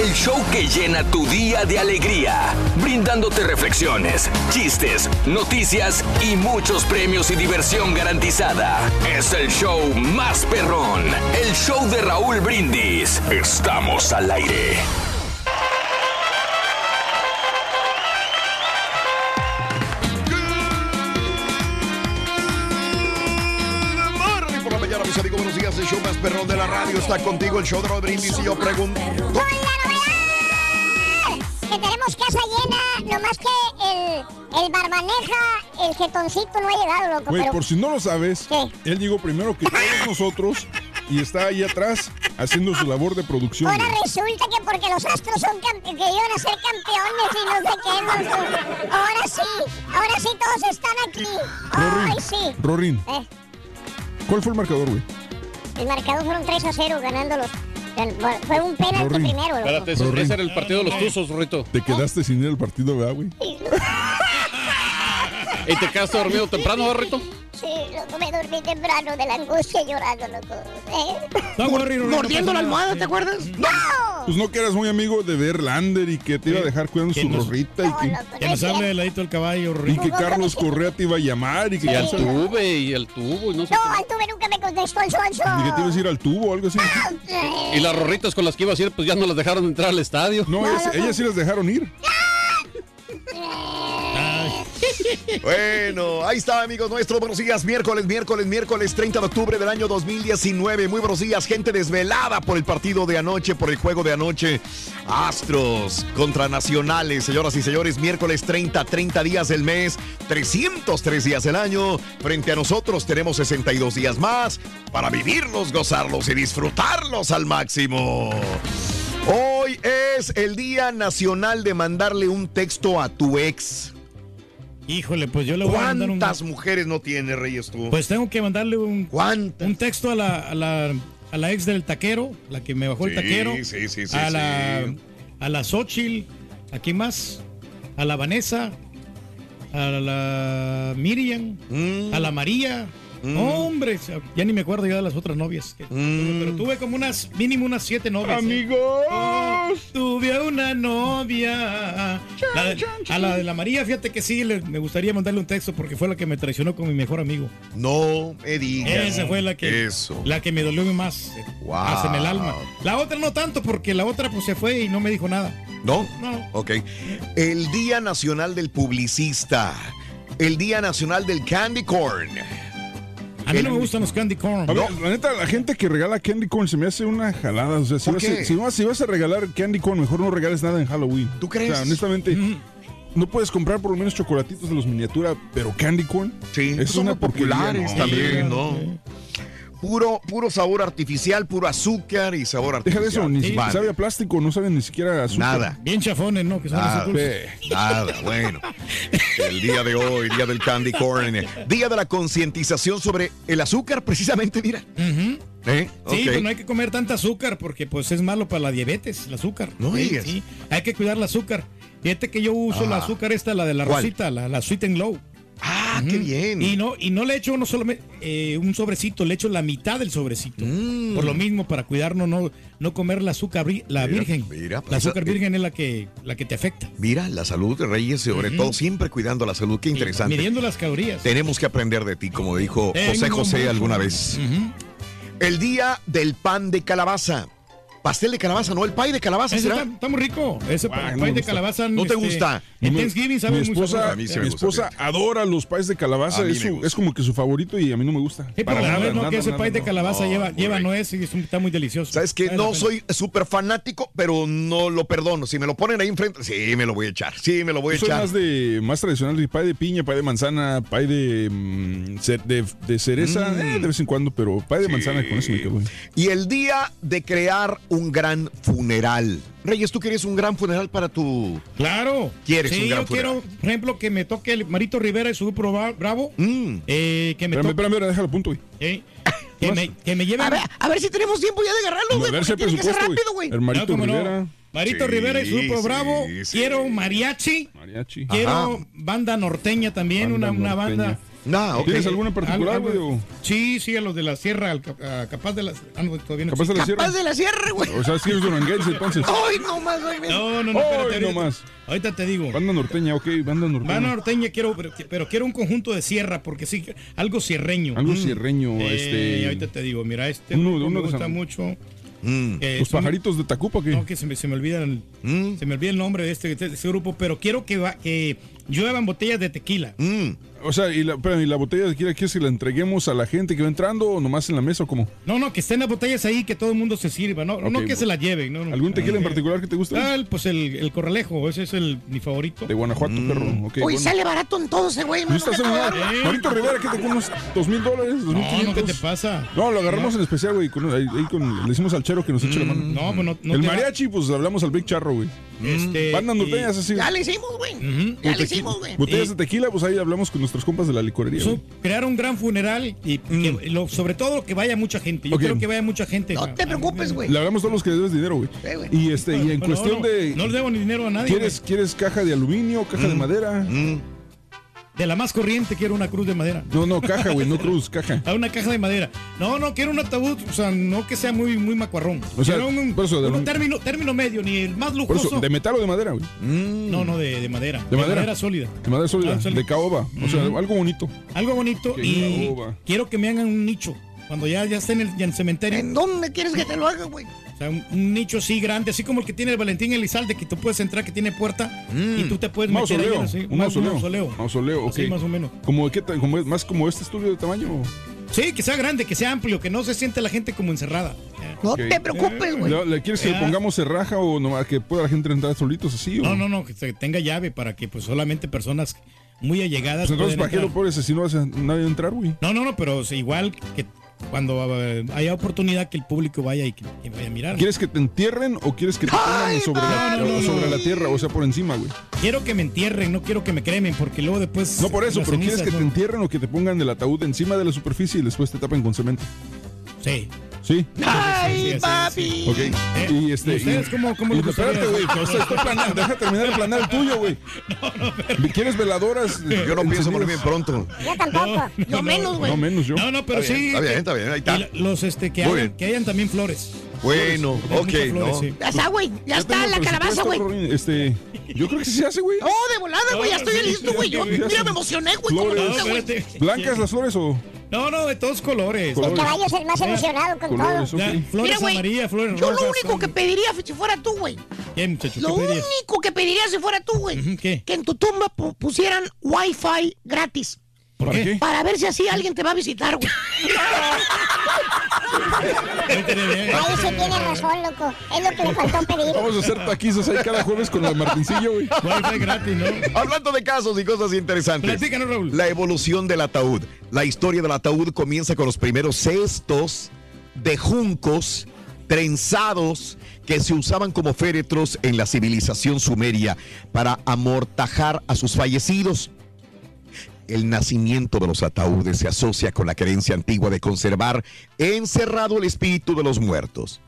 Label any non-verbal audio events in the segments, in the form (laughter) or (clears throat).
El show que llena tu día de alegría, brindándote reflexiones, chistes, noticias y muchos premios y diversión garantizada. Es el show más perrón, el show de Raúl Brindis. Estamos al aire. Amigos, buenos días. El show más perrón de la radio está contigo. El show de Raúl Brindis y yo pregunto. Que tenemos casa llena, nomás que el, el barbaneja, el jetoncito no ha llegado, loco. Güey, pero por si no lo sabes, ¿Qué? él llegó primero que todos (laughs) nosotros y está ahí atrás haciendo su labor de producción. ahora güey. resulta que porque los astros son que iban a ser campeones y no sé qué, no, ahora sí, ahora sí todos están aquí. Ay, sí. Rorín, Eh, ¿cuál fue el marcador, güey? el marcador fueron 3 a 0 ganándolos. Bueno, Fue un penalti Rorín. primero, loco. Espérate, ese, ese era el partido de los Tuzos, Rito. Te quedaste sin ir al partido, ¿verdad, güey? ¿Y te quedaste dormido temprano, Rito? Sí, loco, me dormí temprano de la angustia llorando, loco. ¿Eh? Mordiendo la almohada, ¿te acuerdas? ¡No! Pues no que eras muy amigo de Verlander y que te iba a dejar cuidando su rorrita y No, que, loco, no Que nos hable del ladito del caballo, y que Carlos Correa te iba a llamar y que, Y al y tuve, y al tubo, y no sé No, Altuve nunca me contestó el sonso. que te ibas a ir al tubo o algo así. qué. Y las rorritas con las que iba a ir, pues ya no las dejaron entrar al estadio. No, ellas, ellas sí las dejaron ir. (laughs) Bueno, ahí está, amigos nuestros. Buenos días, miércoles, miércoles, miércoles 30 de octubre del año 2019. Muy buenos días, gente desvelada por el partido de anoche, por el juego de anoche. Astros contra Nacionales, señoras y señores. Miércoles 30, 30 días del mes, 303 días del año. Frente a nosotros tenemos 62 días más para vivirlos, gozarlos y disfrutarlos al máximo. Hoy es el Día Nacional de mandarle un texto a tu ex. Híjole, pues yo le voy a mandar un... ¿Cuántas mujeres no tiene, Reyes, tú? Pues tengo que mandarle un, ¿Cuántas? un texto a la, a, la, a la ex del taquero, la que me bajó el taquero. sí, sí, sí, a la, sí. a la Xochitl, ¿a quién más? A la Vanessa, a la Miriam, Mm. a la María. Hombre, ya ni me acuerdo ya de las otras novias. que tuve, pero tuve como unas, mínimo unas siete novias. ¿eh? Amigos. Oh, tuve una novia. La de- a la de la María, fíjate que sí, le- me gustaría mandarle un texto porque fue la que me traicionó con mi mejor amigo. No me digas. Esa fue la que, Eso. la que me dolió más, eh, Wow. más en el alma. La otra no tanto porque la otra pues se fue y no me dijo nada. ¿No? No. Ok. El Día Nacional del Publicista. El Día Nacional del Candy Corn. A mí no me gustan los candy corn. A ver, la neta, la gente que regala candy corn se me hace una jalada. O sea, si, ¿Por vas, a, si, vas, si vas a regalar candy corn, mejor no regales nada en Halloween. ¿Tú crees? O sea, honestamente, no puedes comprar por lo menos chocolatitos de los miniatura, pero candy corn. Sí, es son una populares No, también. ¿no? Puro, puro sabor artificial, puro azúcar y sabor Deja artificial. de eso, ni Sí. siquiera Vale. sabe a plástico, no saben ni siquiera a azúcar. Nada. Bien chafones, ¿no? Que son Nada, nada, bueno. El día de hoy, día del candy corn, día de la concientización sobre el azúcar, precisamente, mira. ¿Eh? Sí, pues no hay que comer tanta azúcar porque pues es malo para la diabetes, el azúcar. No Sí, digas. sí, hay que cuidar el azúcar. Fíjate que yo uso la Ah. azúcar esta, la de la ¿Cuál? rosita, la, la Sweet and Low. Ah, qué bien. Y no, y no le echo no solo un sobrecito, le echo la mitad del sobrecito. Mm. Por lo mismo, para cuidarnos, no, no comer la azúcar la Mira, virgen. mira, pues la esa- azúcar virgen es la que, la que te afecta. Mira, la salud, Reyes, sobre todo, siempre cuidando la salud. Qué interesante. Midiendo las calorías. Tenemos que aprender de ti, como dijo Tengo José José mucho. alguna vez. El día del pan de calabaza. Pastel de calabaza, no el pay de calabaza, Ese ¿será? está, está muy rico. Ese no me de gusta. calabaza. ¿No te este, gusta? En Mi- Thanksgiving sabe mi muy esposa, sabroso. Mi gusta, esposa fíjate. adora los paes de calabaza. Es, su- gusta. es como que su favorito y a mí no me gusta. Sí, pero nada, no, no, que ese pay de calabaza No, lleva, lleva nuez y es un- está muy delicioso. ¿Sabes la No soy súper fanático, pero no lo perdono. Si me lo ponen ahí enfrente, sí, me lo voy a echar. Sí, me lo voy a echar. más de más tradicional de pay de piña, pay de manzana, pay de, mm, de, cereza, Mm. eh, de vez en cuando, pero pay de manzana con eso me quedo. Y el día de crear un gran funeral. Reyes, ¿tú querías un gran funeral para tu... Claro. ¿Quieres sí, un gran yo quiero, funeral? por ejemplo, que me toque el Marito Rivera y su grupo Bra- Bravo. Mm. eh, que me Espérame, toque. espérame, déjalo a punto, güey. (laughs) eh, que, me, que me lleven. A ver, a ver si tenemos tiempo ya de agarrarlo, A güey. ver si Porque hay tiene que ser rápido, güey. El Marito No, cómo no. Rivera, Marito Sí, Rivera y su grupo sí, Bravo. sí. Quiero mariachi. mariachi. Quiero banda norteña también, Banda una, una norteña. banda. No. ¿Tienes alguna en particular, Algo- güey? algo- Sí, sí, a los de la sierra, al a capaz de las. Ah, no, todavía no Capaz de la sierra. Capaz de la sierra, güey. O sea, si eres duranguense, entonces. Ay, no más, güey. mira. No, no, no, Ay, espérate, no ahorita- más. Ahorita te digo. Banda norteña, ok, banda norteña. Banda norteña quiero, pero, pero quiero un conjunto de sierra, porque sí, algo sierreño. Algo Mm. cierreño, Eh, este. ahorita te digo, mira, este Uno- me de gusta San- mucho. Mm. Eh, Los son- pajaritos de Tacupa, ¿qué? No, que se me, se me olvida el, Mm. se me olvida el nombre de este, de este grupo, pero quiero que, va, que lluevan botellas de tequila. Mm. O sea, ¿y la, ¿y la botella de tequila quieres que la entreguemos a la gente que va entrando o nomás en la mesa o cómo? No, no, que estén las botellas ahí, que todo el mundo se sirva, no, no que se las lleven. No, no. ¿Algún tequila en Ah, particular que te guste? Ah, el- pues el, el corralejo, ese es el, mi favorito. De Guanajuato, perro. Ok, Uy, bueno. sale barato en todo ese güey, ¿No mano. ¿qué. Marito Rivera, que te unos dos mil dólares, dos mil No, no, ¿qué te quinientos. pasa? No, lo agarramos en especial, güey. con- ahí- ahí con- le decimos al chero que nos eche la mano. No, pues no, no el te va- mariachi, pues hablamos al Big Charro, güey. Este, Bandas norteñas así. Ya le hicimos, güey. Ujú. Ya le hicimos, güey. Botellas de tequila, pues ahí hablamos con nuestros compas de la licorería. So- crear un gran funeral y que lo- sobre todo que vaya mucha gente. Yo Ok. quiero que vaya mucha gente. No te preocupes, güey. Le hablamos a todos los que debes dinero, güey. Sí. Y este, y en cuestión no, de. No le debo ni dinero a nadie. ¿Quieres, güey. ¿Quieres caja de aluminio, caja de madera? Mm. De la más corriente quiero una cruz de madera. No, no, caja, güey, no cruz, caja. A una caja de madera. No, no, quiero un ataúd, o sea, no que sea muy, muy macuarrón. O sea, quiero un, por eso, de un término, término medio, ni el más Por lujoso. eso, ¿de metal o de madera, güey? No, no, de, de madera. ¿De madera? sólida. De madera sólida, Ah, sólida. de caoba. O sea, Ujú. algo bonito. Algo bonito y caoba. quiero que me hagan un nicho. Cuando ya, ya esté en el, ya en el cementerio. ¿En dónde quieres que te lo haga, güey? O sea, un, un nicho así grande, así como el que tiene el Valentín Elizalde, que tú puedes entrar, que tiene puerta y tú te puedes meter ahí. mausoleo. así, Un más- mausoleo. Mausoleo, ok. Así, más o menos. ¿Como de qué como es- ¿Más como este estudio de tamaño? Sí, que sea grande, que sea amplio, que no se siente la gente como encerrada. No te preocupes, güey. ¿Le, le quieres que le Ya. pongamos cerraja o nomás que pueda la gente entrar solitos así? o- No, no, no, que tenga llave para que pues solamente personas muy allegadas Pues entonces, ¿para qué lo pones si no hace nadie entrar, güey? No, no, no, pero o sea, igual que cuando haya oportunidad que el público vaya y que, que vaya a mirar. ¿Quieres que te entierren o quieres que te pongan sobre, la, no, no, o sobre no. la tierra, o sea, por encima, güey? Quiero que me entierren, no quiero que me cremen, porque luego después. No por eso, pero ¿quieres que te entierren o que te pongan el ataúd encima de la superficie y después te tapen con cemento? Sí. ¿Sí? Ay, papi. Ok. y este. ¿y ustedes cómo- cómo gustaría? espérate, güey, que estoy, estoy planeando. Deja terminar de planear el tuyo, güey. ¿Quieres veladoras? Yo no pienso morirme pronto. Yo tampoco. Yo menos, güey. No, menos yo. No, no, pero Está bien, sí. está bien, está bien, ahí está. los este que hayan, bien. que hayan también flores. Bueno, ok, flores, ¿no? sí. Ya está, güey. Ya Ya está la calabaza, güey. Este, yo creo que sí se hace, güey. No, de volada, güey. Ya No, estoy listo, güey. Yo, mira, me emocioné, güey. No. ¿Blancas las flores o No, no, de todos colores. Colores. El caballo es el más emocionado con colores? todo. Ya, flores Mira, güey. amarillas, flores Yo rojas. lo único que pediría si fuera tú, güey. ¿Qué, muchacho? Lo único que pediría si fuera tú, güey. ¿Qué? Que en tu tumba pu- pusieran wifi gratis. ¿Por qué? Para ver si así alguien te va a visitar, güey. (laughs) Ahí sí tiene razón, loco. Es lo que le faltó pedir. Vamos a hacer taquizos ahí cada jueves con la Martincillo, güey. Wi-Fi gratis, ¿no? Hablando de casos y cosas interesantes. Platícanos, Raúl. La evolución del ataúd. La historia del ataúd comienza con los primeros cestos de juncos trenzados que se usaban como féretros en la civilización sumeria para amortajar a sus fallecidos. El nacimiento de los ataúdes se asocia con la creencia antigua de conservar encerrado el espíritu de los muertos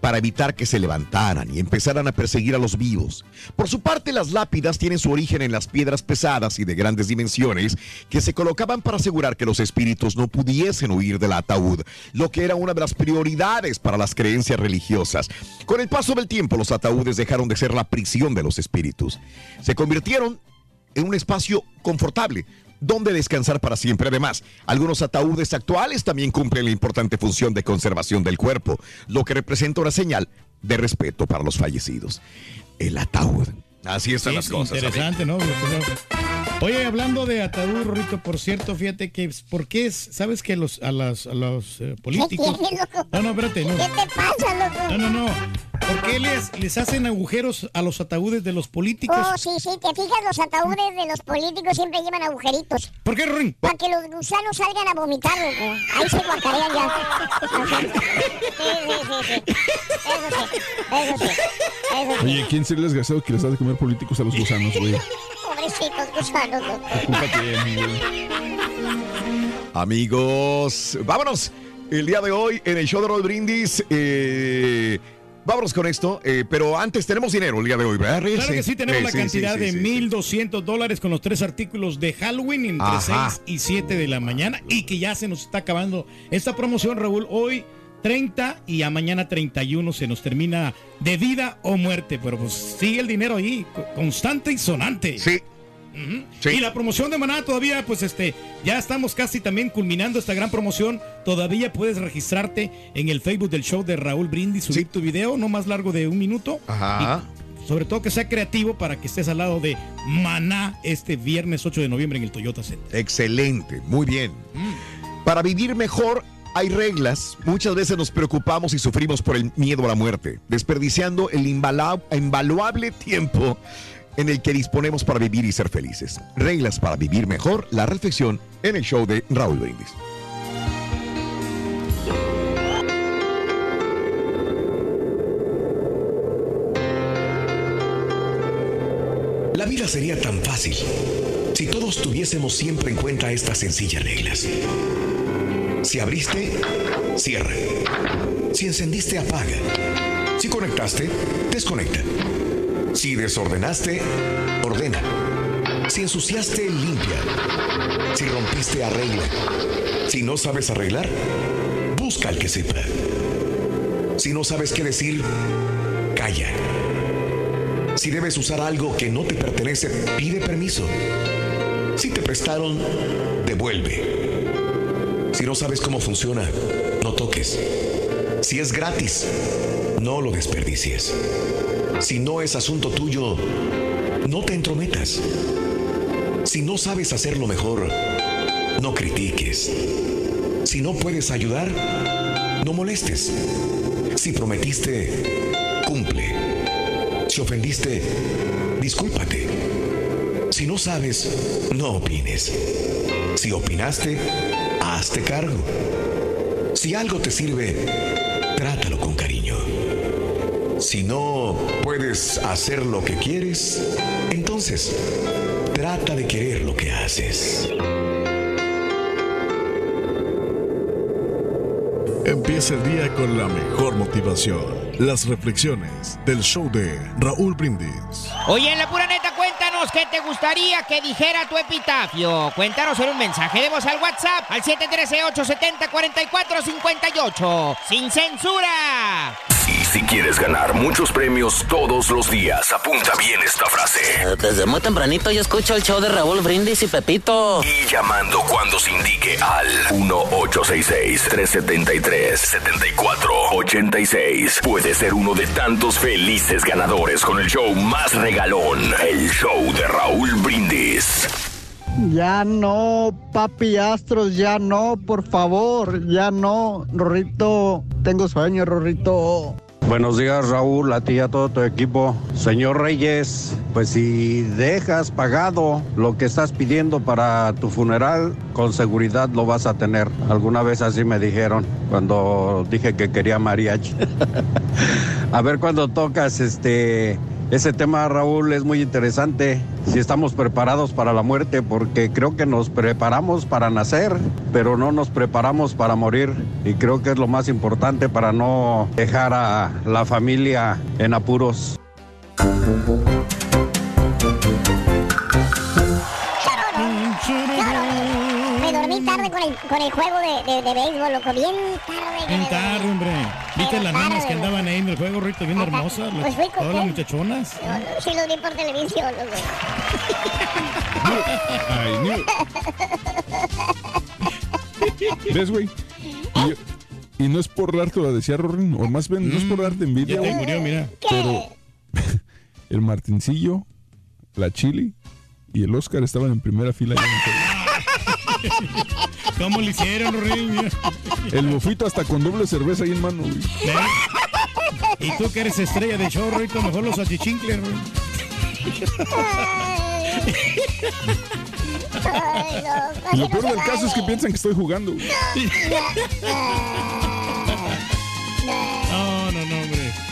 para evitar que se levantaran y empezaran a perseguir a los vivos. Por su parte, las lápidas tienen su origen en las piedras pesadas y de grandes dimensiones que se colocaban para asegurar que los espíritus no pudiesen huir del ataúd, lo que era una de las prioridades para las creencias religiosas. Con el paso del tiempo, los ataúdes dejaron de ser la prisión de los espíritus. Se convirtieron en un espacio confortable, donde descansar para siempre. Además, algunos ataúdes actuales también cumplen la importante función de conservación del cuerpo, lo que representa una señal de respeto para los fallecidos. El ataúd. Así están Sí, las cosas. Interesante, ¿no? Oye, hablando de ataúd, Rorrito, por cierto, fíjate que, ¿por qué es? ¿Sabes que los, a, las, a los eh, políticos... (laughs) tienes, loco? No, no, espérate, no. ¿Qué te pasa, loco? No, no, no. ¿Por qué les, les hacen agujeros a los ataúdes de los políticos? Oh, sí, sí, te fijas, los ataúdes de los políticos siempre llevan agujeritos. ¿Por qué, Rorín? Para que los gusanos salgan a vomitar, loco. Ahí se guacarean ya. Ajá. Sí, sí, sí, sí. Eso sí, eso sí, eso sí. Oye, ¿quién sería el desgraciado que les ha de comer políticos a los gusanos, güey? Pobrecitos gusanos. Amigos, vámonos. El día de hoy en el show de Roll Brindis. eh, vámonos con esto. eh, pero antes tenemos dinero el día de hoy, ¿verdad? Claro que sí, tenemos la sí, cantidad sí, de sí, sí. 1.200 dólares con los tres artículos de Halloween entre Ajá. 6 y 7 de la mañana y que ya se nos está acabando esta promoción, Raúl. Hoy 30 y a mañana 31 se nos termina de vida o muerte, pero pues sigue el dinero ahí, co- constante y sonante. Sí. Sí. Y la promoción de Maná todavía, pues este, ya estamos casi también culminando esta gran promoción. Todavía puedes registrarte en el Facebook del show de Raúl Brindis, subir tu video, no más largo de un minuto. Ajá. Y sobre todo que sea creativo para que estés al lado de Maná este viernes 8 de noviembre en el Toyota Center. Excelente, muy bien. Para vivir mejor hay reglas. Muchas veces nos preocupamos y sufrimos por el miedo a la muerte, desperdiciando el invaluable tiempo en el que disponemos para vivir y ser felices. Reglas para vivir mejor, la reflexión en el show de Raúl Brindis. La vida sería tan fácil si todos tuviésemos siempre en cuenta estas sencillas reglas. Si abriste, cierra. Si encendiste, apaga. Si conectaste, desconecta. Si desordenaste, ordena. Si ensuciaste, limpia. Si rompiste, arregla. Si no sabes arreglar, busca al que sepa. Si no sabes qué decir, calla. Si debes usar algo que no te pertenece, pide permiso. Si te prestaron, devuelve. Si no sabes cómo funciona, no toques. Si es gratis, no lo desperdicies. Si no es asunto tuyo, no te entrometas. Si no sabes hacerlo mejor, no critiques. Si no puedes ayudar, no molestes. Si prometiste, cumple. Si ofendiste, discúlpate. Si no sabes, no opines. Si opinaste, hazte cargo. Si algo te sirve, trátalo con cariño. Si no puedes hacer lo que quieres, entonces trata de querer lo que haces. Empieza el día con la mejor motivación. Las reflexiones del show de Raúl Brindis. Oye, en la pura qué te gustaría que dijera tu epitafio. Cuéntanos en un mensaje de al WhatsApp al 713-870-4458. ¡Sin censura! Si quieres ganar muchos premios todos los días, apunta bien esta frase. Desde muy tempranito yo escucho el show de Raúl Brindis y Pepito. Y llamando cuando se indique al 1-866-373-7486. Puede ser uno de tantos felices ganadores con el show más regalón, el show de Raúl Brindis. Ya no, papi Astros, ya no, por favor, ya no. Rorrito, tengo sueño, Rorrito. Buenos días Raúl, a ti y a todo tu equipo. Señor Reyes, pues si dejas pagado lo que estás pidiendo para tu funeral, con seguridad lo vas a tener. Alguna vez así me dijeron cuando dije que quería mariachi. (laughs) a ver cuando tocas este Ese tema, Raúl, es muy interesante. Si estamos preparados para la muerte, porque creo que nos preparamos para nacer, pero no nos preparamos para morir. Y creo que es lo más importante para no dejar a la familia en apuros. Con el, juego de, de, de béisbol, loco. Bien tarde. Bien tarde, hombre. ¿Viste las nenas que andaban ahí en el juego, Rito? Bien hermosas. Pues las- fui con Todas las muchachonas. Yo Sí lo vi por televisión, loco. Ay, New. ¿Ves, güey? Y, y no es por darte la decía Rorin, o más bien no es por darte envidia, Ya te murió, mira. Pero (laughs) el Martincillo, la Chili y el Oscar estaban en primera fila. allá (laughs) (laughs) en. ¿Cómo le hicieron? Mira. El bofito hasta con doble cerveza ahí en mano, güey. Y tú que eres estrella de show, Rito, mejor los achichincles, Rorín. Y lo peor del caso es que piensan que estoy jugando. güey.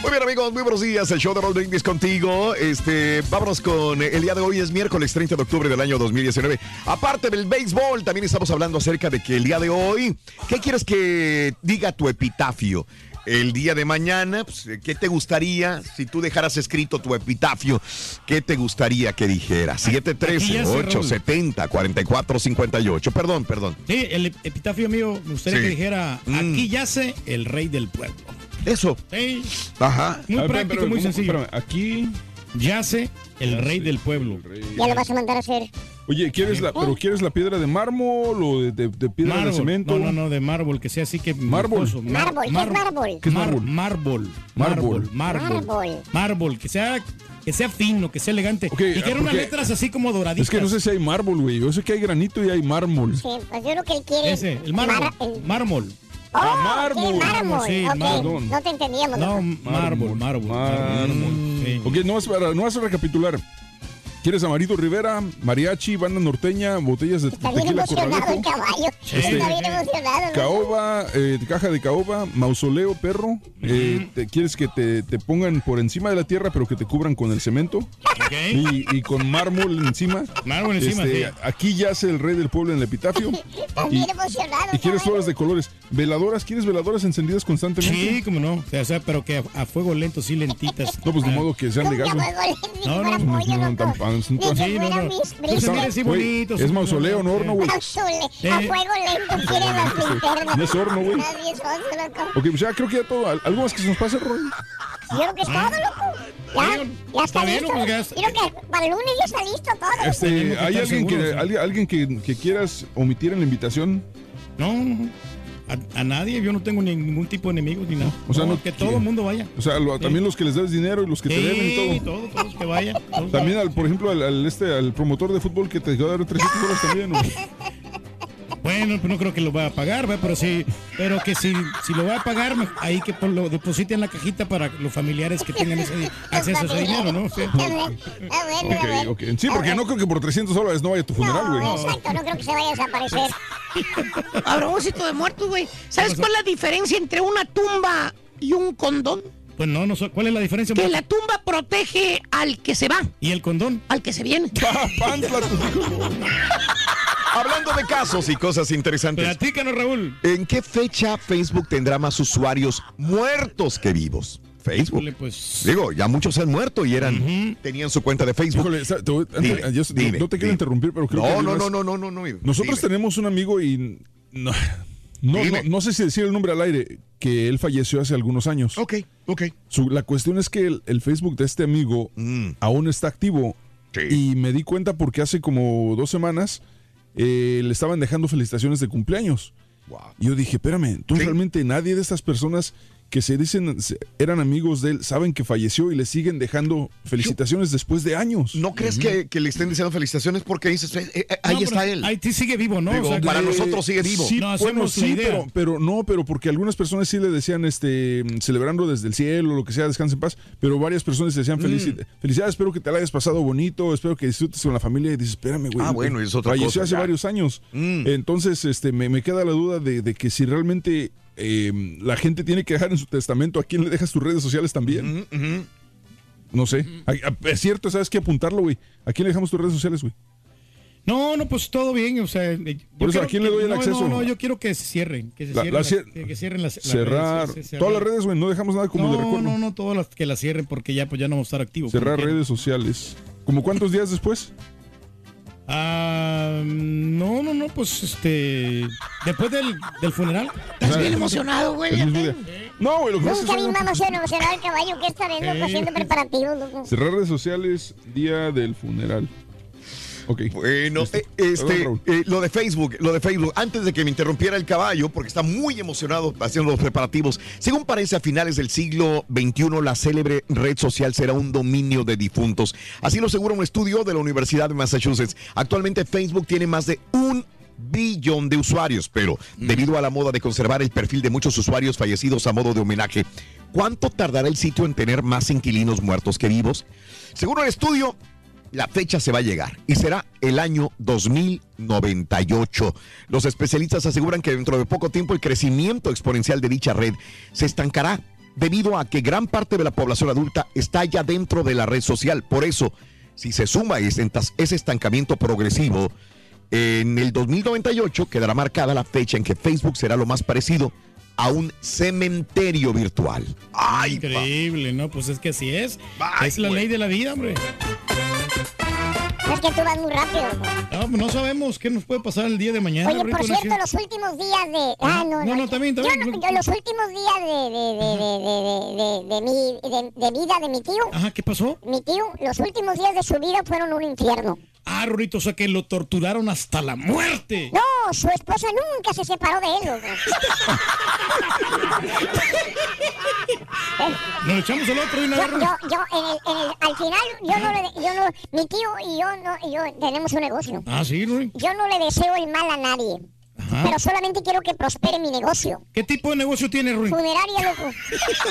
Muy bien, amigos, muy buenos días. El show de Roll Brindis contigo. Este, vámonos con el día de hoy, es miércoles 30 de octubre del año 2019. Aparte del béisbol, también estamos hablando acerca de que el día de hoy, ¿qué quieres que diga tu epitafio? El día de mañana, pues, ¿qué te gustaría si tú dejaras escrito tu epitafio? ¿Qué te gustaría que dijera? Aquí ya 713 cerró. 870 4458 Perdón, perdón. Sí, el epitafio mío me gustaría Sí. que dijera, Mm. aquí yace el rey del pueblo. Eso. Sí. Ajá. Muy ver, práctico, espérame, muy ¿cómo? sencillo. Espérame, aquí. Yace el rey del pueblo. Ya lo vas a mandar a hacer. Oye, ¿quieres la, pero ¿quieres la piedra de mármol o de, de- de piedra de Mármol. cemento? No, no, no, de mármol, que sea así que. Mármol. vistoso. Mar- Mármol, ¿qué es mármol? ¿Qué es Mar- mármol? Mármol. Mármol. Mármol. Mármol. Mármol, que sea, que sea fino, que sea elegante. Ok, y que eran unas letras así como doraditas. Es que no sé si hay mármol, güey. Yo sé que hay granito y hay mármol. Sí, pues yo creo que él quiere. Ese, el mármol. Mar- el- Mármol. Oh, Ah, mármol. mármol. Sí, Ok, mármol. No te entendíamos. No, loco. mármol, mármol. Mármol. Sí. Ok, no vas, para, no vas a recapitular. ¿Quieres Amarito Rivera, mariachi, banda norteña, botellas de Está bien tequila emocionado el caballo. Sí. Está bien emocionado. caoba, eh, caja de caoba, mausoleo, perro? Eh, te- ¿Quieres que te, te pongan por encima de la tierra pero que te cubran con el cemento? Ok. Y, y con mármol encima. Mármol encima, Este, sí. Aquí yace el rey del pueblo en el epitafio. (laughs) Está y, bien emocionado. y quieres flores de colores. ¿Veladoras? ¿Quieres veladoras encendidas constantemente? Sí, como no. O sea, o sea, pero que a, a fuego lento, sí, lentitas. No, pues de modo que sean de ¿Cómo gas. que güey. a? No, no, pollo, no, loco. tan pan- Ni que sí, no, no. mira, así Güey, bonito. es mausoleo, no horno, güey. Mausole, Eh. a fuego lento quieren las linternas. Y es horno, güey. Es. Ok, pues ya creo que ya todo. ¿Algo más que se nos pase, Roy? Yo creo que es todo, loco. Ya, ya está listo. creo que para el lunes ya está listo todo. Este, ¿Hay alguien, que, ¿no? alguien, alguien que, que quieras omitir en la invitación? No, no, no. A, a nadie, yo no tengo ni- ningún tipo de enemigos ni nada. O sea, no- que todo el mundo vaya. O sea, lo- también los que les debes dinero y los que te deben y todo. todos, todos que vayan. todos. También, al, por ejemplo, al, al este, al promotor de fútbol que te a dar 300 dólares también. ¿o? (laughs) Bueno, pues no creo que lo va a pagar, ¿va? pero sí, pero que si, si lo va a pagar, ahí que por lo deposite en la cajita para los familiares que tengan ese, (laughs) acceso a ese dinero, ¿no? Sí. Está bueno, está bueno, está Ok, bueno. ok. Sí, porque no creo que por 300 dólares no vaya a tu funeral, güey. No, exacto, no creo que se vaya a desaparecer. A propósito de muertos, güey. ¿Sabes cuál es la diferencia entre una tumba y un condón? Pues no, no sé. ¿Cuál es la diferencia? Que la tumba protege al que se va, ¿Y el condón? al que se viene. (laughs) Hijos. Hablando de casos y cosas interesantes. Platícanos, Raúl. ¿En qué fecha Facebook tendrá más usuarios muertos que vivos? Facebook. Híjole, pues. Digo, ya muchos se han muerto y eran tenían su cuenta de Facebook. Híjole, antes- Dime, yo- dime, no te quiero dime. interrumpir, pero creo que. no, hay no, no, no, no, no, no. Nosotros Dime. tenemos un amigo y. No, no, no- no sé si decir el nombre al aire, que él falleció hace algunos años. Ok, ok. Su- la cuestión es que el, el Facebook de este amigo Mm, aún está activo. sí. Y me di cuenta porque hace como dos semanas eh, le estaban dejando felicitaciones de cumpleaños. Wow. Y yo dije, espérame, Sí. realmente nadie de estas personas que se dicen se- eran amigos de él saben que falleció y le siguen dejando felicitaciones después de años. ¿No crees que, que le estén diciendo felicitaciones porque dices, eh, eh, ahí No, está él? Ahí sigue vivo, ¿no? Digo, O sea, para nosotros sigue vivo. Sí, No, bueno, sí, pero, pero no, pero porque algunas personas sí le decían, este, celebrando desde el cielo, lo que sea, descanse en paz, pero varias personas le decían Mm. "Felici- felicidades, espero que te la hayas pasado bonito, espero que disfrutes con la familia y dices, espérame, güey. Ah, bueno, es otra falleció cosa, hace ya. varios años. Mm. Entonces, este, me, me queda la duda de, de que si realmente eh, la gente tiene que dejar en su testamento a quién le dejas tus redes sociales también. No sé. Ah, Es cierto, ¿sabes qué? Apuntarlo, güey. ¿A quién le dejamos tus redes sociales, güey? No, no, pues todo bien, o sea... eh, Por eso, ¿a quién le que- doy el no, acceso? No, no, yo quiero que se cierren, que se La- cierren, la las, cier- que, que cierren las, las Cerrar. redes, sí, Todas las redes, güey. No dejamos nada como no, de recuerdo. No, no, todas las que las cierren porque ya pues ya no vamos a estar activos. Cerrar redes sociales. ¿Como cuántos días después? Ah, no, no, no, pues este. Después del, del funeral. Estás bien emocionado, güey. No, güey, lo que pasa es Nunca vi que- más emocionado el caballo que esta vez, loco, Sí. haciendo preparativos, loco. Cerrar redes sociales, día del funeral. Bueno, eh, este, eh, lo de Facebook, lo de Facebook, antes de que me interrumpiera el caballo, porque está muy emocionado haciendo los preparativos. Según parece, a finales del siglo XXI, la célebre red social será un dominio de difuntos. Así lo asegura un estudio de la Universidad de Massachusetts. Actualmente Facebook tiene más de un billón de usuarios, pero debido a la moda de conservar el perfil de muchos usuarios fallecidos a modo de homenaje, ¿cuánto tardará el sitio en tener más inquilinos muertos que vivos? Según el estudio, la fecha se va a llegar y será el año 2098. Los especialistas aseguran que dentro de poco tiempo el crecimiento exponencial de dicha red se estancará debido a que gran parte de la población adulta está ya dentro de la red social. Por eso, si se suma ese entas- ese estancamiento progresivo, en el 2098 quedará marcada la fecha en que Facebook será lo más parecido a un cementerio virtual. ¡Ay, pa- Increíble, ¿no? Pues es que así es. es la ley de la vida, hombre. Es que tú vas muy rápido. No, pues no sabemos qué nos puede pasar el día de mañana. Oye, por ¿no cierto, los últimos días de... Ah, no, No, no, también, también. Yo, no- yo los últimos días de, de, de, de, de, mi, vida de mi tío, Ajá, ¿qué pasó? mi tío, los últimos días de su vida fueron un infierno. Ah, Rorito, o sea que lo torturaron hasta la muerte. No, su esposa nunca se separó de él. Nos echamos el otro de una Yo, yo, yo, en el, en el, al final, yo no le, yo no, mi tío y yo, no, y yo tenemos un negocio. Ah, sí, Rui. Yo no le deseo el mal a nadie, pero solamente quiero que prospere mi negocio. ¿Qué tipo de negocio tiene, Rui? Funeraria, loco.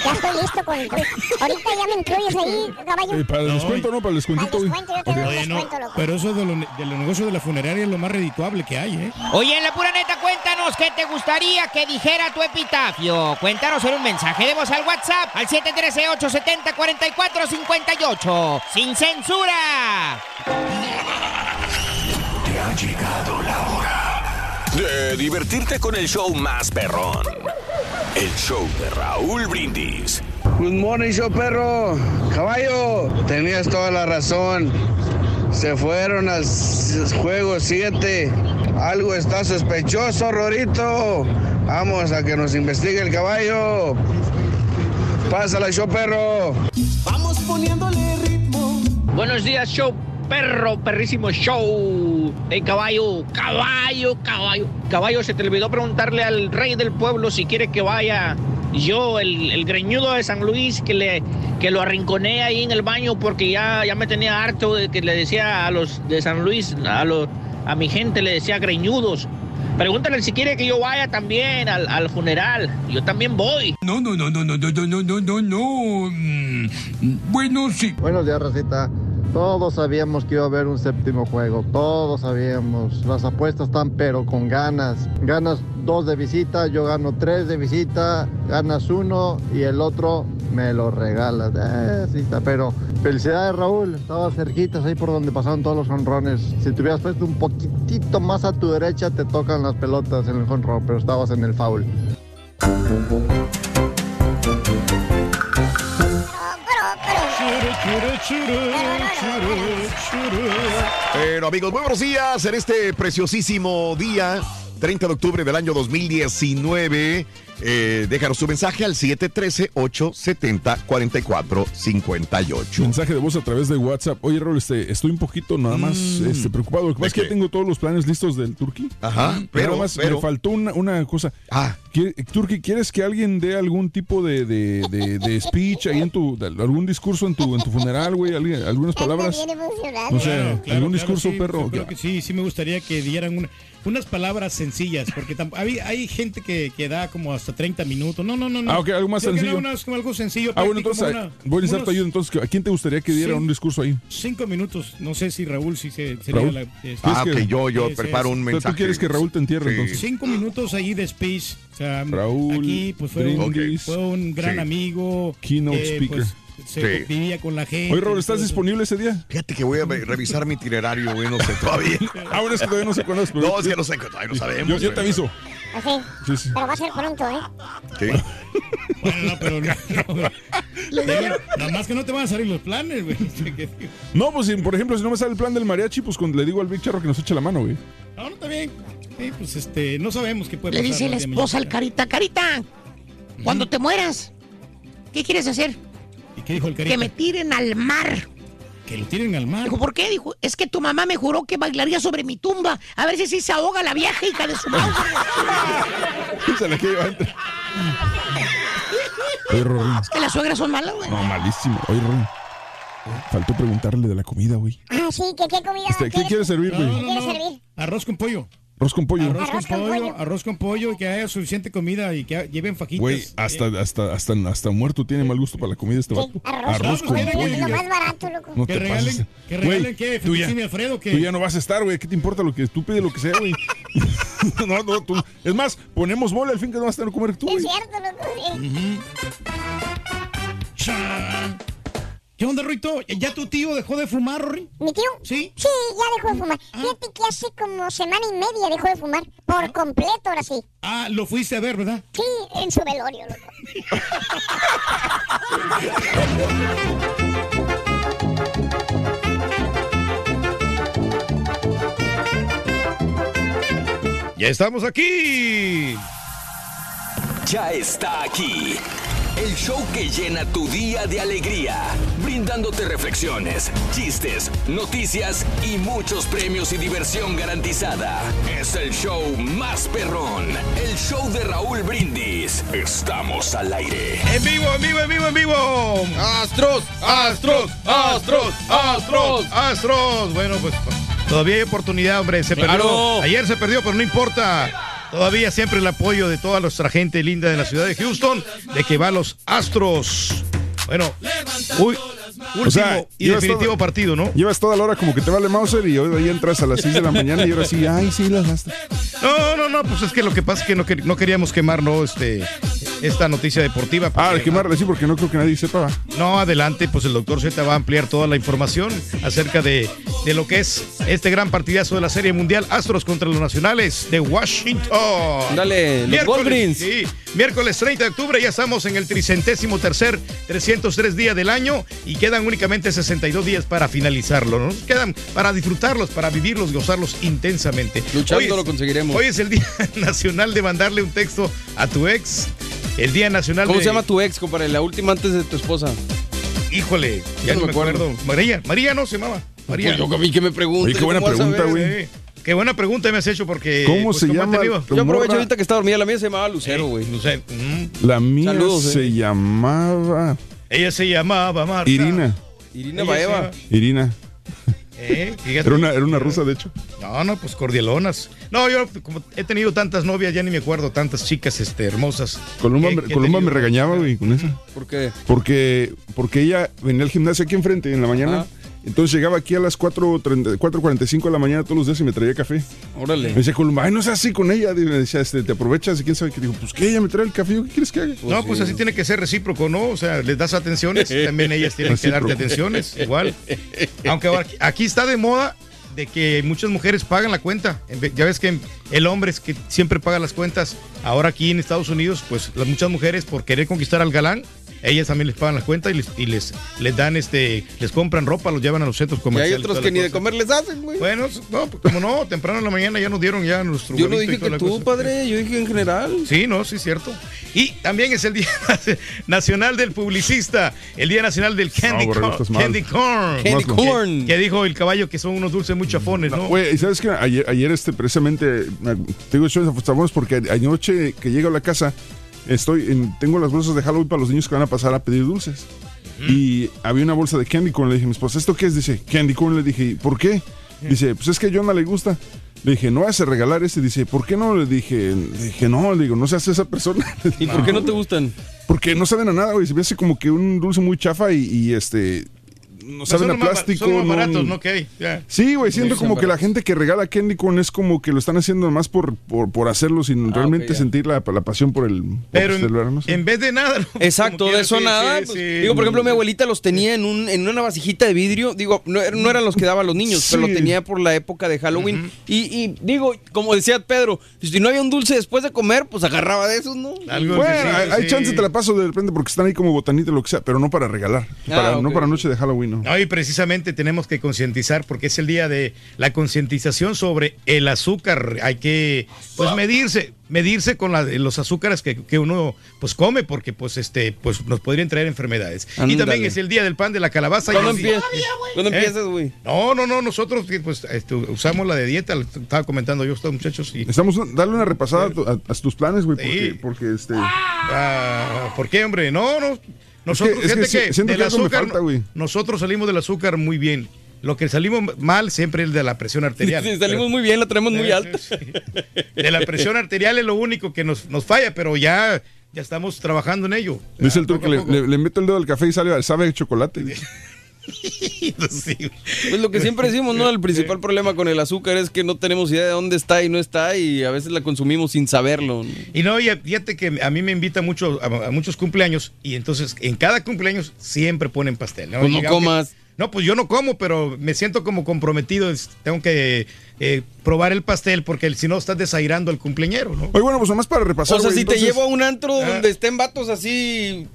Ya estoy listo con... Ahorita ya me incluyes ahí, caballo. Eh, para el descuento, ¿no? Para el descuentito, güey. descuento, yo te doy un Oye, no, descuento, loco. pero eso de, lo- de los negocios de la funeraria es lo más redituable que hay, ¿eh? Oye, en la pura neta, cuéntanos qué te gustaría que dijera tu epitafio. Cuéntanos en un mensaje de voz al WhatsApp al 713-870-4458. ¡Sin censura! Te ha llegado de divertirte con el show más perrón. El show de Raúl Brindis. Good morning, show perro. Caballo, tenías toda la razón. Se fueron al juego 7. Algo está sospechoso, Rorito. Vamos a que nos investigue el caballo. Pásala, show perro. Vamos poniéndole ritmo. Buenos días, show perro, perrísimo show. Hey, caballo, caballo, caballo. Caballo, se te olvidó preguntarle al rey del pueblo si quiere que vaya yo, el, el greñudo de San Luis, que, le, que lo arrinconé ahí en el baño porque ya, ya me tenía harto de que le decía a los de San Luis, a, los, a mi gente le decía greñudos. Pregúntale si quiere que yo vaya también al, al funeral. Yo también voy. No, no, no, no, no, no, no, no, no, no, no. Mm, Bueno, sí. Buenos días, Racita. Todos sabíamos que iba a haber un séptimo juego. Todos sabíamos. Las apuestas están, pero con ganas. Ganas dos de visita, yo gano tres de visita. Ganas uno y el otro me lo regalas. Eh, sí está, pero felicidades, Raúl. Estabas cerquitas ahí por donde pasaron todos los honrones. Si te hubieras puesto un poquitito más a tu derecha, te tocan las pelotas en el honrón, pero estabas en el foul. Pero amigos, buenos días en este preciosísimo día, 30 de octubre del año 2019. Eh, déjanos tu mensaje al 713-870-4458. Mensaje de voz a través de WhatsApp. Oye, Raúl, este, estoy un poquito nada más Mm. este, preocupado. Lo que pasa es que tengo todos los planes listos del Turkey. Ajá, pero- Nada más pero- me faltó una, una cosa. Ah. Turkey, ¿quieres que alguien dé algún tipo de, de, de- de speech ahí en tu, de- algún discurso en tu, en tu funeral, güey? ¿Algunas palabras? No sé, Claro, algún claro, discurso, sí, perro. yo creo que sí, sí me gustaría que dieran una- unas palabras sencillas, porque hay, hay gente que, que da como hasta 30 minutos. No, no, no. no. Ah, ok, algo más Yo sencillo. unas- como algo sencillo. Ah, bueno, entonces, una- voy a necesitar unos tu ayuda. Entonces, ¿a quién te gustaría que diera Sí. un discurso ahí? Cinco minutos. No sé si Raúl, si se, sería Raúl. la. Ah, ¿Quieres ok, yo- yo preparo un mensaje. tú quieres que Raúl te entierre, Sí. entonces. Cinco minutos ahí de speech. O sea, Raúl aquí pues fue, un, Brindis. fue un gran Sí. amigo. Keynote eh, speaker. pues, se Sí. vivía con la gente. Oye, Raúl, ¿estás disponible ese día? Fíjate que voy a revisar mi itinerario, güey, no sé todavía. (laughs) Ah, bueno, es que todavía no sé cuándo es. pero- No, es que no sé, todavía no sabemos. Yo, yo te aviso. Así. Sí, sí. Pero va a ser pronto, ¿eh? Sí. Bueno, no, pero no. Nada más que no te van a salir los planes, güey. (laughs) No, pues si, por ejemplo, si no me sale el plan del mariachi, pues cuando le digo al Big Charro que nos eche la mano, güey. No, no está bien. Sí, pues este, no sabemos qué puede Le pasar. dice la esposa al Carita, Carita, cuando te mueras, ¿qué quieres hacer? ¿Y qué dijo el carita? Que me tiren al mar. Que lo tiren al mar. Dijo, ¿por qué? Dijo, es que tu mamá me juró que bailaría sobre mi tumba. A ver si sí se ahoga la vieja hija de su madre. (laughs) Se la quiere entre- (laughs) Oye. Es que las suegras son malas, güey. No, malísimo. Oye, Rory. Faltó preguntarle de la comida, güey. Ah, sí, ¿qué, qué comida Este, ¿Qué quieres servir, No, güey? no, ¿Qué quieres no. servir? Arroz con pollo. Arroz con pollo. Arroz, Arroz con, con pollo, pollo. arroz con pollo y que haya suficiente comida y que lleven fajitas. Güey, hasta, hasta, hasta, hasta muerto tiene mal gusto para la comida este vato. Arroz, con es lo pollo. más barato, loco. No que te regalen, pases. que regalen qué, tú ya- Alfredo, que Tú ya no vas a estar, güey. ¿Qué te importa lo que tú pides lo que sea, güey? (laughs) no, no, tú. Es más, ponemos mole al fin que no vas a tener que comer tú, Es cierto, loco. sí. Chan. ¿Qué onda, Ruito? ¿Ya tu tío dejó de fumar, Rory? ¿Mi tío? Sí. Sí, ya dejó de fumar. Ah. Fíjate que hace como semana y media dejó de fumar. Por completo, ahora sí. Ah, lo fuiste a ver, ¿verdad? Sí, en su velorio, loco. Ya estamos aquí. Ya está aquí. El show que llena tu día de alegría, brindándote reflexiones, chistes, noticias y muchos premios y diversión garantizada. Es el show más perrón, el show de Raúl Brindis. Estamos al aire. En vivo, en vivo, en vivo, en vivo. Astros, astros, astros, astros. Astros. Bueno, pues todavía hay oportunidad, hombre. Se Claro. perdió. Ayer se perdió, pero no importa. Todavía siempre el apoyo de toda nuestra gente linda de la ciudad de Houston, de que va a los Astros. Bueno, uy, último O sea, y definitivo partido, ¿no? Llevas toda la hora como que te vale Mauser y hoy ahí entras a las 6 de la mañana y ahora sí, ay, sí, las gastas. No, no, no, pues es que lo que pasa es que no, quer- no queríamos quemar, ¿no? Este, esta noticia deportiva. Ah, porque- de quemarle, sí, porque no creo que nadie sepa. No, adelante, pues el doctor Z va a ampliar toda la información acerca de, de lo que es este gran partidazo de la Serie Mundial Astros contra los Nacionales de Washington. Dale, los Miércoles, Wolverines. Sí, miércoles 30 de octubre ya estamos en el tricentésimo tercer 303 día del año y quedan únicamente 62 días para finalizarlo, ¿no? Quedan para disfrutarlos, para vivirlos, gozarlos intensamente. Luchando Hoy es- lo conseguiremos. Hoy es el Día (laughs) Nacional de mandarle un texto a tu ex. El Día Nacional ¿Cómo de... se llama tu ex, compadre? La última antes de tu esposa. Híjole, ya no, me acuerdo. María, María no se llamaba. María. Pues yo a mí que me pregunte. Oye, qué buena ¿cómo vas a pregunta, güey. Qué buena pregunta me has hecho porque. ¿Cómo pues, se ¿cómo llama tu Yo aprovecho morra? ahorita que está dormida. La mía se llamaba Lucero, güey. Lucero. mm. La mía Saludos, eh. se llamaba Ella se llamaba Marta. Irina. Irina se Baeva. llama- Irina. Eh. Era una, era una rusa, de hecho. No, no, pues cordialonas. No, yo como he tenido tantas novias, ya ni me acuerdo, tantas chicas este, hermosas. Columba, que- me- Columba regañaba, güey, con eso. ¿Por qué? Porque, porque ella venía al gimnasio aquí enfrente en la mañana. Ah. Entonces llegaba aquí a las 4.30 4.45 de la mañana todos los días y me traía café. Órale. Me decía Columba, ay, no seas así con ella. Y me decía, este, te aprovechas y quién sabe qué. Digo, pues que ella me trae el café. ¿Qué quieres que haga? No, pues así tiene que ser recíproco, ¿no? O sea, les das atenciones, (laughs) también ellas tienen que darte atenciones, igual. Aunque ahora aquí- está de moda de que muchas mujeres pagan la cuenta. Ya ves que el hombre es que siempre paga las cuentas. Ahora aquí en Estados Unidos, pues las muchas mujeres por querer conquistar al galán, ellas también les pagan las cuentas y les, y les, les dan este, les compran ropa, los llevan a los centros Y hay comerciales. otros que ni de comer les hacen, güey. Bueno, no, pues como no, temprano en la mañana ya nos dieron ya nuestro Yo no dije que tú, cosa. padre. Yo dije en general. Sí, no, sí, cierto. Y también es el Día (laughs) Nacional del Publicista, el Día Nacional del Candy, borrego, corn, candy Corn. Candy corn. Que dijo el caballo que son unos dulces muy chafones, ¿no? Güey, ¿y sabes qué? Ayer, ayer este, precisamente, me- te digo, estamos porque anoche que llego a la casa, estoy en- tengo las bolsas de Halloween para los niños que van a pasar a pedir dulces. Y había una bolsa de candy corn. Le dije a mi esposa, ¿esto qué es? Dice, candy corn. Le dije, ¿por qué? Dice, pues es que a Jonah le gusta. Le dije, no vas a regalar ese. Dice, ¿por qué no? Le dije, le dije, no, le digo, no seas esa persona. (laughs) ¿Y por qué no te gustan? Porque no saben a nada, güey. Se me hace como que un dulce muy chafa y, y, este. No saben a los más- plástico. son no- baratos, ¿no? Que hay. Sí, güey, siento Sí, como que la gente que regala candy corn es como que lo están haciendo más por, por, por hacerlo sin realmente ya. sentir la, la pasión por el, Pero verano, no sé. En vez de nada. ¿no? Exacto, de eso sí, nada. sí, pues, sí. Digo, por ejemplo, mi abuelita los tenía en, un, en una vasijita de vidrio. Digo, no, er- no eran los que daban los niños, pero lo tenía por la época de Halloween. y, y digo, como decía Pedro, si no había un dulce después de comer, pues agarraba de esos, ¿no? bueno, hay, hay chance te la paso de repente porque están ahí como botanita o lo que sea, pero no para regalar. para, No para noche de Halloween, ¿no? No, y precisamente tenemos que concientizar porque es el día de la concientización sobre el azúcar. Hay que pues medirse, medirse con la- los azúcares que, que uno pues come porque pues este pues nos podrían traer enfermedades. Y también es el día del pan de la calabaza. ¿Cuándo empiezas? ¿Cuándo ¿Eh? empiezas, güey? No, no, no, nosotros pues este, usamos la de dieta, lo estaba comentando yo estos muchachos y Necesitamos un- darle una repasada a, tu- a- a tus planes, güey, porque, Sí. porque este... Ah, ¿Por qué, hombre? No, no. Nosotros, es que del azúcar, falta, nosotros salimos del azúcar muy bien. Lo que salimos mal siempre es de la presión arterial. (laughs) Sí, salimos muy bien, la tenemos muy Sí, alta. De la presión arterial es lo único que nos, nos falla, pero ya, ya estamos trabajando en ello. Dice el que le, le- le meto el dedo al café y sale, sabe chocolate. (laughs) (laughs) Pues lo que siempre decimos, ¿no? El principal problema con el azúcar es que no tenemos idea de dónde está y no está y a veces la consumimos sin saberlo. ¿no? Y no, y fíjate que a mí me invita mucho a, a muchos cumpleaños y entonces en cada cumpleaños siempre ponen pastel. ¿no? Pues no Llegamos- comas. No, pues yo no como, pero me siento como comprometido. Tengo que eh, probar el pastel porque si no estás desairando al cumpleañero, ¿no? Oye, bueno, pues nomás para repasar. O sea, si te llevo a un antro Ah. donde estén vatos así,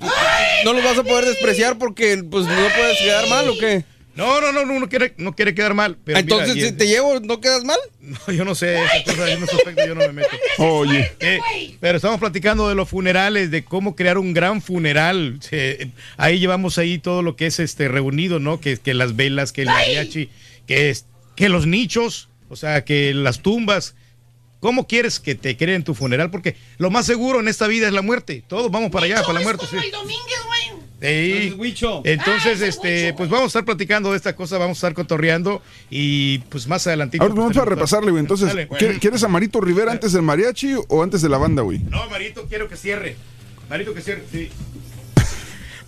no los vas a poder despreciar porque pues no puedes quedar mal o qué. No, no, no, no, no quiere, no quiere quedar mal. Pero Entonces, mira, si te llevo, ¿no quedas mal? No, yo no sé, esas cosas, en esos aspectos yo no me meto. Oye. Eh, pero estamos platicando de los funerales, de cómo crear un gran funeral. Ahí llevamos ahí todo lo que es este reunido, ¿no? Que, que las velas, que el mariachi, que, es, que los nichos, o sea, que las tumbas. ¿Cómo quieres que te creen tu funeral? Porque lo más seguro en esta vida es la muerte. Todos vamos para allá, para la muerte. sí. Sí. Entonces, este, pues vamos a estar platicando de esta cosa, vamos a estar cotorreando y pues más adelantito. Ahora vamos para repasarle, güey. Entonces, Dale, bueno. ¿quiere- ¿quieres a Marito Rivera antes del mariachi o antes de la banda, güey? No, Marito, quiero que cierre. Marito, que cierre, sí.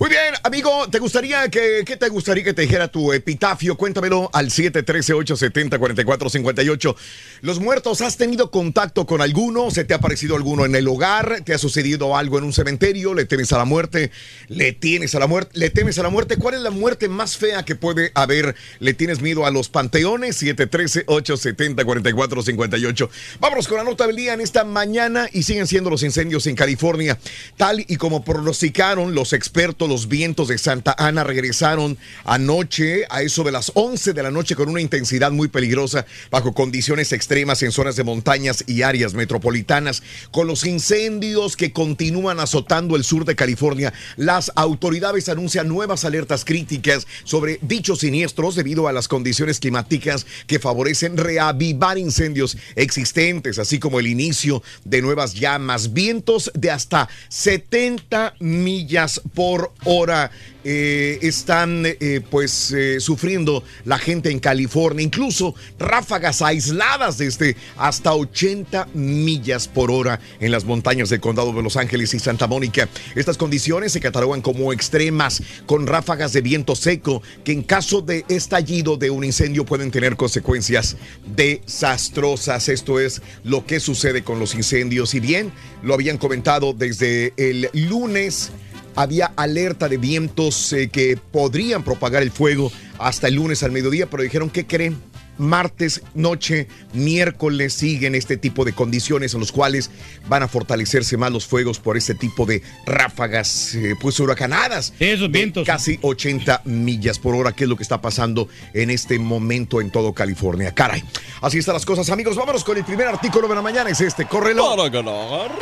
Muy bien, amigo, ¿te gustaría que, qué te gustaría que te dijera tu epitafio? Cuéntamelo al 713-870-4458. Los muertos, ¿has tenido contacto con alguno? ¿Se te ha aparecido alguno en el hogar? ¿Te ha sucedido algo en un cementerio? ¿Le temes a la muerte? ¿Le tienes a la muerte? ¿Le temes a la muerte? ¿Cuál es la muerte más fea que puede haber? ¿Le tienes miedo a los panteones? 713-870-4458. Vámonos con la nota del día en esta mañana y siguen siendo los incendios en California. Tal y como pronosticaron los expertos, los vientos de Santa Ana regresaron anoche a eso de las 11 de la noche con una intensidad muy peligrosa bajo condiciones extremas en zonas de montañas y áreas metropolitanas. Con los incendios que continúan azotando el sur de California, las autoridades anuncian nuevas alertas críticas sobre dichos siniestros debido a las condiciones climáticas que favorecen reavivar incendios existentes, así como el inicio de nuevas llamas, vientos de hasta 70 millas por hora. eh, están eh, pues eh, sufriendo la gente en California, incluso ráfagas aisladas desde hasta 80 millas por hora en las montañas del condado de Los Ángeles y Santa Mónica. Estas condiciones se catalogan como extremas, con ráfagas de viento seco que en caso de estallido de un incendio pueden tener consecuencias desastrosas. Esto es lo que sucede con los incendios. Y bien, lo habían comentado desde el lunes había alerta de vientos eh, que podrían propagar el fuego hasta el lunes al mediodía, pero dijeron, ¿qué creen? Martes, noche, miércoles siguen este tipo de condiciones en los cuales van a fortalecerse más los fuegos por este tipo de ráfagas, eh, pues huracanadas. esos vientos. Casi 80 millas por hora, que es lo que está pasando en este momento en todo California. Caray, así están las cosas, amigos. Vámonos con el primer artículo de la mañana, es este, córrelo. Para ganar.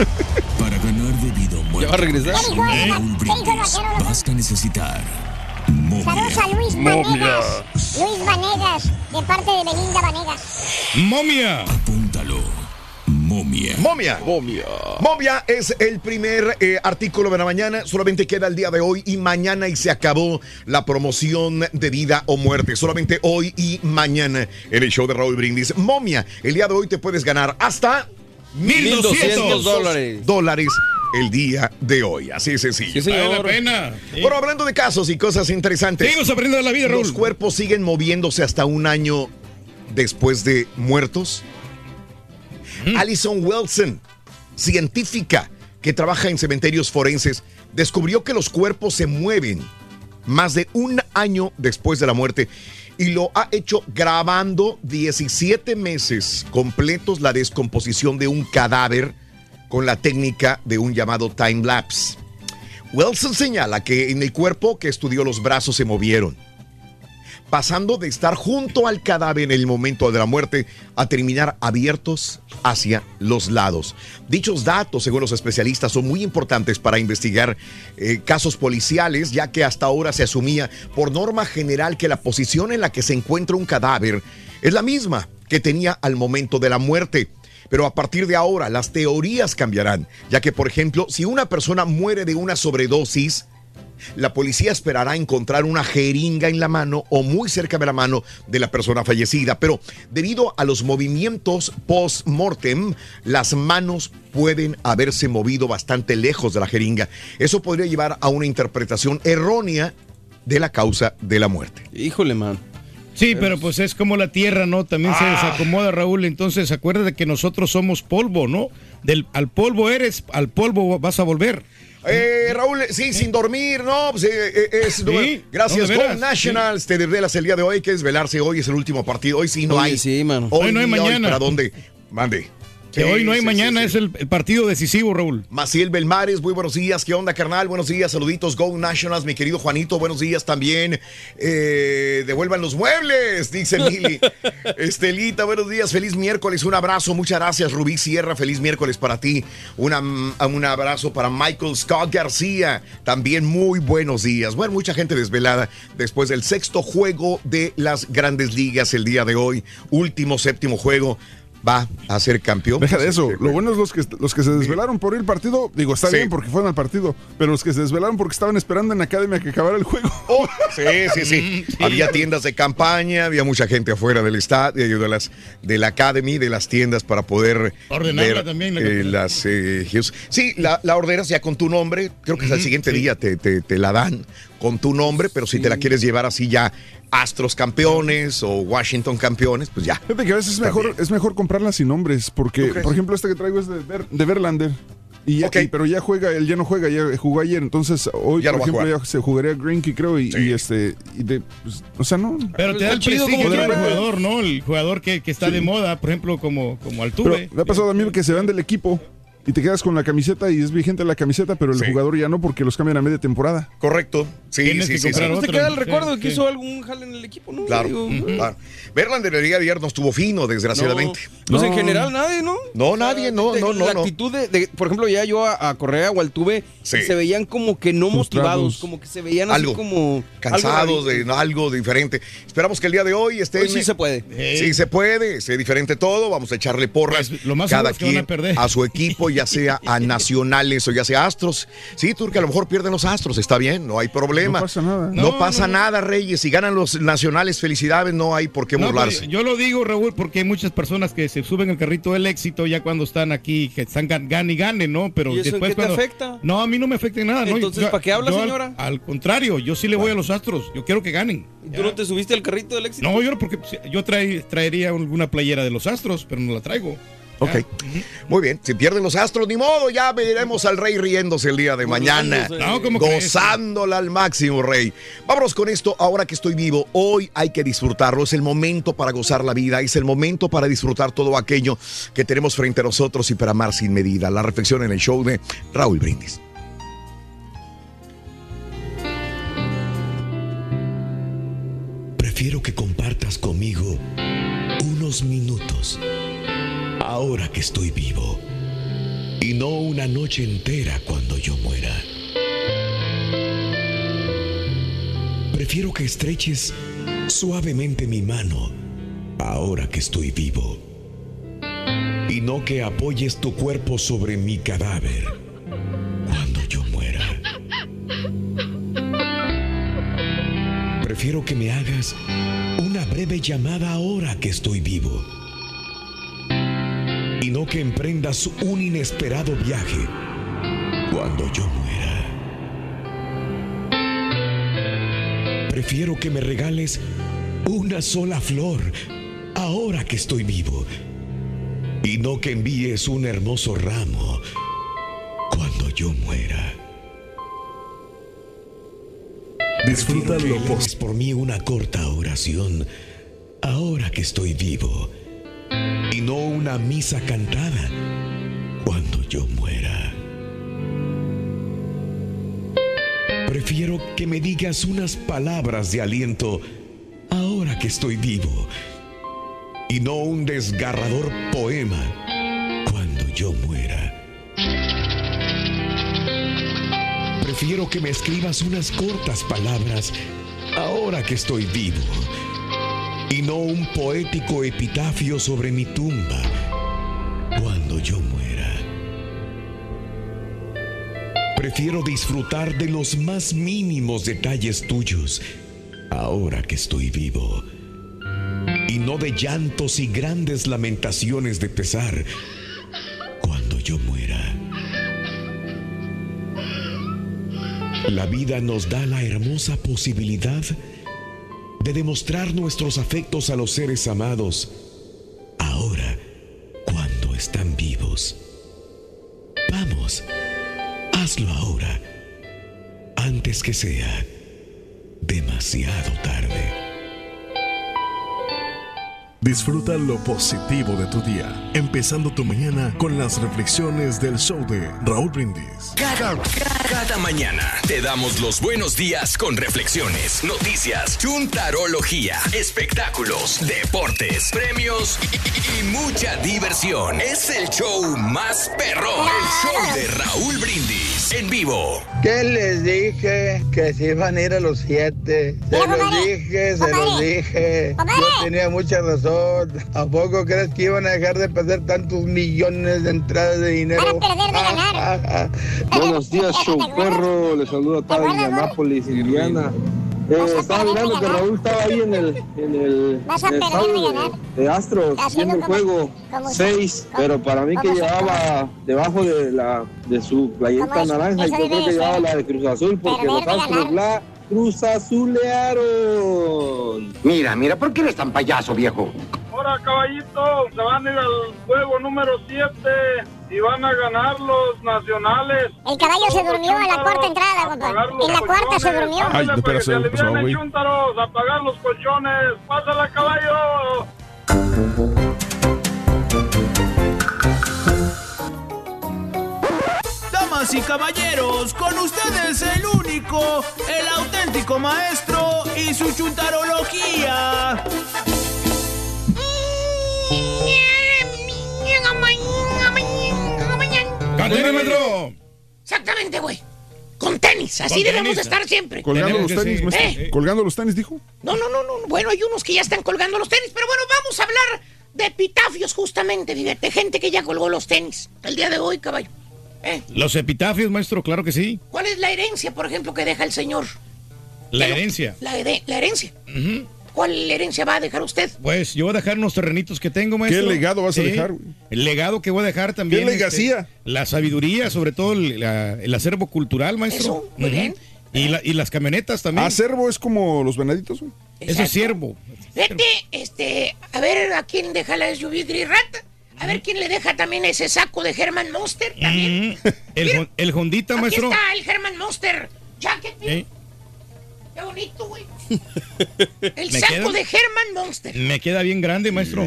(laughs) ¿Ya va a regresar? basta necesitar Saludos a Luis Momia. Vanegas. Luis Vanegas, de parte de Belinda Vanegas. Momia. Apúntalo. Momia. Momia. Momia. Momia es el primer eh, artículo de la mañana. Solamente queda el día de hoy y mañana y se acabó la promoción de vida o muerte. Solamente hoy y mañana en el show de Raúl Brindis. Momia, el día de hoy te puedes ganar hasta 1,200 dólares. dólares el día de hoy. Así es sencillo. Vale la pena. Sí. Bueno, hablando de casos y cosas interesantes. Seguimos aprendiendo de la vida, Raúl. Los cuerpos siguen moviéndose hasta un año después de muertos. Alison Wilson, científica que trabaja en cementerios forenses, descubrió que los cuerpos se mueven más de un año después de la muerte y lo ha hecho grabando 17 meses completos la descomposición de un cadáver con la técnica de un llamado time lapse. Wilson señala que en el cuerpo que estudió los brazos se movieron, pasando de estar junto al cadáver en el momento de la muerte a terminar abiertos hacia los lados. Dichos datos, según los especialistas, son muy importantes para investigar eh, casos policiales, ya que hasta ahora se asumía por norma general que la posición en la que se encuentra un cadáver es la misma que tenía al momento de la muerte. Pero a partir de ahora las teorías cambiarán, ya que por ejemplo, si una persona muere de una sobredosis, la policía esperará encontrar una jeringa en la mano o muy cerca de la mano de la persona fallecida, pero debido a los movimientos post-mortem, las manos pueden haberse movido bastante lejos de la jeringa. Eso podría llevar a una interpretación errónea de la causa de la muerte. Híjole, man. Sí, pero pues es como la tierra, ¿no? También se Ah. desacomoda, Raúl. Entonces, acuérdate que nosotros somos polvo, ¿no? Del, al polvo eres, al polvo vas a volver. Eh, Raúl, sí, sin dormir, ¿no? Pues, eh, eh, es- Sí, bueno, gracias, no, Go Nationals. Te desvelas el día de hoy, que es velarse hoy, es el último partido. Hoy sí no Oye, hay. sí, mano. Hoy no hay mañana. ¿Para dónde? Mande. (laughs) Que Sí, hoy no hay sí, mañana, sí, es el, el partido decisivo, Raúl. Maciel Belmares, muy buenos días. ¿Qué onda, carnal? Buenos días, saluditos, Go Nationals, mi querido Juanito, buenos días también. Eh, devuelvan los muebles, dice Mili. (laughs) Estelita, buenos días, feliz miércoles, un abrazo, muchas gracias, Rubí Sierra, feliz miércoles para ti. Una- un abrazo para Michael Scott García, también muy buenos días. Bueno, mucha gente desvelada después del sexto juego de las grandes ligas el día de hoy, último, séptimo juego. Va a ser campeón. Deja de eso. Lo bueno es los que, los que se desvelaron por ir al partido. Digo, está Sí. bien porque fueron al partido. Pero los que se desvelaron porque estaban esperando en la academia que acabara el juego. Oh, sí, sí, (laughs) sí. Había tiendas de campaña, había mucha gente afuera del estadio, de las de la academy, de las tiendas para poder Ordenarla ver, también, la eh, las eh. Sí, la, la ordenas ya con tu nombre. Creo que es al siguiente día te, te- te la dan con tu nombre, pero si te la quieres llevar así ya Astros campeones o Washington campeones, pues ya. Fíjate que a veces es mejor, es mejor comprarla sin nombres. Porque, por ejemplo, esta que traigo es de, Ver- de Verlander. Y ya, y- pero ya juega, él ya no juega, ya jugó ayer. Entonces, hoy, Ya por ejemplo, ya se jugaría Greinke, creo. Y, y este, y de, pues, o sea, no. Pero te da el chido como quiera. jugador, ¿no? El jugador que, que está de moda, por ejemplo, como, como Pero Altuve. le ha pasado a mí que se van del equipo y te quedas con la camiseta y es vigente la camiseta, pero el Sí. jugador ya no porque los cambian a media temporada. Correcto. Sí, Tienes sí, que sí, comprar sí. Pues te otro. queda el Sí, recuerdo de que sí. hizo algún jale en el equipo, ¿no? Claro, Digo, claro. Verlander el día de ayer no estuvo fino, desgraciadamente. No, pues en No. general nadie, ¿no? No, nadie, no, De- no, no, La no. actitud de, de- por ejemplo, ya yo a, a Correa o al Tuve, Sí. se veían como que no Frustrados. motivados, como que se veían así Algo. como... cansados algo de no, algo diferente. Esperamos que el día de hoy esté Hoy sí se puede. Sí se puede, sea diferente todo. Vamos a echarle porras Pues, lo más cada es quien a perder. a su equipo, ya sea a (laughs) nacionales o ya sea astros. Sí, Turque, a lo mejor pierden los astros, está bien, no hay problema. No pasa nada. No, No, pasa no, no. nada, Reyes. Si ganan los nacionales, felicidades, no hay por qué burlarse. pues, yo lo digo, Raúl, porque hay muchas personas que se suben al carrito del éxito ya cuando están aquí, que están gan, gane y gane, ¿no? Pero ¿Y eso en después qué te afecta? No, a mí no me afecta en nada, ¿no? Entonces, Yo- ¿para qué habla, al- señora? Al, contrario, yo sí le voy a los astros. Yo quiero que ganen. ¿Y ¿Tú no te subiste al carrito del éxito? No, yo no, porque yo trae- traería alguna playera de los astros, pero no la traigo. Ok. Muy bien. Si pierden los astros, ni modo, ya veremos al rey riéndose el día de mañana. No, ¿cómo crees? Gozándola al máximo, rey. Vámonos con esto. Ahora que estoy vivo, hoy hay que disfrutarlo. Es el momento para gozar la vida. Es el momento para disfrutar todo aquello que tenemos frente a nosotros y para amar sin medida. La reflexión en el show de Raúl Brindis. Prefiero que compartas conmigo unos minutos ahora que estoy vivo y no una noche entera cuando yo muera. Prefiero que estreches suavemente mi mano ahora que estoy vivo y no que apoyes tu cuerpo sobre mi cadáver cuando yo muera. Prefiero que me hagas una breve llamada ahora que estoy vivo. Y no que emprendas un inesperado viaje cuando yo muera. Prefiero que me regales una sola flor ahora que estoy vivo y no que envíes un hermoso ramo cuando yo muera. Disfruta por mí una corta oración ahora que estoy vivo y no una misa cantada cuando yo muera. Prefiero que me digas unas palabras de aliento ahora que estoy vivo y no un desgarrador poema cuando yo muera. Prefiero que me escribas unas cortas palabras ahora que estoy vivo y no un poético epitafio sobre mi tumba cuando yo muera. Prefiero disfrutar de los más mínimos detalles tuyos ahora que estoy vivo y no de llantos y grandes lamentaciones de pesar cuando yo muera. La vida nos da la hermosa posibilidad de demostrar nuestros afectos a los seres amados ahora cuando están vivos. Vamos, hazlo ahora, antes que sea demasiado tarde. Disfruta lo positivo de tu día, empezando tu mañana con las reflexiones del show de Raúl Brindis. Cada, cada mañana te damos los buenos días con reflexiones, noticias, chuntarología, espectáculos, deportes, premios y, mucha diversión. Es el show más perrón, el show de Raúl Brindis en vivo. ¿Qué les dije? Que se iban a ir a los siete. Se los dije, se los dije. Yo tenía mucha razón. ¿A poco crees que iban a dejar de perder tantos millones de entradas de dinero? Buenos días, show perro. Les saludo a toda Indianápolis, Indiana. Eh, estaba mirando que Raúl estaba ahí en el, en el, Vas a en el de, de Astros Haciendo el juego como- 6, pero para mí que llevaba debajo de la de su playeta naranja y yo creo que llevaba la de Cruz Azul porque los Astros la Cruz Azulearon. Mira, mira, ¿por qué eres tan payaso, viejo? Caballito, se van a ir al juego número 7 y van a ganar los nacionales. El caballo se durmió en la cuarta entrada, compa. En la cuarta se durmió. Ay, no, espera, se le pasó, güey. a pagar los colchones. ¡Pásala, caballo! Damas y caballeros, con ustedes el único, el auténtico maestro y su chuntarología. ¡Cántale, maestro! Exactamente, güey. Con tenis, así Con debemos tenis, de estar siempre. Colgando los tenis, maestro. ¿Eh? Colgando los tenis, dijo. No, no, no, no. Bueno, hay unos que ya están colgando los tenis, pero bueno, vamos a hablar de epitafios justamente, fíjate, gente que ya colgó los tenis el día de hoy, caballo. ¿Eh? Los epitafios, maestro, claro que sí. ¿Cuál es la herencia, por ejemplo, que deja el señor? La herencia. La, here- la herencia. ¿Cuál herencia va a dejar usted? Pues yo voy a dejar unos terrenitos que tengo, maestro. legado vas a dejar, güey? El legado que voy a dejar también. ¿Qué legacía? este, la sabiduría, sobre todo el, la- el acervo cultural, maestro. Eso, muy bien. Y, la- y las camionetas también. Acervo es como los venaditos, güey. Eso es siervo. Vete, este, a ver a quién deja la SUV Gris Rata. A ver quién le deja también ese saco de Herman Monster. También. Mm, El, el Hondita, Aquí maestro. está el Herman Monster Jacket. Eh, Qué bonito, güey. (laughs) El saco queda- de Herman Monster. Me queda bien grande, maestro.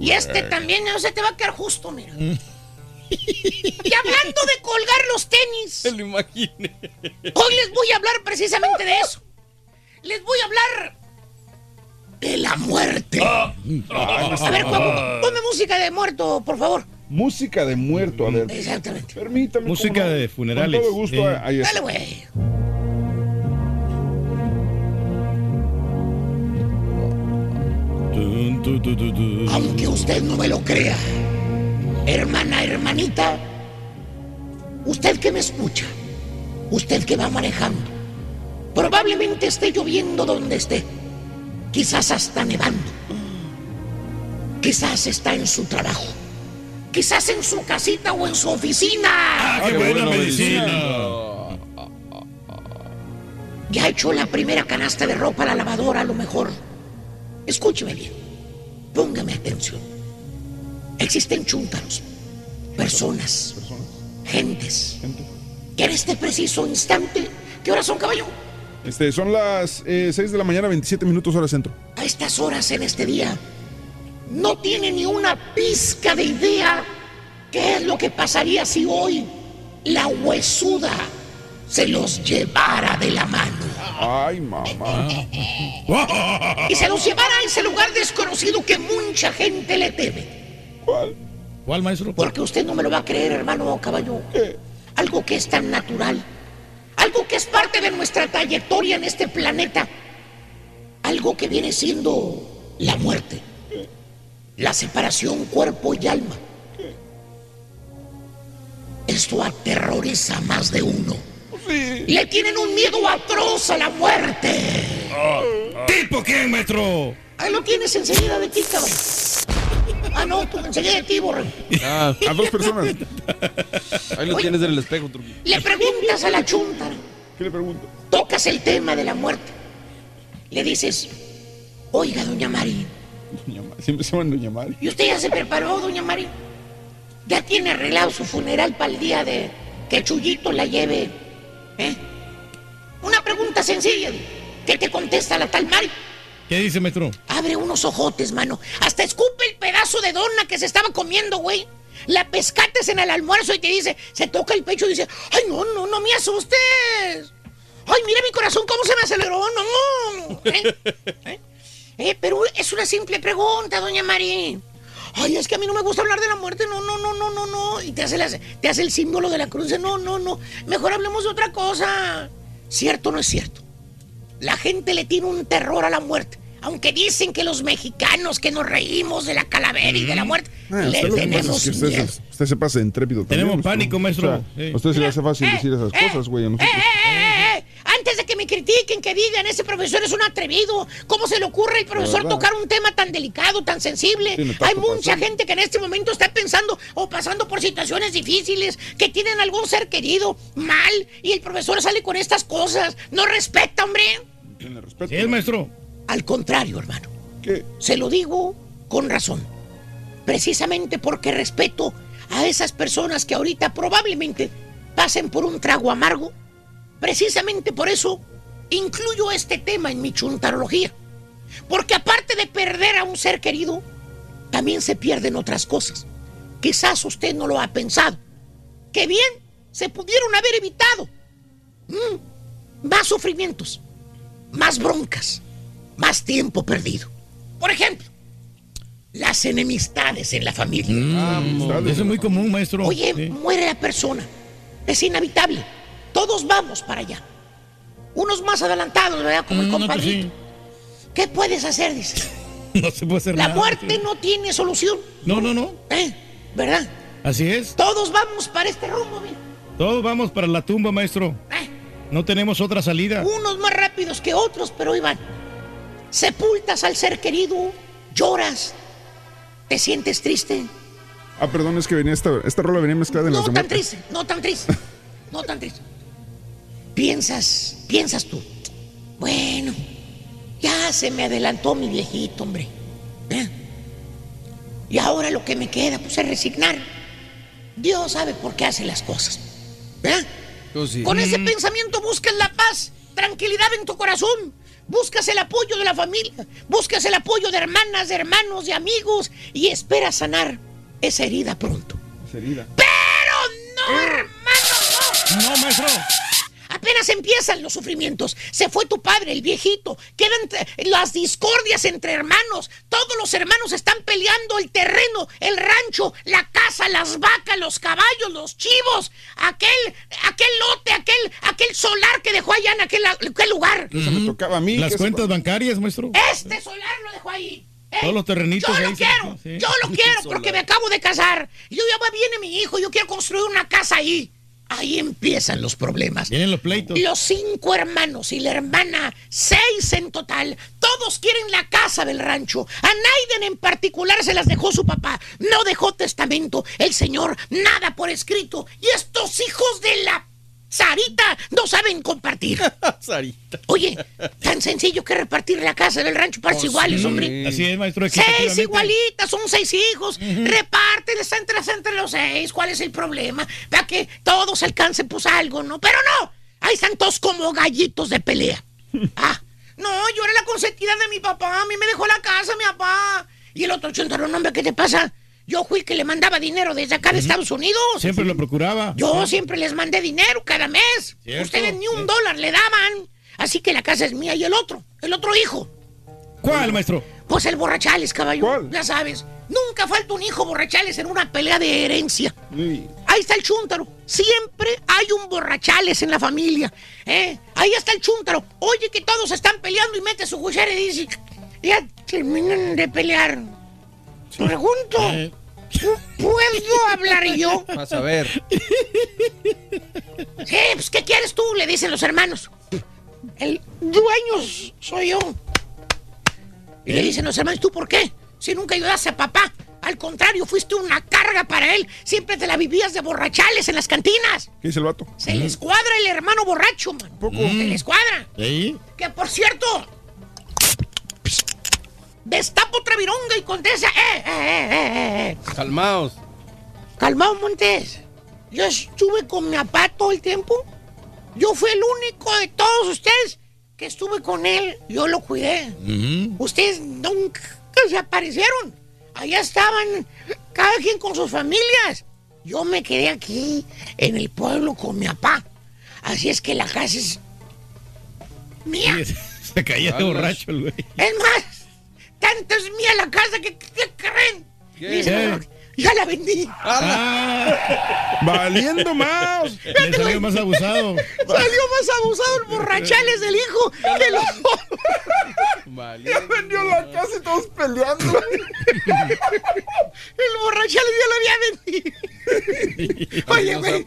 Y este también no se te va a quedar justo, mira. (laughs) Y hablando de colgar los tenis. Se lo imaginé. Hoy les voy a hablar precisamente de eso. Les voy a hablar de la muerte. Ah. A ver, Juan, ponme música de muerto, por favor. Música de muerto, a ver. Exactamente. Permítame. Música de funerales. Con todo gusto, Sí. ahí está. Dale, güey. Aunque usted no me lo crea, hermana, hermanita, usted que me escucha, usted que va manejando, probablemente esté lloviendo donde esté, quizás hasta nevando, quizás está en su trabajo, quizás en su casita o en su oficina. ¡Ah, qué buena medicina! Ya echó la primera canasta de ropa a la lavadora, a lo mejor. Escúcheme bien. Póngame atención. Existen chúntaros, personas, gentes, que en este preciso instante, ¿qué horas son, caballo? Este, son las 6 de la mañana, 27 minutos hora centro. A estas horas en este día, no tiene ni una pizca de idea qué es lo que pasaría si hoy la huesuda se los llevara de la mano. Ay, mamá. (laughs) Y se los llevara a ese lugar desconocido que mucha gente le teme. ¿Cuál? ¿Cuál, maestro? Porque usted no me lo va a creer, hermano caballo. Algo que es tan natural. Algo que es parte de nuestra trayectoria en este planeta. Algo que viene siendo la muerte. La separación cuerpo y alma. Esto aterroriza a más de uno. Le tienen un miedo atroz a la muerte. ¿Tipo quién, maestro? Ahí lo tienes enseguida de ti, cabrón. Ah, no, tú enseguida de ti, borre. Ah, a dos personas. Ahí lo Oye. tienes en el espejo, Truqui. Le preguntas a la chunta. ¿Qué le pregunto? Tocas el tema de la muerte. Le dices, oiga, doña Mari, Doña Ma- Siempre se llaman Doña Mari. ¿y usted ya se preparó, doña Mari? ¿Ya tiene arreglado su funeral para el día de que Chuyito la lleve? ¿Eh? Una pregunta sencilla. ¿Qué te contesta la tal Mari? ¿Qué dice, maestro? Abre unos ojotes, mano. Hasta escupe el pedazo de dona que se estaba comiendo, güey. La pescates en el almuerzo y te dice, se toca el pecho y dice, ay, no, no, no me asustes. Ay, mira mi corazón cómo se me aceleró, no. ¿Eh? (laughs) ¿Eh? Eh, pero es una simple pregunta, doña Mari. Ay, es que a mí no me gusta hablar de la muerte, no, no, no, no, no, no. Y te hace, las- te hace el símbolo de la cruz, no, no, no. Mejor hablemos de otra cosa. ¿Cierto o no es cierto? La gente le tiene un terror a la muerte. Aunque dicen que los mexicanos que nos reímos de la calavera y de la muerte, Ah, le pasa tenemos que usted, miedo. se, usted se pasa intrépido también. Tenemos maestro. pánico, maestro. O sea, Sí. a usted se le hace fácil Eh, decir esas eh, cosas, güey. A nosotros. Antes de que me critiquen, que digan, ese profesor es un atrevido. ¿Cómo se le ocurre al profesor tocar un tema tan delicado, tan sensible? Hay mucha pasando. gente que en este momento está pensando o pasando por situaciones difíciles, que tienen algún ser querido mal, y el profesor sale con estas cosas. No respeta, hombre. Tiene respeto. Sí, es maestro. Al contrario, hermano. ¿Qué? Se lo digo con razón. Precisamente porque respeto a esas personas que ahorita probablemente pasen por un trago amargo. Precisamente por eso incluyo este tema en mi chuntarología. Porque aparte de perder a un ser querido, también se pierden otras cosas. Quizás usted no lo ha pensado. Que bien se pudieron haber evitado. Mm, más sufrimientos, más broncas, más tiempo perdido. Por ejemplo, las enemistades en la familia. Eso es muy común, maestro. Oye, Sí. muere la persona. Es inevitable. Todos vamos para allá. Unos más adelantados, ¿verdad? Como el Mm, no, pues compadrito. ¿Qué puedes hacer? Dice. (laughs) No se puede hacer La nada. muerte no tiene solución. No, no, no. ¿Eh? ¿Verdad? Así es. Todos vamos para este rumbo, mira. Todos vamos para la tumba, maestro. Eh. No tenemos otra salida. Unos más rápidos que otros, pero van. Sepultas al ser querido, lloras, te sientes triste. Ah, perdón, es que venía esta, esta rola venía mezclada en las No tan muerte. triste, no tan triste, no tan triste. (laughs) Piensas, piensas tú. Bueno, ya se me adelantó mi viejito, hombre. ¿Eh? Y ahora lo que me queda, pues, es resignar. Dios sabe por qué hace las cosas. ¿Eh? Sí. Con ese pensamiento buscas la paz, tranquilidad en tu corazón. Buscas el apoyo de la familia, buscas el apoyo de hermanas, de hermanos, de amigos y esperas sanar esa herida pronto. Esa herida. Pero no, hermano, no. No, maestro. Apenas empiezan los sufrimientos. Se fue tu padre, el viejito. Quedan las discordias entre hermanos. Todos los hermanos están peleando el terreno, el rancho, la casa, las vacas, los caballos, los chivos, aquel, aquel lote, aquel, aquel solar que dejó allá en aquel, aquel lugar. Eso me tocaba a mí. Las cuentas bancarias, maestro. Este solar lo dejó ahí. ¿eh? Todos los terrenitos Yo ahí lo se- quiero, sí. yo lo (laughs) quiero porque me acabo de casar. Yo ya va- viene mi hijo, yo quiero construir una casa ahí. Ahí empiezan los problemas. Vienen los pleitos. Los cinco hermanos y la hermana, seis en total, todos Todos quieren la casa del rancho. A Naiden en particular se las dejó su papá. No dejó testamento. El señor nada por escrito. Y estos hijos de la Sarita no saben compartir. (laughs) Sarita. Oye, tan sencillo que repartir la casa del rancho para Oh, iguales, sí. hombre. Así es, maestro. Seis igualitas, son seis hijos. Repárteles entre, entre los seis. ¿Cuál es el problema? Para que todos alcancen pues algo, ¿no? Pero no. Ahí están todos como gallitos de pelea. (laughs) Ah, no, yo era la consentida de mi papá. A mí me dejó la casa, mi papá. Y el otro chontarón, hombre, ¿qué te pasa? Yo fui el que le mandaba dinero desde acá de Estados Unidos. Siempre lo procuraba. Yo siempre les mandé dinero cada mes. Cierto. Ustedes ni un dólar le daban. Así que la casa es mía y el otro, el otro hijo. ¿Cuál, maestro? Pues el borrachales, caballo. Ya sabes. Nunca falta un hijo borrachales en una pelea de herencia. Ahí está el chúntaro. Siempre hay un borrachales en la familia. ¿eh? Ahí está el chúntaro. Oye que todos están peleando y mete su cuchara y dice, ya terminan de pelear. Pregunto, ¿puedo hablar yo? Vas a ver. Sí, pues ¿qué quieres tú? Le dicen los hermanos. El dueño soy yo. Y le dicen los hermanos, ¿tú por qué? Si nunca ayudaste a papá. Al contrario, fuiste una carga para él. Siempre te la vivías de borrachales en las cantinas. ¿Qué dice el vato? Se les cuadra el hermano borracho, man. Se les cuadra. ¿Sí? Que por cierto, destapo otra vironga y contesta, eh, eh, eh, eh, eh. Calmaos. Calmado, Montes. Yo estuve con mi papá todo el tiempo. Yo fui el único de todos ustedes que estuve con él. Yo lo cuidé. Ustedes nunca se aparecieron. Allá estaban cada quien con sus familias. Yo me quedé aquí en el pueblo con mi papá. Así es que la casa es mía. (laughs) Se caía de borracho el güey. Es más, tanto es mía la casa que, que creen. ¿Qué? Dice, ya la vendí. Valiendo más. (laughs) Le salió más abusado. Salió más abusado el borrachales del hijo que los... Ya vendió la casa y todos peleando. (laughs) El borrachales ya lo había vendido. (laughs) Oye, güey.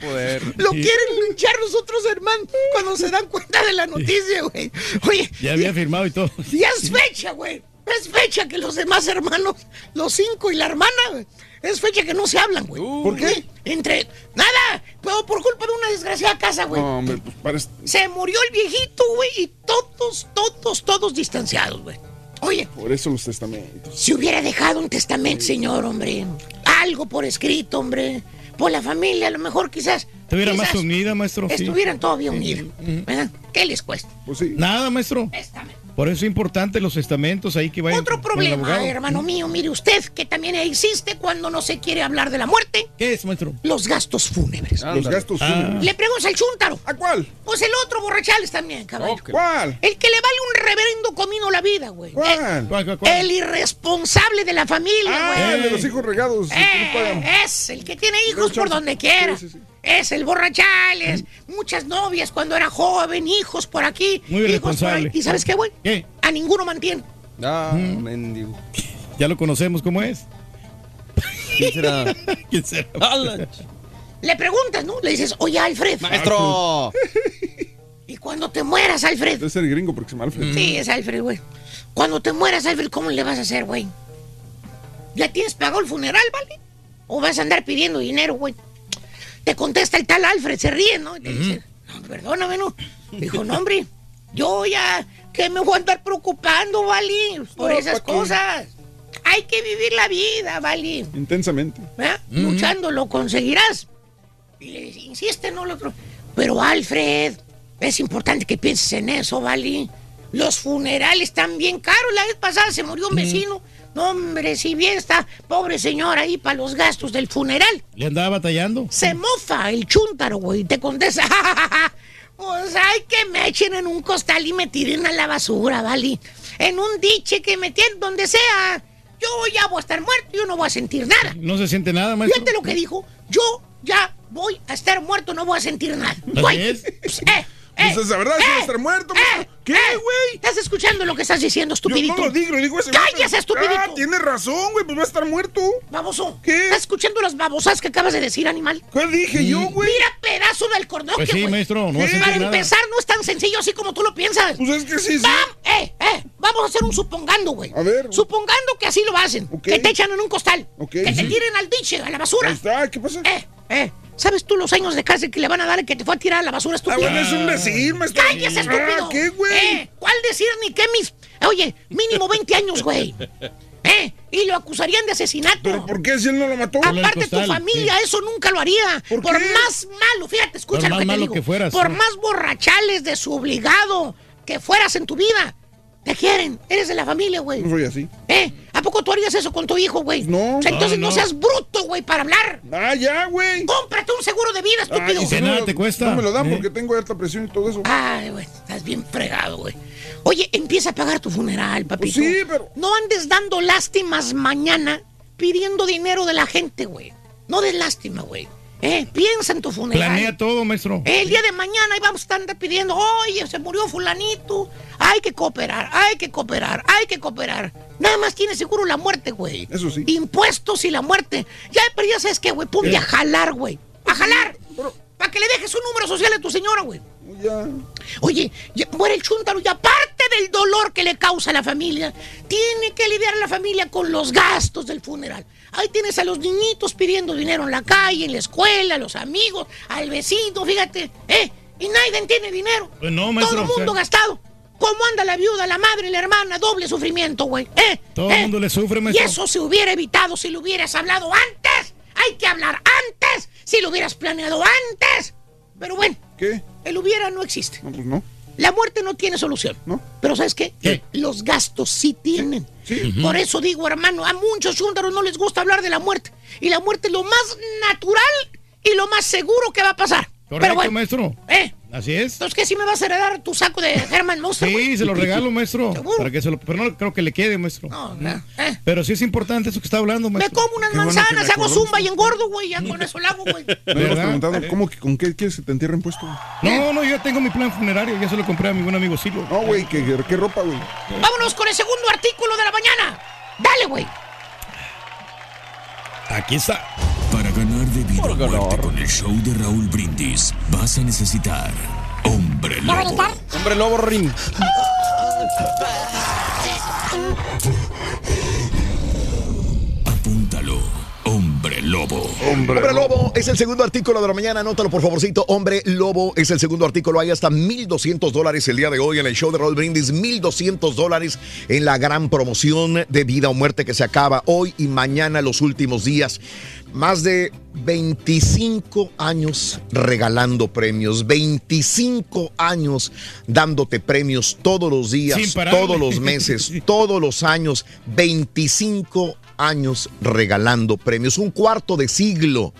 Lo quieren linchar los otros hermanos cuando se dan cuenta de la noticia, güey. Oye, Ya había firmado y todo. ya es fecha, güey. Es fecha que los demás hermanos, los cinco y la hermana, güey, es fecha que no se hablan, güey. ¿Por qué? Entre. Nada, pero por culpa de una desgraciada casa, güey. No, hombre, pues parece. Se murió el viejito, güey, y todos, todos, todos distanciados, güey. Oye, Por eso los testamentos. si hubiera dejado un testamento, señor, hombre. Algo por escrito, hombre. Por la familia, a lo mejor quizás. Estuviera más unida, maestro. sí. Estuvieran todavía unidos. ¿verdad? ¿Qué les cuesta? Pues sí. Nada, maestro. Por eso es importante los testamentos ahí que vayan. Otro con el problema, hermano mío, mire usted, que también existe cuando no se quiere hablar de la muerte. ¿Qué es, maestro? Los gastos fúnebres. Los gastos Ah. fúnebres. Le preguntas al chúntaro. ¿A cuál? Pues el otro borrachales también, caballo. ¿Cuál? El que le vale un reverendo comino la vida, güey. ¿Cuál? Eh, ¿Cuál, cuál, cuál? El irresponsable de la familia, güey. Ah, el de los hijos regados. Eh, es el que tiene hijos por donde quiera. Sí, sí, sí. Es el borrachales. Muchas novias cuando era joven, hijos por aquí. Muy hijos por ahí. ¿Y sabes qué, güey? ¿Qué? A ninguno mantiene. Ah, mendigo. Ya lo conocemos, ¿cómo es? ¿Quién será? (laughs) ¿Quién será? Le preguntas, ¿no? Le dices, oye, Alfred. ¡Maestro! (laughs) Y cuando te mueras, Alfred. Debe ser gringo porque se me Alfred. Sí, es Alfred, güey. Cuando te mueras, Alfred, ¿cómo le vas a hacer, güey? ¿Ya tienes pagado el funeral, vale? ¿O vas a andar pidiendo dinero, güey? Te contesta el tal Alfred, se ríe, ¿no? Y te dice, no, perdóname, ¿no? Dijo, no, hombre, yo ya, que me voy a andar preocupando, vale? Por No, esas cosas. Hay que vivir la vida, vale. Intensamente. ¿verdad? Luchando lo conseguirás. Y le insiste, ¿no? El otro. Pero Alfred, es importante que pienses en eso, ¿vale? Los funerales están bien caros. La vez pasada se murió un vecino. No, hombre, si bien está pobre señor ahí para los gastos del funeral. ¿Le andaba batallando? Se mofa el chúntaro, güey. Te contesta, "Ja, ja, ja, ja. Pues hay que me echen en un costal y me tiren a la basura, ¿vale? En un diche que me tiren donde sea. Yo ya voy a estar muerto, yo no voy a sentir nada. No se siente nada, maestro. Fíjate lo que dijo. Yo ya voy a estar muerto, no voy a sentir nada. ¿Así Güey, eh, Pues la verdad, si va a estar muerto. maestro. ¿Qué, güey? ¿Estás escuchando lo que estás diciendo, estupidito? Yo no lo digo, lo digo ese ¡Cállese, estupidito! Ah, tienes razón, güey, pues va a estar muerto. Baboso. ¿Qué? ¿Estás escuchando las babosas que acabas de decir, animal? ¿Qué dije yo, güey? Mira, pedazo del cordón Pues sí, maestro, no Para nada. empezar, no es tan sencillo así como tú lo piensas. Pues es que sí, sí. Vam- eh, eh, vamos a hacer un supongando, güey. A ver. Supongando que así lo hacen. Que te echan en un costal. Ok, que te tiren al diche, a la basura. Ahí está, ¿qué pasa? Eh, eh. ¿Sabes tú los años de cárcel que le van a dar el que te fue a tirar a la basura, Ah, estúpido? bueno, es un decir, maestro. ¡Cállese, estúpido! Ah, ¿qué, güey? Eh, ¿Cuál decir ni qué mis...? Oye, mínimo 20 años, güey. ¿Eh? Y lo acusarían de asesinato. ¿Pero por qué si él no lo mató? Aparte, tu familia eso nunca lo haría. ¿Por Por, qué? más malo, fíjate, escucha Por lo más que te malo digo. que fueras, por más borrachales, desobligado que fueras en tu vida. Te quieren, eres de la familia, güey. No soy así. ¿Eh? ¿A poco tú harías eso con tu hijo, güey? No. O sea, entonces no, no. seas bruto, güey, para hablar. Ah, ya, güey. Cómprate un seguro de vida, estúpido. y si nada me lo- te cuesta. No me lo dan ¿Eh? porque tengo alta presión y todo eso. Ay, güey, estás bien fregado, güey. Oye, empieza a pagar tu funeral, papito. Pues sí, pero- No andes dando lástimas mañana pidiendo dinero de la gente, güey. No des lástima, güey. Eh, piensa en tu funeral. Planea todo, maestro. El día de mañana ahí vamos a estar pidiendo, oye, se murió fulanito. Hay que cooperar, hay que cooperar, hay que cooperar. Nada más tiene seguro la muerte, güey. Eso sí. Impuestos y la muerte. Ya, pero ya sabes qué, güey, ponte a jalar, güey. A jalar. Para que le dejes un número social a tu señora, güey. Ya. Oye, ya muere el chúntaro y aparte del dolor que le causa a la familia, tiene que lidiar a la familia con los gastos del funeral. Ahí tienes a los niñitos pidiendo dinero en la calle, en la escuela, a los amigos, al vecino, fíjate, ¿eh? Y nadie tiene dinero. Pues no, maestro, Todo el mundo o sea- gastado. ¿Cómo anda la viuda, la madre, la hermana? Doble sufrimiento, güey. ¿Eh? Todo el ¿Eh? mundo le sufre, Y maestro. eso se hubiera evitado si lo hubieras hablado antes. Hay que hablar antes. Si lo hubieras planeado antes. Pero bueno, ¿Qué? el hubiera no existe. No, pues no. La muerte no tiene solución. ¿No? Pero ¿sabes qué? ¿Qué? Los gastos sí tienen. Sí. Por eso digo, hermano, a muchos chúntaros no les gusta hablar de la muerte. Y la muerte es lo más natural y lo más seguro que va a pasar. Correcto, Pero bueno, maestro. ¿eh? Así es. Entonces, ¿qué si me vas a heredar tu saco de Herman Monster? güey? Sí, se lo regalo, maestro. (laughs) ¿Seguro? Para que se lo, pero no creo que le quede, maestro. No, no, ¿eh? Pero sí es importante eso que está hablando, Me maestro. como unas Qué manzanas, me hago zumba y engordo, güey. Ya con eso lo hago, güey. (laughs) Me habías preguntado, ¿cómo, que- ¿con qué quieres que te entierren puesto? No, no, yo ya tengo mi plan funerario. Ya se lo compré a mi buen amigo Silo. No, güey, ¿qué, qué ropa, güey? Vámonos con el segundo artículo de la mañana. Dale, güey. Aquí está. Ganar de vida o muerte con el show de Raúl Brindis, vas a necesitar Hombre ¿Ya va a Lobo. Hombre lobo ring. Apúntalo. Hombre Lobo. Hombre Lobo es el segundo artículo de la mañana. Anótalo, por favorcito. Hombre Lobo es el segundo artículo. Hay hasta 1,200 dólares el día de hoy en el show de Roll Brindis. 1,200 dólares en la gran promoción de vida o muerte que se acaba hoy y mañana, los últimos días. Más de 25 años regalando premios. 25 años dándote premios todos los días, todos los meses, (laughs) todos los años. 25 años regalando premios. Un cuarto de siglo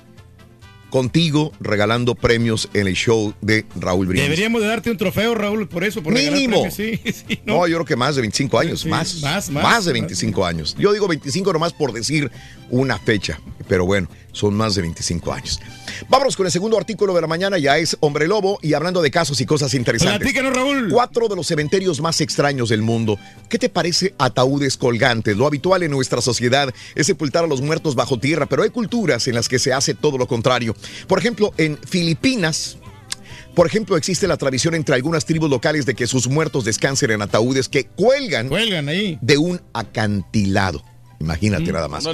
contigo regalando premios en el show de Raúl Brindis. Deberíamos de darte un trofeo, Raúl, por eso, por Mínimo. premios, Sí, (laughs) sí, No, ¿no? yo creo que más de 25 años, Sí, más, más, más, más, de más. 25 años. Yo digo 25 nomás por decir una fecha, pero bueno, son más de 25 años. Vámonos con el segundo artículo de la mañana, ya es Hombre Lobo y hablando de casos y cosas interesantes. Platícanos, Raúl. Cuatro de los cementerios más extraños del mundo. ¿Qué te parece ataúdes colgantes? Lo habitual en nuestra sociedad es sepultar a los muertos bajo tierra, pero hay culturas en las que se hace todo lo contrario. Por ejemplo, en Filipinas, por ejemplo, existe la tradición entre algunas tribus locales de que sus muertos descansen en ataúdes que cuelgan, Cuelgan ahí. de un acantilado. Imagínate nada más.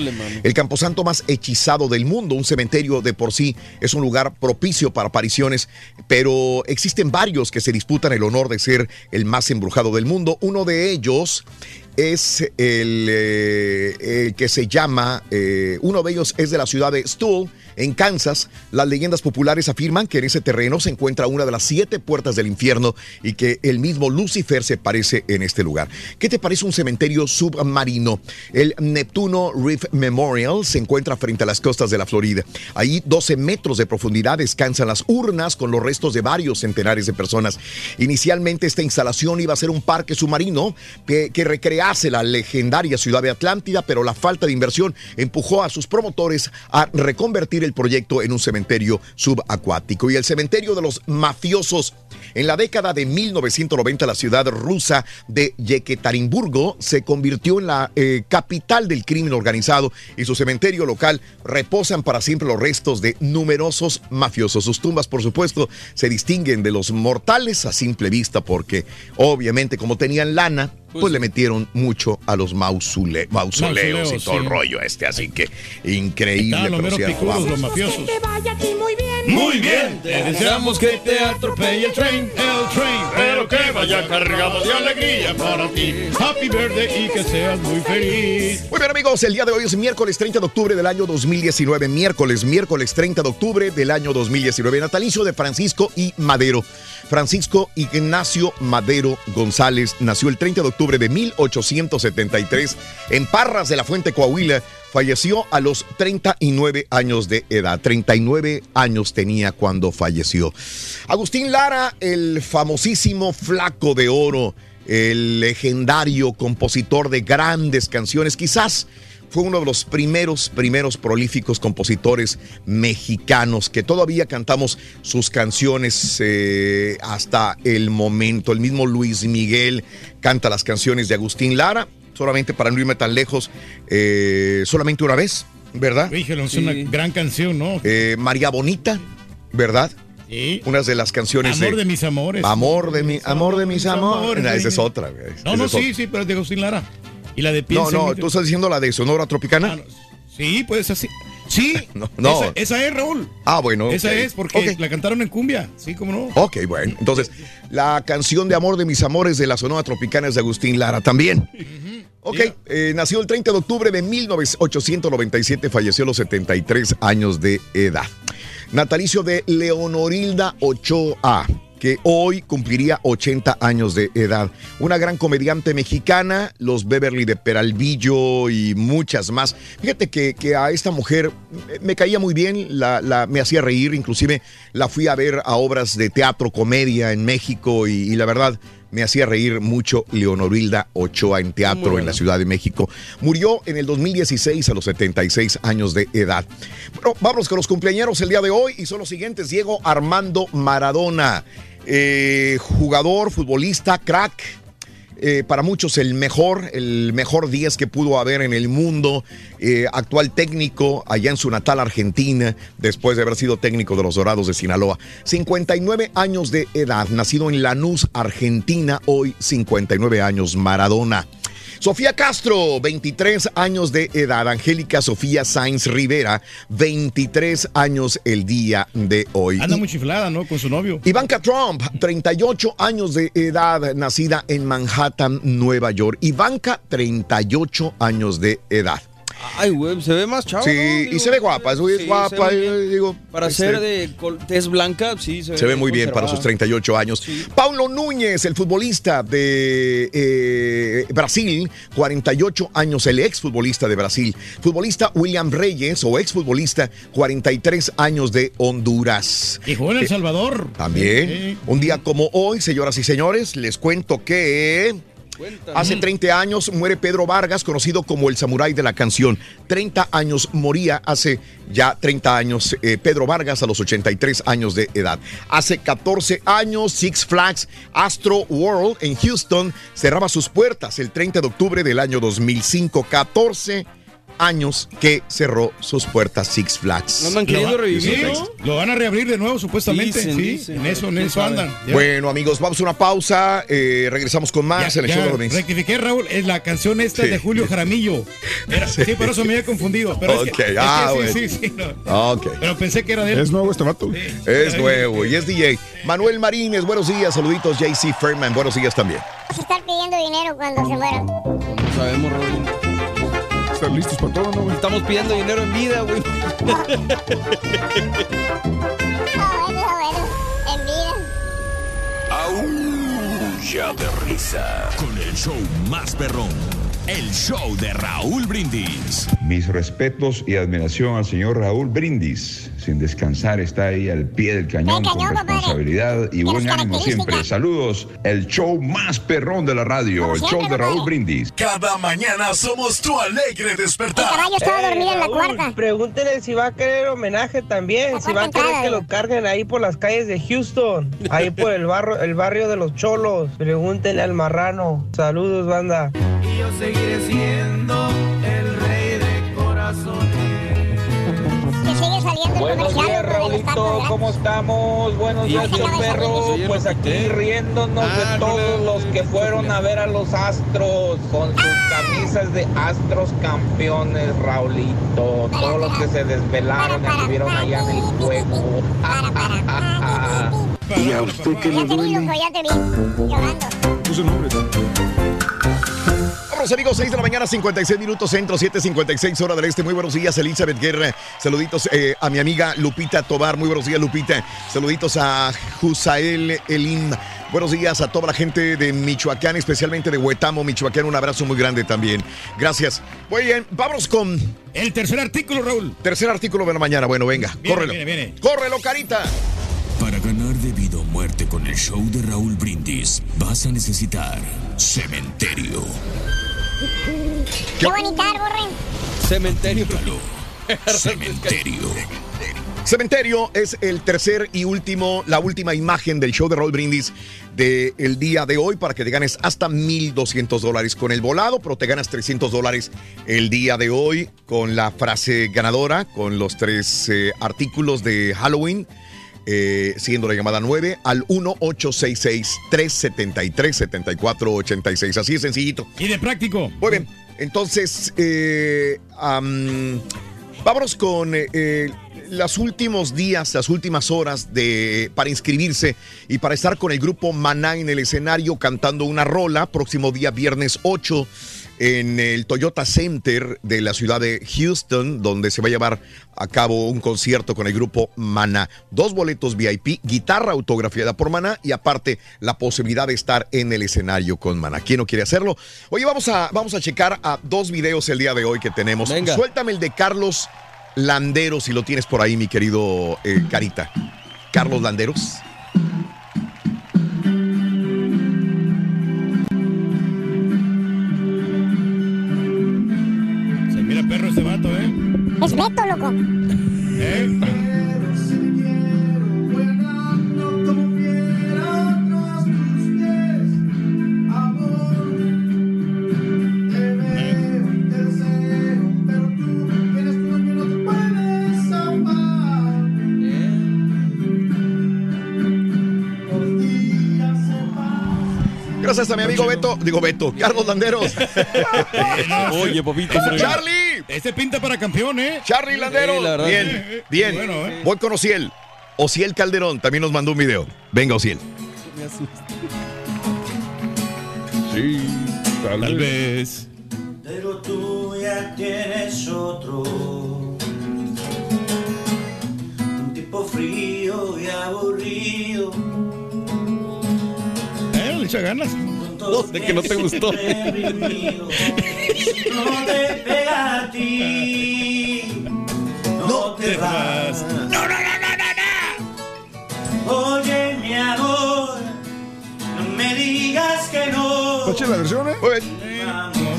El camposanto más hechizado del mundo, un cementerio de por sí es un lugar propicio para apariciones, pero existen varios que se disputan el honor de ser el más embrujado del mundo. Uno de ellos es el, eh, el que se llama, eh, uno de ellos es de la ciudad de Stool, en Kansas. Las leyendas populares afirman que en ese terreno se encuentra una de las siete puertas del infierno y que el mismo Lucifer se parece en este lugar. ¿Qué te parece un cementerio submarino? El Neptuno Reef Memorial se encuentra frente a las costas de la Florida. Ahí 12 metros de profundidad descansan las urnas con los restos de varios centenares de personas. Inicialmente esta instalación iba a ser un parque submarino que, que recrease la legendaria ciudad de Atlántida, pero la falta de inversión empujó a sus promotores a reconvertir el proyecto en un cementerio subacuático. Y el cementerio de los mafiosos En la década de 1990, la ciudad rusa de Yekaterinburgo se convirtió en la eh, capital del crimen organizado y su cementerio local reposan para siempre los restos de numerosos mafiosos. Sus tumbas, por supuesto, se distinguen de los mortales a simple vista porque, obviamente, como tenían lana, pues, le metieron mucho a los mausole- mausoleos y todo el rollo este. Así que increíble. Estaban los pero meros sí, picudos, vamos. los mafiosos. Que vaya a ti muy bien. Muy bien, te deseamos que te atropelle el tren, el tren, pero que vaya cargado de alegría para ti. Happy birthday y que seas muy feliz. Muy bien amigos, el día de hoy es miércoles 30 de octubre del año 2019. Miércoles, miércoles 30 de octubre del año 2019. Natalicio de Francisco y Madero. Francisco Ignacio Madero González nació el 30 de octubre de 1873 en Parras de la Fuente, Coahuila. Falleció a los 39 años de edad. 39 años tenía cuando falleció. Agustín Lara, el famosísimo Flaco de Oro, el legendario compositor de grandes canciones, quizás fue uno de los primeros, primeros prolíficos compositores mexicanos que todavía cantamos sus canciones eh, hasta el momento. El mismo Luis Miguel canta las canciones de Agustín Lara, solamente para no irme tan lejos, eh, solamente una vez, ¿verdad? Híjole, es una gran canción, ¿no? Eh, María Bonita, ¿verdad? Sí. Unas de las canciones Amor de mis amores. Amor de mi, amor de mis amores. Esa es otra. No, no, es otra. sí, sí, pero es de Agustín Lara. Y la de No, Piensa en no, mí. tú estás diciendo la de Sonora Tropicana. Sí, pues así. Sí, (laughs) No, no. Esa, esa es, Raúl. Ah, bueno. Esa es, porque la cantaron en cumbia. Sí, cómo no. Ok, bueno. Entonces, la canción de Amor de mis amores de la Sonora Tropicana es de Agustín Lara también. Ok, eh, nació el 30 de octubre de 1897, falleció a los 73 años de edad. Natalicio de Leonorilda Ochoa, que hoy cumpliría 80 años de edad. Una gran comediante mexicana, los Beverly de Peralvillo y muchas más. Fíjate que, que a esta mujer me- caía muy bien, la, la- me hacía reír, inclusive la fui a ver a obras de teatro, comedia en México y, y la verdad me hacía reír mucho Leonorilda Ochoa en teatro en la Ciudad de México. Murió en el 2016 a los 76 años de edad. Bueno, vamos con los cumpleaños el día de hoy y son los siguientes. Diego Armando Maradona, eh, jugador, futbolista, crack. eh, para muchos el mejor, el mejor 10 que pudo haber en el mundo, eh, actual técnico allá en su natal Argentina, después de haber sido técnico de los Dorados de Sinaloa. 59 años de edad, nacido en Lanús, Argentina, hoy 59 años, Maradona. Sofía Castro, 23 años de edad. Angélica Sofía Sainz Rivera, 23 años el día de hoy. Anda Y- muy chiflada, ¿no? Con su novio. Ivanka Trump, 38 años de edad, nacida en Manhattan, Nueva York. Ivanka, 38 años de edad. Ay, güey, se ve más chavo. Sí, ¿no? y se ve guapa, es muy sí, guapa, se ve digo, Para este, ser de tez blanca, sí, se, Se ve muy bien para sus conservada. 38 años. Paulo Núñez, el futbolista de eh, Brasil, 48 años, el exfutbolista de Brasil. Futbolista William Reyes, o exfutbolista, 43 años de Honduras. Y jugó en El Eh, Salvador. También. Un día como hoy, señoras y señores, les cuento que hace 30 años muere Pedro Vargas, conocido como el samurái de la canción. 30 años moría hace ya 30 años eh, Pedro Vargas a los 83 años de edad. Hace 14 años Six Flags Astro World en Houston cerraba sus puertas el 30 de octubre del año 2005. 14 años que cerró sus puertas Six Flags. Lo van- sí, Lo van a reabrir de nuevo, supuestamente. Dicen, sí, dicen, en eso, en eso sabe. andan. Ya. Bueno, amigos, vamos a una pausa. eh, regresamos con más Ya, en el ya, show de rectifiqué, Raúl, es la canción esta Sí. de Julio Jaramillo. Era- sí. por eso me había confundido. Pero es que- Ok, es que ah, sí, sí, sí, no. Ok. Pero pensé que era de él. Es nuevo este vato. Es nuevo y es DJ. Manuel Marínez, buenos días. Saluditos, JC Ferman, buenos días también. A estar pidiendo dinero cuando se mueran. No sabemos, Rodríguez. Listos para todo, ¿no, güey? Estamos pidiendo dinero en vida, güey. Bueno, bueno. En vida. Aúlla de risa. Con el show más perrón. El show de Raúl Brindis. Mis respetos y admiración al señor Raúl Brindis. Sin descansar está ahí al pie del cañón con responsabilidad y buen ánimo siempre. Saludos, el show más perrón de la radio, el show de Raúl Brindis. Cada mañana somos tu alegre despertar. Raúl, Pregúntele si va a querer homenaje también, si va a querer que lo carguen ahí por las calles de Houston, ahí por el barrio, el barrio de los cholos. Pregúntenle al marrano. Saludos, banda. Y yo seguiré siendo el rey de corazones. Buenos días, Raulito, ¿cómo estamos? Buenos días, perro. Pues aquí riéndonos de todos los que fueron a ver a los Astros con sus camisas de Astros campeones, Raulito. Todos los que se desvelaron y anduvieron allá en el juego. (laughs) ¿Y a usted qué le Ya te vi, loco, ya te amigos, 6 de la mañana, 56 minutos, centro, 7.56 hora del este. Muy buenos días, Elizabeth Guerra. Saluditos eh, a mi amiga Lupita Tobar. Muy buenos días, Lupita. Saluditos a Jusael Elim. Buenos días a toda la gente de Michoacán, especialmente de Huetamo, Michoacán. Un abrazo muy grande también. Gracias. Muy bien, vámonos con... El tercer artículo, Raúl. Tercer artículo de la mañana. Bueno, venga, Viene, córrelo. viene, viene. ¡Córrelo, carita! Para ganar de vida o muerte con el show de Raúl Brindis, vas a necesitar cementerio. Qué bonita, borren. Cementerio. Cementerio. Cementerio es el tercer y último, la última imagen del show de Raúl Brindis del día de hoy para que te ganes hasta 1,200 dólares con el volado, pero te ganas 300 dólares el día de hoy con la frase ganadora, con los tres eh, artículos de Halloween. Eh, siguiendo la llamada 9 al 1-866-373-7486. Así de sencillito. Y de práctico. Muy bien. Entonces, eh, vámonos con eh, eh, los últimos días, las últimas horas de, para inscribirse y para estar con el grupo Maná en el escenario cantando una rola. Próximo día, viernes 8 en el Toyota Center de la ciudad de Houston, donde se va a llevar a cabo un concierto con el grupo Maná. Dos boletos VIP, guitarra autografiada por Maná y aparte la posibilidad de estar en el escenario con Maná. ¿Quién no quiere hacerlo? Oye, vamos a, vamos a checar a dos videos el día de hoy que tenemos. Venga. Suéltame el de Carlos Landeros, si lo tienes por ahí, mi querido eh, Carita. Carlos Landeros. Perro este vato, ¿eh? Es Beto, loco. ¿Eh? Gracias a mi amigo Beto, digo Beto, Carlos Landeros. (laughs) Oye, Popito. Charlie. Este pinta para campeón, ¿eh? Charlie Landeros. Sí, la verdad, bien, bien. Bueno, ¿eh? Voy con Ociel. Ociel Calderón también nos mandó un video. Venga, Ociel. Sí, tal, Tal vez. vez. Pero tú ya tienes otro. Echa ganas. No, de que no te gustó. No te pega a ti. No te vas. No, no, no, no, no, Oye, mi amor. No me digas que no. Tache la versión, ¿eh?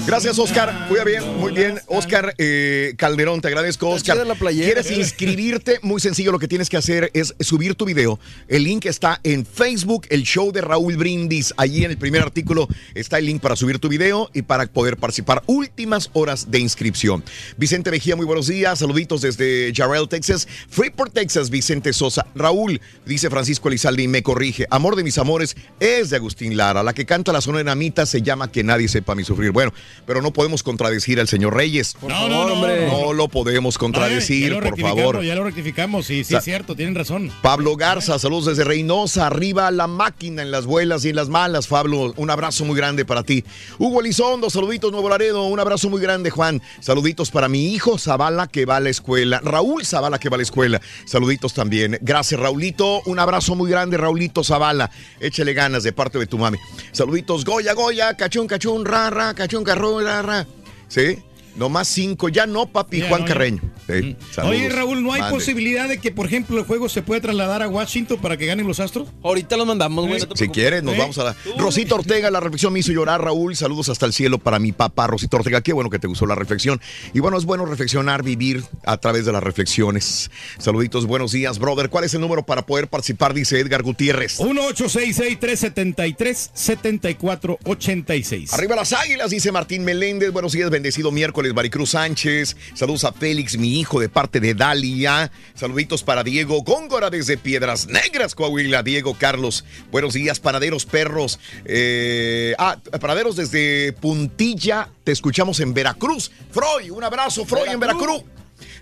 Gracias, Oscar. Muy bien, muy bien. Oscar eh, Calderón, te agradezco, Oscar. ¿Quieres inscribirte? Muy sencillo, lo que tienes que hacer es subir tu video. El link está en Facebook, el show de Raúl Brindis. Allí en el primer artículo está el link para subir tu video y para poder participar. Últimas horas de inscripción. Vicente Mejía, muy buenos días. Saluditos desde Jarrell, Texas. Freeport, Texas, Vicente Sosa. Raúl, dice Francisco Elizalde, me corrige. Amor de mis amores es de Agustín Lara. La que canta la Namita se llama Que nadie sepa mi sufrir. Bueno, pero no podemos contradecir al señor Reyes. No, no, no, hombre. No lo podemos contradecir, Ay, lo por favor. Ya lo rectificamos, sí, sí, Sa- es cierto, tienen razón. Pablo Garza, saludos desde Reynosa, arriba la máquina en las buenas y en las malas, Pablo, un abrazo muy grande para ti. Hugo Elizondo, saluditos Nuevo Laredo, un abrazo muy grande Juan, saluditos para mi hijo Zavala que va a la escuela, Raúl Zavala que va a la escuela, saluditos también. Gracias Raulito, un abrazo muy grande Raulito Zavala, échale ganas de parte de tu mami. Saluditos Goya, Goya, cachún, cachún, ra, ra, cachún, carro. Rara. Sí. Nomás cinco, ya no, papi, Ya, Juan no. Carreño. Sí, saludos. Oye, Raúl, ¿no hay posibilidad de que, por ejemplo, el juego se pueda trasladar a Washington para que ganen los Astros? Ahorita lo mandamos, güey. no Si quieres, nos ¿Eh? vamos a la. Rosita Ortega, la reflexión me hizo llorar, Raúl. Saludos hasta el cielo para mi papá, Rosita Ortega. Qué bueno que te gustó la reflexión. Y bueno, es bueno reflexionar, vivir a través de las reflexiones. Saluditos, buenos días, brother. ¿Cuál es el número para poder participar? Dice Edgar Gutiérrez. 1-866-373-7486. Arriba las águilas, dice Martín Meléndez. Buenos días, bendecido miércoles, Maricruz Sánchez. Saludos a Félix, mi hijo, de parte de Dalia. Saluditos para Diego Góngora desde Piedras Negras, Coahuila. Diego Carlos. Buenos días, panaderos perros. Eh, ah, panaderos desde Puntilla. Te escuchamos en Veracruz. Freud, un abrazo, Freud en Veracruz.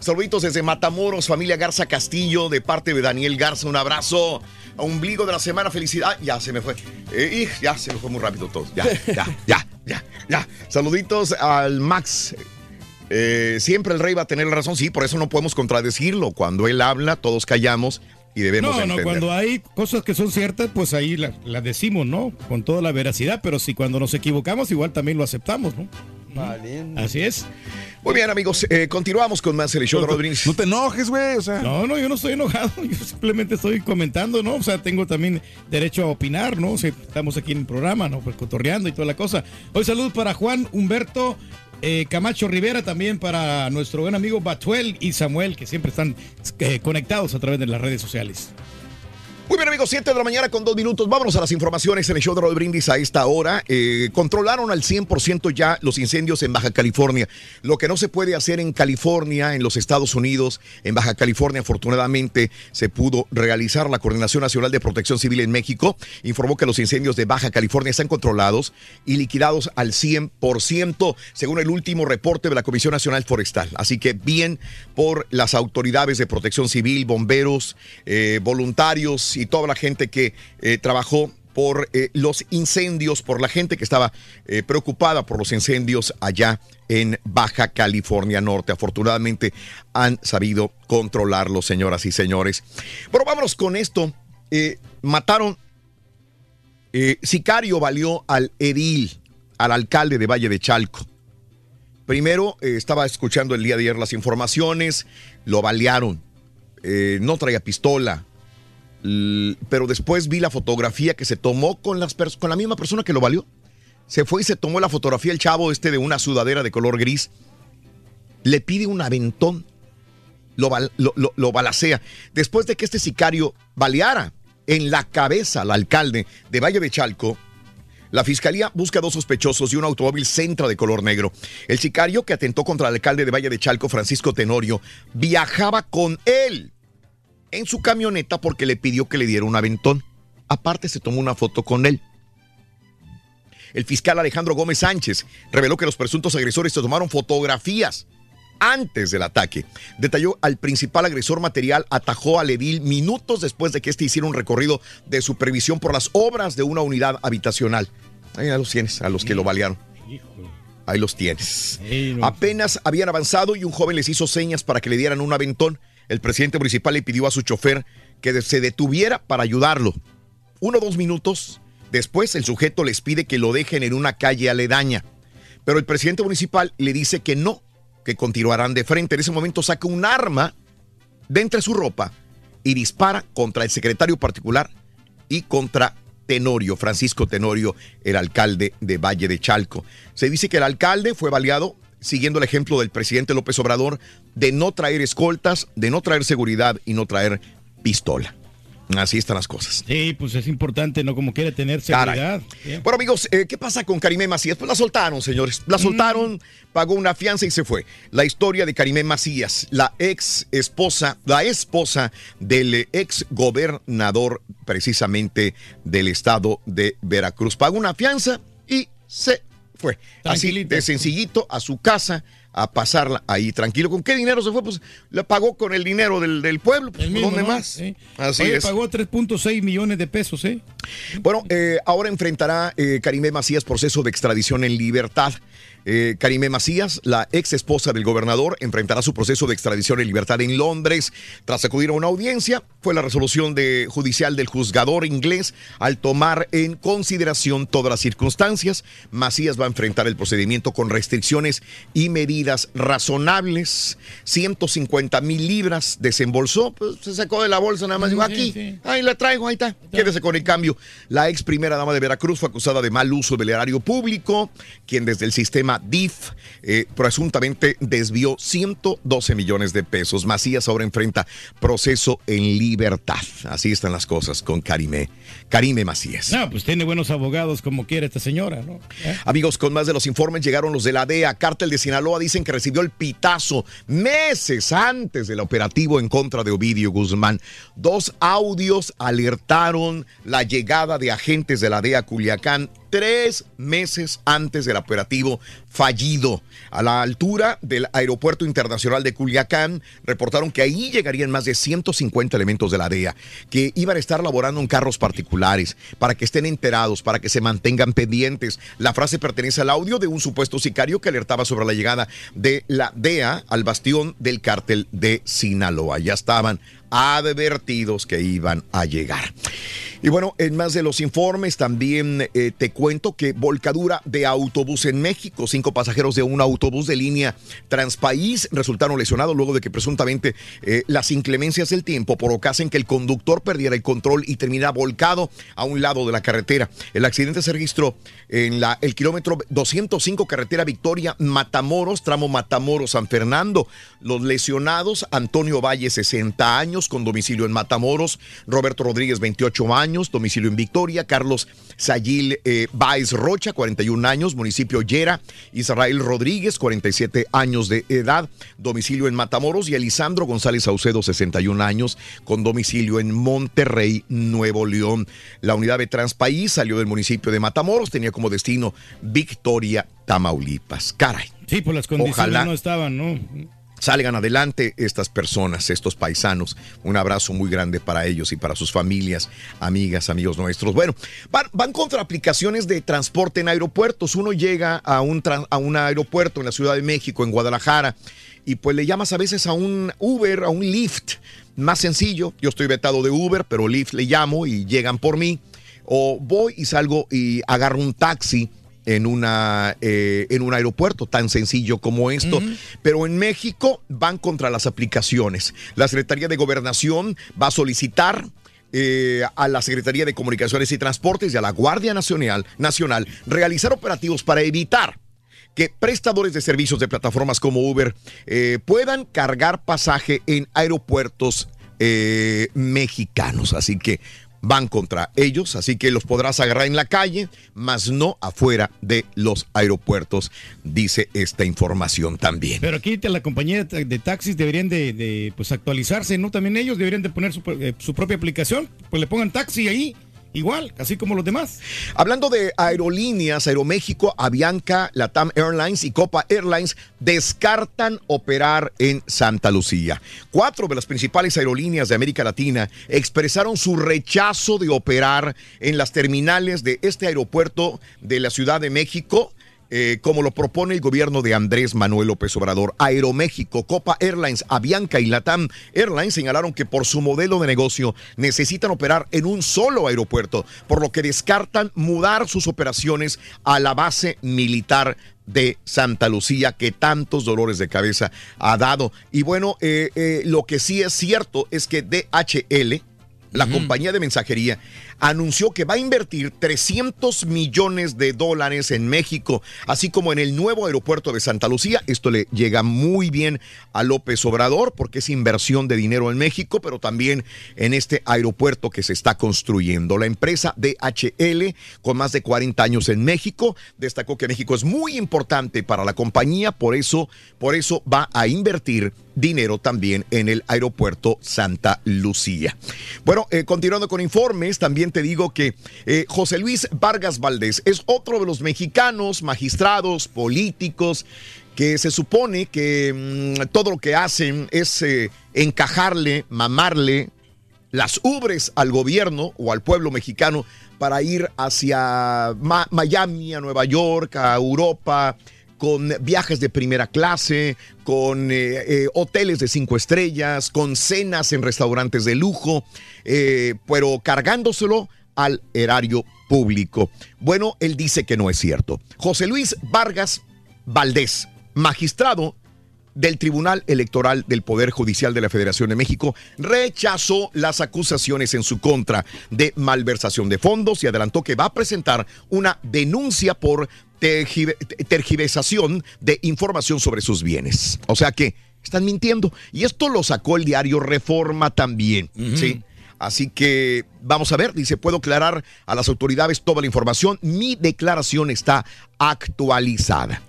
Saluditos desde Matamoros, familia Garza Castillo, de parte de Daniel Garza. Un abrazo. A ombligo de la semana, felicidad. Ya se me fue. Eh, ya se me fue muy rápido todo. Ya, ya, ya, ya, ya. Saluditos al Max. Eh, siempre el rey va a tener la razón, sí, por eso no podemos contradecirlo. Cuando él habla, todos callamos y debemos No, no, entender. cuando hay cosas que son ciertas, pues ahí las la decimos, ¿no? Con toda la veracidad, pero si cuando nos equivocamos, igual también lo aceptamos, ¿no? Así es. Muy bien, amigos, eh, continuamos con más el show de Rodríguez. No te enojes, güey, o sea. No, no, yo no estoy enojado, (laughs) yo simplemente estoy comentando, ¿no? O sea, tengo también derecho a opinar, ¿no? O sea, estamos aquí en el programa, ¿no? Pues cotorreando y toda la cosa. Hoy saludos para Juan Humberto eh, Camacho Rivera, también para nuestro buen amigo Batuel y Samuel, que siempre están eh, conectados a través de las redes sociales. Muy bien, amigos, 7 de la mañana con dos minutos. Vámonos a las informaciones en el show de Roll Brindis a esta hora. Eh, controlaron al 100% ya los incendios en Baja California. Lo que no se puede hacer en California, en los Estados Unidos, en Baja California, afortunadamente se pudo realizar. La Coordinación Nacional de Protección Civil en México informó que los incendios de Baja California están controlados y liquidados al 100%, según el último reporte de la Comisión Nacional Forestal. Así que bien por las autoridades de protección civil, bomberos, eh, voluntarios y toda la gente que eh, trabajó por eh, los incendios, por la gente que estaba eh, preocupada por los incendios allá en Baja California Norte. Afortunadamente han sabido controlarlos, señoras y señores. Bueno, vámonos con esto. Mataron, sicario valió al edil, al alcalde de Valle de Chalco. Primero estaba escuchando el día de ayer las informaciones, lo balearon, no traía pistola, pero después vi la fotografía que se tomó con, la misma persona que lo valió. Se fue y se tomó la fotografía el chavo este de una sudadera de color gris. Le pide un aventón. Lo- lo balacea. Después de que este sicario baleara en la cabeza al alcalde de Valle de Chalco, la fiscalía busca dos sospechosos y un automóvil Centra de color negro. El sicario que atentó contra el alcalde de Valle de Chalco, Francisco Tenorio, viajaba con él en su camioneta porque le pidió que le diera un aventón. Aparte se tomó una foto con él. El fiscal Alejandro Gómez Sánchez reveló que los presuntos agresores se tomaron fotografías antes del ataque. Detalló al principal agresor material atajó al edil minutos después de que éste hiciera un recorrido de supervisión por las obras de una unidad habitacional. Ahí los tienes, a los que lo balearon. Ahí los tienes. Apenas habían avanzado y un joven les hizo señas para que le dieran un aventón. El presidente municipal le pidió a su chofer que se detuviera para ayudarlo. Uno o dos minutos después, el sujeto les pide que lo dejen en una calle aledaña. Pero el presidente municipal le dice que no, que continuarán de frente. En ese momento saca un arma de entre su ropa y dispara contra el secretario particular y contra Tenorio, Francisco Tenorio, el alcalde de Valle de Chalco. Se dice que el alcalde fue baleado siguiendo el ejemplo del presidente López Obrador de no traer escoltas, de no traer seguridad y no traer pistola. Así están las cosas. Sí, pues es importante, ¿no? Como quiere tener seguridad. Bien. Bueno, amigos, eh, ¿qué pasa con Karimé Macías? Pues la soltaron, señores. La soltaron, pagó una fianza y se fue. La historia de Karimé Macías, la ex esposa, la esposa del eh, ex gobernador precisamente del estado de Veracruz. Pagó una fianza y se fue. Así de sencillito a su casa a pasarla ahí tranquilo. ¿Con qué dinero se fue? Pues la pagó con el dinero del, del pueblo. Pues, mismo, ¿Dónde ¿no? más? Sí. Así Oye, es. pagó 3.6 millones de pesos, ¿eh? Bueno, eh, ahora enfrentará eh, Karimé Macías proceso de extradición en libertad. Eh, Karime Macías, la ex esposa del gobernador, enfrentará su proceso de extradición en libertad en Londres tras acudir a una audiencia. Fue la resolución de, judicial del juzgador inglés al tomar en consideración todas las circunstancias. Macías va a enfrentar el procedimiento con restricciones y medidas razonables. 150 mil libras desembolsó, pues, se sacó de la bolsa nada más. Dijo, aquí, ahí la traigo, ahí está. Quédese con el cambio. La ex primera dama de Veracruz fue acusada de mal uso del erario público, quien desde el sistema DIF eh, presuntamente desvió 112 millones de pesos. Macías ahora enfrenta proceso en libertad. Así están las cosas con Karime. Karime Macías. No, pues tiene buenos abogados como quiere esta señora, ¿no? ¿Eh? Amigos, con más de los informes llegaron los de la DEA. Cártel de Sinaloa dicen que recibió el pitazo meses antes del operativo en contra de Ovidio Guzmán. Dos audios alertaron la llegada de agentes de la DEA Culiacán tres meses antes del operativo fallido. A la altura del Aeropuerto Internacional de Culiacán, reportaron que ahí llegarían más de 150 elementos de la DEA, que iban a estar laborando en carros particulares, para que estén enterados, para que se mantengan pendientes. La frase pertenece al audio de un supuesto sicario que alertaba sobre la llegada de la DEA al bastión del cártel de Sinaloa. Ya estaban advertidos que iban a llegar. Y bueno, en más de los informes también eh, te cuento que volcadura de autobús en México. Cinco pasajeros de un autobús de línea Transpaís resultaron lesionados luego de que presuntamente eh, las inclemencias del tiempo provocasen que el conductor perdiera el control y terminara volcado a un lado de la carretera. El accidente se registró en la, el kilómetro 205 carretera Victoria Matamoros, tramo Matamoros San Fernando. Los lesionados, Antonio Valle, 60 años, con domicilio en Matamoros, Roberto Rodríguez, 28 años, domicilio en Victoria, Carlos Sayil eh, Baez Rocha, 41 años, municipio Yera, Israel Rodríguez, 47 años de edad, domicilio en Matamoros, y Elisandro González Saucedo, 61 años, con domicilio en Monterrey, Nuevo León. La unidad de Transpaís salió del municipio de Matamoros, tenía como destino Victoria, Tamaulipas. Caray. Sí, pues las condiciones Ojalá. no estaban, ¿no? Salgan adelante estas personas, estos paisanos. Un abrazo muy grande para ellos y para sus familias, amigas, amigos nuestros. Bueno, van, contra aplicaciones de transporte en aeropuertos. Uno llega a un, a un aeropuerto en la Ciudad de México, en Guadalajara, y pues le llamas a veces a un Uber, a un Lyft. Más sencillo, yo estoy vetado de Uber, pero Lyft le llamo y llegan por mí. O voy y salgo y agarro un taxi en, una, eh, en un aeropuerto tan sencillo como esto. Pero en México van contra las aplicaciones. La Secretaría de Gobernación va a solicitar eh, a la Secretaría de Comunicaciones y Transportes y a la Guardia Nacional, Nacional realizar operativos para evitar que prestadores de servicios de plataformas como Uber eh, puedan cargar pasaje en aeropuertos eh, mexicanos. Así que van contra ellos, así que los podrás agarrar en la calle, mas no afuera de los aeropuertos, dice esta información también. Pero aquí la compañía de taxis deberían de, de, pues actualizarse, ¿no? También ellos deberían de poner su, eh, su propia aplicación, pues le pongan taxi ahí, igual, así como los demás. Hablando de aerolíneas, Aeroméxico, Avianca, Latam Airlines y Copa Airlines descartan operar en Santa Lucía. Cuatro de las principales aerolíneas de América Latina expresaron su rechazo de operar en las terminales de este aeropuerto de la Ciudad de México. Eh, como lo propone el gobierno de Andrés Manuel López Obrador. Aeroméxico, Copa Airlines, Avianca y Latam Airlines señalaron que por su modelo de negocio necesitan operar en un solo aeropuerto, por lo que descartan mudar sus operaciones a la base militar de Santa Lucía que tantos dolores de cabeza ha dado. Y bueno, eh, eh, lo que sí es cierto es que DHL, la compañía de mensajería, anunció que va a invertir 300 millones de dólares en México, así como en el nuevo aeropuerto de Santa Lucía. Esto le llega muy bien a López Obrador porque es inversión de dinero en México, pero también en este aeropuerto que se está construyendo. La empresa DHL, con más de 40 años en México, destacó que México es muy importante para la compañía, por eso, por eso va a invertir dinero también en el aeropuerto Santa Lucía. Bueno, eh, continuando con informes, también te digo que eh, José Luis Vargas Valdés es otro de los mexicanos, magistrados, políticos, que se supone que mm, todo lo que hacen es eh, encajarle, mamarle las ubres al gobierno o al pueblo mexicano para ir hacia Miami, a Nueva York, a Europa, con viajes de primera clase, con eh, eh, hoteles de cinco estrellas, con cenas en restaurantes de lujo, eh, pero cargándoselo al erario público. Bueno, él dice que no es cierto. José Luis Vargas Valdés, magistrado del Tribunal Electoral del Poder Judicial de la Federación de México rechazó las acusaciones en su contra de malversación de fondos y adelantó que va a presentar una denuncia por tergiversación de información sobre sus bienes. O sea que están mintiendo. Y esto lo sacó el diario Reforma también. ¿sí? Así que vamos a ver, dice, puedo aclarar a las autoridades toda la información. Mi declaración está actualizada.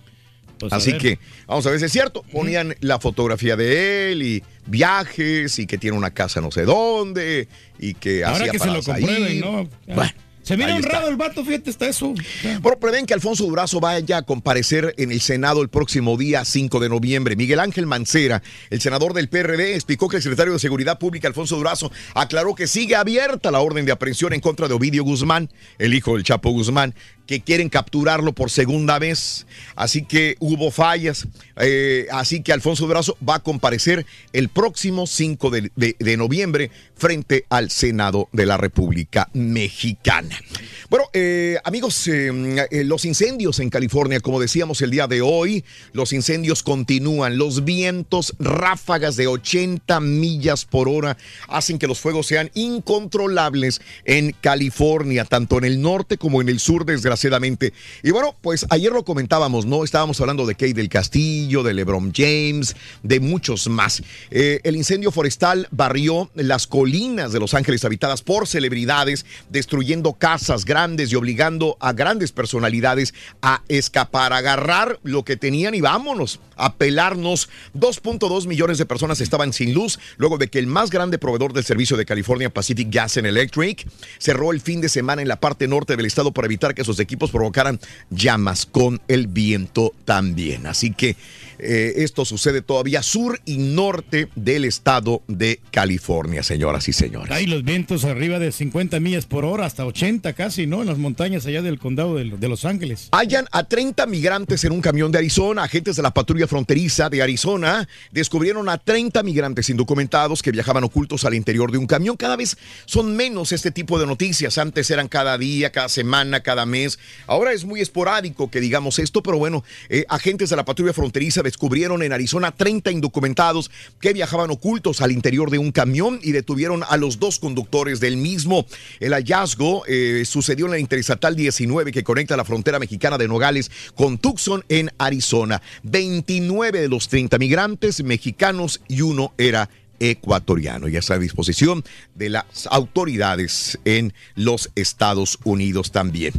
Pues Así que vamos a ver si es cierto. Ponían la fotografía de él y viajes y que tiene una casa no sé dónde y que Ahora hacía que se lo comprueben. ¿no? Bueno, Se mira honrado el vato, fíjate, está eso. Bueno, prevén que Alfonso Durazo vaya a comparecer en el Senado el próximo día 5 de noviembre. Miguel Ángel Mancera, el senador del PRD, explicó que el secretario de Seguridad Pública, Alfonso Durazo, aclaró que sigue abierta la orden de aprehensión en contra de Ovidio Guzmán, el hijo del Chapo Guzmán, que quieren capturarlo por segunda vez. Así que hubo fallas. Eh, así que Alfonso Durazo va a comparecer el próximo 5 de, de- de noviembre frente al Senado de la República Mexicana. Bueno, eh, amigos, eh, eh, los incendios en California, como decíamos el día de hoy, los incendios continúan. Los vientos, ráfagas de 80 millas por hora, hacen que los fuegos sean incontrolables en California, tanto en el norte como en el sur, desgraciadamente. Y bueno, pues ayer lo comentábamos, ¿no? Estábamos hablando de Kate del Castillo, de LeBron James, de muchos más. Eh, el incendio forestal barrió las colinas de Los Ángeles habitadas por celebridades, destruyendo casas grandes y obligando a grandes personalidades a escapar, agarrar lo que tenían y vámonos, a pelarnos. 2.2 millones de personas estaban sin luz luego de que el más grande proveedor del servicio de California Pacific Gas and Electric cerró el fin de semana en la parte norte del estado para evitar que sus equipos provocaran llamas con el viento también. Así que eh, esto sucede todavía sur y norte del estado de California, señoras y señores. Hay los vientos arriba de 50 millas por hora, hasta 80 casi, ¿no? En las montañas allá del condado de, Los Ángeles. Hallan a 30 migrantes en un camión de Arizona. Agentes de la patrulla fronteriza de Arizona descubrieron a 30 migrantes indocumentados que viajaban ocultos al interior de un camión. Cada vez son menos este tipo de noticias. Antes eran cada día, cada semana, cada mes. Ahora es muy esporádico que digamos esto, pero bueno, eh, agentes de la patrulla fronteriza descubrieron en Arizona 30 indocumentados que viajaban ocultos al interior de un camión y detuvieron a los dos conductores del mismo. El hallazgo eh, sucedió en la Interestatal 19 que conecta la frontera mexicana de Nogales con Tucson en Arizona. 29 de los 30 migrantes mexicanos y uno era ecuatoriano. Ya está a disposición de las autoridades en los Estados Unidos también.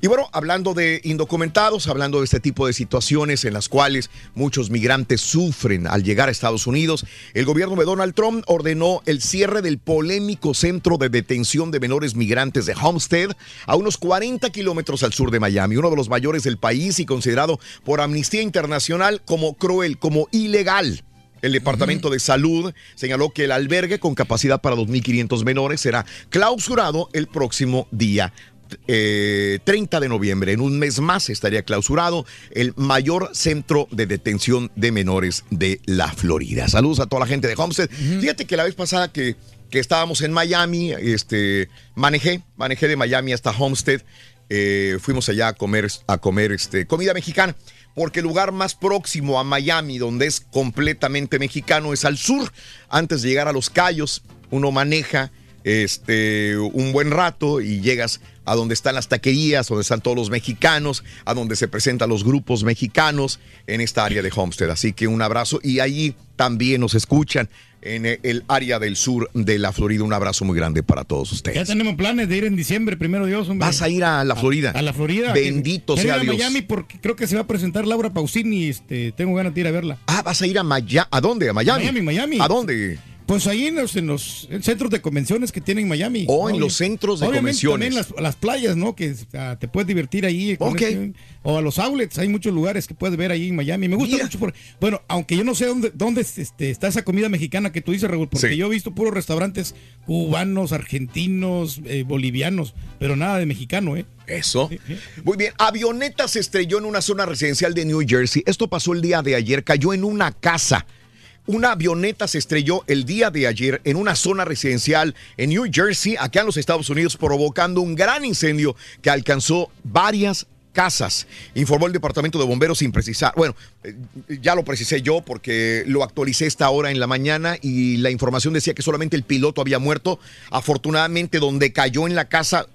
Y bueno, hablando de indocumentados, hablando de este tipo de situaciones en las cuales muchos migrantes sufren al llegar a Estados Unidos, el gobierno de Donald Trump ordenó el cierre del polémico centro de detención de menores migrantes de Homestead a unos 40 kilómetros al sur de Miami, uno de los mayores del país y considerado por Amnistía Internacional como cruel, como ilegal. El Departamento de Salud señaló que el albergue con capacidad para 2.500 menores será clausurado el próximo día. eh, 30 de noviembre, en un mes más estaría clausurado el mayor centro de detención de menores de la Florida. Saludos a toda la gente de Homestead. Fíjate que la vez pasada que, que estábamos en Miami, este, manejé, manejé de Miami hasta Homestead, eh, fuimos allá a comer, a comer este, comida mexicana porque el lugar más próximo a Miami, donde es completamente mexicano, es al sur. Antes de llegar a Los Cayos, uno maneja este, un buen rato y llegas a donde están las taquerías, donde están todos los mexicanos, a donde se presentan los grupos mexicanos en esta área de Homestead. Así que un abrazo y allí también nos escuchan en el área del sur de la Florida. Un abrazo muy grande para todos Ya ustedes. tenemos planes de ir en diciembre, primero Dios, hombre. Vas a ir a la Florida. A, la Florida. Bendito sea ir a Dios. Miami porque creo que se va a presentar Laura Pausini este, tengo ganas de ir a verla. Ah, vas a ir a Miami. ¿A dónde? ¿A Miami? Miami, Miami. ¿A dónde? Pues ahí en los, en los centros de convenciones que tienen en Miami. O en los centros de Obviamente convenciones. También las, las playas, ¿no? Que te puedes divertir ahí. con este- o a los outlets, hay muchos lugares que puedes ver ahí en Miami. Me gusta mucho. por- bueno, aunque yo no sé dónde, dónde este, está esa comida mexicana que tú dices, Raúl, porque Sí. yo he visto puros restaurantes cubanos, argentinos, eh, bolivianos, pero nada de mexicano, ¿eh? Eso. Muy bien. Avioneta se estrelló en una zona residencial de New Jersey. Esto pasó el día de ayer. Cayó en una casa. Una avioneta se estrelló el día de ayer en una zona residencial en New Jersey, acá en los Estados Unidos, provocando un gran incendio que alcanzó varias casas, informó el Departamento de Bomberos sin precisar. Bueno, eh, ya lo precisé yo porque lo actualicé esta hora en la mañana y la información decía que solamente el piloto había muerto. Afortunadamente, donde cayó en la casa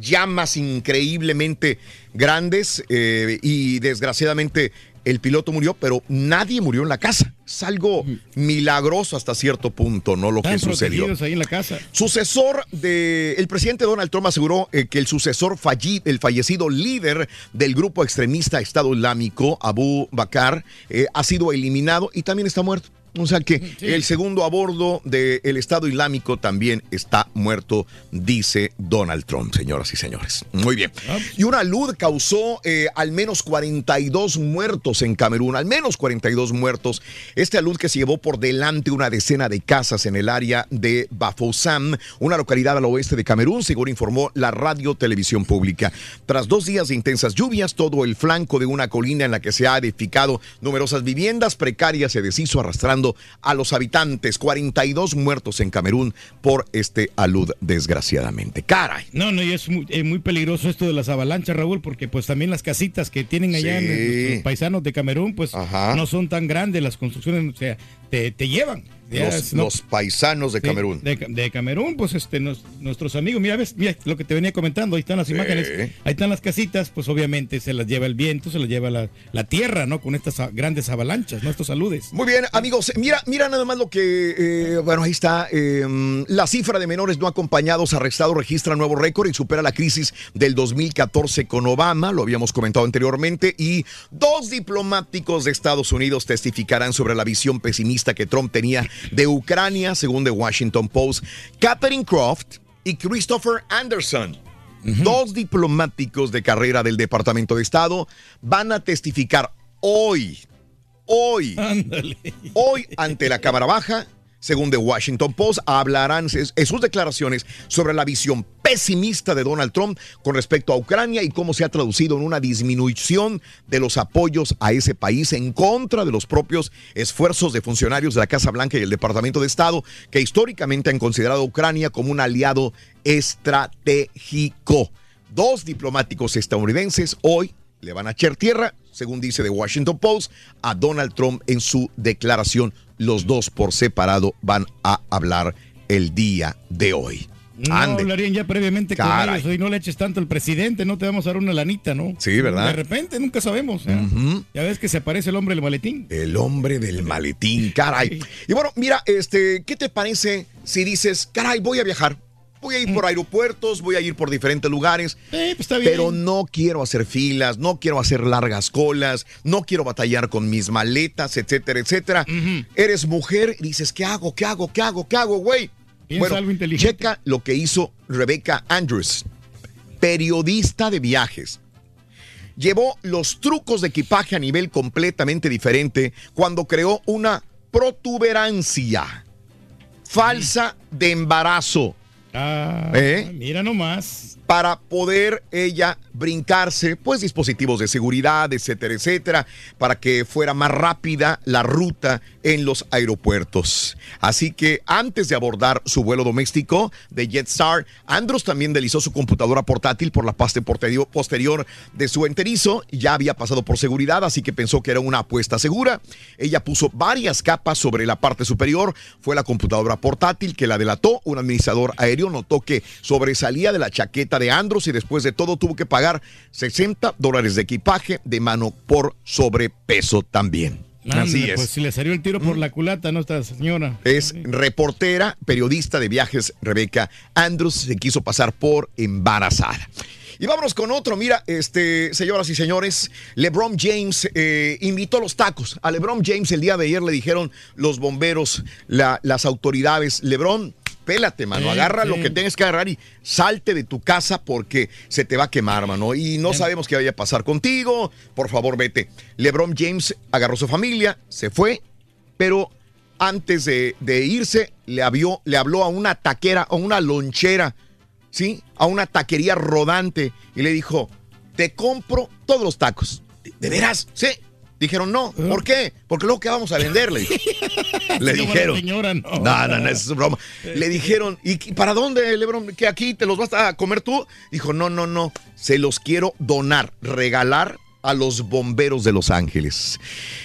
llamas increíblemente grandes eh, y desgraciadamente el piloto murió, pero nadie murió en la casa. Es algo milagroso hasta cierto punto, ¿no? Lo que sucedió. ahí en la casa. Sucesor de. El presidente Donald Trump aseguró eh, que el sucesor fallido, el fallecido líder del grupo extremista Estado Islámico, Abu Bakr, eh, ha sido eliminado y también está muerto. O sea que el segundo a bordo del Estado Islámico también está muerto, dice Donald Trump, señoras y señores. Muy bien. Y una luz causó eh, al menos 42 muertos en Camerún, al menos 42 muertos. Esta luz que se llevó por delante una decena de casas en el área de Bafoussam, una localidad al oeste de Camerún, según informó la radio televisión pública. Tras dos días de intensas lluvias, todo el flanco de una colina en la que se ha edificado numerosas viviendas precarias se deshizo arrastrando a los habitantes. 42 muertos en Camerún por este alud, desgraciadamente. Caray. No, no, y es muy, es muy peligroso esto de las avalanchas, Raúl, porque pues también las casitas que tienen allá Sí. en nuestros paisanos de Camerún, pues no son tan grandes las construcciones, o sea, te, te llevan. Los, es, ¿no? los paisanos de Camerún. De, de Camerún, pues este, nos- nuestros amigos, mira, ves, mira lo que te venía comentando, ahí están las Sí. imágenes, ahí están las casitas, pues obviamente se las lleva el viento, se las lleva la, la tierra, ¿no? Con estas grandes avalanchas, ¿no? Estos saludes. Muy bien, amigos, mira, mira nada más lo que, eh, bueno, ahí está. eh, la cifra de menores no acompañados arrestados registra nuevo récord y supera la crisis del 2014 con Obama, lo habíamos comentado anteriormente, y dos diplomáticos de Estados Unidos testificarán sobre la visión pesimista que Trump tenía de Ucrania, según The Washington Post. Catherine Croft y Christopher Anderson. Dos diplomáticos de carrera del Departamento de Estado van a testificar hoy, hoy, hoy ante la Cámara Baja, según The Washington Post, hablarán en sus declaraciones sobre la visión pesimista de Donald Trump con respecto a Ucrania y cómo se ha traducido en una disminución de los apoyos a ese país en contra de los propios esfuerzos de funcionarios de la Casa Blanca y el Departamento de Estado que históricamente han considerado a Ucrania como un aliado estratégico. Dos diplomáticos estadounidenses hoy le van a echar tierra, según dice The Washington Post, a Donald Trump en su declaración. Los dos por separado van a hablar el día de hoy. No Ande. hablarían ya previamente Caray. con ellos. Hoy no le eches tanto al presidente, no te vamos a dar una lanita, ¿no? Sí, ¿verdad? De repente, nunca sabemos. ¿eh? Ya ves que se aparece el hombre del maletín. El hombre del maletín, caray. Y bueno, mira, este, ¿qué te parece si dices, caray, voy a viajar? Voy a ir por aeropuertos, voy a ir por diferentes lugares, pero no quiero hacer filas, no quiero hacer largas colas, no quiero batallar con mis maletas, etcétera, etcétera. Eres mujer y dices, ¿qué hago? ¿Qué hago? ¿Qué hago? ¿Qué hago, güey? Bueno, algo inteligente. checa lo que hizo Rebecca Andrews, periodista de viajes llevó los trucos de equipaje a nivel completamente diferente cuando creó una protuberancia falsa de embarazo. Ah, ¿Eh? Mira nomás. Para poder ella brincarse, pues dispositivos de seguridad, etcétera, etcétera, para que fuera más rápida la ruta en los aeropuertos. Así que antes de abordar su vuelo doméstico de Jetstar, Andros también deslizó su computadora portátil por la parte posterior de su enterizo. Ya había pasado por seguridad, así que pensó que era una apuesta segura. Ella puso varias capas sobre la parte superior. Fue la computadora portátil que la delató. Un administrador aéreo notó que sobresalía de la chaqueta de Andros y después de todo tuvo que pagar 60 dólares de equipaje de mano por sobrepeso también. Así es. Pues si le salió el tiro por la culata, ¿no? Esta señora. Es reportera, periodista de viajes, Rebeca Andrews, se quiso pasar por embarazada. Y vámonos con otro. Mira, este, señoras y señores, LeBron James eh, invitó los tacos. A LeBron James el día de ayer le dijeron los bomberos, la- las autoridades, LeBron, pélate, mano, agarra lo que tengas que agarrar y salte de tu casa porque se te va a quemar, mano. Y no sabemos qué vaya a pasar contigo. Por favor, vete. LeBron James agarró su familia, se fue, pero antes de, de irse, le, le habló a una taquera, a una lonchera, ¿sí? A una taquería rodante y le dijo, te compro todos los tacos. ¿De, de veras? Sí. Dijeron, no. ¿Por qué? Porque luego, ¿qué vamos a venderle? Le (laughs) dijeron. señora, no. No, no, no, eso es broma. Le dijeron, ¿y para dónde, Lebron? ¿Que aquí te los vas a comer tú? Dijo, no, no, no. Se los quiero donar, regalar a los bomberos de Los Ángeles.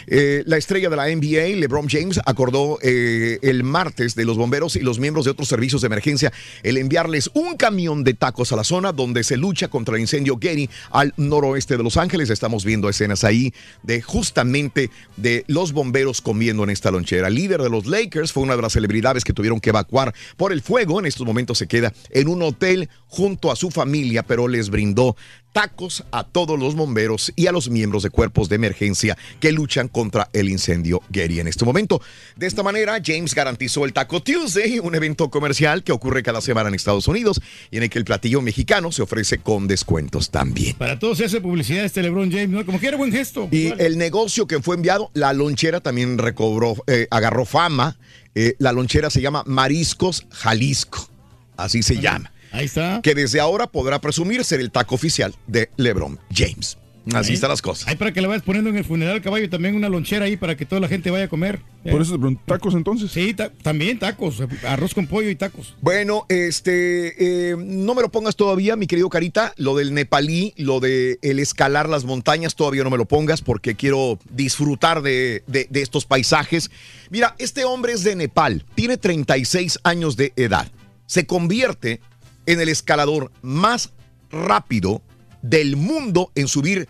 Eh, la estrella de la NBA, LeBron James, acordó eh, el martes de los bomberos y los miembros de otros servicios de emergencia el enviarles un camión de tacos a la zona donde se lucha contra el incendio Getty al noroeste de Los Ángeles. Estamos viendo escenas ahí de justamente de los bomberos comiendo en esta lonchera. El líder de los Lakers fue una de las celebridades que tuvieron que evacuar por el fuego. En estos momentos se queda en un hotel junto a su familia, pero les brindó tacos a todos los bomberos y a los miembros de cuerpos de emergencia que luchan contra el incendio Getty en este momento. De esta manera, James garantizó el Taco Tuesday, un evento comercial que ocurre cada semana en Estados Unidos y en el que el platillo mexicano se ofrece con descuentos también. Para todos se hace publicidad este LeBron James, ¿no? Como que era buen gesto. Y el negocio que fue enviado, la lonchera también recobró, eh, agarró fama. Eh, la lonchera se llama Mariscos Jalisco. Así se llama. Ahí está. Que desde ahora podrá presumir ser el taco oficial de LeBron James. Así Ahí. están las cosas. Ahí para que le vayas poniendo en el funeral caballo también una lonchera ahí para que toda la gente vaya a comer. Por eso te ¿tacos entonces? Sí, ta- también tacos, arroz con pollo y tacos. Bueno, este, eh, no me lo pongas todavía, mi querido Carita. Lo del nepalí, lo de el escalar las montañas, todavía no me lo pongas porque quiero disfrutar de, de- de estos paisajes. Mira, este hombre es de Nepal, tiene 36 años de edad. Se convierte en el escalador más rápido del mundo en subir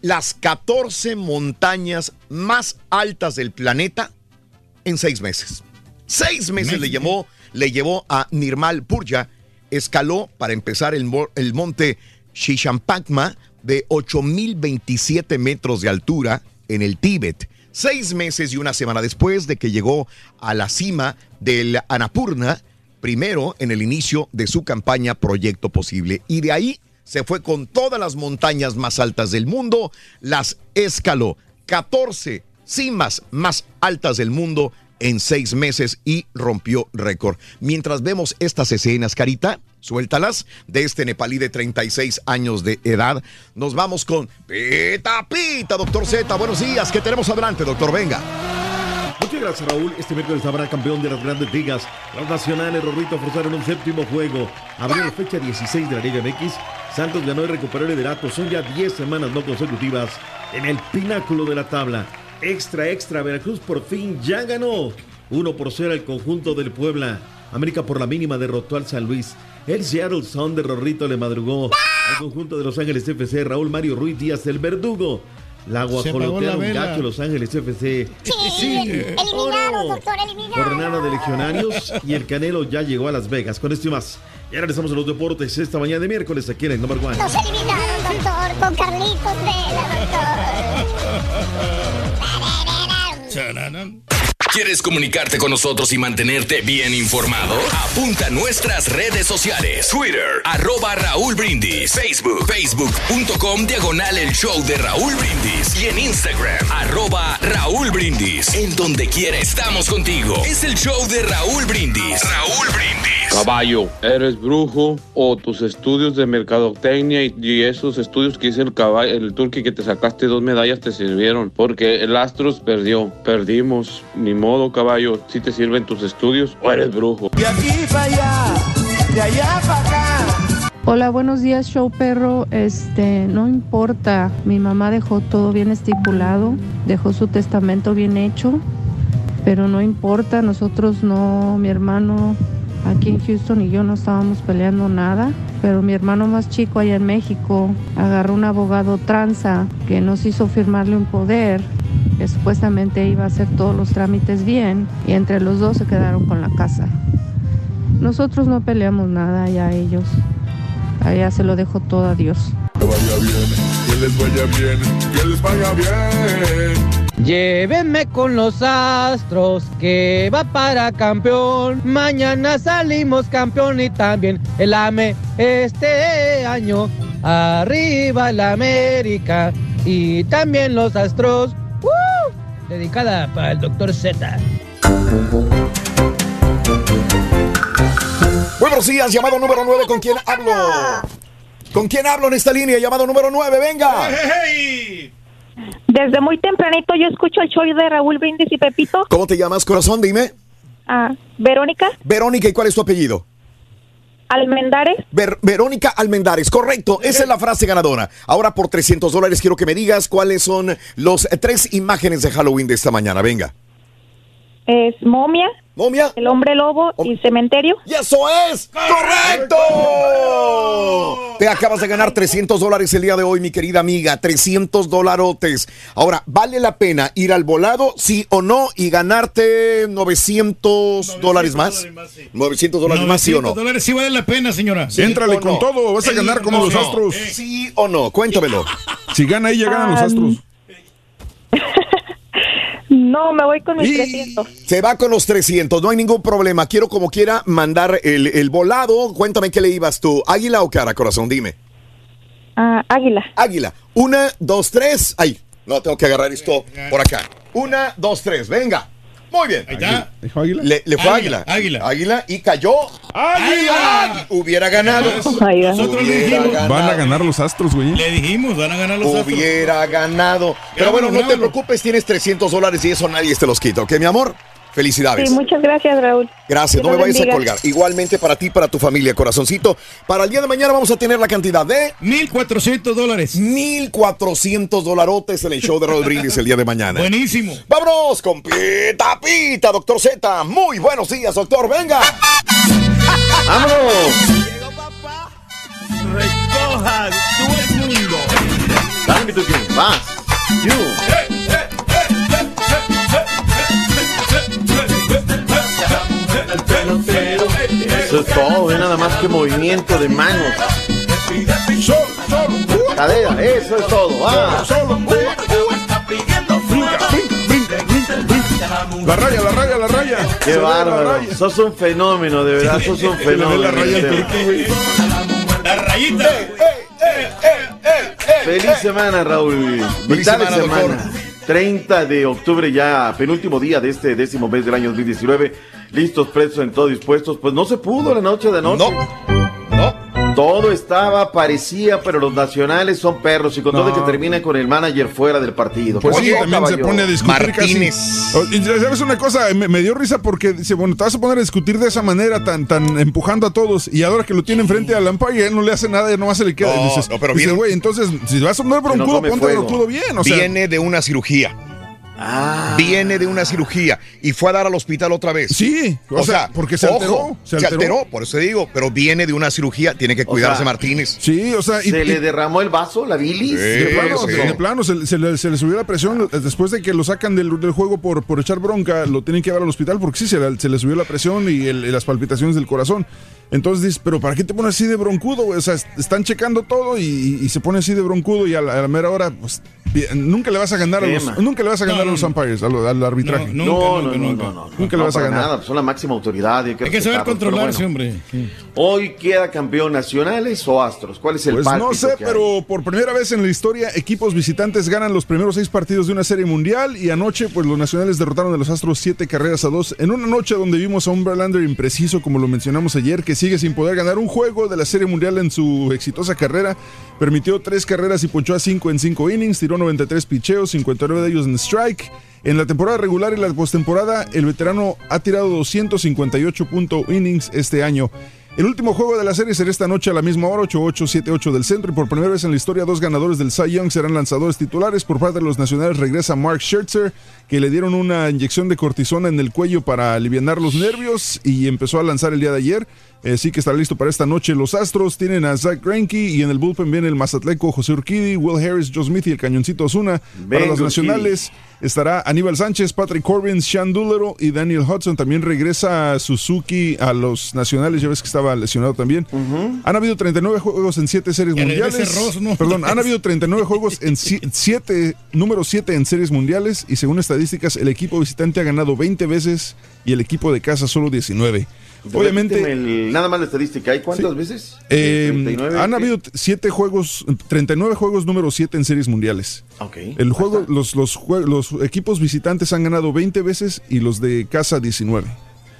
las 14 montañas más altas del planeta en seis meses. Seis meses le llevó, le llevó a Nirmal Purja. Escaló para empezar el, mo- el monte Shishampakma de 8.027 metros de altura en el Tíbet. Seis meses y una semana después de que llegó a la cima del Annapurna, primero en el inicio de su campaña Proyecto Posible. Y de ahí se fue con todas las montañas más altas del mundo, las escaló. 14 cimas más altas del mundo en seis meses y rompió récord. Mientras vemos estas escenas, Carita, suéltalas, de este nepalí de 36 años de edad, nos vamos con Pita Pita, doctor Z. Buenos días, ¿qué tenemos adelante, doctor? Venga. Muchas gracias, Raúl. Este miércoles habrá campeón de las grandes ligas. Los nacionales, Rorrito, forzaron un séptimo juego. Abrió la fecha 16 de la Liga MX. Santos ganó y recuperó el liderato. Son ya 10 semanas no consecutivas en el pináculo de la tabla. Extra, extra. Veracruz por fin ya ganó. 1 por 0 al conjunto del Puebla. América por la mínima derrotó al San Luis. El Seattle Sound de Rorrito le madrugó al conjunto de Los Ángeles FC. Raúl Mario Ruiz Díaz, el verdugo. La la guajolotearon vela. gacho Los Ángeles FC. Sí, eliminado, doctor, eliminado. Jornada de legionarios y el Canelo ya llegó a Las Vegas. Con esto y más. Y ahora regresamos a los deportes esta mañana de miércoles aquí en el Number One. Nos eliminaron, doctor, con Carlitos Vela, doctor. ¿Quieres comunicarte con nosotros y mantenerte bien informado? Apunta a nuestras redes sociales. Twitter, arroba Raúl Brindis. Facebook, facebook.com, diagonal el show de Raúl Brindis. Y en Instagram, arroba Raúl Brindis. En donde quiera estamos contigo. Es el show de Raúl Brindis. Raúl Brindis. Caballo, ¿eres brujo o tus estudios de mercadotecnia y, y esos estudios que hizo el caballo, el turqui que te sacaste dos medallas te sirvieron? Porque el Astros perdió, perdimos, ni modo caballo, si te sirven tus estudios o eres brujo. De aquí para allá, de allá para acá. Hola, buenos días, show perro. Este, no importa, mi mamá dejó todo bien estipulado, dejó su testamento bien hecho, pero no importa, nosotros no, mi hermano aquí en Houston y yo no estábamos peleando nada, pero mi hermano más chico allá en México agarró un abogado tranza que nos hizo firmarle un poder que supuestamente iba a hacer todos los trámites bien y entre los dos se quedaron con la casa. Nosotros no peleamos nada, ya ellos. allá se lo dejo todo a Dios. Que vaya bien, que les vaya bien, que les vaya bien. Llévenme con los astros, que va para campeón. Mañana salimos campeón y también el AME este año. Arriba el América y también los astros. ¡Woo! Dedicada para el doctor Z. Buenos días, llamado número 9, ¿con quién hablo? ¿Con quién hablo en esta línea? Llamado número 9, venga. Desde muy tempranito yo escucho el show de Raúl Brindis y Pepito. ¿Cómo te llamas, corazón? Dime. Ah, Verónica Verónica, ¿y cuál es tu apellido? Almendares. Ver- Verónica Almendares, correcto. Esa es la frase ganadora. Ahora por 300 dólares quiero que me digas cuáles son los tres imágenes de Halloween de esta mañana. Venga. Es Momia. Momia. El Hombre Lobo y Cementerio. ¡Y eso es! ¡Correcto! Te acabas de ganar 300 dólares el día de hoy, mi querida amiga. 300 dolarotes. Ahora, ¿vale la pena ir al volado, sí o no, y ganarte 900 dólares más? 900 dólares más, sí o no. 900 dólares sí vale la pena, señora. Éntrale con todo, vas a ganar como los astros. ¿Sí o no? Cuéntamelo. Si gana ella, ganan los Ah, astros. (laughs) No, me voy con mis 300. Se va con los 300, no hay ningún problema. Quiero como quiera mandar el, el volado. Cuéntame qué le ibas tú. ¿Águila o cara, corazón? Dime. Ah, águila. Águila. Una, dos, tres. Ahí. No, tengo que agarrar esto por acá. Una, dos, tres. Venga. Muy bien. ¿Dijo águila? Le, le fue Águila, águila. águila. Y cayó. ¡Águila! Hubiera ganado. Nosotros le dijimos. ganado. Van a ganar los astros, güey. Le dijimos, van a ganar los astros. Hubiera ganado. Pero bueno, no te preocupes, tienes 300 dólares y eso nadie te los quita, ¿ok, mi amor? Felicidades. Sí, muchas gracias, Raúl. Gracias, no me vayas a colgar. Igualmente para ti, para tu familia, corazoncito. Para el día de mañana vamos a tener la cantidad de 1.400 dólares. 1.400 dolarotes en el show de Raúl Brindis el día de mañana. Buenísimo. Vámonos con Pita Pita, doctor Z. Muy buenos días, doctor. Venga. ¡Vámonos! Recoja todo el mundo. Dale, mi Tuki. Vas. You. Eso es todo, ve nada más que movimiento de manos. Cadera, eso es todo. Va. La raya, la raya, la raya. Qué bárbaro. Sos un fenómeno, de verdad, sos un fenómeno. la raya al turqui, güey. La rayita. Feliz semana, Raúl. Feliz Vital semana, semana. 30 de octubre ya, penúltimo día de este décimo mes del año 2019. Listos, presos en todo dispuestos. Pues no se pudo la noche de anoche. No. Todo estaba, parecía, pero los nacionales son perros y con todo No. que termina con el manager fuera del partido. Pues sí, también se pone a discutir Martínez. casi. Oh, y ¿Sabes una cosa? Me, me dio risa porque dice, bueno, te vas a poner a discutir de esa manera, tan, tan empujando a todos, y ahora que lo tiene enfrente al Lampard, él no le hace nada, y nomás se le queda. No, y dices, no, pero dices, viene- güey, entonces, si vas a poner broncudo, ponte fuego. broncudo bien. O sea, Viene de una cirugía. Ah. Viene de una cirugía y fue a dar al hospital otra vez. Sí, o sea, porque se alteró, se se alteró. alteró. por eso digo, pero viene de una cirugía, tiene que cuidarse sea, Martínez. Sí, o sea, y- ¿Se y- le derramó el vaso, la bilis? De Sí, plano, sí. de plano, se, se le, se le subió la presión eh, después de que lo sacan del, del juego por, por echar bronca, lo tienen que llevar al hospital porque sí, se, le- se le subió la presión y, el- y las palpitaciones del corazón. Entonces dices, pero ¿para qué te pones así de broncudo? güey? O sea, est- están checando todo y, y se pone así de broncudo y a la, a la mera hora, pues nunca le vas a ganar a los, nunca le vas a ganar No, a los no. umpires, al, al arbitraje. No, No, Nunca, no, no, nunca, no, no, no. Nunca le vas a ganar. Nada, pues son la máxima autoridad. y hay que Hay que saber controlarse, bueno. hombre. Hoy queda campeón nacionales o astros. ¿Cuál es el Pues no sé, que hay? pero por primera vez en la historia, equipos visitantes ganan los primeros seis partidos de una serie mundial y anoche, pues los nacionales derrotaron a los Astros siete carreras a dos en una noche donde vimos a un Verlander impreciso, como lo mencionamos ayer, que sigue sin poder ganar un juego de la serie mundial en su exitosa carrera. Permitió tres carreras y ponchó a cinco en cinco innings, tiró 93 picheos, 59 de ellos en strike. En la temporada regular y la postemporada, el veterano ha tirado 258 punto innings este año. El último juego de la serie será esta noche a la misma hora, 8-8, 7-8 del centro. Y por primera vez en la historia, dos ganadores del Cy Young serán lanzadores titulares. Por parte de los nacionales regresa Mark Scherzer, que le dieron una inyección de cortisona en el cuello para aliviar los nervios y empezó a lanzar el día de ayer. Eh, sí que estará listo para esta noche. Los Astros tienen a Zach Greinke y en el bullpen viene el Mazatleco José Urquidi, Will Harris, Joe Smith y el Cañoncito Osuna. Para los nacionales estará Aníbal Sánchez, Patrick Corbin, Sean Doolittle y Daniel Hudson. También regresa Suzuki a los nacionales, ya ves que estaba lesionado también. Han habido 39 juegos en 7 series Que mundiales. Ross, ¿no? Perdón, han habido 39 juegos en 7, (laughs) número 7 en series mundiales y según estadísticas el equipo visitante ha ganado 20 veces y el equipo de casa solo 19. Obviamente el- nada más la estadística. ¿Hay cuántas veces? eh, 39, han ¿qué? habido 7 juegos, 39 juegos número 7 en series mundiales. El juego, los, los, equipos visitantes han ganado 20 veces y los de casa 19.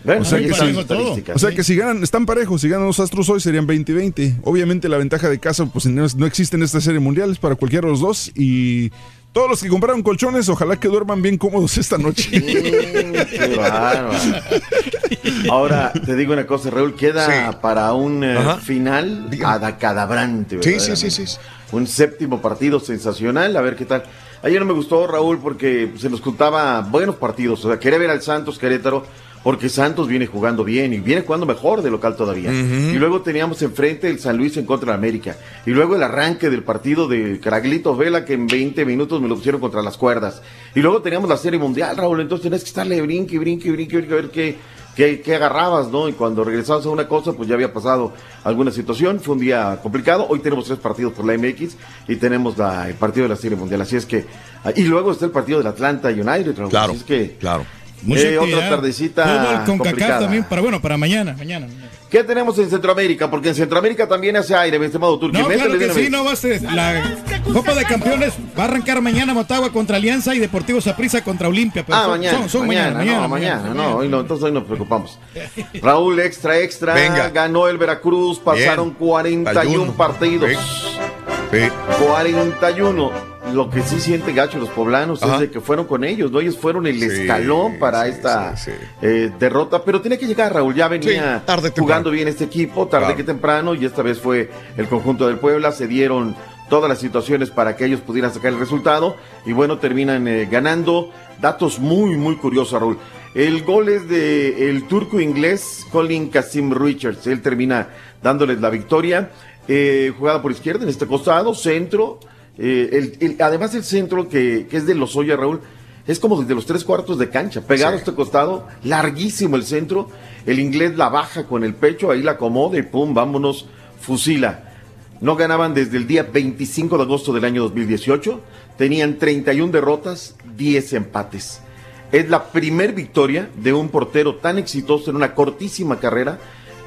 Bueno, o sea, que si, las estadísticas. o sea que si ganan, están parejos, si ganan los Astros hoy serían 20 y 20. Obviamente la ventaja de casa pues no, no existe en esta serie mundial, es para cualquiera de los dos y todos los que compraron colchones, ojalá que duerman bien cómodos esta noche. Qué bárbaro. Ahora, te digo una cosa, Raúl, queda para un eh, final adacadabrante. Sí, sí, sí, sí. Un séptimo partido sensacional, a ver qué tal. Ayer no me gustó, Raúl, porque se nos contaba buenos partidos. O sea, quería ver al Santos Querétaro, porque Santos viene jugando bien y viene jugando mejor de local todavía. Y luego teníamos enfrente el San Luis en contra de América. Y luego el arranque del partido de Caraglito Vela, que en 20 minutos me lo pusieron contra las cuerdas. Y luego teníamos la Serie Mundial, Raúl. Entonces tenías que estarle brinque, brinque, brinque, brinque, a ver qué, qué, qué agarrabas, ¿no? Y cuando regresabas a una cosa, pues ya había pasado alguna situación. Fue un día complicado. Hoy tenemos tres partidos por la MX y tenemos la- el partido de la Serie Mundial. Así es que. Y luego está el partido del Atlanta United, Raúl. Claro, Así es que. Claro. Mucha Eh, otra actividad. tardecita con complicada. También, para bueno, para mañana, mañana. ¿Qué tenemos en Centroamérica? Porque en Centroamérica también hace aire, mi estimado Turki. No, claro que sí, no va a ser. La Copa de Campeones va a arrancar mañana Motagua contra Alianza y Deportivo Saprissa contra Olimpia. Pero Ah, son, mañana, son- son mañana, mañana, no, mañana, no, hoy no, entonces hoy nos preocupamos. (laughs) Raúl, extra, extra, Venga. ganó el Veracruz, pasaron Bien. 41 41. partidos. Sí. 41. Lo que sí siente gacho los poblanos Ajá. es de que fueron con ellos, ¿no? Ellos fueron el Sí, escalón para sí, esta sí, eh, derrota, pero tenía que llegar, Raúl, ya venía tarde, jugando bien este equipo, tarde Claro. que temprano, y esta vez fue el conjunto del Puebla, se dieron todas las situaciones para que ellos pudieran sacar el resultado, y bueno, terminan eh, ganando. Datos muy, muy curiosos, Raúl. El gol es de el turco inglés Colin Kasim Richards, él termina dándoles la victoria. Eh, jugada por izquierda en este costado, centro. Eh, el- el- además el centro que, que es de Lozoya, Raúl, es como desde los tres cuartos de cancha, pegado a este costado, larguísimo el centro. El inglés la baja con el pecho, ahí la acomoda y pum, vámonos, fusila. No ganaban desde el día 25 de agosto del año 2018. Tenían 31 derrotas, 10 empates. Es la primer victoria de un portero tan exitoso en una cortísima carrera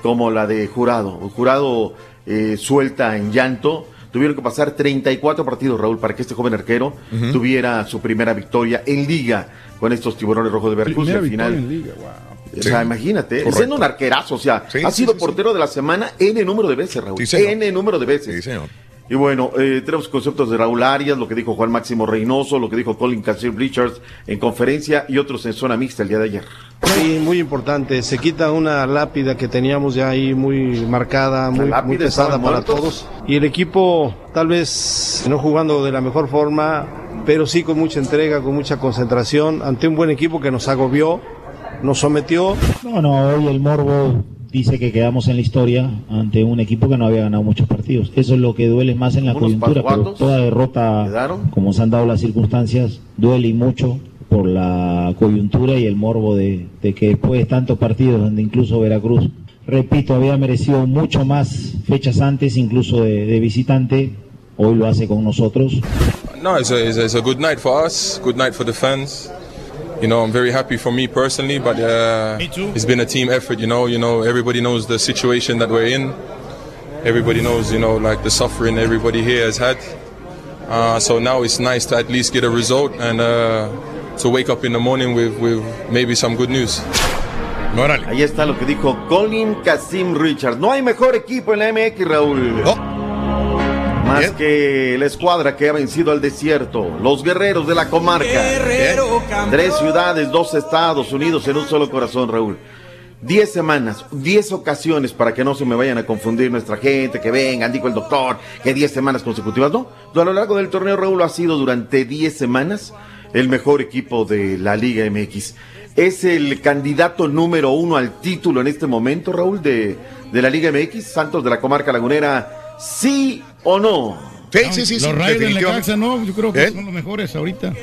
como la de Jurado. Jurado eh, suelta en llanto. Tuvieron que pasar 34 partidos, Raúl, para que este joven arquero tuviera su primera victoria en liga con estos tiburones rojos de Veracruz. Al final, en liga, wow. o sea, imagínate, Correcto. siendo un arquerazo, o sea, Sí, ha sido sí, sí. portero de la semana N número de veces, Raúl. N número de veces. Sí, señor. Y bueno, eh, tenemos conceptos de Raúl Arias, lo que dijo Juan Máximo Reynoso, lo que dijo Colin Cassier Richards en conferencia y otros en zona mixta el día de ayer. Sí, muy importante. Se quita una lápida que teníamos ya ahí muy marcada, muy, pesada para todos. Y el equipo tal vez no jugando de la mejor forma, pero sí con mucha entrega, con mucha concentración, ante un buen equipo que nos agobió, nos sometió. No, no, hoy el Morbo dice que quedamos en la historia ante un equipo que no había ganado muchos partidos. Eso es lo que duele más en la coyuntura, pero toda derrota, quedaron. como se han dado las circunstancias, duele y mucho por la coyuntura y el morbo de, de que después de tantos partidos, donde incluso Veracruz, repito, había merecido mucho más fechas antes, incluso de, de visitante, hoy lo hace con nosotros. No, it's, a, it's a good night for us, good night for the fans. You know, I'm very happy for me personally, but uh, it's been a team effort. You know, you know, everybody knows the situation that we're in. Everybody knows, you know, like the suffering everybody here has had. Uh, so now it's nice to at least get a result and uh, to wake up in the morning with, with maybe some good news. Ahí está lo que dijo Colin Casim Richards. No hay mejor equipo en la MX, Raúl. Más que la escuadra que ha vencido al desierto, los guerreros de la comarca. Tres ciudades, dos estados unidos en un solo corazón, Raúl. Diez semanas, diez ocasiones para que no se me vayan a confundir nuestra gente, que vengan, dijo el doctor, que diez semanas consecutivas. No, a lo largo del torneo Raúl ha sido durante diez semanas el mejor equipo de la Liga MX. es el candidato número uno al título en este momento, Raúl, de, de la Liga MX, Santos de la Comarca Lagunera, ¿sí o no? Sí, sí, sí. Los Rayos del definitivamente. Necaxa, no, yo creo que ¿Eh? son los mejores ahorita.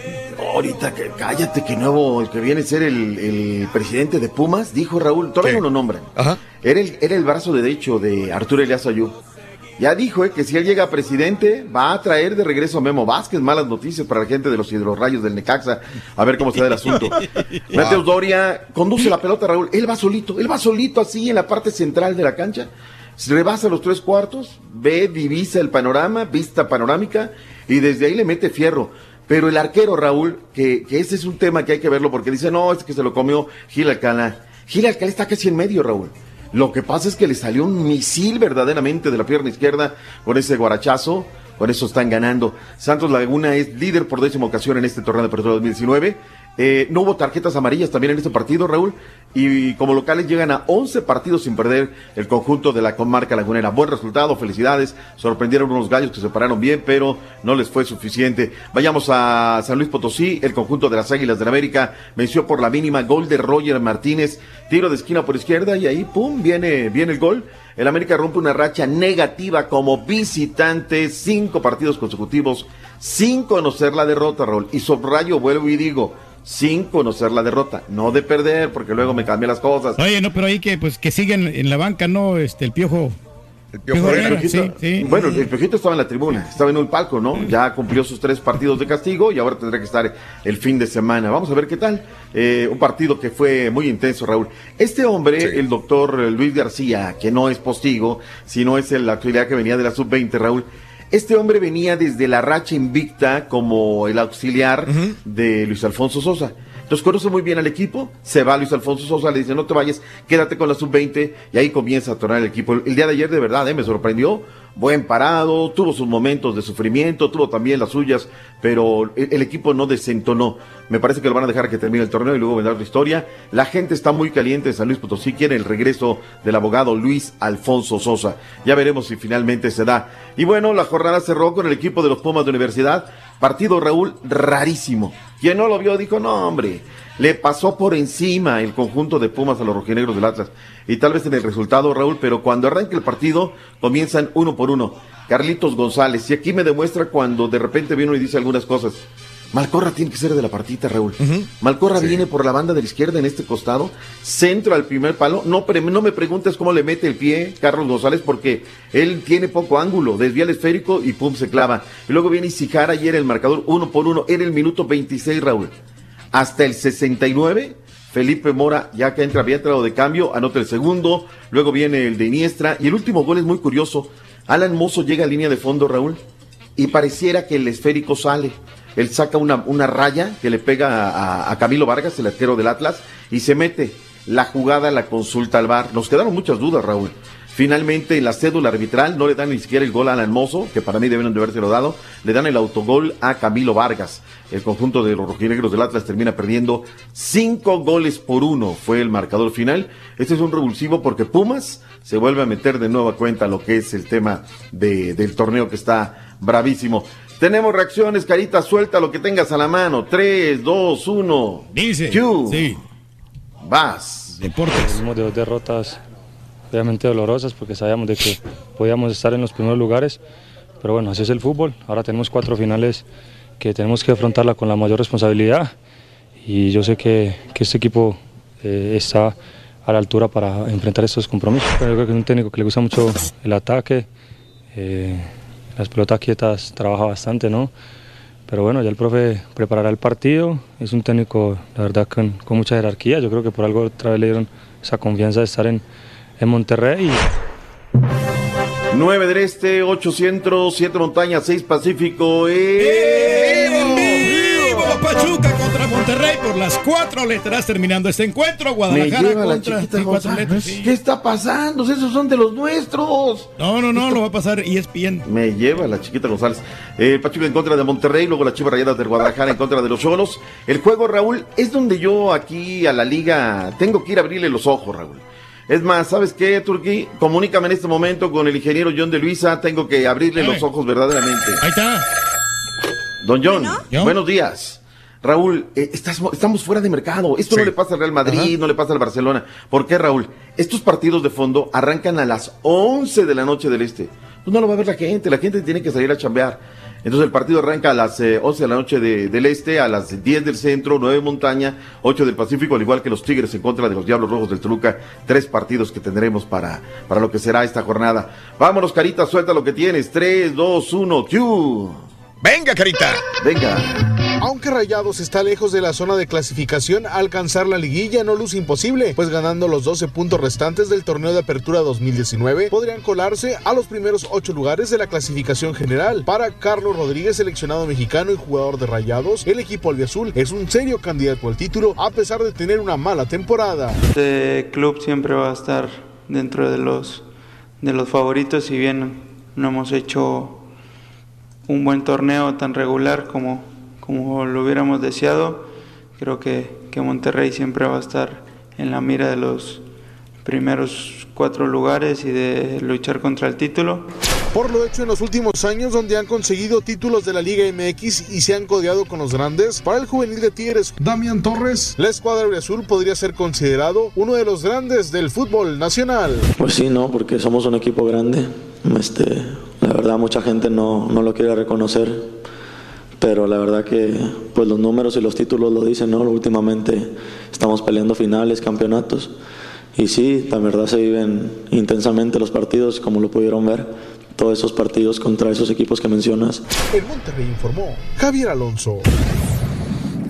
Ahorita, que, cállate, que nuevo, el que viene a ser el, el presidente de Pumas, dijo Raúl, todavía no lo nombran. Era el, era el brazo derecho de Arturo Elias Ayú. Ya dijo eh, que si él llega a presidente, va a traer de regreso a Memo Vázquez. Malas noticias para la gente de los hidrorrayos del Necaxa. A ver cómo se da el asunto. (laughs) Mateus Doria conduce la pelota, Raúl. Él va solito, él va solito así en la parte central de la cancha. Rebasa los tres cuartos, ve, divisa el panorama, vista panorámica, y desde ahí le mete fierro. Pero el arquero, Raúl, que, ese es un tema que hay que verlo porque dice, no, es que se lo comió Gil Alcalá. Gil Alcalá está casi en medio, Raúl. Lo que pasa es que le salió un misil verdaderamente de la pierna izquierda con ese guarachazo. Con eso están ganando. Santos Laguna es líder por décima ocasión en este torneo de apertura 2019. Eh, no hubo tarjetas amarillas también en este partido, Raúl. Y como locales llegan a 11 partidos sin perder el conjunto de la comarca lagunera. Buen resultado, felicidades. Sorprendieron unos gallos que se pararon bien, pero no les fue suficiente. Vayamos a San Luis Potosí. El conjunto de las Águilas del América venció por la mínima gol de Roger Martínez. Tiro de esquina por izquierda y ahí, pum, viene, viene el gol. El América rompe una racha negativa como visitante, cinco partidos consecutivos, sin conocer la derrota, Raúl. Y subrayo, vuelvo y digo, sin conocer la derrota, no de perder, porque luego me cambian las cosas. Oye, no, pero ahí que pues que siguen en la banca, ¿no? Este, el piojo. El Piojo Herrera, Bueno, el Piojito estaba en la tribuna, estaba en un palco, ¿no? Ya cumplió sus tres partidos de castigo y ahora tendrá que estar el fin de semana. Vamos a ver qué tal. Eh, un partido que fue muy intenso, Raúl. Este hombre, el doctor Luis García, que no es postigo, sino es la actualidad que venía de la sub-20, Raúl. Este hombre venía desde la racha invicta como el auxiliar de Luis Alfonso Sosa. Entonces conoce muy bien al equipo, se va Luis Alfonso Sosa, le dice no te vayas, quédate con la sub-20 y ahí comienza a tornar el equipo. El día de ayer de verdad eh, me sorprendió, buen parado, tuvo sus momentos de sufrimiento, tuvo también las suyas, pero el, equipo no desentonó. Me parece que lo van a dejar que termine el torneo y luego vendrá otra historia. La gente está muy caliente en San Luis Potosí, quiere el regreso del abogado Luis Alfonso Sosa. Ya veremos si finalmente se da. Y bueno, la jornada cerró con el equipo de los Pumas de Universidad. Partido Raúl rarísimo. Quien no lo vio dijo, no hombre, le pasó por encima el conjunto de Pumas a los rojinegros del Atlas. Y tal vez en el resultado, Raúl, pero cuando arranque el partido, comienzan uno por uno. Carlitos González, y aquí me demuestra cuando de repente viene y dice algunas cosas. Malcorra tiene que ser de la partita, Raúl. Malcorra viene por la banda de la izquierda en este costado, centro al primer palo. No, no me preguntes cómo le mete el pie Carlos González porque él tiene poco ángulo, desvía el esférico y pum, se clava. Y luego viene Isijara y era el marcador uno por uno en el minuto 26, Raúl. Hasta el 69, Felipe Mora, ya que entra, había entrado de cambio, anota el segundo, luego viene el de Iniestra y el último gol es muy curioso. Alan Mozo llega a línea de fondo, Raúl, y pareciera que el esférico sale. Él saca una, una raya que le pega a, Camilo Vargas, el arquero del Atlas, y se mete. La jugada la consulta al VAR. Nos quedaron muchas dudas, Raúl. Finalmente, en la cédula arbitral no le dan ni siquiera el gol a Alan Mozo, que para mí debieron de habérselo dado. Le dan el autogol a Camilo Vargas. El conjunto de los rojinegros del Atlas termina perdiendo cinco goles por uno. Fue el marcador final. Este es un revulsivo porque Pumas se vuelve a meter de nueva cuenta lo que es el tema de- del torneo que está bravísimo. Tenemos reacciones, carita, suelta lo que tengas a la mano. 3, 2, 1. Dice. Sí. Vas. Deportes. Venimos de dos derrotas obviamente dolorosas porque sabíamos de que podíamos estar en los primeros lugares, pero bueno, así es el fútbol. Ahora tenemos cuatro finales que tenemos que afrontarla con la mayor responsabilidad y yo sé que, que este equipo eh, está a la altura para enfrentar estos compromisos. Pero yo creo que es un técnico que le gusta mucho el ataque, eh, las pelotas quietas trabaja bastante, ¿no? Pero bueno, ya el profe preparará el partido. Es un técnico, la verdad, con, con mucha jerarquía. Yo creo que por algo otra vez le dieron esa confianza de estar en, en Monterrey. Y 9 del Este, 8 Centro, 7 Montañas, 6 Pacífico. ¡Eh! ¡Vivo! Pachuca contra Monterrey por las cuatro letras terminando este encuentro. Guadalajara la contra sí, cuatro letras, sí. ¿Qué está pasando? Esos son de los nuestros. No, no, no, lo va a pasar ESPN. Me lleva la chiquita González. Eh, Pachuca en contra de Monterrey, luego las Chivas Rayadas del Guadalajara en contra de los Cholos. El juego, Raúl, es donde yo aquí a la liga tengo que ir a abrirle los ojos, Raúl. Es más, ¿sabes qué, Turquí? Comunícame en este momento con el ingeniero John de Luisa. Tengo que abrirle los ojos verdaderamente. Ahí está. Don John, ¿John? buenos días. Raúl, eh, estás- estamos fuera de mercado. Esto no le pasa al Real Madrid, no le pasa al Barcelona. ¿Por qué, Raúl? Estos partidos de fondo arrancan a las 11 de la noche del Este. Pues no lo va a ver la gente, la gente tiene que salir a chambear. Entonces el partido arranca a las eh, 11 de la noche de- del Este, a las 10 del Centro, 9 de Montaña, 8 del Pacífico, al igual que los Tigres en contra de los Diablos Rojos del Toluca. Tres partidos que tendremos para, para lo que será esta jornada. Vámonos, Carita, suelta lo que tienes. 3, 2, 1, ¡Q! Venga, Carita. Venga. Aunque Rayados está lejos de la zona de clasificación, alcanzar la liguilla no luce imposible, pues ganando los 12 puntos restantes del torneo de apertura 2019, podrían colarse a los primeros 8 lugares de la clasificación general. Para Carlos Rodríguez, seleccionado mexicano y jugador de Rayados, el equipo albiazul es un serio candidato al título a pesar de tener una mala temporada. Este club siempre va a estar dentro de los, de los favoritos, si bien no hemos hecho un buen torneo tan regular como, como lo hubiéramos deseado, creo que, que Monterrey siempre va a estar en la mira de los primeros cuatro lugares y de luchar contra el título. Por lo hecho en los últimos años donde han conseguido títulos de la Liga MX y se han codeado con los grandes, para el juvenil de Tigres, Damián Torres, la escuadra azul podría ser considerado uno de los grandes del fútbol nacional. Pues sí, no, porque somos un equipo grande. Este, la verdad mucha gente no, no lo quiere reconocer, pero la verdad que pues los números y los títulos lo dicen, ¿no? Últimamente estamos peleando finales, campeonatos. Y sí, la verdad se viven intensamente los partidos, como lo pudieron ver, todos esos partidos contra esos equipos que mencionas. El Monterrey informó Javier Alonso.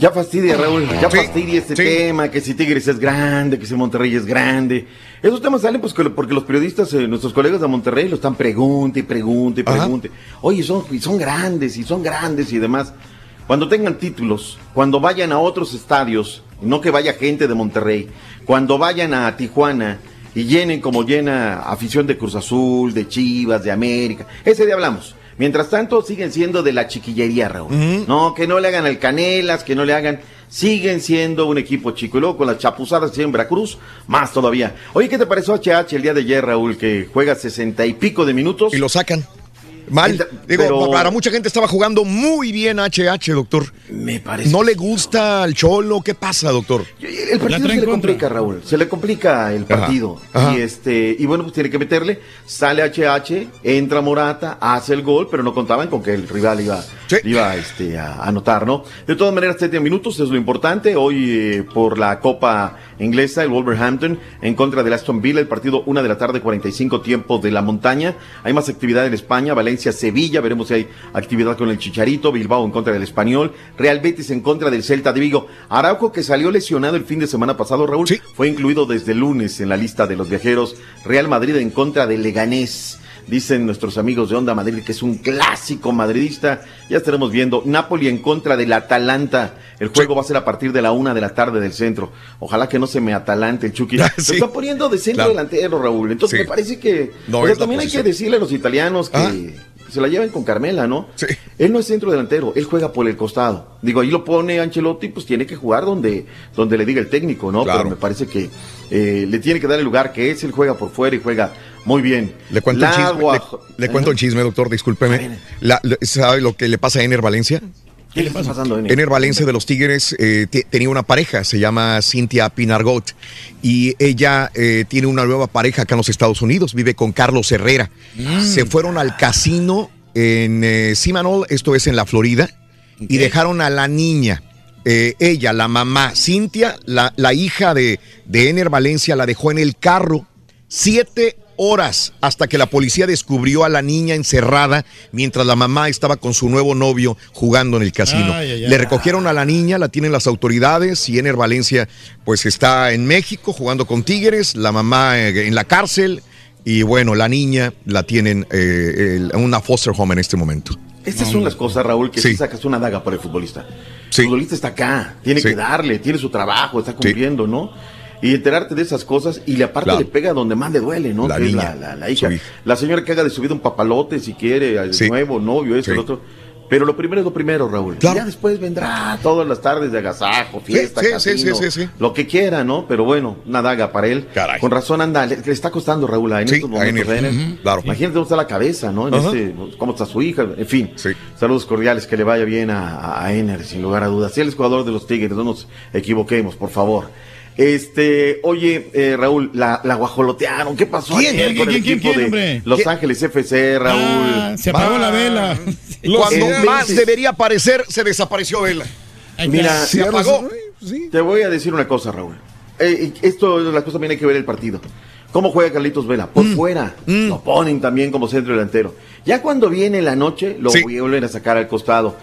Ya fastidia, Raúl, ya fastidia este tema, que si Tigres es grande, que si Monterrey es grande. Esos temas salen pues que- porque los periodistas, eh, nuestros colegas de Monterrey, lo están pregunte y pregunte y pregunte. Oye, son, son grandes y son grandes y demás. Cuando tengan títulos, cuando vayan a otros estadios, no que vaya gente de Monterrey, cuando vayan a Tijuana y llenen como llena afición de Cruz Azul, de Chivas, de América, ese día hablamos. Mientras tanto, siguen siendo de la chiquillería, Raúl. No, que no le hagan al Canelas, que no le hagan. Siguen siendo un equipo chico. Y luego con las chapuzadas en Veracruz, más todavía. Oye, ¿qué te pareció HH el día de ayer, Raúl? Que juega sesenta y pico de minutos. Y lo sacan. Mal. Digo, pero- para mucha gente estaba jugando muy bien HH, doctor. Me parece. ¿No le gusta al Cholo? ¿Qué pasa, doctor? El partido se le complica, Raúl. Se le complica el partido. ajá. Y este, y bueno, pues tiene que meterle. Sale HH, entra Morata, hace el gol, pero no contaban con que el rival iba, iba este, a anotar, ¿no? De todas maneras, 70 minutos es lo importante. Hoy, eh, por la Copa Inglesa, el Wolverhampton en contra del Aston Villa, el partido una de la tarde, 45 tiempo de la montaña. Hay más actividad en España, Valencia, Sevilla, veremos si hay actividad con el Chicharito, Bilbao en contra del Español, Real Betis en contra del Celta de Vigo. Araujo, que salió lesionado el fin de semana pasado, Raúl, fue incluido desde el lunes en la lista de los viajeros. Real Madrid en contra del Leganés. Dicen nuestros amigos de Onda Madrid que es un clásico madridista. Ya estaremos viendo. Napoli en contra del Atalanta. El juego va a ser a partir de la una de la tarde del centro. Ojalá que no se me atalante el Chucky. (laughs) Sí. Se está poniendo de centro Claro. delantero, Raúl. Entonces Sí. me parece que. No o sea, también hay que decirle a los italianos que se la lleven con Carmela, ¿no? Él no es centro delantero, él juega por el costado. Digo, ahí lo pone Ancelotti, pues tiene que jugar donde, donde le diga el técnico, ¿no? Claro. Pero me parece que eh, le tiene que dar el lugar que es, él juega por fuera y juega muy bien. Le cuento un chisme, le, le cuento un chisme, doctor, discúlpeme. La- ¿Sabe lo que le pasa a Ener Valencia? ¿Qué le está pasando, Ener? Ener Valencia de los Tigres eh, te- tenía una pareja, se llama Cintia Pinargot, y ella eh, tiene una nueva pareja acá en los Estados Unidos, vive con Carlos Herrera. Se fueron al casino en eh, Seminole, esto es en la Florida, y dejaron a la niña. eh, ella, la mamá, Cintia, la, la hija de, de Ener Valencia, la dejó en el carro siete horas hasta que la policía descubrió a la niña encerrada mientras la mamá estaba con su nuevo novio jugando en el casino. Ay, ay, ay. Le recogieron a la niña, la tienen las autoridades y Ener Valencia pues está en México jugando con Tigres, la mamá eh, en la cárcel y bueno, la niña la tienen eh, en una foster home en este momento. Estas son las cosas, Raúl, que si sacas una daga por el futbolista. El futbolista está acá, tiene Sí. que darle, tiene su trabajo, está cumpliendo, ¿no? Y enterarte de esas cosas y le aparte Claro. le pega donde más le duele, ¿no? La Que es niña, la, la- la hija. La señora que haga de su vida un papalote, si quiere, al Sí. nuevo novio, eso, Sí. el otro. Pero lo primero es lo primero, Raúl. Ya después vendrá todas las tardes de agasajo, fiesta, Sí, sí, casino, sí, sí, sí. lo que quiera, ¿no? Pero bueno, una daga para él. Con razón anda, le, le está costando, Raúl, en estos a momentos. Ener. Ujú, claro. Imagínate cómo está la cabeza, ¿no? En Ajá. este, cómo está su hija, en fin. Saludos cordiales, que le vaya bien a, a- Ener, sin lugar a dudas. Él es jugador de los Tigres, no nos equivoquemos, por favor. Este, oye, eh, Raúl, la, la guajolotearon. ¿Qué pasó ¿Quién? ayer ¿Quién, con el quién, equipo quién, de? Los. Ángeles FC, Raúl? Ah, se apagó la vela. (laughs) Cuando El más 20 debería aparecer, se desapareció Vela. Mira, se apagó. Te voy a decir una cosa, Raúl. Eh, esto, las cosas también hay que ver el partido. ¿Cómo juega Carlitos Vela? Por Mm. fuera. Lo ponen también como centro delantero. Ya cuando viene la noche, lo vuelven a sacar al costado.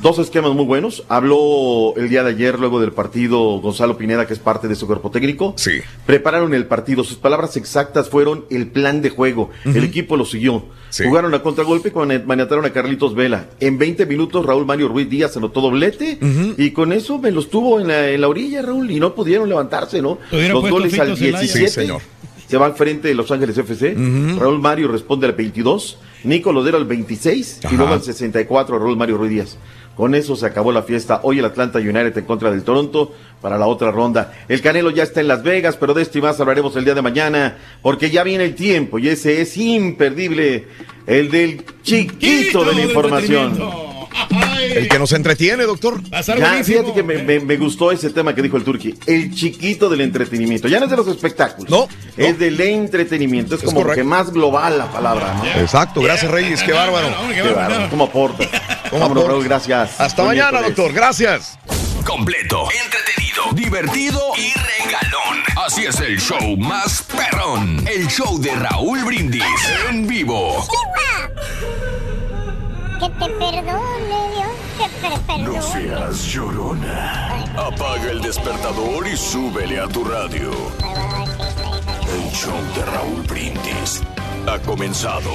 Dos esquemas muy buenos. Habló el día de ayer, luego del partido, Gonzalo Pineda, que es parte de su cuerpo técnico. Sí. Prepararon el partido. Sus palabras exactas fueron el plan de juego. El equipo lo siguió. Jugaron a contragolpe cuando maniataron a Carlitos Vela. En 20 minutos, Raúl Mario Ruiz Díaz anotó doblete. Y con eso me los tuvo en la, en la orilla, Raúl. Y no pudieron levantarse, ¿no? Los goles al Zelaya. 17. Sí, señor. Se va al frente de Los Ángeles FC. Raúl Mario responde al 22. Nico Lodero al 26. Ajá. Y luego al 64 Raúl Mario Ruiz Díaz. Con eso se acabó la fiesta. Hoy el Atlanta United en contra del Toronto para la otra ronda. El Canelo ya está en Las Vegas, pero de esto y más hablaremos el día de mañana, porque ya viene el tiempo y ese es imperdible. El del chiquito de la información. El que nos entretiene, doctor. Ya, fíjate que me, me- me gustó ese tema que dijo el Turqui. El chiquito del entretenimiento. Ya no es de los espectáculos. No. Es del entretenimiento. Es, Es como correcto. que más global la palabra, ¿no? Exacto, gracias Reyes, qué bárbaro. Qué bárbaro. ¿Cómo aporta? (laughs) ¿Cómo Vámonos, aporta? Raúl, gracias. Hasta Buen mañana, miércoles. doctor. Gracias. Completo, entretenido, divertido y regalón. Así es el show más perrón. El show de Raúl Brindis en vivo. Que te perdone, Dios, que perdone. seas llorona. Apaga el despertador y súbele a tu radio. El show de Raúl Brindis ha comenzado.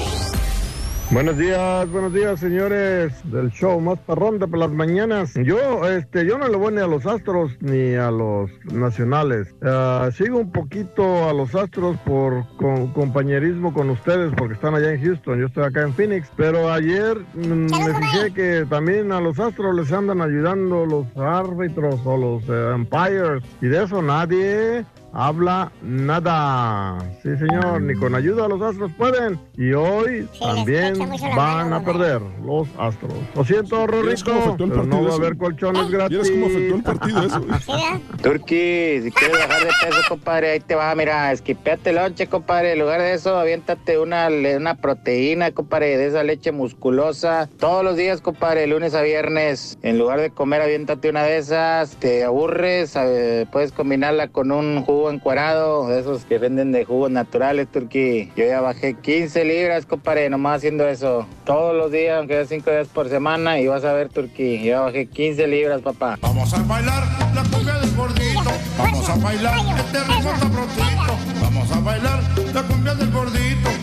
Buenos días, buenos días, señores del show más parrón de por las mañanas. Yo, este, yo no le voy ni a los Astros ni a los Nacionales. Ah, sigo un poquito a los Astros por con- compañerismo con ustedes porque están allá en Houston. Yo estoy acá en Phoenix. Pero ayer mm, me fijé que también a los Astros les andan ayudando los árbitros o los eh, umpires y de eso nadie habla nada. Sí, señor, ni con ayuda los Astros pueden. Y hoy también van a perder los Astros. Lo siento, ¿Vieras cómo Rorrito, pero no va a haber colchones gratis. ¿Vieras cómo afectó el partido eso? (laughs) Turki, si quieres bajar de peso, compadre, ahí te va, mira, esquipeate el lonche, compadre. En lugar de eso, aviéntate una, una proteína, compadre, de esa leche musculosa. Todos los días, compadre, lunes a viernes. En lugar de comer, aviéntate una de esas. Te aburres, eh, puedes combinarla con un jugo encuadrado, de esos que venden de jugos naturales, Turki. Yo ya bajé 15 libras, compadre, nomás haciendo eso. Todos los días, aunque sea 5 días por semana, y vas a ver, Turki. Yo ya bajé 15 libras, papá. Vamos a bailar la cumbia del gordito. Vamos a bailar este ritmo sabrosito. Vamos a bailar la cumbia del gordito.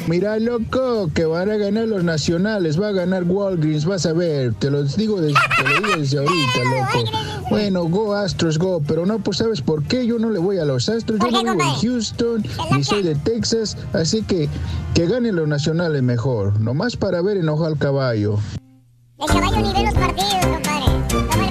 Mira, loco, que van a ganar los nacionales, va a ganar Walgreens, vas a ver, te lo digo, des- te lo digo desde ahorita, (laughs) loco. Bueno, go Astros, go, pero no, pues sabes por qué yo no le voy a los Astros, yo no vivo en Houston, ni soy de Texas, así que que ganen los nacionales mejor, nomás para ver enojar al caballo. El caballo ni ve los partidos, compadre.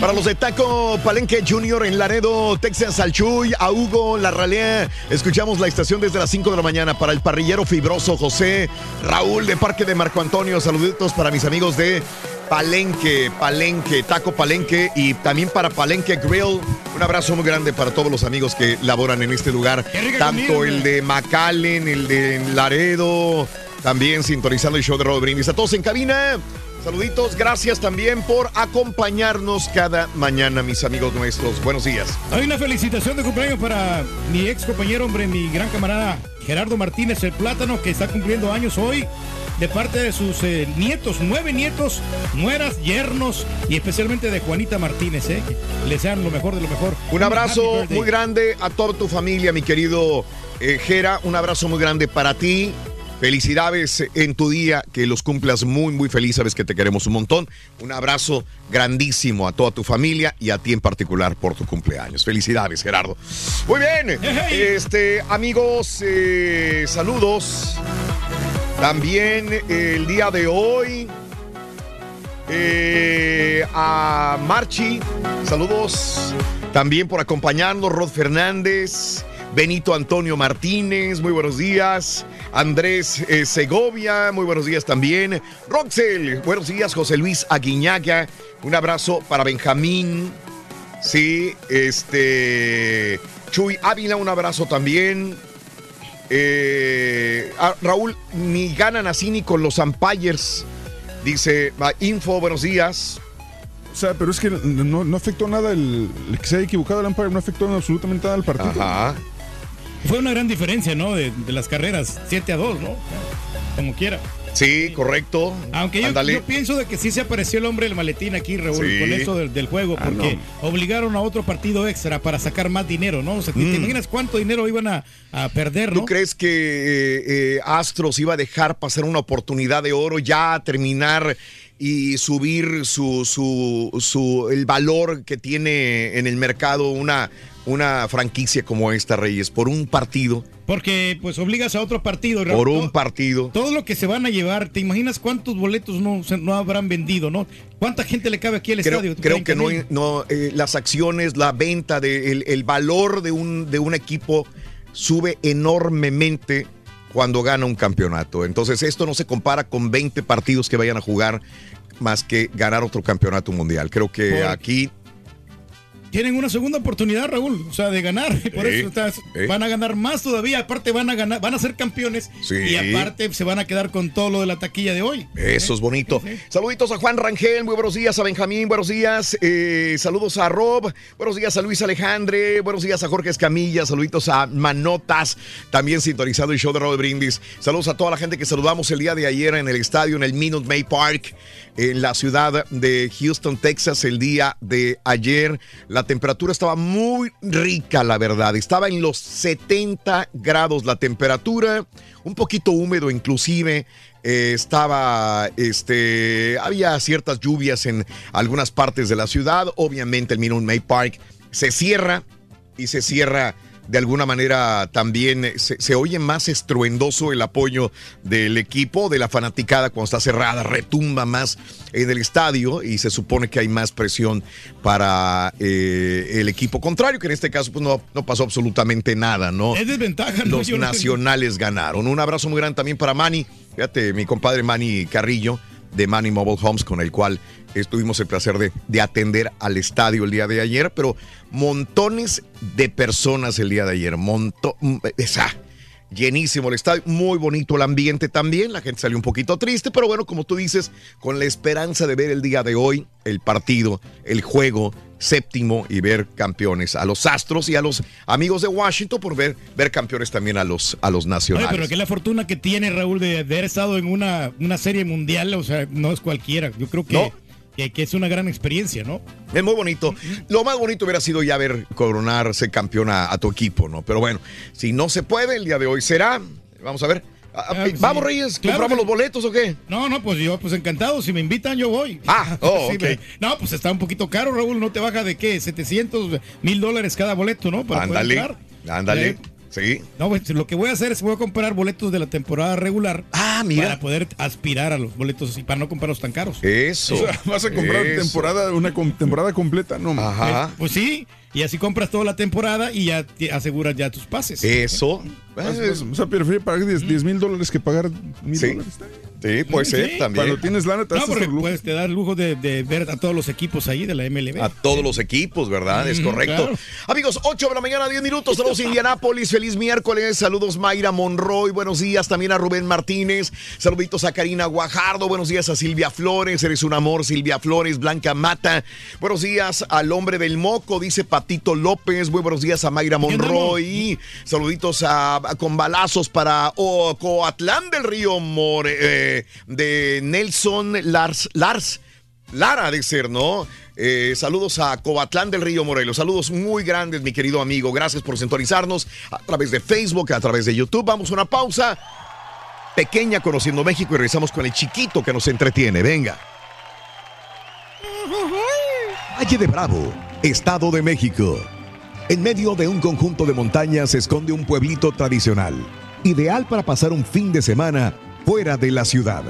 Para los de Taco Palenque Junior en Laredo, Texas, al Chuy, a Hugo, la Ralea, escuchamos la estación desde las 5 de la mañana. Para el parrillero fibroso José, Raúl de Parque de Marco Antonio, saluditos para mis amigos de Palenque, Palenque, Taco Palenque y también para Palenque Grill. Un abrazo muy grande para todos los amigos que laboran en este lugar. Tanto el de McAllen, el de Laredo, también sintonizando el show de Rodo Brindis. A todos en cabina. Saluditos, gracias también por acompañarnos cada mañana, mis amigos nuestros. Buenos días. Hay una felicitación de cumpleaños para mi ex compañero, hombre, mi gran camarada Gerardo Martínez, el plátano, que está cumpliendo años hoy, de parte de sus eh, nietos, nueve nietos, nueras, yernos y especialmente de Juanita Martínez, ¿eh? que le sean lo mejor de lo mejor. Un abrazo muy grande a toda tu familia, mi querido eh, Gera. Un abrazo muy grande para ti. Felicidades en tu día, que los cumplas muy, muy feliz. Sabes que te queremos un montón. Un abrazo grandísimo a toda tu familia y a ti en particular por tu cumpleaños. Felicidades, Gerardo. Muy bien, este, amigos, eh, saludos. También eh, el día de hoy eh, a Marchi, saludos. También por acompañarnos, Rod Fernández. Benito Antonio Martínez, muy buenos días. Andrés eh, Segovia, muy buenos días también. Roxel, buenos días. José Luis Aguiñaga, un abrazo para Benjamín. Sí, este. Chuy Ávila, un abrazo también. Eh, ah, Raúl, ni ganan así ni con los Empires. Dice, info, buenos días. O sea, pero es que no, no afectó nada el, el que se haya equivocado el Empire, no afectó absolutamente nada al partido. Ajá. Fue una gran diferencia, ¿no? De, de las carreras, 7 a 2, ¿no? Como quiera. Sí, correcto. Aunque yo, pienso de que sí se apareció el hombre del maletín aquí, Raúl, Sí. con eso del, del juego, Ah, porque obligaron a otro partido extra para sacar más dinero, ¿no? O sea, ¿te Mm. imaginas cuánto dinero iban a, a perder, no? ¿Tú crees que eh, eh, Astros iba a dejar pasar una oportunidad de oro ya a terminar y subir su, su, su- el valor que tiene en el mercado una, una franquicia como esta, Reyes, por un partido? Porque pues obligas a otro partido. Por un partido. Todo lo que se van a llevar, ¿te imaginas cuántos boletos no, se- no habrán vendido, no? ¿Cuánta gente le cabe aquí al Creo, estadio? creo que no, 30,000. no eh, las acciones, la venta, de, el, el valor de un, de un equipo sube enormemente cuando gana un campeonato. Entonces esto no se compara con 20 partidos que vayan a jugar más que ganar otro campeonato mundial. Creo que aquí Tienen una segunda oportunidad, Raúl, o sea, de ganar. Y (laughs) por Sí, eso estás- sí. van a ganar más todavía. Aparte van a ganar, van a ser campeones. Sí. Y aparte se van a quedar con todo lo de la taquilla de hoy. Eso es bonito. Saluditos a Juan Rangel, muy buenos días a Benjamín, buenos días. eh, saludos a Rob, buenos días a Luis Alejandre, buenos días a Jorge Escamilla, saluditos a Manotas, también sintonizado el show de Raúl Brindis. Saludos a toda la gente que saludamos el día de ayer en el estadio, en el Minute May Park, en la ciudad de Houston, Texas, el día de ayer. La temperatura estaba muy rica, la verdad. Estaba en los 70 grados la temperatura, un poquito húmedo inclusive. Eh, estaba, este, había ciertas lluvias en algunas partes de la ciudad. Obviamente el Minute May Park se cierra y se cierra de alguna manera también se, se oye más estruendoso el apoyo del equipo, de la fanaticada cuando está cerrada, retumba más en el estadio y se supone que hay más presión para eh, el equipo contrario, que en este caso pues no, no pasó absolutamente nada, ¿no? Es desventaja, ¿no? Los Yo no- nacionales ganaron. Un abrazo muy grande también para Manny, fíjate, mi compadre Manny Carrillo de Manny Mobile Homes, con el cual estuvimos el placer de, de atender al estadio el día de ayer, pero montones de personas el día de ayer, monto, mm, esa, llenísimo el estadio, muy bonito el ambiente también, la gente salió un poquito triste, pero bueno, como tú dices, con la esperanza de ver el día de hoy el partido, el juego séptimo y ver campeones a los Astros y a los amigos de Washington por ver, ver campeones también a los, a los Oye, nacionales. pero que la fortuna que tiene Raúl de, de haber estado en una, una serie mundial, o sea, no es cualquiera. Yo creo que, No. Que, que es una gran experiencia, ¿no? Es muy bonito. Lo más bonito hubiera sido ya ver coronarse campeón a, a tu equipo, ¿no? Pero bueno, si no se puede, el día de hoy será. Vamos a ver. Ah, Ah, Vamos, sí. Reyes, Claro ¿compramos que- los boletos o qué? No, no, pues yo, pues encantado. Si me invitan, yo voy. Ah, (laughs) oh, Sí, me- No, pues está un poquito caro, Raúl. No te baja de qué? 700 mil dólares cada boleto, ¿no? Para poder Ándale, ándale. Eh, Sí. No, pues lo que voy a hacer es voy a comprar boletos de la temporada regular. Ah, mira. Para poder aspirar a los boletos y para no comprarlos tan caros. Eso. O sea, vas a comprar Eso. temporada, una com- temporada completa, no. Ajá. Eh, Pues sí, y así compras toda la temporada y ya te aseguras ya tus pases. Eso. Vas- O sea, prefiero pagar 10 mil dólares que pagar mil Sí. dólares. Sí, puede ser Sí. también. Cuando tienes lana, te No, das porque pues te da el lujo de, de ver a todos los equipos ahí de la MLB. A todos los equipos, ¿verdad? Es correcto. claro. Amigos, 8 de la mañana, 10 minutos. Saludos Indianápolis. Feliz miércoles. Saludos Mayra Monroy. Buenos días también a Rubén Martínez. Saluditos a Karina Guajardo. Buenos días a Silvia Flores. Eres un amor, Silvia Flores. Blanca Mata. Buenos días al hombre del moco, dice Patito López. Muy buenos días a Mayra Monroy. Saluditos a, a- con balazos para oh, Coatlán del Río More, eh, de Nelson Lars. Lars Lara de ser, ¿no? Eh, saludos a Cobatlán del Río Morelos. Saludos muy grandes, mi querido amigo. Gracias por sintonizarnos a través de Facebook, a través de YouTube. Vamos a una pausa. pequeña conociendo México y regresamos con el chiquito que nos entretiene. Venga. Valle de Bravo, Estado de México. En medio de un conjunto de montañas se esconde un pueblito tradicional, ideal para pasar un fin de semana fuera de la ciudad.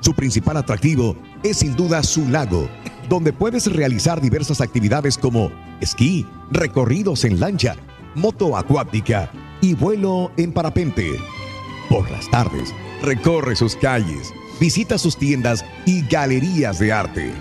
Su principal atractivo es sin duda su lago, donde puedes realizar diversas actividades como esquí, recorridos en lancha, moto acuática y vuelo en parapente. Por las tardes, recorre sus calles, visita sus tiendas y galerías de arte.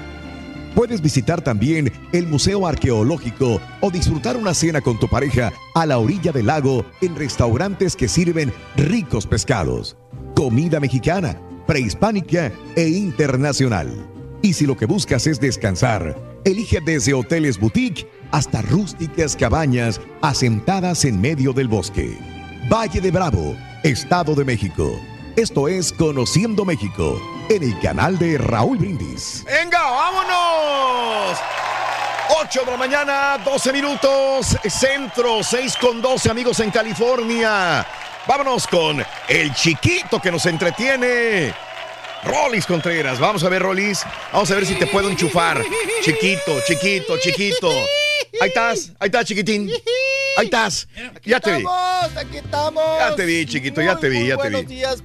Puedes visitar también el Museo Arqueológico o disfrutar una cena con tu pareja a la orilla del lago en restaurantes que sirven ricos pescados, comida mexicana, prehispánica e internacional. Y si lo que buscas es descansar, elige desde hoteles boutique hasta rústicas cabañas asentadas en medio del bosque. Valle de Bravo, Estado de México. Esto es Conociendo México en el canal de Raúl Brindis. ¡Venga, vámonos! 8 de la mañana, 12 minutos, centro, 6 con 12 amigos en California. Vámonos con el chiquito que nos entretiene. Rolis Contreras, vamos a ver Rolis, vamos a ver si te puedo enchufar. Chiquito, chiquito, chiquito. Ahí estás, ahí estás, chiquitín. Ahí estás. ya te vi. Aquí estamos. Ya te vi, chiquito, ya te vi, Muy ya te buenos vi. días.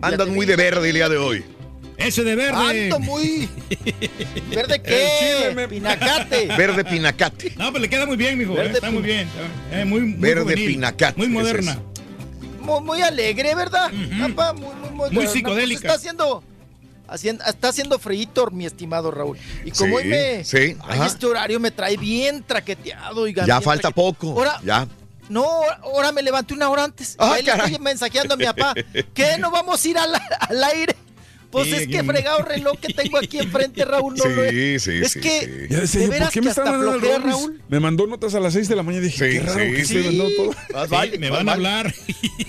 Andas muy de verde el día de hoy. Ese de verde. Ando muy. (laughs) ¿Verde qué? Pinacate. (laughs) Verde pinacate. No, pero le queda muy bien, mijo. eh, Está muy bien. eh, muy, muy Verde juvenil, pinacate, Muy moderna. es. Muy, muy alegre, ¿verdad? Papá, muy, muy. Pues psicodélica. está haciendo. haciendo- está haciendo frío, mi estimado Raúl. Y como Sí, hoy me. sí, Ay, este horario me trae bien traqueteado. Ya falta poco. Ahora, Ya. No, ahora me levanté una hora antes. Ah, Ahí le estoy mensajeando a mi papá. (laughs) ¿Qué? ¿No vamos a ir al, al aire? Pues Sí, es que fregado reloj que tengo aquí enfrente, Raúl. No lo he- Sí, sí, Es sí, que, sí. Ya decía de veras ¿por qué que me están Rolis? Raúl. Me mandó notas a las 6 de la mañana y dije, Sí, qué raro sí, que esté sí. mandando todo. Más Sí, vale, me más van a hablar.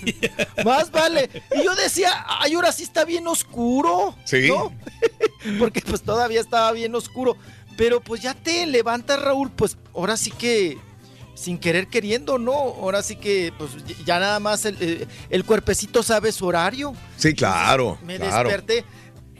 (laughs) Más vale. Y yo decía, ay, ahora sí está bien oscuro. Sí. ¿no? (laughs) Porque pues todavía estaba bien oscuro. Pero pues ya te levantas, Raúl, pues ahora sí que sin querer queriendo, ¿no? Ahora sí que pues ya nada más el, eh, el cuerpecito sabe su horario. Sí, claro. Me claro. desperté.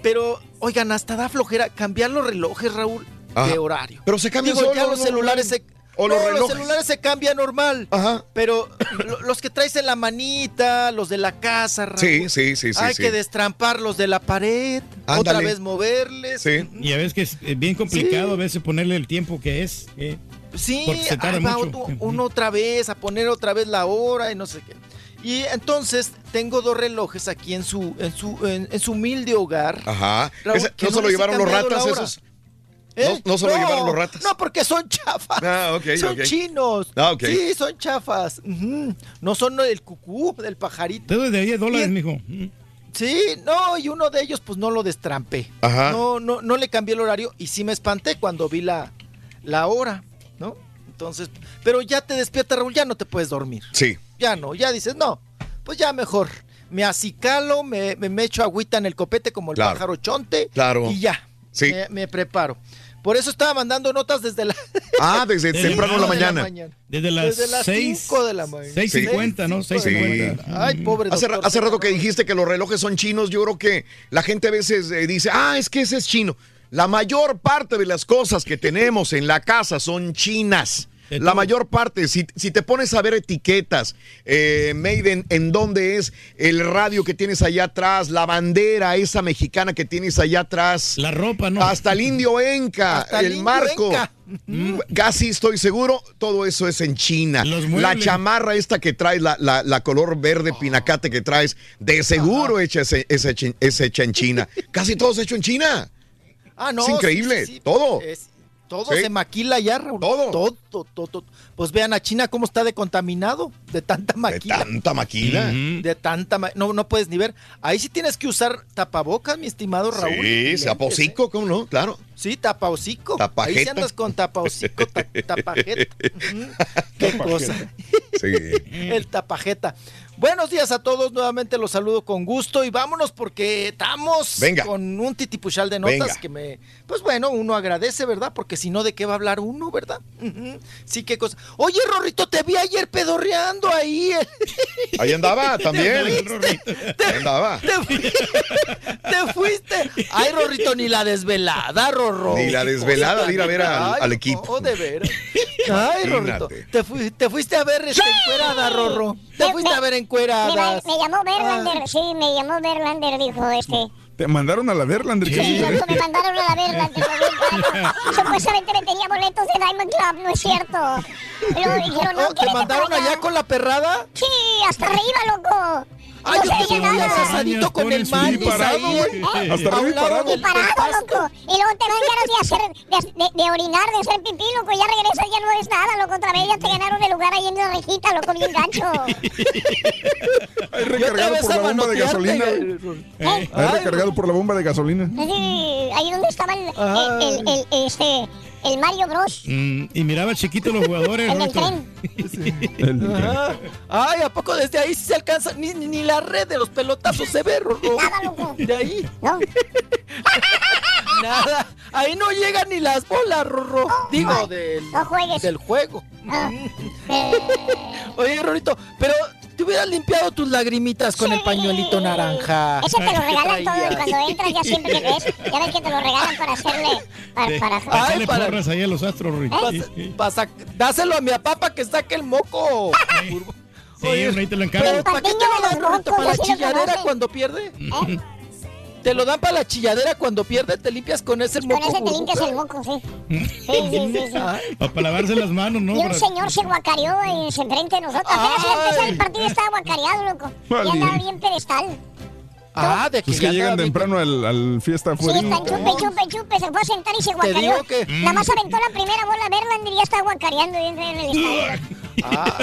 Pero, oigan, hasta da flojera cambiar los relojes, Raúl, Ajá. de horario. Pero se cambian Digo, solos, ya los ¿no? celulares se... O los relojes. celulares se cambian normal. Ajá. Pero lo- los que traes en la manita, los de la casa, Raúl. Sí, sí, sí, sí. Hay sí. que destramparlos de la pared, otra vez moverles. Sí. Y a veces que es bien complicado a veces ponerle el tiempo que es. eh. Sí, Porque se tarda ahí va mucho. otro- uno otra vez a poner otra vez la hora y no sé qué. Y entonces tengo dos relojes aquí en su en su en, en su humilde hogar. Ajá. Raúl, Ese- que ¿No se lo llevaron los ratas esos? ¿Eh? ¿No- no se lo llevaron los ratas? No, porque son chafas. Ah, ok, son chinos. Ah, ok. Sí, son chafas. Ujú. No son el cucú del pajarito. Todo de 10 dólares, Y- mijo. Sí, no, y uno de ellos pues no lo destrampé. Ajá. No, no, no le cambié el horario y sí me espanté cuando vi la, la hora, ¿no? Entonces, pero ya te despierta Raúl, ya no te puedes dormir. Sí. Ya no, ya dices, no, pues ya mejor. Me acicalo, me, me, echo agüita en el copete como el Claro. pájaro chonte. Claro. Y ya. Sí. Me, me preparo. Por eso estaba mandando notas desde la. (laughs) Ah, desde Desde temprano en la de mañana. Desde las, Desde las 6, 5 de la mañana. 6.50, ¿no? Seis, cinco de la 6.50. mañana. Ay, pobre Hace, doctor. hace rato que dijiste que los relojes son chinos, yo creo que la gente a veces eh, dice, ah, es que ese es chino. La mayor parte de las cosas que tenemos en la casa son chinas. La mayor parte, si, si te pones a ver etiquetas, eh, Maiden, en dónde es el radio que tienes allá atrás, la bandera esa mexicana que tienes allá atrás, La ropa, ¿no? hasta el indio Enca, Hasta el el indio marco. Enca. Mm, Casi estoy seguro, todo eso es en China. Los La chamarra esta que traes, la, la- la color verde pinacate que traes, de seguro hecha, es, hecha, es hecha en China. (laughs) Casi todo es hecho en China. Ah, no. Es increíble, sí, sí, sí. todo. Es- todo Sí. se maquila ya, Raúl. Todo. Todo, todo, todo. Pues vean a China cómo está de contaminado, de tanta De maquila. tanta maquila. De tanta ma- no, no puedes ni ver. Ahí sí tienes que usar tapabocas, mi estimado Raúl. Sí, se aposico, ¿cómo no? Claro. ¿Eh? Sí, tapahocico. Ahí (laughs) (laughs) Tapajeta. sí andas con tapahocico, ta- tapajeta. Qué cosa. Sí. El tapajeta. Buenos días a todos, nuevamente los saludo con gusto y vámonos porque estamos Venga. con un titipuchal de notas Venga. que me, pues bueno, uno agradece, ¿verdad? Porque si no, ¿de qué va a hablar uno, verdad? Sí, qué cosa. Oye, Rorrito, te vi ayer pedorreando ahí. (laughs) Ahí andaba también. Ahí andaba. Te, fui- te fuiste. Ay, Rorrito, ni la desvelada, Rorro. Ni la desvelada de ir a ver al- Ay, al equipo. No, de veras. (laughs) Ay, Rorrito. Te, fui- te fuiste a ver este, encuerada, Rorro. Te Me- fuiste a ver Me, encueradas. me llamó Verlander, sí, me llamó Verlander, dijo este. Te mandaron a la Verlander. ¿qué Sí, cierto, me mandaron a la Verlander. (laughs) Supuestamente me tenía boletos de Diamond Club, no es cierto. Luego dijeron, no, Oh, ¿Te mandaron allá con la perrada? Sí, hasta arriba, loco. Ay, no yo ibas asadito con el Mandis ahí. ¿eh? Hasta un arriba y parado. Y parado, loco. Y luego te dan ganas de hacer, de, de- de orinar, de hacer pipí, loco. Ya regresas, ya no es nada, loco. Otra vez ya te ganaron el lugar ahí en la rejita, loco, bien gancho. (laughs) Ahí recargado por la bomba de gasolina. ¿Eh? Ahí recargado por la bomba de gasolina. Ahí donde estaba el, el, el, el- este, el Mario Bros. Mm, y miraba chiquito los jugadores. (laughs) (laughs) En el tren. Ajá. Ay, ¿a poco desde ahí sí se alcanza? Ni, ni, ni la red de los pelotazos se ve, Rorro. (laughs) Nada, loco. De ahí. No. Nada. Ahí no llegan ni las bolas, Rorro. Digo, del, No juegues. del juego. (laughs) Eh, Oye, Rorrito, pero te hubieras limpiado tus lagrimitas con el pañuelito naranja. Ese te lo que regalan todo traías. cuando entras ya siempre que ves. Ya ves que te lo regalan para hacerle. Para, para, Ay, Dale para- porras ahí a los astros, Rorrito. Pasa- pasa- dáselo a mi papá que saque el moco. Sí, ahí te lo Pero encargo. ¿para qué te lo Rorrito? mocos, ¿Para la lo chilladera cuando pierde? ¿Eh? ¿Te lo dan para la chilladera cuando pierde? ¿Te limpias con ese Con moco? ese te limpias el moco, (laughs) sí. Sí, sí, sí. sí. Para lavarse las manos, ¿no? Y un señor se guacareó en enfrente de nosotros. Apenas iba a empezar el partido estaba guacareado, loco. Y Vale. andaba bien pedestal. Ah, de aquí Es que ya llegan temprano al, al fiesta Sí, afuera. tan chupe, chupe, chupe. Se fue a sentar y se guacareó. digo que- Nada más aventó la primera bola a Verlander y ya está guacareando dentro del estadio. (laughs) Ah,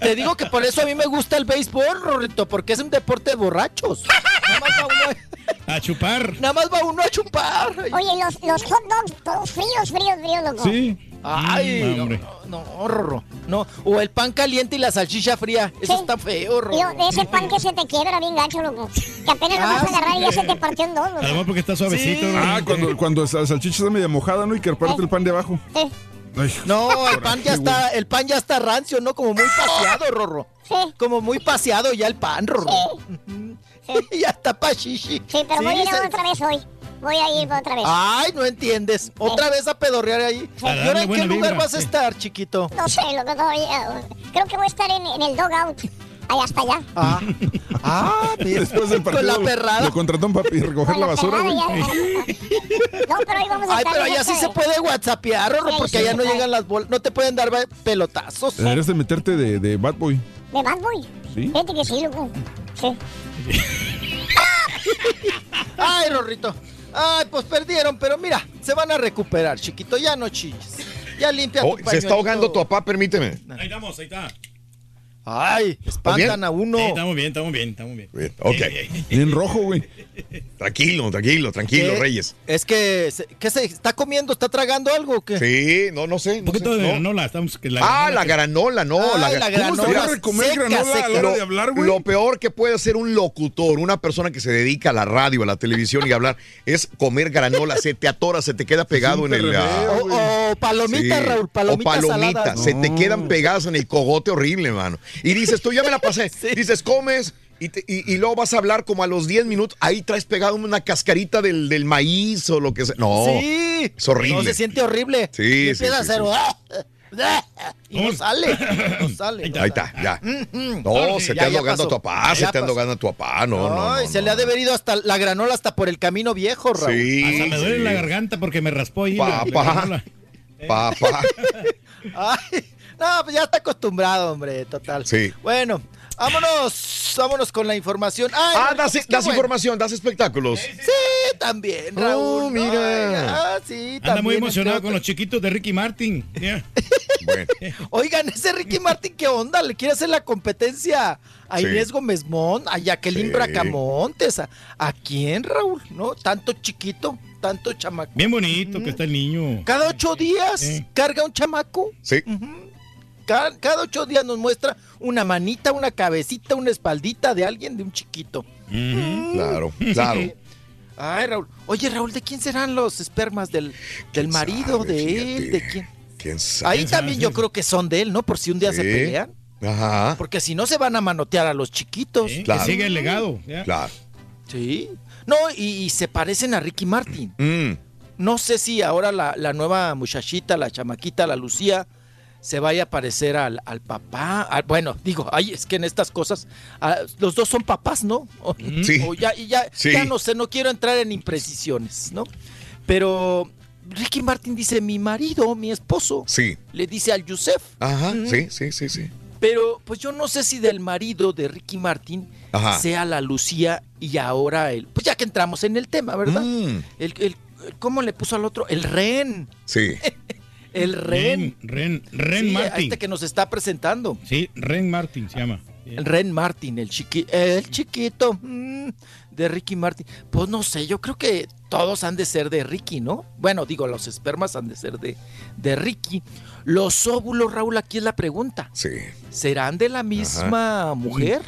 te digo que por eso a mí me gusta el béisbol, Rorrito, porque es un deporte de borrachos. (laughs) Nada más va uno A chupar. nada más va uno a chupar. Oye, los, los hot dogs, todos fríos, fríos, fríos, loco. Sí. Ay, Mm, no, hombre. no, no, Rorro. No, o el pan caliente y la salchicha fría. Eso Sí. está feo, Rorro. Y lo- de ese pan que se te quiebra bien gacho, loco. Que apenas lo Ah, vas a sí. agarrar y ya se te partió en dos, loco. Además porque está suavecito. Sí. Ah, cuando, cuando la salchicha está media mojada, ¿no? Y que parte el pan de abajo. Sí, Ay, No, el pan ya está, el pan ya está rancio, ¿no? Como muy paseado, Rorro. sí. Como muy paseado ya el pan, Rorro. Sí. (laughs) ya está pa' shishi. Sí, pero voy a ir se- otra vez hoy. Voy a ir otra vez. Ay, no entiendes. Otra vez a pedorrear ahí. ¿Y ahora en qué lugar vibra, vas a sí. estar, chiquito? No sé, loco, todavía. Creo que voy a estar en, en el dogout. Allá hasta allá. Ah, ah, mira. (laughs) Después del partido. Con la perrada. Lo contrató para recoger Con la basura, perrada güey. ya. No, pero ahí vamos a Ay, estar. pero allá sí este- se puede whatsappear, Rorro, Sí, porque sí allá no llegan las bolas, no te pueden dar pelotazos. Deberías de meterte de, de Bad Boy. ¿De Bad Boy? Sí. Fíjate que sí, loco. Sí. (laughs) Ay, Rorrito. Ay, pues perdieron, pero mira, se van a recuperar, chiquito, ya no chilles. Ya limpia Oh, tu se está ahogando tu papá, permíteme. Ahí estamos, ahí está. Ay, espantan a uno. Sí, estamos bien, estamos bien, estamos bien. Bien, ok. Bien rojo, güey. Tranquilo, tranquilo, tranquilo, ¿Qué? Reyes. Es que, se- ¿qué se está comiendo? ¿Está tragando algo o qué? Sí, no, no sé. Un no poquito sé, de no. granola. Estamos, que la Ah, granola la que- granola, no. Ay, la, la gra- granola ¿Cómo comer seca, granola a la hora Lo, de hablar, güey? lo peor que puede hacer un locutor, una persona que se dedica a la radio, a la televisión y a hablar, es comer granola. Se te atora, se te queda pegado en el. Ah, O, o palomitas, sí. Raúl, palomitas, o palomitas, se te quedan pegadas en el cogote horrible, mano. Y dices, tú ya me la pasé. (laughs) Dices, comes y, te- y- y luego vas a hablar como a los 10 minutos. Ahí traes pegado una cascarita del, del maíz o lo que sea. No, sí. es horrible. No, se siente horrible. Sí, y sí, empieza a sí, hacer... sí. (laughs) Y no sale, no sale. Ahí está, ya. No, se te anda ahogando a tu papá, se te anda ahogando a tu papá. No, no, Ay, no, se no. le ha de haber ido hasta la granola hasta por el camino viejo, Raúl. Sí, Hasta me duele sí. la garganta porque me raspó ahí. la- la Papá. Papá. (laughs) Ay, no, pues ya está acostumbrado, hombre, total. Sí. Bueno, vámonos, vámonos con la información. Ay, Ah, das, qué das bueno. información, das espectáculos. Sí, también, Raúl. Oh, mira. Ay, ah, sí, Anda muy emocionado con los chiquitos de Ricky Martin. (laughs) Bueno, (laughs) Oigan, ese Ricky Martin, ¿qué onda? ¿Le quiere hacer la competencia a Sí. Inés Gómez Mont, a Jacqueline Sí. Bracamontes? ¿A, ¿A quién, Raúl? ¿No? Tanto chiquito, tanto chamaco. Bien bonito que está el niño. Cada ocho días carga un chamaco. sí. Cada, cada ocho días nos muestra una manita, una cabecita, una espaldita de alguien, de un chiquito. Claro, (laughs) claro. Ay, Raúl. Oye, Raúl, ¿de quién serán los espermas? ¿Del, del marido, de él? ¿De quién? ¿Quién sabe? Ahí también yo creo que son de él, ¿no? Por si un día se pelean. Ajá. Porque si no se van a manotear a los chiquitos. Que siga el legado. ya. Claro. Sí. No, y, y se parecen a Ricky Martin. Mm. No sé si ahora la, la nueva muchachita, la chamaquita, la Lucía, se vaya a parecer al, al papá. Al- bueno, digo, ay, es que en estas cosas, los dos son papás, ¿no? (laughs) O, Sí. o ya, y ya, Sí. ya no sé, no quiero entrar en imprecisiones, ¿no? Pero Ricky Martin dice, mi marido, mi esposo, Sí. le dice al Yusef. Ajá, sí, sí, sí, sí. Pero pues yo no sé si del marido de Ricky Martin Ajá. sea la Lucía y ahora el. Pues ya que entramos en el tema, ¿verdad? Mm. El, el- ¿Cómo le puso al otro? El Ren. Sí. (laughs) El Ren. Ren, Ren Sí, Martin. Este que nos está presentando. Sí, Ren Martin se llama. El Ren Martin, el, chiqui, el chiquito mm, de Ricky Martin. Pues no sé, yo creo que todos han de ser de Ricky, ¿no? Bueno, digo, los espermas han de ser de, de Ricky. Los óvulos, Raúl, aquí es la pregunta. Sí. ¿Serán de la misma mujer?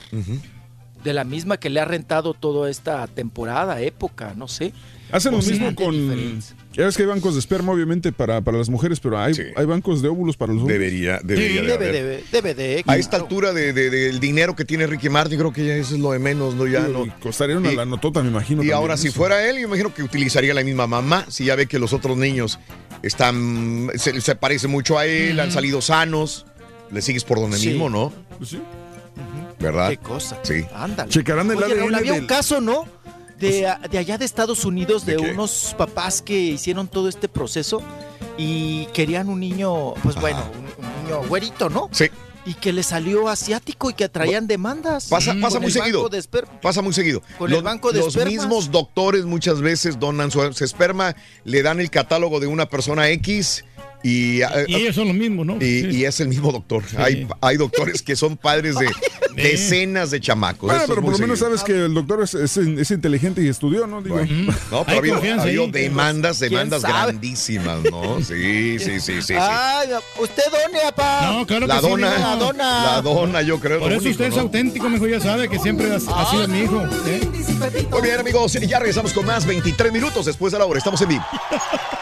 De la misma que le ha rentado toda esta temporada, época, no sé. Hacen lo mismo con. Ya ves que hay bancos de esperma, obviamente, para, para las mujeres, pero hay, hay bancos de óvulos para los hombres. Debería, debería de Debe, debe, debe de. A esta altura de, de- del dinero que tiene Ricky Martin, creo que ya eso es lo de menos, ¿no? Ya Sí, no. y costaría una la notota, me imagino. Y ahora, si fuera él, yo imagino que utilizaría la misma mamá. Si ya ve que los otros niños están. se, se parecen mucho a él, han salido sanos. Le sigues por donde Sí. mismo, ¿no? Pues sí. ¿Verdad? Qué cosa. Sí. Ándale. Checarán el Oye, Raúl, ADN había un del- caso, ¿no? De, a- de allá de Estados Unidos, de, unos papás que hicieron todo este proceso y querían un niño, pues bueno, un, un niño güerito, ¿no? Sí. Y que le salió asiático y que traían demandas. Pasa, pasa muy el seguido. Pasa muy seguido. Con el los banco de los espermas. mismos doctores muchas veces donan su, su esperma, le dan el catálogo de una persona X y, eh, Y ellos son los mismos, ¿no? y, Sí. y es el mismo doctor. Hay, hay doctores que son padres de (laughs) decenas de chamacos. Bueno, es pero por lo menos sabes que el doctor es, es- es inteligente y estudió, ¿no? Digo, No, pero ha habido, ha demandas, ¿Quién demandas grandísimas, ¿no? Sí, sí, sí, sí. sí. Ay, usted done, papá. No, claro La que sí, dona, digo. La dona. la dona, yo creo. Por eso único, usted es auténtico, mejor ya sabe que siempre ha, ha sido mi hijo. ¿eh? Muy bien, amigos, ya regresamos con más 23 minutos después de la hora. Estamos en vivo. (laughs)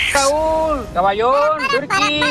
Caballón, Turki,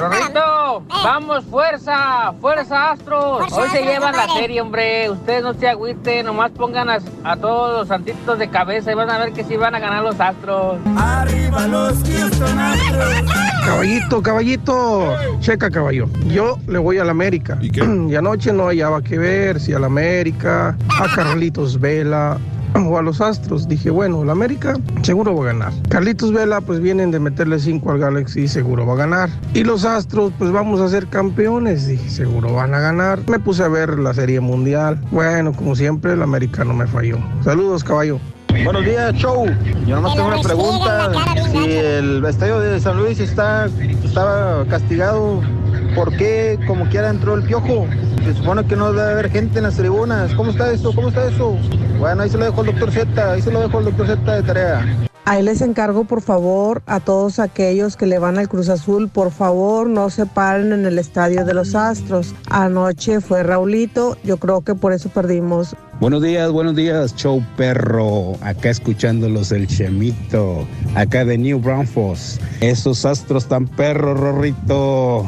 Rorrito, vamos, fuerza, fuerza, Astros. Hoy se llevan la serie, hombre. Ustedes no se agüiten, nomás pongan a, a todos los santitos de cabeza y van a ver que sí van a ganar los Astros. Arriba los Houston Astros. Caballito, caballito, checa caballo. Yo le voy a la América. ¿Y qué? (clears throat) Y anoche no hallaba que ver si a la América, a Carlitos Vela o a los Astros. Dije, bueno, la América seguro va a ganar. Carlitos Vela, pues vienen de meterle 5 al Galaxy, seguro va a ganar. Y los Astros, pues vamos a ser campeones. Dije, seguro van a ganar. Me puse a ver la Serie Mundial. Bueno, como siempre, el América no me falló. Saludos, caballo. Buenos días, show. Yo nomás tengo una pregunta. Si el estadio de San Luis está, estaba castigado, ¿por qué como quiera entró el piojo? Se supone que no debe haber gente en las tribunas. ¿Cómo está eso? ¿Cómo está eso? Bueno, ahí se lo dejo al doctor Z, ahí se lo dejo al doctor Z de tarea. Ahí les encargo, por favor, a todos aquellos que le van al Cruz Azul, por favor, no se paren en el estadio de los Astros. Anoche fue Raulito, yo creo que por eso perdimos. Buenos días, buenos días, show perro. Acá escuchándolos el Chemito, acá de New Braunfels. Esos astros tan perros, Rorrito.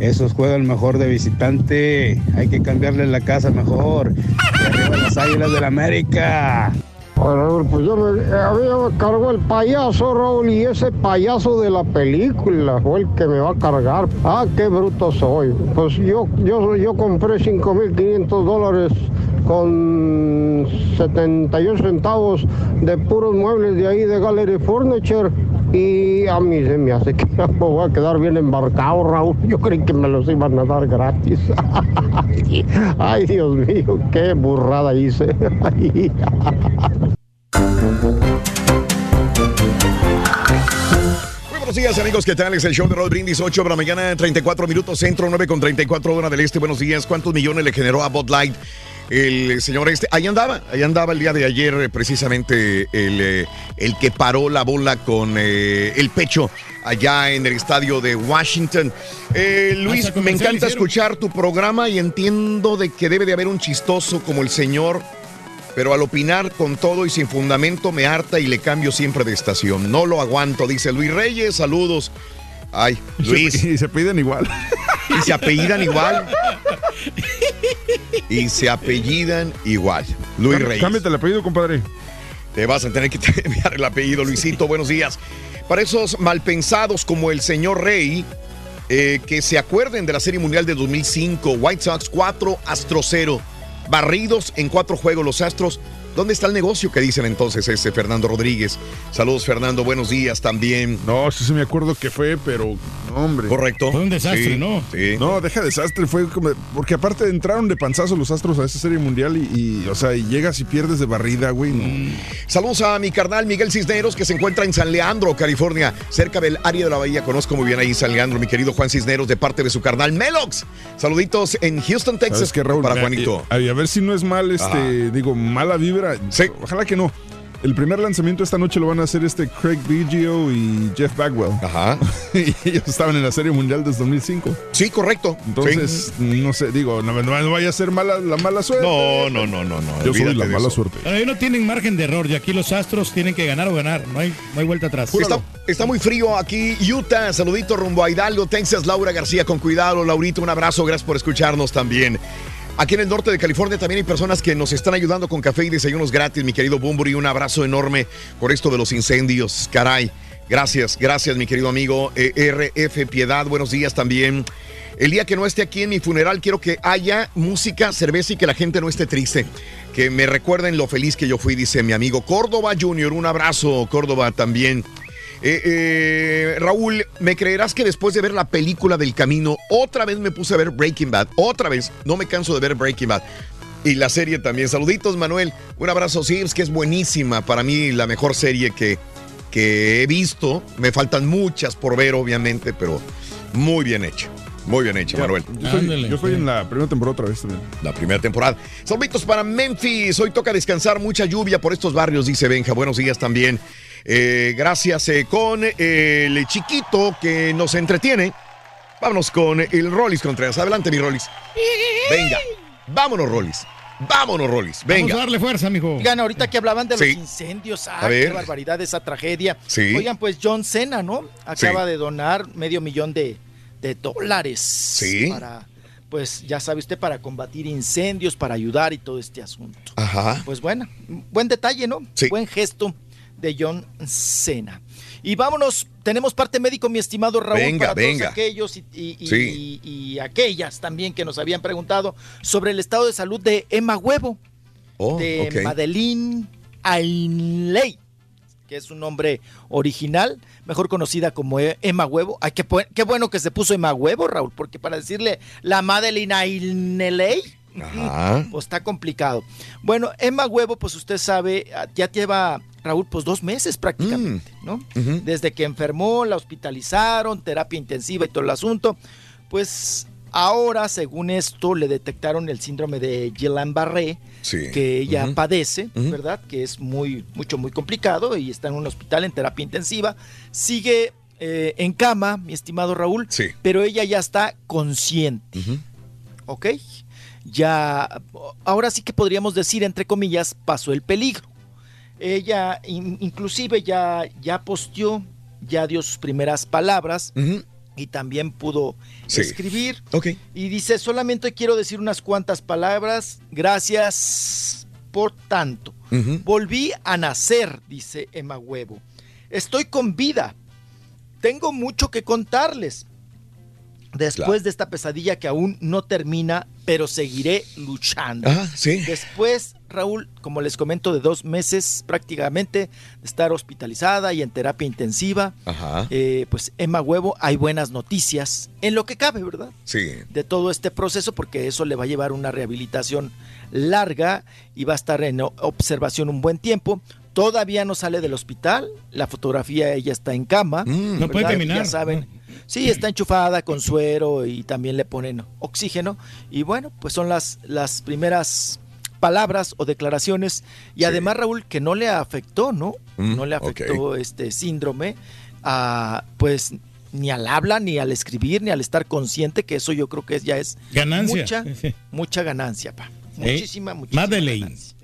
Esos juegan mejor de visitante. Hay que cambiarle la casa mejor. Y arriba las águilas del América. Raúl, pues yo me, a mí me cargó el payaso, Raúl, y ese payaso de la película fue el que me va a cargar. Ah, qué bruto soy. Pues yo, yo, yo compré 5.500 dólares con 78 centavos de puros muebles de ahí de Gallery Furniture. Y a mí se me hace que (laughs) me voy a quedar bien embarcado, Raúl. Yo creí que me los iban a dar gratis. (laughs) Ay, Dios mío, qué burrada hice. (laughs) Buenos días, amigos. ¿Qué tal? Es el show de Rod Brindis, 8 de la mañana, 34 minutos centro, 9 con 34 horas del este. Buenos días. ¿Cuántos millones le generó a Bud Light el señor este? Ahí andaba, ahí andaba el día de ayer, eh, precisamente el, eh, el que paró la bola con eh, el pecho allá en el estadio de Washington. Eh, Luis, me encanta escuchar tu programa y entiendo de que debe de haber un chistoso como el señor pero al opinar con todo y sin fundamento me harta y le cambio siempre de estación. No lo aguanto, dice Luis Reyes, saludos. Ay, Luis. Y se piden igual. Y se apellidan igual. (laughs) Y se apellidan igual. Luis Reyes. Cámbiate el apellido, compadre. Te vas a tener que (laughs) enviar el apellido, Luisito. Buenos días. Para esos malpensados como el señor Rey, eh, que se acuerden de la Serie Mundial de 2005, White Sox 4, Astro 0. Barridos en cuatro juegos los Astros. ¿Dónde está el negocio que dicen entonces ese Fernando Rodríguez? Saludos, Fernando. Buenos días también. No, sí, sí me acuerdo que fue, pero no, hombre. Correcto. Fue un desastre, Sí, ¿no? Sí. No, deja desastre, fue como. Porque aparte entraron de panzazo los astros a esa serie mundial y, y, o sea, y llegas y pierdes de barrida, güey. No. Mm. Saludos a mi carnal Miguel Cisneros, que se encuentra en San Leandro, California, cerca del área de la bahía. Conozco muy bien ahí San Leandro, mi querido Juan Cisneros, de parte de su carnal Melox. Saluditos en Houston, Texas, ¿Sabes qué, Raúl? para A- Juanito. A, a ver si no es mal, este, Ajá. digo, mala vibra. Ojalá que no. El primer lanzamiento esta noche lo van a hacer este Craig Biggio y Jeff Bagwell. Ajá. (laughs) y ellos estaban en la Serie Mundial desde 2005. Sí, correcto. Entonces, no sé, digo, no, no- no vaya a ser mala, la mala suerte. No, no, no, no, no. Yo soy la mala eso. suerte. Pero ahí no tienen margen de error y aquí los Astros tienen que ganar o ganar. No hay, no hay vuelta atrás. Está, está muy frío aquí, Utah. Saludito rumbo a Hidalgo, Texas. Laura García, con cuidado. Laurita, un abrazo. Gracias por escucharnos también. Aquí en el norte de California también hay personas que nos están ayudando con café y desayunos gratis, mi querido Bumburi. Un abrazo enorme por esto de los incendios. Caray. Gracias, gracias, mi querido amigo. Eh, RF Piedad, buenos días también. El día que no esté aquí en mi funeral, quiero que haya música, cerveza y que la gente no esté triste. Que me recuerden lo feliz que yo fui, dice mi amigo Córdoba Junior. Un abrazo, Córdoba también. Eh, eh, Raúl, ¿me creerás que después de ver la película del camino, otra vez me puse a ver Breaking Bad? Otra vez, no me canso de ver Breaking Bad. Y la serie también. Saluditos, Manuel. Un abrazo, sí, es que es buenísima. Para mí, la mejor serie que, que he visto. Me faltan muchas por ver, obviamente, pero muy bien hecha. Muy bien hecha, Manuel. Yo estoy, yo estoy en la primera temporada otra vez también. La primera temporada. Saluditos para Memphis. Hoy toca descansar. Mucha lluvia por estos barrios, dice Benja. Buenos días también. Eh, gracias eh, con eh, el chiquito que nos entretiene. Vámonos con el Rollis Contreras. Adelante, mi Rollis. Venga. Vámonos, Rollis. Vámonos, Rollis. Venga. Vamos a darle fuerza, mijo. Oigan, ahorita que hablaban de los Sí. incendios, ah, A ver. qué barbaridad esa tragedia. Sí. Oigan, pues John Cena, ¿no? Acaba Sí. de donar medio millón de, de dólares. Sí. Para, pues ya sabe usted, para combatir incendios, para ayudar y todo este asunto. Ajá. Pues bueno, buen detalle, ¿no? Sí. Buen gesto de John Cena. Y vámonos, tenemos parte médico, mi estimado Raúl, Venga, para venga. todos aquellos y, y- y- Sí. y- y aquellas también que nos habían preguntado sobre el estado de salud de Emma Huevo Oh, de. Madeline Ainley, que es su nombre original, mejor conocida como E- Emma Huevo. Ay, qué, qué bueno que se puso Emma Huevo, Raúl, porque para decirle la Madeline Ainley, Ajá. pues está complicado. Bueno, Emma Huevo, pues usted sabe, ya lleva, Raúl, pues dos meses prácticamente, ¿no? Ujú. Desde que enfermó, la hospitalizaron, terapia intensiva y todo el asunto, pues ahora, según esto, le detectaron el síndrome de Guillain-Barré, Sí. que ella padece. ¿verdad? Que es muy, mucho, muy complicado y está en un hospital en terapia intensiva. Sigue eh, en cama, mi estimado Raúl, Sí. pero ella ya está consciente. ¿ok? Ya, ahora sí que podríamos decir, entre comillas, pasó el peligro. Ella in- inclusive ya, ya posteó, ya dio sus primeras palabras y también pudo Sí. escribir. Ok. Y dice, solamente quiero decir unas cuantas palabras. Gracias por tanto. Volví a nacer, dice Emma Huevo. Estoy con vida. Tengo mucho que contarles. Después Claro. de esta pesadilla que aún no termina, pero seguiré luchando. Ah, sí. Después, Raúl, como les comento, de dos meses prácticamente de estar hospitalizada y en terapia intensiva, Ajá. eh, pues Emma Huevo, hay buenas noticias en lo que cabe, ¿verdad? Sí. de todo este proceso porque eso le va a llevar una rehabilitación larga y va a estar en observación un buen tiempo. Todavía no sale del hospital, la fotografía ella está en cama. Mm. No puede caminar. Ya saben. Sí, está enchufada con suero y también le ponen oxígeno. Y bueno, pues son las, las primeras palabras o declaraciones. Y además, Raúl, que no le afectó, ¿no? Mm, no le afectó este síndrome, a, pues ni al habla, ni al escribir, ni al estar consciente, que eso yo creo que es- ya es Ganancia. mucha, (laughs) mucha ganancia, pa. ¿Eh? Muchísima, muchísima Madeleine. ganancia.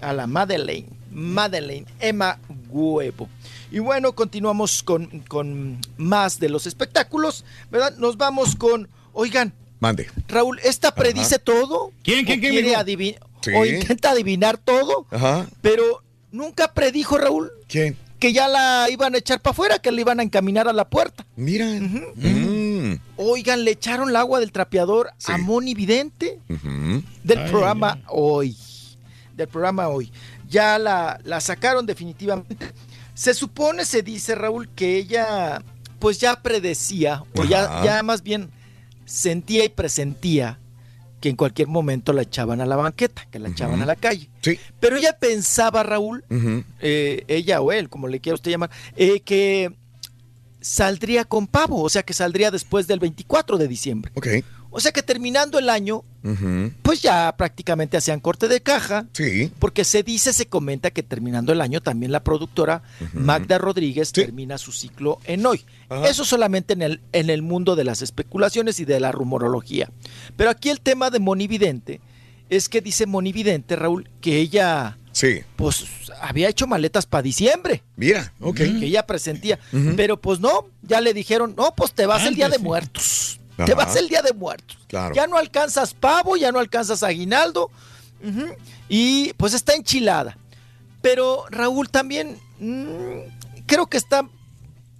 A la Madeleine. Madeleine, Emma Huevo. Y bueno, continuamos con, con más de los espectáculos, ¿verdad? Nos vamos con, oigan, Mande. Raúl, ¿esta predice todo? ¿Quién, quién, ¿O quién, quiere Sí. O intenta adivinar todo, Ajá. pero nunca predijo, Raúl, ¿Quién? que ya la iban a echar para afuera, que la iban a encaminar a la puerta. Mira. Mm. Oigan, le echaron el agua del trapeador a Moni Vidente del Ay, programa hoy. Del programa hoy. Ya la, la sacaron definitivamente. Se supone, se dice, Raúl, que ella pues ya predecía, o ya, ya más bien sentía y presentía que en cualquier momento la echaban a la banqueta, que la echaban a la calle. Sí. Pero ella pensaba, Raúl, eh, ella o él, como le quiera usted llamar, eh, que saldría con pavo, o sea que saldría después del 24 de diciembre. Ok. O sea que terminando el año, pues ya prácticamente hacían corte de caja. Sí. Porque se dice, se comenta que terminando el año también la productora Magda Rodríguez termina su ciclo en hoy. Eso solamente en el, en el mundo de las especulaciones y de la rumorología. Pero aquí el tema de Monividente es que dice Monividente, Raúl, que ella Sí. pues había hecho maletas para diciembre. Mira, ok. Que ella presentía. Pero pues no, ya le dijeron, no, pues te vas el día de sí. muertos. Ajá. Te vas el día de muertos. Claro. Ya no alcanzas pavo, ya no alcanzas aguinaldo. Y pues está enchilada. Pero Raúl también mm, creo que está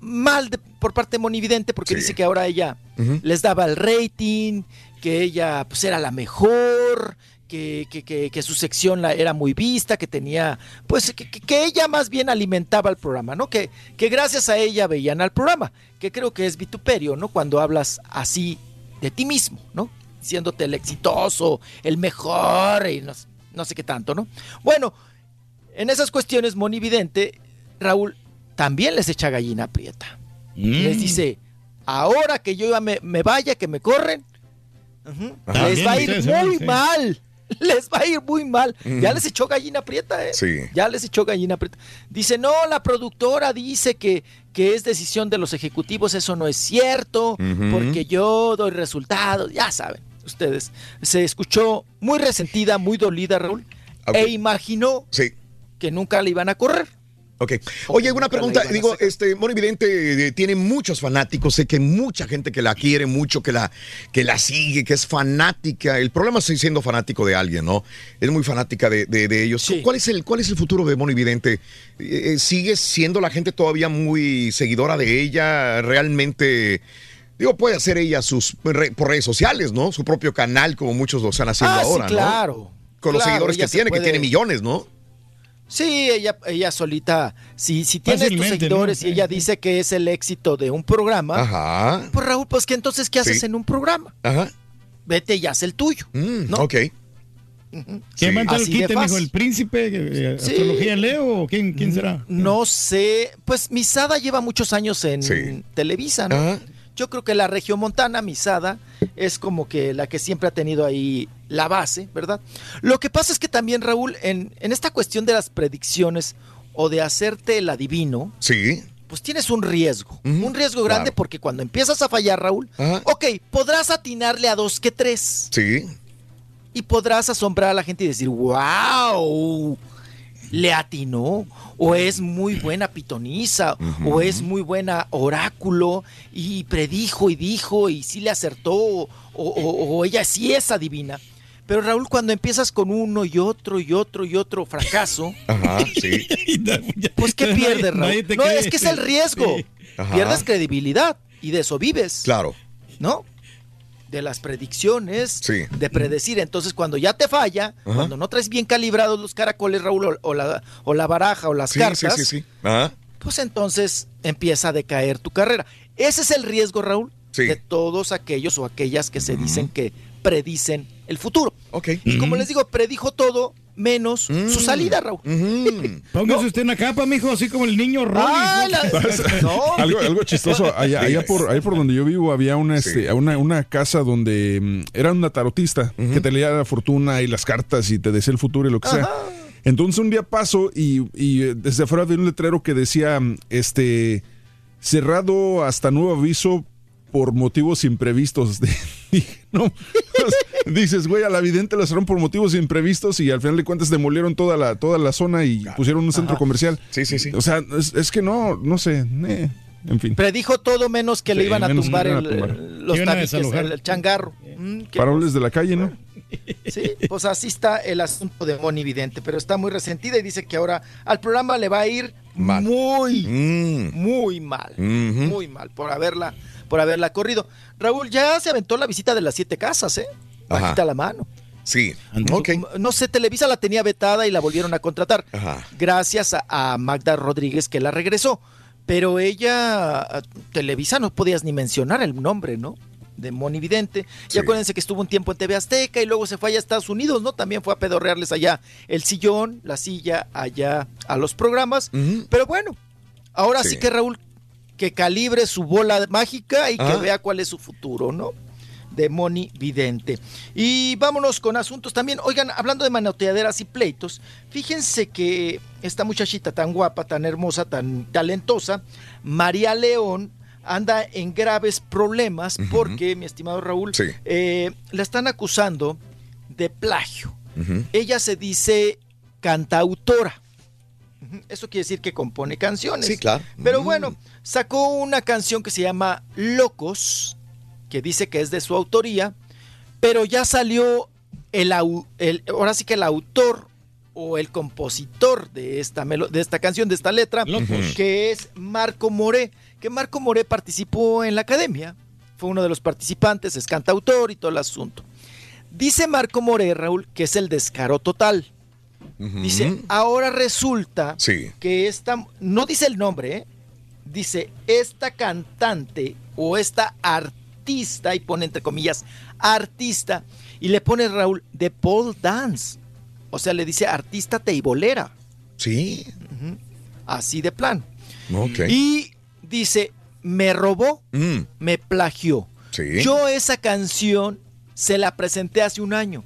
mal de- por parte de Monividente porque Sí. dice que ahora ella les daba el rating, que ella pues era la mejor, que, que- que- que su sección la, era muy vista, que tenía, pues que, que- que ella más bien alimentaba el programa, ¿no? Que, que gracias a ella veían al programa, que creo que es vituperio, ¿no? Cuando hablas así de ti mismo, ¿no? Diciéndote el exitoso, el mejor y no, no sé qué tanto, ¿no? Bueno, en esas cuestiones, Monividente, Raúl, también les echa gallina prieta. Mm. Les dice, ahora que yo ya me, me vaya, que me corren, les va a ir muy sí. mal. (laughs) Les va a ir muy mal. Mm. Ya les echó gallina prieta, ¿eh? Sí. Ya les echó gallina prieta. Dice, no, la productora dice que, que es decisión de los ejecutivos. Eso no es cierto, porque yo doy resultados. Ya saben, ustedes. Se escuchó muy resentida, muy dolida, Raúl, e imaginó Sí. que nunca le iban a correr. Ok. Oye, una pregunta. Digo, este, Moni Vidente eh, tiene muchos fanáticos. Sé que mucha gente que la quiere mucho, que la, que la sigue, que es fanática. El problema es siendo fanático de alguien, ¿no? Es muy fanática de, de- de ellos. Sí. ¿Cuál, es el, ¿Cuál es el futuro de Moni Vidente? Eh, eh, ¿Sigue siendo la gente todavía muy seguidora de ella? ¿Realmente.? Digo, puede hacer ella sus re- por redes sociales, ¿no? Su propio canal, como muchos lo están haciendo ah, ahora, sí, ¿no? claro. Con los Claro, seguidores que tiene, puede- que tiene millones, ¿no? Sí, ella, ella solita, si, si tiene estos seguidores ¿no? y ella dice que es el éxito de un programa, Ajá. pues Raúl, pues que entonces, ¿qué haces Sí. en un programa? Ajá. Vete y haz el tuyo. Mm, ¿No? Ok. ¿Quién va a entrar al Así de quite, mijo? ¿El príncipe? eh, Sí. ¿Astrología en Leo? ¿O quién, quién será? No sé, pues Misada lleva muchos años en Sí. Televisa, ¿no? Ajá. Yo creo que la regiomontana, Misada, es como que la que siempre ha tenido ahí la base, ¿verdad? Lo que pasa es que también, Raúl, en, en esta cuestión de las predicciones o de hacerte el adivino, Sí. pues tienes un riesgo. Un riesgo grande claro. porque cuando empiezas a fallar, Raúl, ok, podrás atinarle a dos que tres Sí. y podrás asombrar a la gente y decir, wow, le atinó, o es muy buena pitoniza, o es muy buena oráculo, y predijo y dijo, y sí le acertó, o, o- o ella sí es adivina. Pero Raúl, cuando empiezas con uno y otro y otro y otro fracaso, Ajá, (laughs) sí. pues ¿qué pierdes, nadie Raúl? No, cree. es que es el riesgo. Sí. Pierdes credibilidad y de eso vives. Claro. ¿no? De las predicciones, Sí. de predecir. Entonces, cuando ya te falla, Ajá. cuando no traes bien calibrados los caracoles, Raúl, o, la, o la baraja o las Sí, cartas, sí. Ajá. pues entonces empieza a decaer tu carrera. Ese es el riesgo, Raúl, de todos aquellos o aquellas que se dicen que predicen el futuro. Ok. Y como les digo, predijo todo, menos su salida, Raúl. (laughs) Póngase usted una capa, mijo, así como el niño Ronnie. Ah, la- (laughs) (laughs) No. algo, algo chistoso. Allá, allá por, allá por donde yo vivo había una, este, una, una casa donde mm, era una tarotista que te leía la fortuna y las cartas y te decía el futuro y lo que sea. Entonces un día paso y, y, eh, desde afuera había un letrero que decía, mm, este, cerrado hasta nuevo aviso por motivos imprevistos. Dije, no, dices, güey, a la vidente la cerraron por motivos imprevistos y al final de cuentas demolieron toda la, toda la zona y pusieron un centro Ajá. comercial. Sí, sí, sí. O sea, es, es que no, no sé, eh, en fin. Predijo todo menos que le iban a tumbar, iban el- a tumbar. el- los tabiques, el, el changarro. Mm, Faroles de la calle, ¿no? Sí, pues así está el asunto de Moni Vidente, pero está muy resentida y dice que ahora al programa le va a ir muy, muy mal, Mm. muy mal por haberla, por haberla corrido. Raúl ya se aventó la visita de las siete casas, ¿eh? Ajá. Bajita la mano. Sí. Ok. No sé, Televisa la tenía vetada y la volvieron a contratar. Ajá. Gracias a, a Magda Rodríguez que la regresó. Pero ella, a Televisa no podías ni mencionar el nombre, ¿no? De Moni Vidente. Y acuérdense que estuvo un tiempo en TV Azteca y luego se fue allá a Estados Unidos, ¿no? También fue a pedorrearles allá el sillón, la silla, allá a los programas. Pero bueno, ahora sí. Sí. que Raúl, que calibre su bola mágica y que Ah. vea cuál es su futuro, ¿no? de Moni Vidente. Y vámonos con asuntos también. Oigan, hablando de manoteaderas y pleitos, fíjense que esta muchachita tan guapa, tan hermosa, tan talentosa, María León, anda en graves problemas porque, mi estimado Raúl, Sí. eh, la están acusando de plagio. Ella se dice cantautora. Eso quiere decir que compone canciones. Sí, claro. Pero Mm. bueno, sacó una canción que se llama Locos, que dice que es de su autoría, pero ya salió el, ahora sí que el autor o el compositor de esta, de esta canción, de esta letra, Locos. que es Marco Moré, que Marco Moré participó en la academia, fue uno de los participantes, es cantautor y todo el asunto. Dice Marco Moré, Raúl, que es el descaro total. Dice, ahora resulta Sí. que esta, no dice el nombre, ¿eh? dice, esta cantante o esta artista, y pone entre comillas, artista, y le pone Raúl de pole dance. O sea, le dice artista teibolera. Sí. Así de plan. Y dice, me robó, Mm. me plagió. Sí. Yo esa canción se la presenté hace un año.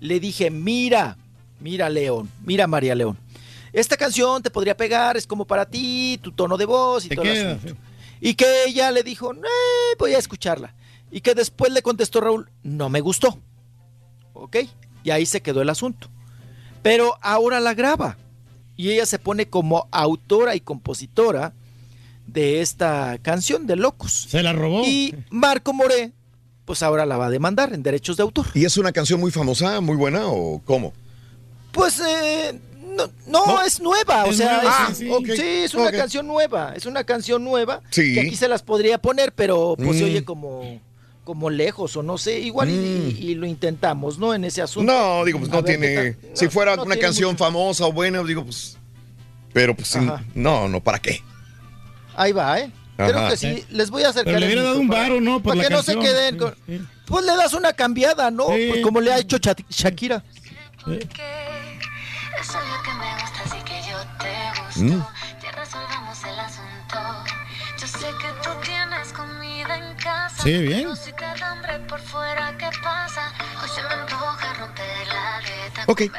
Le dije, mira, mira León, mira María León. Esta canción te podría pegar, es como para ti, tu tono de voz y Te todo el queda, asunto. Y que ella le dijo, "Eh, voy a escucharla. Y que después le contestó Raúl, no me gustó. ¿Ok? Y ahí se quedó el asunto. Pero ahora la graba. Y ella se pone como autora y compositora de esta canción de Locos. Se la robó. Y Marco Moré, pues ahora la va a demandar en derechos de autor. ¿Y es una canción muy famosa, muy buena o cómo? Pues eh, no, no, es nueva, o Es sea, nueva, es, sí, sí. es una canción nueva, es una canción nueva Sí. que aquí se las podría poner, pero pues se Mm. oye como, como lejos o no sé, igual y- y, y lo intentamos, ¿no? En ese asunto. No, digo, pues no tiene. si fuera no una canción mucho. famosa o buena, digo, pues. Pero pues Ajá. no, no, ¿para qué? Ahí va, ¿eh? Creo Ajá. que sí, les voy a acercar. Pero le el hubiera dado un para- varo, ¿no? Por Para la que no se queden con... Pues le das una cambiada, ¿no? Sí. Pues como le ha hecho Shakira. Es obvio que me gusta, así que yo te gusto. Mm. Ya resolvamos el asunto. Yo sé que tú tienes comida en casa. Sí, bien. Pero si te da hambre por fuera, ¿qué pasa? Hoy se me antoja romper la dieta. Ok. ¿Eh?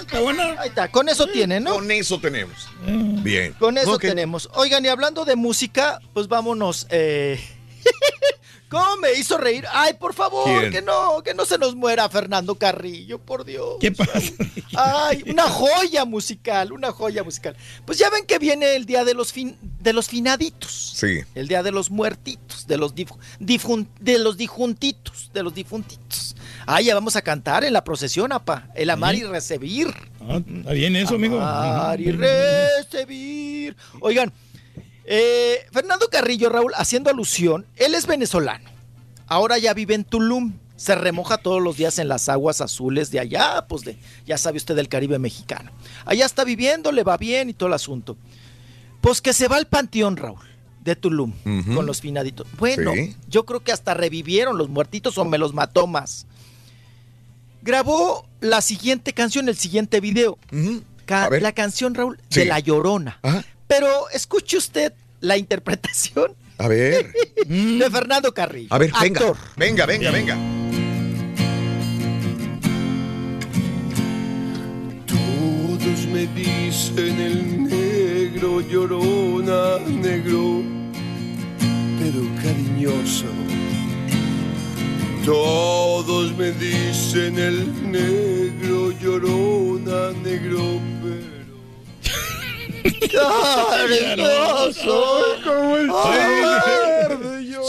Está buena. Ahí está, con eso tiene, ¿no? Con eso tenemos. Mm. Bien. Con eso tenemos. Oigan, y hablando de música, pues vámonos. eh, (laughs) ¿Cómo me hizo reír? Ay, por favor, ¿Quién? que no, que no se nos muera Fernando Carrillo, por Dios. ¿Qué pasa? Ay, una joya musical, una joya musical. Pues ya ven que viene el día de los fin, de los finaditos. Sí. El día de los muertitos, de los dif- difun- de los dijuntitos, de los difuntitos. Ay, ya vamos a cantar en la procesión, apa. El amar y recibir. Ah, está bien eso, amigo. Amar y recibir. Oigan, eh, Fernando Carrillo, Raúl, haciendo alusión, él es venezolano. Ahora ya vive en Tulum. Se remoja todos los días en las aguas azules de allá, pues de, ya sabe usted del Caribe mexicano. Allá está viviendo, le va bien y todo el asunto. Pues que se va al panteón, Raúl, de Tulum, con los finaditos. Bueno, Sí. yo creo que hasta revivieron los muertitos o me los mató más. grabó la siguiente canción, el siguiente video. Ca- la canción, Raúl, de. La Llorona. Pero escuche usted la interpretación A ver, (laughs) de Fernando Carrillo. a ver, venga, actor. venga, venga, venga. Todos me dicen el negro llorona, negro, pero cariñoso. Todos me dicen el negro llorona, negro, Cariñoso, como el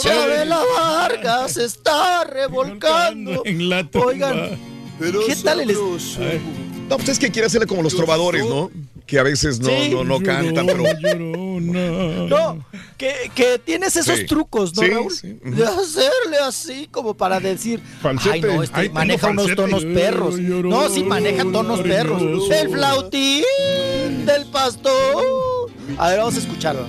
Chabela Vargas se está revolcando. En la Oigan, ¿qué tal el No, pues es que quiere hacerle como los trovadores, ¿no? Que a veces no, Sí. no, no cantan, pero. No, que, que tienes esos Sí. trucos, ¿no, Sí, Raúl? sí. De hacerle así como para decir, Falsete. ay no, este Ay, maneja unos falsete. tonos perros. No, sí maneja tonos perros. El flautín del pastor. A ver, vamos a escucharlo.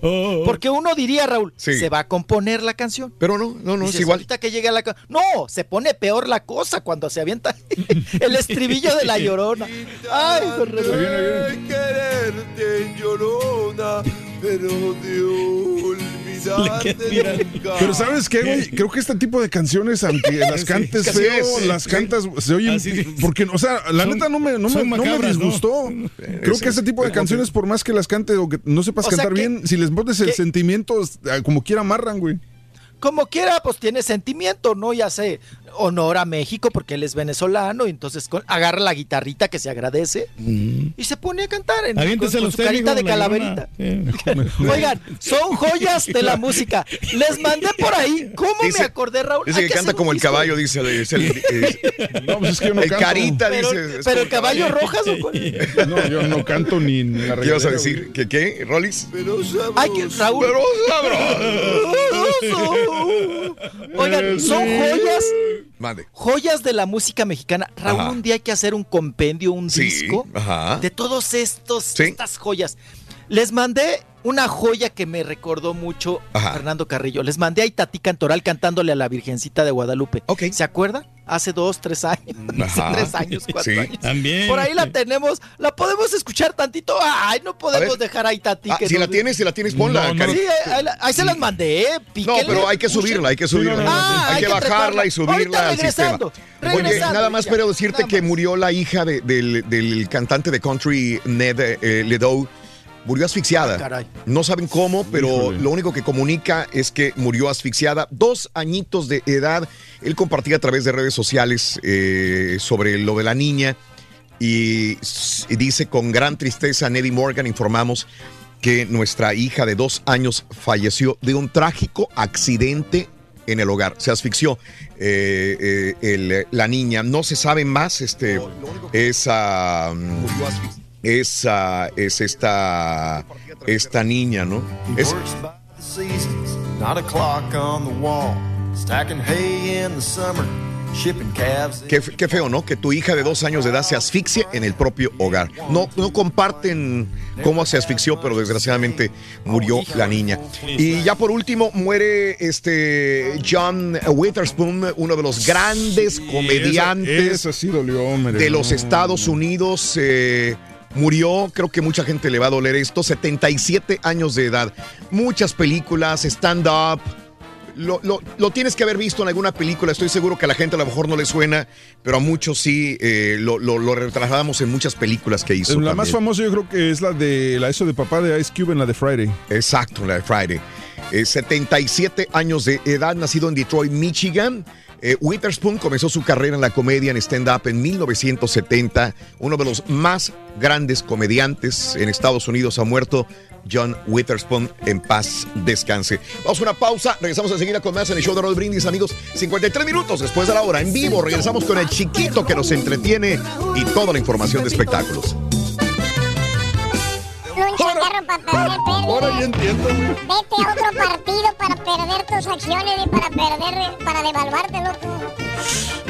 Porque uno diría, Raúl, se va a componer la canción. Pero no, no, no, es Dices, igual. Ahorita que llega la No, se pone peor la cosa cuando se avienta (laughs) el estribillo de la llorona. Ay, quererte llorona, pero de (laughs) olvidarte nunca. Pero ¿sabes qué, güey? Creo que este tipo de canciones, aunque (laughs) las cantes feo, sí, las sí. cantas, se oyen. Porque, o sea, la Son- neta no me, no me, no me disgustó. Creo que este tipo de canciones, por más que las cante o que no sepas O sea cantar que- bien, si les pones el que- sentimiento, como quiera amarran, güey. Como quiera, pues tiene sentimiento, ¿no? Ya sé, honor a México porque él es venezolano y entonces con- agarra la guitarrita que se agradece y se pone a cantar en, con, con su usted, carita de la calaverita. (laughs) Oigan, son joyas de la música. Les mandé por ahí. ¿Cómo Dice- me acordé, Raúl? Dice que canta como el caballo, dice. el- es- (laughs) No, pues es que yo no el carita, Pero- dice. pero el caballo rojas o cuál? (laughs) No, yo no canto ni en la ¿Qué ibas a decir? ¿Que qué, Rolis? Ay, que Raúl. Oigan, son joyas, Mande. joyas de la música mexicana. Raúl, Ajá. un día hay que hacer un compendio, un Sí, disco ajá. de todos estos estas joyas. Les mandé una joya que me recordó mucho a Fernando Carrillo. Les mandé a Itatí Cantoral cantándole a la Virgencita de Guadalupe. ¿Se acuerda? Hace dos, tres años. (laughs) Hace Ajá. tres años, cuatro Sí. años. También. Por ahí la tenemos. La podemos escuchar tantito. Ay, no podemos A dejar a Itatí. Ah, que si la tienes, si la tienes, ponla. No, no, Cari. Sí, ahí, se las mandé. ¿eh? No, Píquenle, pero hay que subirla, hay que subirla. Ah, hay, hay que que bajarla y subirla Ahorita al sistema. regresando, Oye, nada más ya, pero decirte que murió la hija de- del, del cantante de country Ned eh, Ledoux. Murió asfixiada. Caray. No saben cómo, pero lo único que comunica es que murió asfixiada. Dos añitos de edad. Él compartía a través de redes sociales eh, sobre lo de la niña y, dice con gran tristeza, Neddy Morgan informamos que nuestra hija de dos años falleció de un trágico accidente en el hogar. Se asfixió eh, eh, el- la niña. No se sabe más. Este, esa, esa es esta, esta niña, ¿no? Es. Qué, qué feo, ¿no? Que tu hija de dos años de edad se asfixie en el propio hogar. No, no comparten cómo se asfixió, pero desgraciadamente murió la niña. Y ya por último muere este John Witherspoon, uno de los grandes comediantes Esa sí dolió, hombre. de los. Estados Unidos. eh, murió, creo que mucha gente le va a doler esto, 77 años de edad. Muchas películas, stand-up. Lo, lo- lo tienes que haber visto en alguna película, estoy seguro que a la gente a lo mejor no le suena, pero a muchos sí, eh, lo, lo, lo retrasamos en muchas películas que hizo. La más famosa yo creo que es la de la eso de papá de Ice Cube en la de Friday. Exacto, la de Friday. Eh, 77 años de edad, nacido en Detroit, Michigan. Eh, Witherspoon comenzó su carrera en la comedia en stand-up en 1970. Uno de los más grandes comediantes en Estados Unidos ha muerto. John Witherspoon, en paz descanse. Vamos a una pausa, regresamos enseguida con más en el show de Roll Brindis, amigos. 53 minutos después de la hora, en vivo, regresamos con el chiquito que nos entretiene y toda la información de espectáculos. Un chacarro para perder Ahora ya entiendo, güey. Vete a otro partido para perder tus acciones y para perder, para devaluarte, loco.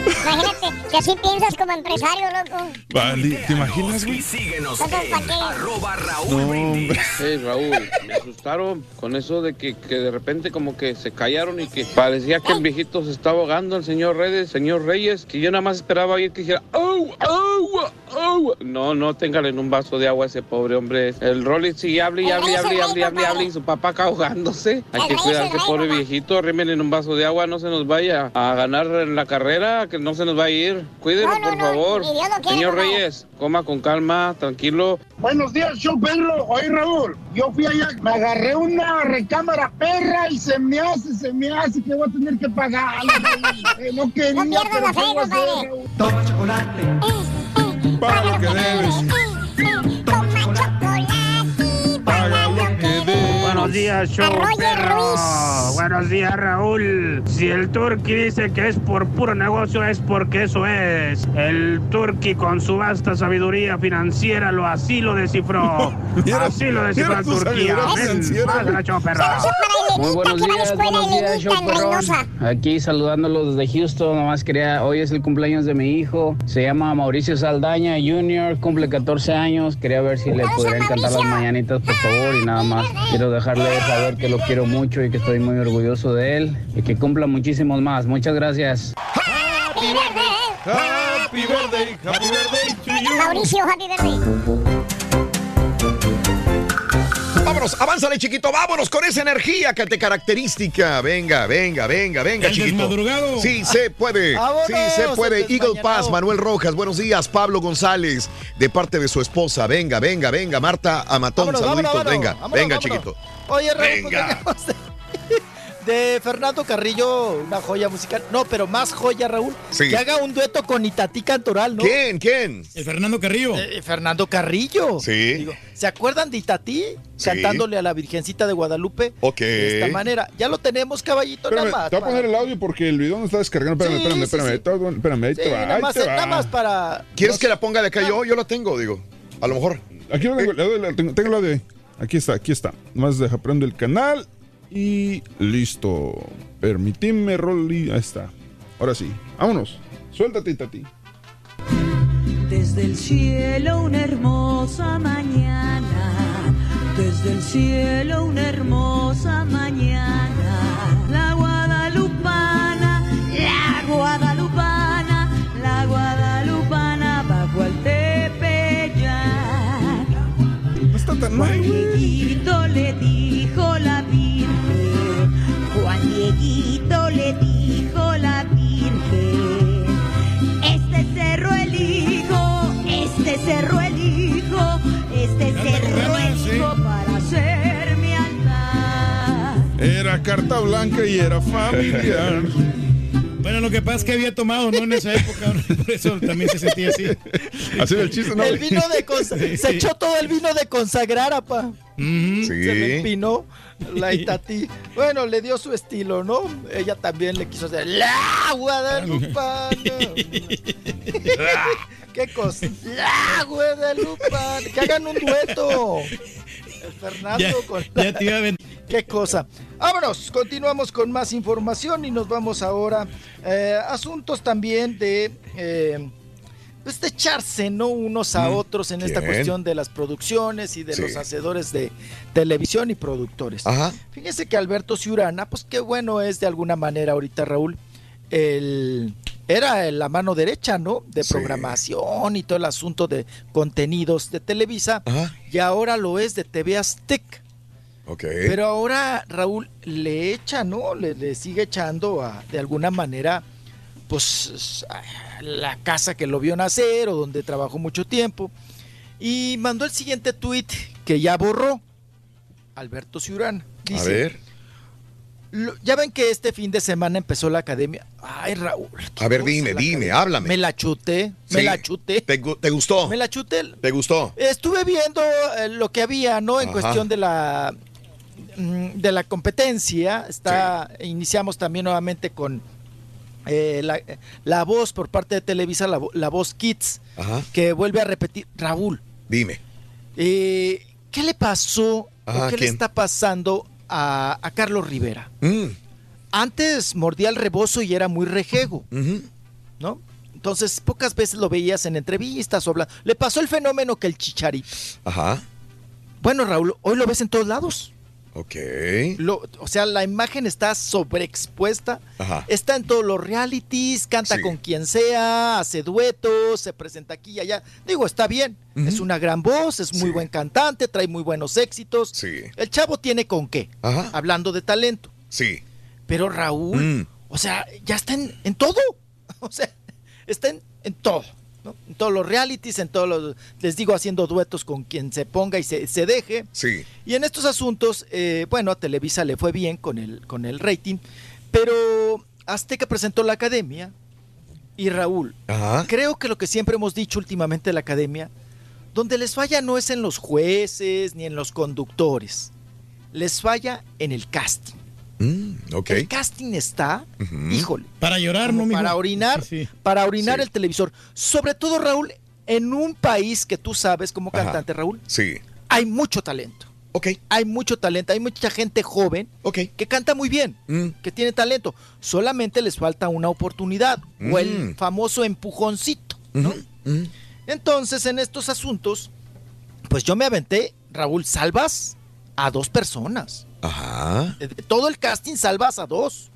Imagínate que así piensas como empresario, loco. Vale, ¿te imaginas, güey? Síguenos Entonces, ¿para en qué? arroba No, Raúl Brindis. hombre. Hey, Raúl, me asustaron con eso de que, que de repente como que se callaron y que parecía que el viejito se estaba ahogando, el señor Reyes, señor Reyes, que yo nada más esperaba oír que dijera, ¡Au, agua, agua! No, no, téngale en un vaso de agua a ese pobre hombre. El Rolly sigue hable y hable y hable y hable y hable, y hable, y su papá acá ahogándose. Hay que cuidar a ese pobre viejito, arrímenle en un vaso de agua, no se nos vaya a ganar en la carrera, que no se nos va a ir. Cuídenlo, por favor. Señor. Reyes, coma con calma, tranquilo. Buenos días, show Pedro. Oye, Raúl, yo fui allá, me agarré una recámara perra y se me hace, se me hace que voy a tener que pagar. (laughs) Eh, no quería, No pierdas pero la fe, ¿qué voy a hacer, compadre. Toma chocolate. Paga lo que debes. Buenos días, show. Ruiz. Buenos días, Raúl. Si el Turqui dice que es por puro negocio, es porque eso es. El Turqui con su vasta sabiduría financiera lo así lo descifró. (laughs) Mira, así lo descifró mira el tu Turqui. sabiduría Amén. financiera, Pásala, güey. show perro. Saludos para Muy buenos días, buenos días, show. Aquí saludándolos desde Houston, nomás quería, hoy es el cumpleaños de mi hijo, se llama Mauricio Saldaña Jr., cumple 14 años, quería ver si le podrían cantar las mañanitas, por favor, y nada más. Quiero dejarle saber que lo quiero mucho y que estoy muy orgulloso de él y que cumpla muchísimos más. Muchas gracias. Happy birthday. Happy birthday, happy birthday to you. Mauricio, happy birthday. Vámonos, avánzale, chiquito, vámonos con esa energía que te característica. Venga, venga, venga, venga, El chiquito. desmadrugado. Sí se puede, Vámonos, sí se puede. Eagle. Pass, Manuel Rojas, buenos días. Pablo González, de parte de su esposa. Venga, venga, venga. Marta Amatón, Vámonos, saluditos. vámonos, venga, vámonos, venga, vámonos. chiquito. Oye, Raúl, pues Venga. veníamos de, (laughs) de Fernando Carrillo, una joya musical. No, pero más joya, Raúl. Sí. Que haga un dueto con Itatí Cantoral, ¿no? ¿Quién? ¿Quién? El Fernando Carrillo. Eh, Fernando Carrillo. Sí. Digo, ¿Se acuerdan de Itatí Sí. cantándole a la Virgencita de Guadalupe? Ok. De esta manera. Ya lo tenemos, caballito, Espérame, nada más. te voy a poner el audio porque el video no está descargando. Espérame, Sí, espérame, sí, espérame. sí. Todo- Espérame, ahí Sí, te va. nada, ahí más, te va. nada más para... ¿Quieres que la ponga de acá yo? Yo la tengo, digo. A lo mejor. Aquí lo tengo, la- tengo, tengo el audio ahí. Aquí está, aquí está. Más deja prendo el canal y listo. Permitime, Rolly. Ahí está. Ahora sí. Vámonos. Suéltate, Tati. Desde el cielo una hermosa mañana, desde el cielo una hermosa mañana, la guadalupana, la guadalupana, Juan. Dieguito le dijo la Virgen, Juan Dieguito le dijo la Virgen, este cerro elijo, este cerro elijo, este cerro elijo para hacer mi altar. Era carta blanca y era familiar. (laughs) Bueno, lo que pasa es que había tomado, ¿no? En esa época, por eso también se sentía así. Así el chiste, ¿no? El vino de cons- Se echó todo el vino de consagrar, apa. Sí. Se le empinó la Itatí. Bueno, le dio su estilo, ¿no? Ella también le quiso hacer la Guadalupana. (laughs) (laughs) ¿Qué cosa? La Guadalupana. Que hagan un dueto. (laughs) Fernando Ya, con ya te iba a ven- (laughs) Qué cosa. Vámonos, continuamos con más información y nos vamos ahora eh, asuntos también de eh, pues de echarse, ¿no? Unos a Mm, otros en esta cuestión de las producciones y de Sí. los hacedores de televisión y productores. Ajá. Fíjense que Alberto Ciurana, pues qué bueno es de alguna manera ahorita, Raúl, el era la mano derecha, ¿no? De Sí. programación y todo el asunto de contenidos de Televisa. Ajá. Y ahora lo es de TV Aztec. Ok. Pero ahora Raúl le echa, ¿no? Le, le sigue echando a, de alguna manera, pues, a la casa que lo vio nacer o donde trabajó mucho tiempo. Y mandó el siguiente tuit que ya borró. Alberto Ciurán. a ver. "Lo- ya ven que este fin de semana empezó la academia. Ay, Raúl. A ver, dime, dime, academia. háblame. Me la chuté, me la chuté. ¿Te, gu- te gustó? Me la chuté. ¿Te gustó? Estuve viendo eh, lo que había, ¿no? En Ajá. cuestión de la mm, de la competencia. Está, iniciamos también nuevamente con eh, la, la voz por parte de Televisa, la, la voz Kids, Ajá. que vuelve a repetir, Raúl, Dime. eh, ¿qué le pasó Ajá, qué le está pasando a, a Carlos Rivera? Mm, Antes mordía el rebozo y era muy rejego. ¿no? Entonces, pocas veces lo veías en entrevistas o habla- Le pasó el fenómeno que el chicharito. Ajá. Bueno, Raúl, hoy lo ves en todos lados. Ok. Lo- o sea, la imagen está sobreexpuesta. Ajá. Está en todos los realities, canta Sí. con quien sea, hace duetos, se presenta aquí y allá. Digo, está bien. Es una gran voz, es muy buen cantante, trae muy buenos éxitos. Sí. El chavo tiene con qué. Ajá. Hablando de talento. Sí. Pero Raúl, Mm. o sea, ya está en, en todo. (laughs) O sea, está en, en todo. ¿No? En todos los realities, en todos los, les digo, haciendo duetos con quien se ponga y se, se deje. Sí. Y en estos asuntos, eh, bueno, a Televisa le fue bien con el, con el rating, pero Azteca presentó la academia y Raúl, Ajá. creo que lo que siempre hemos dicho últimamente de la academia, donde les falla no es en los jueces ni en los conductores, les falla en el casting. Mm, ok. El casting está, híjole, Para llorar, ¿no, para orinar, Sí, sí. para orinar Sí. el televisor. Sobre todo, Raúl, en un país que tú sabes como Ajá. cantante, Raúl, Sí. hay mucho talento. Ok. Hay mucho talento, hay mucha gente joven Ok. que canta muy bien, Mm. que tiene talento. Solamente les falta una oportunidad o el Mm. famoso empujoncito, ¿no? Entonces, en estos asuntos, pues yo me aventé, Raúl, salvas a dos personas. Ajá. De- todo el casting salvas a dos.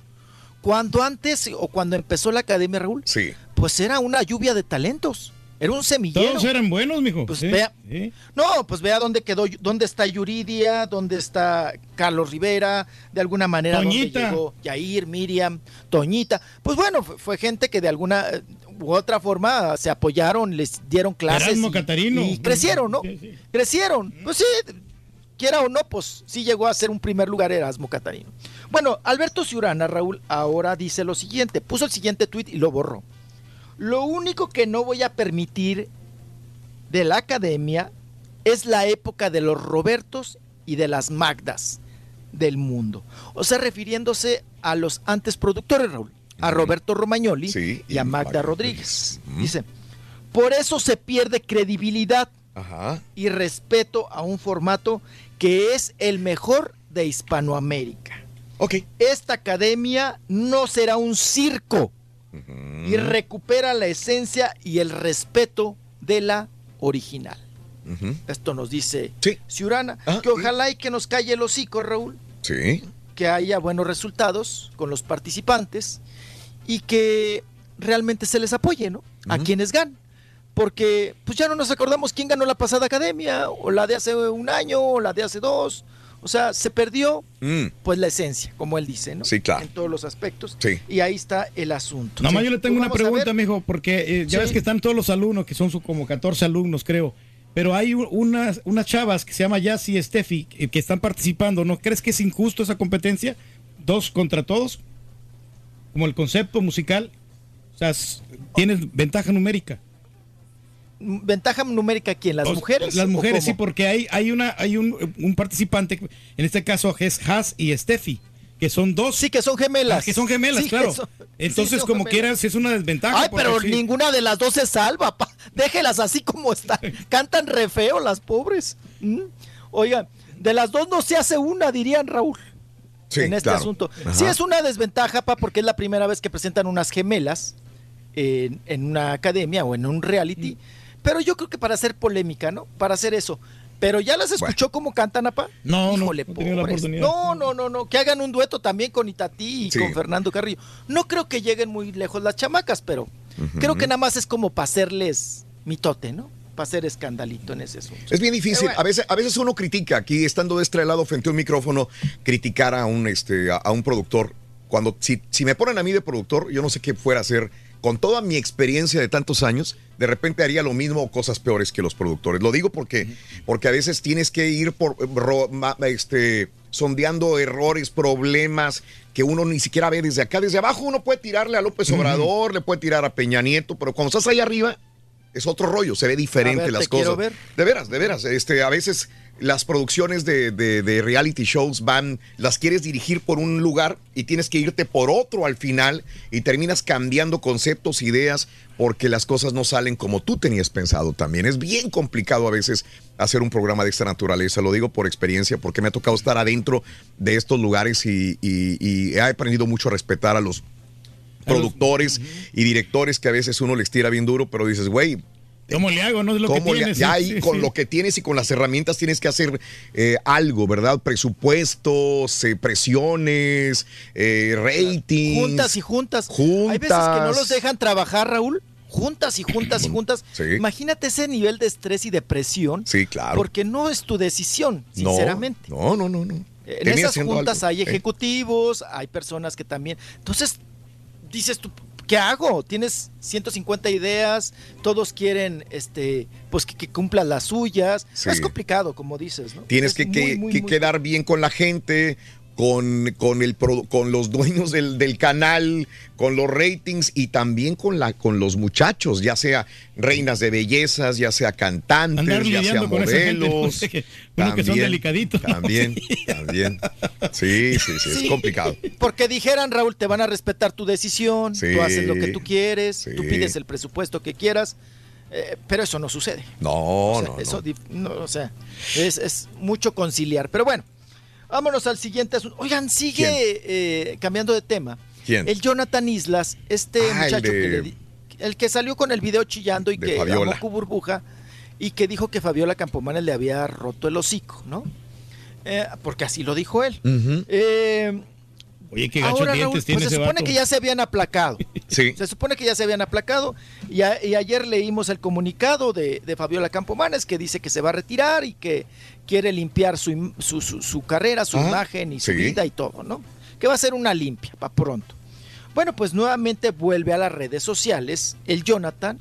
Cuando antes o cuando empezó la academia, Raúl, Sí. pues era una lluvia de talentos. Era un semillero. Todos eran buenos, mijo. Pues Sí, vea- sí. No, pues vea dónde quedó, dónde está Yuridia, dónde está Carlos Rivera, de alguna manera Toñita. dónde llegó Yair, Miriam, Toñita. Pues bueno, fue, fue gente que de alguna eh, u otra forma se apoyaron, les dieron clases Erasmo y, Catarino. y crecieron, ¿no? Sí, sí. Crecieron. Pues sí, quiera o no, pues sí llegó a ser un primer lugar Erasmo Catarino. Bueno, Alberto Ciurana, Raúl, ahora dice lo siguiente, puso el siguiente tuit y lo borró. Lo único que no voy a permitir de la academia es la época de los Robertos y de las Magdas del mundo. O sea, refiriéndose a los antes productores, Raúl, a Roberto Romagnoli Sí, y a Magda Magda Rodríguez. Dice, por eso se pierde credibilidad Ajá. y respeto a un formato que es el mejor de Hispanoamérica. Ok. Esta academia no será un circo y recupera la esencia y el respeto de la original. Esto nos dice Sí. Ciurana, Ah, que ojalá y que nos calle el hocico, Raúl, Sí. que haya buenos resultados con los participantes y que realmente se les apoye, ¿no? A quienes ganan. Porque pues ya no nos acordamos quién ganó la pasada academia, o la de hace un año, o la de hace dos. O sea, se perdió Mm, pues la esencia, como él dice, ¿no? Sí, claro. En todos los aspectos. Sí. Y ahí está el asunto. Nada más Sí. yo le tengo Pues una pregunta, mijo, porque eh, ya Sí. ves que están todos los alumnos, que son su- como 14 alumnos, creo. Pero hay unas, unas chavas que se llama Yassi y Steffi que, que están participando. ¿No crees que es injusto esa competencia? Dos contra todos. Como el concepto musical. O sea, tienes ventaja numérica. ¿Ventaja numérica quién? ¿Las mujeres? Las mujeres, sí, porque hay, hay, una, hay un, un participante, en este caso es Haas y Steffi, que son dos. Sí, que son gemelas. Ah, que son gemelas, Sí, claro. son- Entonces, sí, como gemelas. quieras, es una desventaja. Ay, pero ninguna de las dos se salva, pa. Déjelas así como están. (laughs) Cantan re feo las pobres. ¿Mm? Oigan, de las dos no se hace una, dirían Raúl. Sí, en este claro. asunto. Ajá. Sí es una desventaja, pa, porque es la primera vez que presentan unas gemelas en, en una academia o en un reality. Pero yo creo que para hacer polémica, ¿no? Para hacer eso. Pero ya las escuchó cómo cantan, apa. No, no, Híjole, no la. No, no, no, no. Que hagan un dueto también con Itatí y Sí. con Fernando Carrillo. No creo que lleguen muy lejos las chamacas, pero creo que nada más es como para hacerles mitote, ¿no? Para hacer escandalito en ese asunto. Es bien difícil. Bueno. A veces, a veces uno critica aquí, estando de este lado frente a un micrófono, criticar a un, este, a, a un productor. Cuando, si, si me ponen a mí de productor, yo no sé qué fuera a hacer. Con toda mi experiencia de tantos años, de repente haría lo mismo o cosas peores que los productores. Lo digo porque, porque a veces tienes que ir por este, sondeando errores, problemas que uno ni siquiera ve desde acá. Desde abajo uno puede tirarle a López Obrador, le puede tirar a Peña Nieto, pero cuando estás ahí arriba, es otro rollo, se ve diferente ver, las cosas. ver. De veras, de veras. Este, a veces las producciones de, de- de reality shows van, las quieres dirigir por un lugar y tienes que irte por otro al final y terminas cambiando conceptos, ideas, porque las cosas no salen como tú tenías pensado también. Es bien complicado a veces hacer un programa de esta naturaleza, lo digo por experiencia, porque me ha tocado estar adentro de estos lugares y, y- y he aprendido mucho a respetar a los productores y directores que a veces uno les tira bien duro, pero dices, güey, ¿Cómo le hago? No es lo que ¿Cómo le- tienes. ya ahí sí, con sí. lo que tienes y con las herramientas tienes que hacer eh, algo, ¿verdad? Presupuestos, eh, presiones, eh, ratings. Juntas y juntas. Hay veces que no los dejan trabajar, Raúl. Juntas y juntas y juntas. Sí. Imagínate ese nivel de estrés y depresión. Sí, claro. Porque no es tu decisión, sinceramente. No, no, no, no. En Termina esas juntas algo, hay ¿eh? ejecutivos, hay personas que también. Entonces, dices tú, ¿qué hago? Tienes 150 ideas, todos quieren este, pues que, que cumplan las suyas. Sí. Es complicado, como dices, ¿no? Tienes Es que, muy, que- muy, que muy- quedar bien con la gente, con, con, el, con los dueños del, del canal, con los ratings y también con, la, con los muchachos, ya sea reinas de bellezas, ya sea cantantes, Andar ya sea gente, modelos. ¿no? (laughs) Que- que son delicaditos. También, (laughs) también. Sí, sí, sí, es Sí. complicado. Porque dijeran, Raúl, te van a respetar tu decisión, Sí. tú haces lo que tú quieres, Sí. tú pides el presupuesto que quieras, eh, pero eso no sucede. No, O sea, no, eso no, o sea, es, es mucho conciliar. Pero bueno, vámonos al siguiente asunto. Oigan, sigue eh, cambiando de tema. ¿Quién? El Jonathan Islas, este Ah, el muchacho de- que le di- el que salió con el video chillando y De que Fabiola. amó cu burbuja y que dijo que Fabiola Campomanes le había roto el hocico, ¿no? Eh, porque así lo dijo él. Eh, Oye, qué gachos Ahora, dientes Raúl, tiene pues se supone vato. que ya se habían aplacado. Sí. Se supone que ya se habían aplacado. Y, a- y ayer leímos el comunicado de, de Fabiola Campomanes que dice que se va a retirar y que quiere limpiar su, su, su- su carrera, su Ah, imagen y su sí. vida y todo, ¿no? Que va a ser una limpia para pronto. Bueno, pues nuevamente vuelve a las redes sociales el Jonathan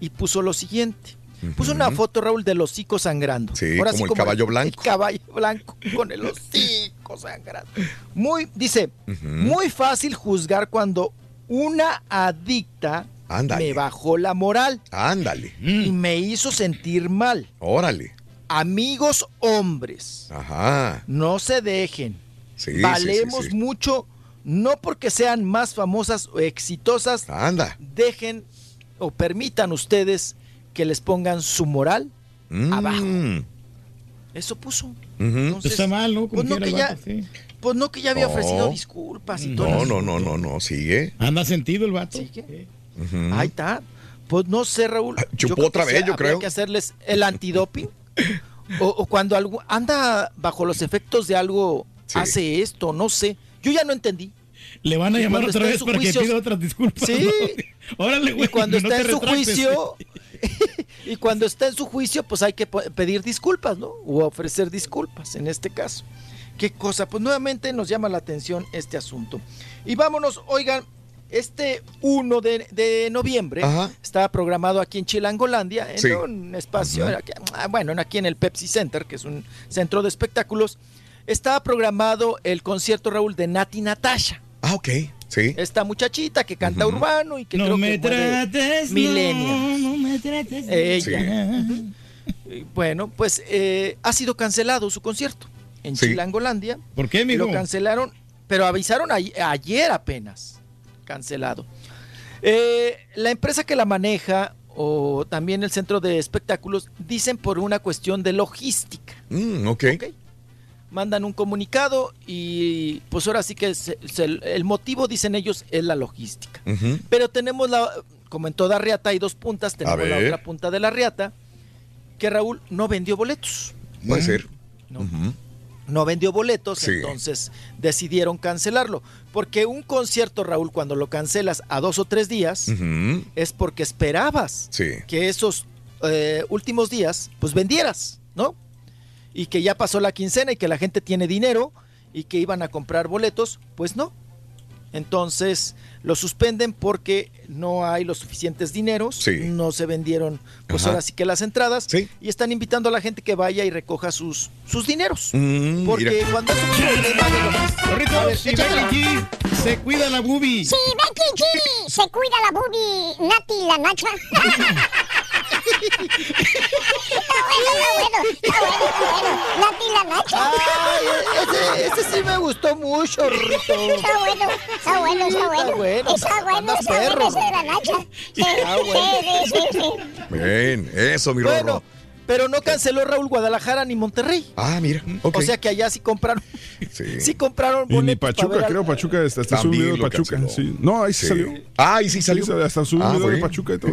y puso lo siguiente. Puso una foto, Raúl, del hocico sangrando. Sí, como el caballo blanco. El caballo blanco con el hocico sangrando. Muy, dice, muy fácil juzgar cuando una adicta Ándale. me bajó la moral Ándale. y me hizo sentir mal. Órale. Amigos hombres, Ajá. no se dejen. Sí, sí, Valemos sí, sí. mucho, no porque sean más famosas o exitosas. Anda. Dejen o permitan ustedes que les pongan su moral Mm. abajo. Eso puso. Entonces, Está mal, ¿no? Pues no, que ya, vato, sí. pues no que ya había No. ofrecido disculpas y todo. No, el no, asunto. no, no, no, sigue. Anda sentido el vato. Sigue. Ahí está. Pues no sé, Raúl. Ah, chupó otra que vez, sea- yo creo. que hacerles el antidoping. o, o cuando algo anda bajo los efectos de algo, Sí. hace esto, no sé. Yo ya no entendí. Le van a Y llamar otra está vez para juicio- que pida otras disculpas. Sí. ¿no? (laughs) Órale, güey. Y cuando no está en su retractes. juicio, (laughs) y cuando está en su juicio, pues hay que pedir disculpas, ¿no? O ofrecer disculpas en este caso. ¿Qué cosa? Pues nuevamente nos llama la atención este asunto. Y vámonos, oigan, este 1 de, de noviembre Ajá. estaba programado aquí en Chilangolandia, en Sí. un espacio, aquí- ah, bueno, aquí en el Pepsi Center, que es un centro de espectáculos, estaba programado el concierto, Raúl, de Nati Natasha. Ah, ok. Sí. Esta muchachita que canta urbano y que No creo me que trates, no, no me trates. Ella. Bueno, pues eh, ha sido cancelado su concierto en Sí. Chilangolandia. ¿Por qué, amigo? Lo cancelaron, pero avisaron a- ayer apenas. Cancelado. Eh, la empresa que la maneja o también el centro de espectáculos dicen por una cuestión de logística. Mm, ok. Ok. Mandan un comunicado y pues ahora sí que se- se- el motivo, dicen ellos, es la logística. Pero tenemos la, como en toda riata hay dos puntas, tenemos la otra punta de la riata, que Raúl no vendió boletos. Puede ser. No. No vendió boletos, Sí. entonces decidieron cancelarlo. Porque un concierto, Raúl, cuando lo cancelas a dos o tres días, es porque esperabas Sí. que esos eh, últimos días, pues vendieras, ¿no? Y que ya pasó la quincena y que la gente tiene dinero y que iban a comprar boletos, pues no. Entonces lo suspenden porque no hay los suficientes dineros, Sí. no se vendieron, pues Ajá. ahora sí que las entradas, Sí. y están invitando a la gente que vaya y recoja sus, sus dineros. Mm, Porque mira. cuando es un problema de logística- A Correcto, ver, si échatela. Becky G se cuida la boobie. Si Becky G se cuida la boobie, Nati la nacha. (laughs) está bueno, está bueno, está bueno, está bueno. Nati la nacha. Ay, ese, ese sí me gustó mucho, Rito. Está bueno, está bueno, está bueno. bueno. Está bueno, está bueno perro. ese de la nacha. Sí, Está bueno. sí, sí, sí, sí. Bien, eso, mi Bueno, Rorro. Pero no canceló Raúl Guadalajara ni Monterrey. Ah, mira. ok. O sea que allá sí compraron. (laughs) Sí. Sí compraron Y ni Pachuca, creo, Pachuca, un También video de Pachuca. Sí. No, ahí sí, Sí. salió. Ah, ahí sí salió. Sí, hasta Ah, un video de. Pachuca y todo.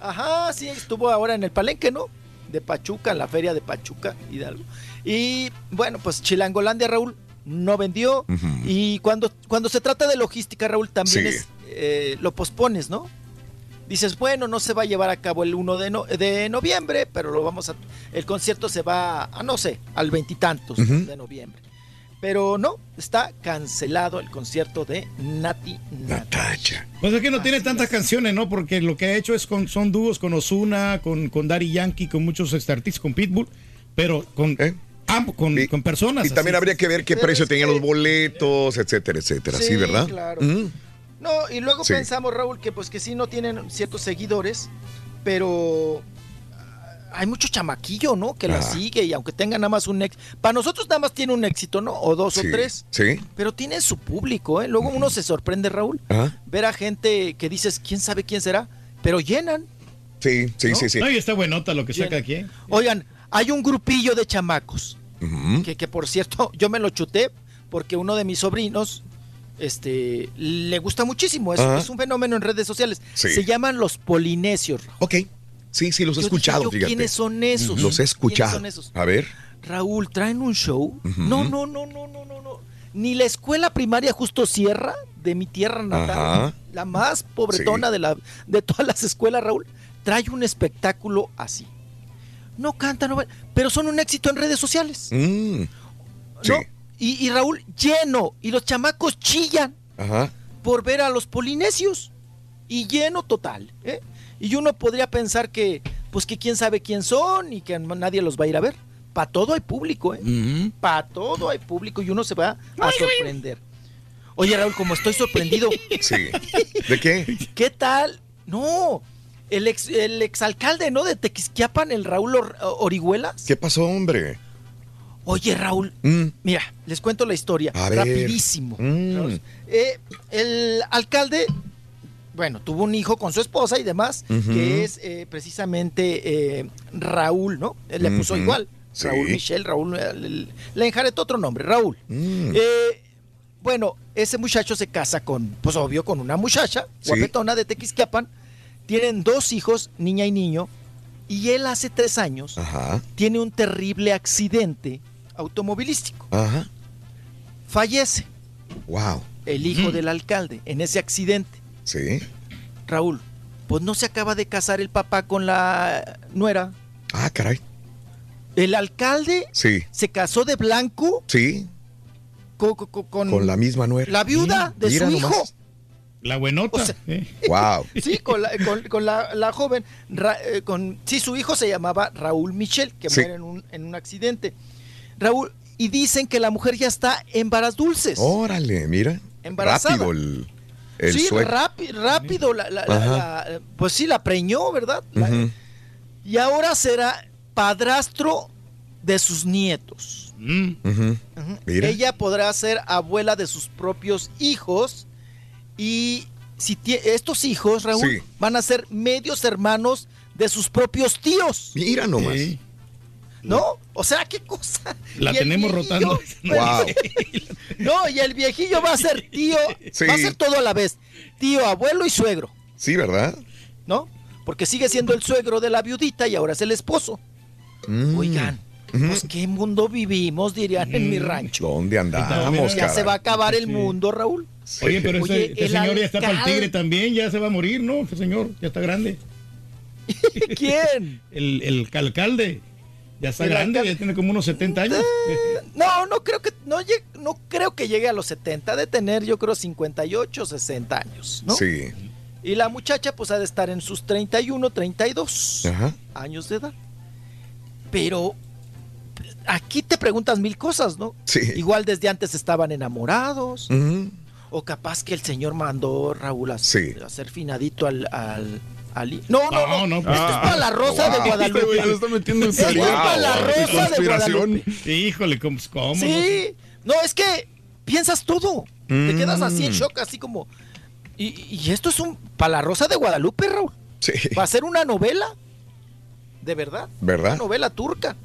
Ajá, sí, estuvo ahora en el Palenque, ¿no? De Pachuca, en la feria de Pachuca, Hidalgo. Y bueno, pues Chilangolandia, Raúl, no vendió. Y cuando, cuando se trata de logística, Raúl, también Sí. es, eh, lo pospones, ¿no? Dices, bueno, no se va a llevar a cabo el 1 de, no- de noviembre, pero lo vamos a. El concierto se va a, no sé, al veintitantos de noviembre. Pero no, está cancelado el concierto de Nati Natacha. Pues es que no tiene tantas canciones, ¿no? Porque lo que ha hecho es con, son dúos con Osuna, con, con Daddy Yankee, con muchos este, artistas, con Pitbull, pero con, ¿Eh? ambos, con, Y- con personas. Y también habría que ver qué Pero precio tenían que- los boletos, etcétera, etcétera. Sí, Sí, ¿verdad? claro. Mm. No, y luego Sí. pensamos, Raúl, que pues que sí no tienen ciertos seguidores, pero hay mucho chamaquillo, ¿no? Que la sigue y aunque tenga nada más un éxito, para nosotros nada más tiene un éxito, ¿no? O dos Sí, o tres, Sí. pero tiene su público, ¿eh? Luego uno se sorprende, Raúl, Ajá. ver a gente que dices, ¿quién sabe quién será? Pero llenan. Sí, sí, ¿No? sí, sí. No, y está buenota lo que saca aquí. ¿eh? Oigan, hay un grupillo de chamacos, Ujú. que, que por cierto, (laughs) yo me lo chuté porque uno de mis sobrinos este, le gusta muchísimo, es, es un fenómeno en redes sociales. Sí. Se llaman los polinesios. Ok. Sí, sí, los he Yo dije, escuchado, yo, fíjate. ¿Quiénes son esos? Los he ¿Quiénes escuchado. son esos? A ver. Raúl, ¿traen un show? No, no, no, no, no, no, no. Ni la escuela primaria Justo Sierra de mi tierra natal, Ajá. la más pobretona Sí. de, la, de todas las escuelas, Raúl, trae un espectáculo así. No cantan, no pero son un éxito en redes sociales. Mm. Sí. ¿no? Y, y Raúl, lleno. Y los chamacos chillan Ajá. por ver a los polinesios. Y lleno total. ¿eh? Y uno podría pensar que, pues que quién sabe quién son y que nadie los va a ir a ver. Para todo hay público, ¿eh? Para todo hay público y uno se va a sorprender. Oye, Raúl, como estoy sorprendido, (laughs) Sí. ¿De qué? ¿qué tal? No, el ex, el exalcalde, ¿no? De Tequisquiapan, el Raúl Or- Orihuelas. ¿Qué pasó, hombre? Oye, Raúl, Mm. mira, les cuento la historia. A ver. Rapidísimo. Mm. Eh, el alcalde, bueno, tuvo un hijo con su esposa y demás, que es eh, precisamente eh, Raúl, ¿no? Él le puso igual. Sí. Raúl Michel, Raúl, eh, le, enjaretó otro nombre, Raúl. Mm. Eh, bueno, ese muchacho se casa con, pues obvio, con una muchacha, Sí. guapetona de Tequisquiapan. Tienen dos hijos, niña y niño. Y él hace tres años Ajá. tiene un terrible accidente automovilístico. Ajá. Fallece Wow. el hijo del alcalde en ese accidente. Sí. Raúl, pues no se acaba de casar el papá con la nuera. Ah, caray. El alcalde Sí. se casó de blanco Sí. co- co- co- con, Con la misma nuera. la viuda de su nomás. hijo. La buenota. O sea- ¿eh? (laughs) Wow. Sí, con la, con- con la- la joven. Ra- eh, con, sí, su hijo se llamaba Raúl Michel, que Sí. muere en un, en un accidente. Raúl, y dicen que la mujer ya está en varas dulces. Órale, mira. Embarazada. Rápido el, el sí, suegro. rápi- rápido, la- pues sí, la preñó, ¿verdad? Y ahora será padrastro de sus nietos. Mm. Ella podrá ser abuela de sus propios hijos y si estos hijos, Raúl, Sí. van a ser medios hermanos de sus propios tíos, Mira nomás. Sí. ¿No? O sea, qué cosa. (laughs) La tenemos viejillo- rotando. (laughs) Wow. (laughs) No, y el viejillo va a ser tío, Sí. va a ser todo a la vez, tío, abuelo y suegro, Sí, ¿verdad? ¿no? Porque sigue siendo el suegro de la viudita y ahora es el esposo. Mm. Oigan, pues qué mundo vivimos, dirían en mi rancho. ¿Dónde andamos, Ya se va a acabar el mundo, Raúl. Oye, pero Oye, ese, el señor ya está para el tigre también, ya se va a morir, ¿no? Ese señor ya está grande. ¿Quién? El, el alcalde ya está grande, ya tiene como unos 70 años. No, no creo que no, lleg- no creo que llegue a los 70, de tener yo creo 58, 60 años, ¿no? Sí. Y la muchacha pues ha de estar en sus 31, 32 Ajá. años de edad. Pero aquí te preguntas mil cosas, ¿no? Sí. Igual desde antes estaban enamorados. Ujú. O capaz que el señor mandó Raúl a, Sí. a hacer finadito al, al, al hi- No, no, no. No, no, Esto pues- es para la Rosa Wow. de Guadalupe. Este lo está metiendo en Esto es teoría. para la Wow. Rosa de. Guadalupe. Híjole, ¿cómo? Sí. No, es que piensas todo. Te Mm. quedas así en shock, así como. Y, y esto es un. Para la Rosa de Guadalupe, Raúl. Sí. Va a ser una novela. de verdad. ¿Verdad? Una novela turca.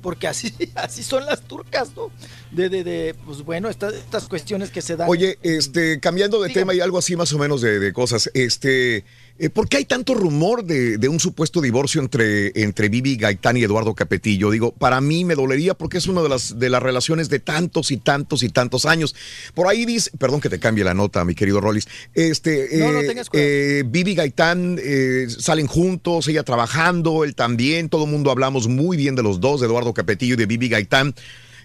Porque así, (laughs) así son las turcas, ¿no? De, de, de pues bueno, estas, estas cuestiones que se dan. Oye, este, cambiando de tema y algo así más o menos de, de cosas, este, eh, ¿por qué hay tanto rumor de, de un supuesto divorcio entre, entre Vivi Gaitán y Eduardo Capetillo? Digo, para mí me dolería porque es una de las, de las relaciones de tantos y tantos y tantos años. Por ahí dice, perdón que te cambie la nota, mi querido Rollis, este, No, no eh, tengas cuidado. eh, Vivi Gaitán eh, salen juntos, ella trabajando, él también, todo el mundo hablamos muy bien de los dos, de Eduardo Capetillo y de Vivi Gaitán.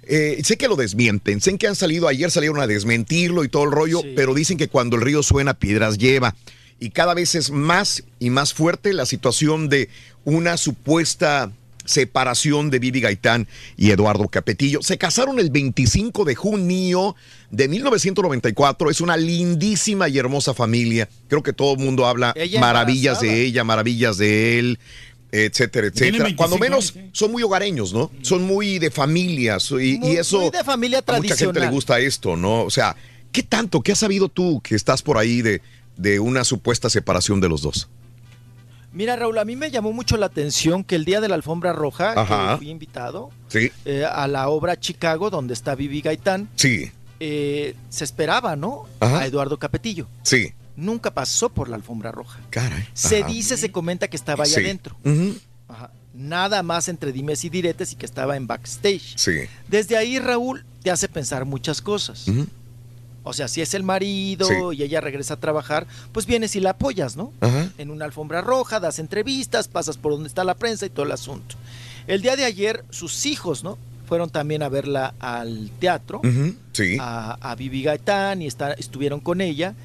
Eh, sé que lo desmienten, sé que han salido, ayer salieron a desmentirlo y todo el rollo, pero dicen que cuando el río suena, piedras lleva. Y cada vez es más y más fuerte la situación de una supuesta separación de Vivi Gaitán y Eduardo Capetillo. Se casaron el 25 de junio de 1994. Es una lindísima y hermosa familia. Creo que todo el mundo habla Ella maravillas embarazada. de ella, maravillas de él, etcétera, etcétera. 25 Cuando menos son muy hogareños, ¿no? Son muy de familias y, y Muy- eso muy de familia a mucha gente le tradicional. gusta esto, ¿no? O sea, ¿qué tanto? ¿Qué has sabido tú que estás por ahí de, de una supuesta separación de los dos? Mira, Raúl, a mí me llamó mucho la atención que el día de la alfombra roja, Ajá. que fui invitado Sí, eh, a la obra Chicago, donde está Vivi Gaitán, sí, eh, se esperaba, ¿no? Ajá. A Eduardo Capetillo. sí. Nunca pasó por la alfombra roja. Caray. Se Ajá. dice, se comenta que estaba ahí Sí. adentro. Ajá. Nada más entre dimes y diretes y que estaba en backstage. Sí. Desde ahí, Raúl, te hace pensar muchas cosas. O sea, si es el marido Sí. y ella regresa a trabajar, pues vienes y la apoyas, ¿no? Ajá. En una alfombra roja, das entrevistas, pasas por donde está la prensa y todo el asunto. El día de ayer, sus hijos, ¿no? Fueron también a verla al teatro. Sí. a, a Vivi Gaitán, y está- estuvieron con ella.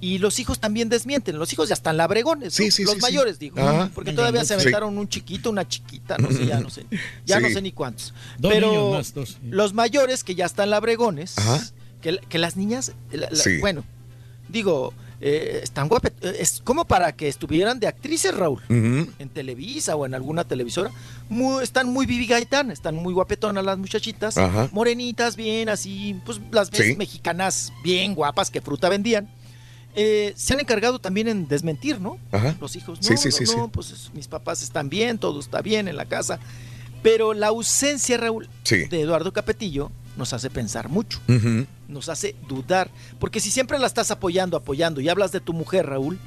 Y los hijos también desmienten. Los hijos ya están labregones. Sí, sí, los sí, sí. mayores, digo. Ajá. Porque todavía se Sí. aventaron un chiquito, una chiquita, no sé, ya no sé. Ya no sé ni cuántos. Dos Pero niños más, dos. los mayores que ya están labregones, Ajá. Que, que las niñas, la- la- Sí. bueno, digo, eh, están guapas. Es como para que estuvieran de actrices, Raúl en Televisa o en alguna televisora, muy- están muy Vivi Gaitán, están muy guapetonas las muchachitas, Ajá. morenitas, bien así, pues las ves Sí. mexicanas bien guapas que fruta vendían. Eh, se han encargado también en desmentir, ¿no? Ajá. Los hijos, no, Sí, sí, no, sí, no, pues es- mis papás están bien, todo está bien en la casa. Pero la ausencia, Raúl, de Eduardo Capetillo nos hace pensar mucho. Nos hace dudar. Porque si siempre la estás apoyando, apoyando y hablas de tu mujer, Raúl,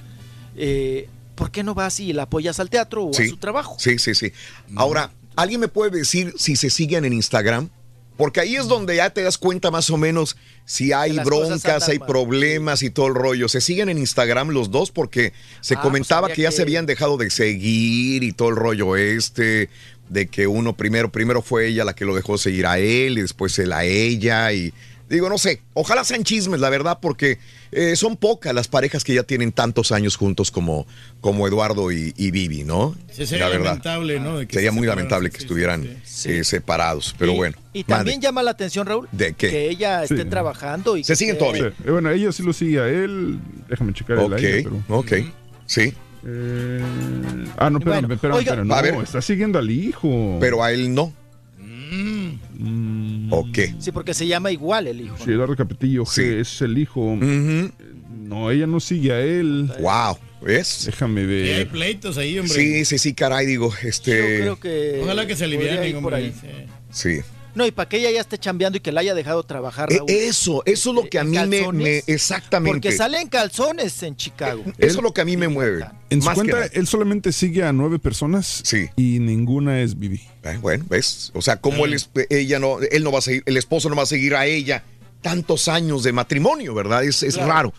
eh, ¿por qué no vas y la apoyas al teatro o a su trabajo? Sí, sí, sí. Ahora, ¿alguien me puede decir si se siguen en Instagram? Porque ahí es donde ya te das cuenta más o menos si hay broncas, hay problemas y todo el rollo. ¿Se siguen en Instagram los dos? Porque se Ah, comentaba pues habría que ya que- se habían dejado de seguir y todo el rollo este, de que uno primero, primero fue ella la que lo dejó seguir a él y después él a ella y digo, no sé, ojalá sean chismes, la verdad, porque eh, son pocas las parejas que ya tienen tantos años juntos como, como Eduardo y, y Vivi, ¿no? Sí, sería la verdad. lamentable, ¿no? De que Sería se muy lamentable que sí, estuvieran sí. eh, separados, pero bueno. Y también llama la atención, Raúl, ¿De qué? que ella esté trabajando y Se que siguen todavía. Sí, eh, bueno, ella sí lo sigue a él. Déjame checar el Ok, aire, pero. ok, sí. Eh, ah, no, espérame, Bueno, espérame, oiga- espérame, no, A ver. está siguiendo al hijo. Pero a él no. Mm, ¿O qué? Sí, porque se llama igual el hijo. Sí, Eduardo Capetillo G Sí. es el hijo. Ujú. No, ella no sigue a él. Wow, ¿ves? Déjame Sí, hay ver. pleitos ahí, hombre. Sí, sí, sí, caray, digo, Yo este. creo que. Ojalá que se alivianen, por ahí. sí. Sí. No, y para que ella ya esté chambeando y que la haya dejado trabajar, Eh, Raúl. Eso, eso es lo que a ¿En mí me? Exactamente. Porque sale en calzones en Chicago. Eso es lo que a mí me mueve. En su Más cuenta, él solamente sigue a nueve personas. Sí. Y ninguna es Vivi. Eh, bueno, ¿ves? O sea, como él, es- ella no, él no va a seguir, el esposo no va a seguir a ella tantos años de matrimonio, ¿verdad? Es, es Claro. raro.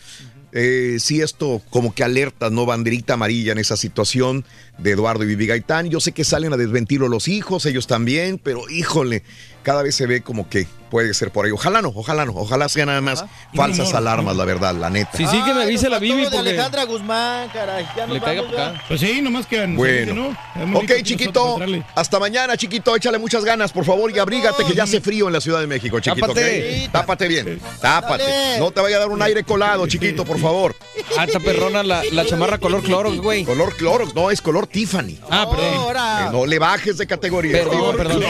Eh, sí, esto como que alerta, ¿no? Banderita amarilla en esa situación de Eduardo y Vivi Gaitán. Yo sé que salen a desmentirlo los hijos, ellos también, pero híjole, cada vez se ve como que puede ser por ahí. Ojalá no, ojalá no, ojalá sean nada más falsas alarmas, la verdad, la neta. Sí, sí, que me Ay, avise la Bibi porque Alejandra Guzmán, caray. Ya nos le caiga vamos acá. Pues sí, nomás que Bueno. ¿no? Ok, chiquito. Hasta mañana, chiquito. Échale muchas ganas, por favor, y abrígate que ya hace frío en la Ciudad de México, chiquito. Tápate. ¿ok? Tápate bien. Tápate. Dale. No te vaya a dar un aire colado, chiquito, por favor. Ah, está perrona la, la chamarra color Clorox, güey. Color Clorox, no, es color Tiffany. Ah, perdón. Ahora. Eh, no le bajes de categoría. Perdón, perdón.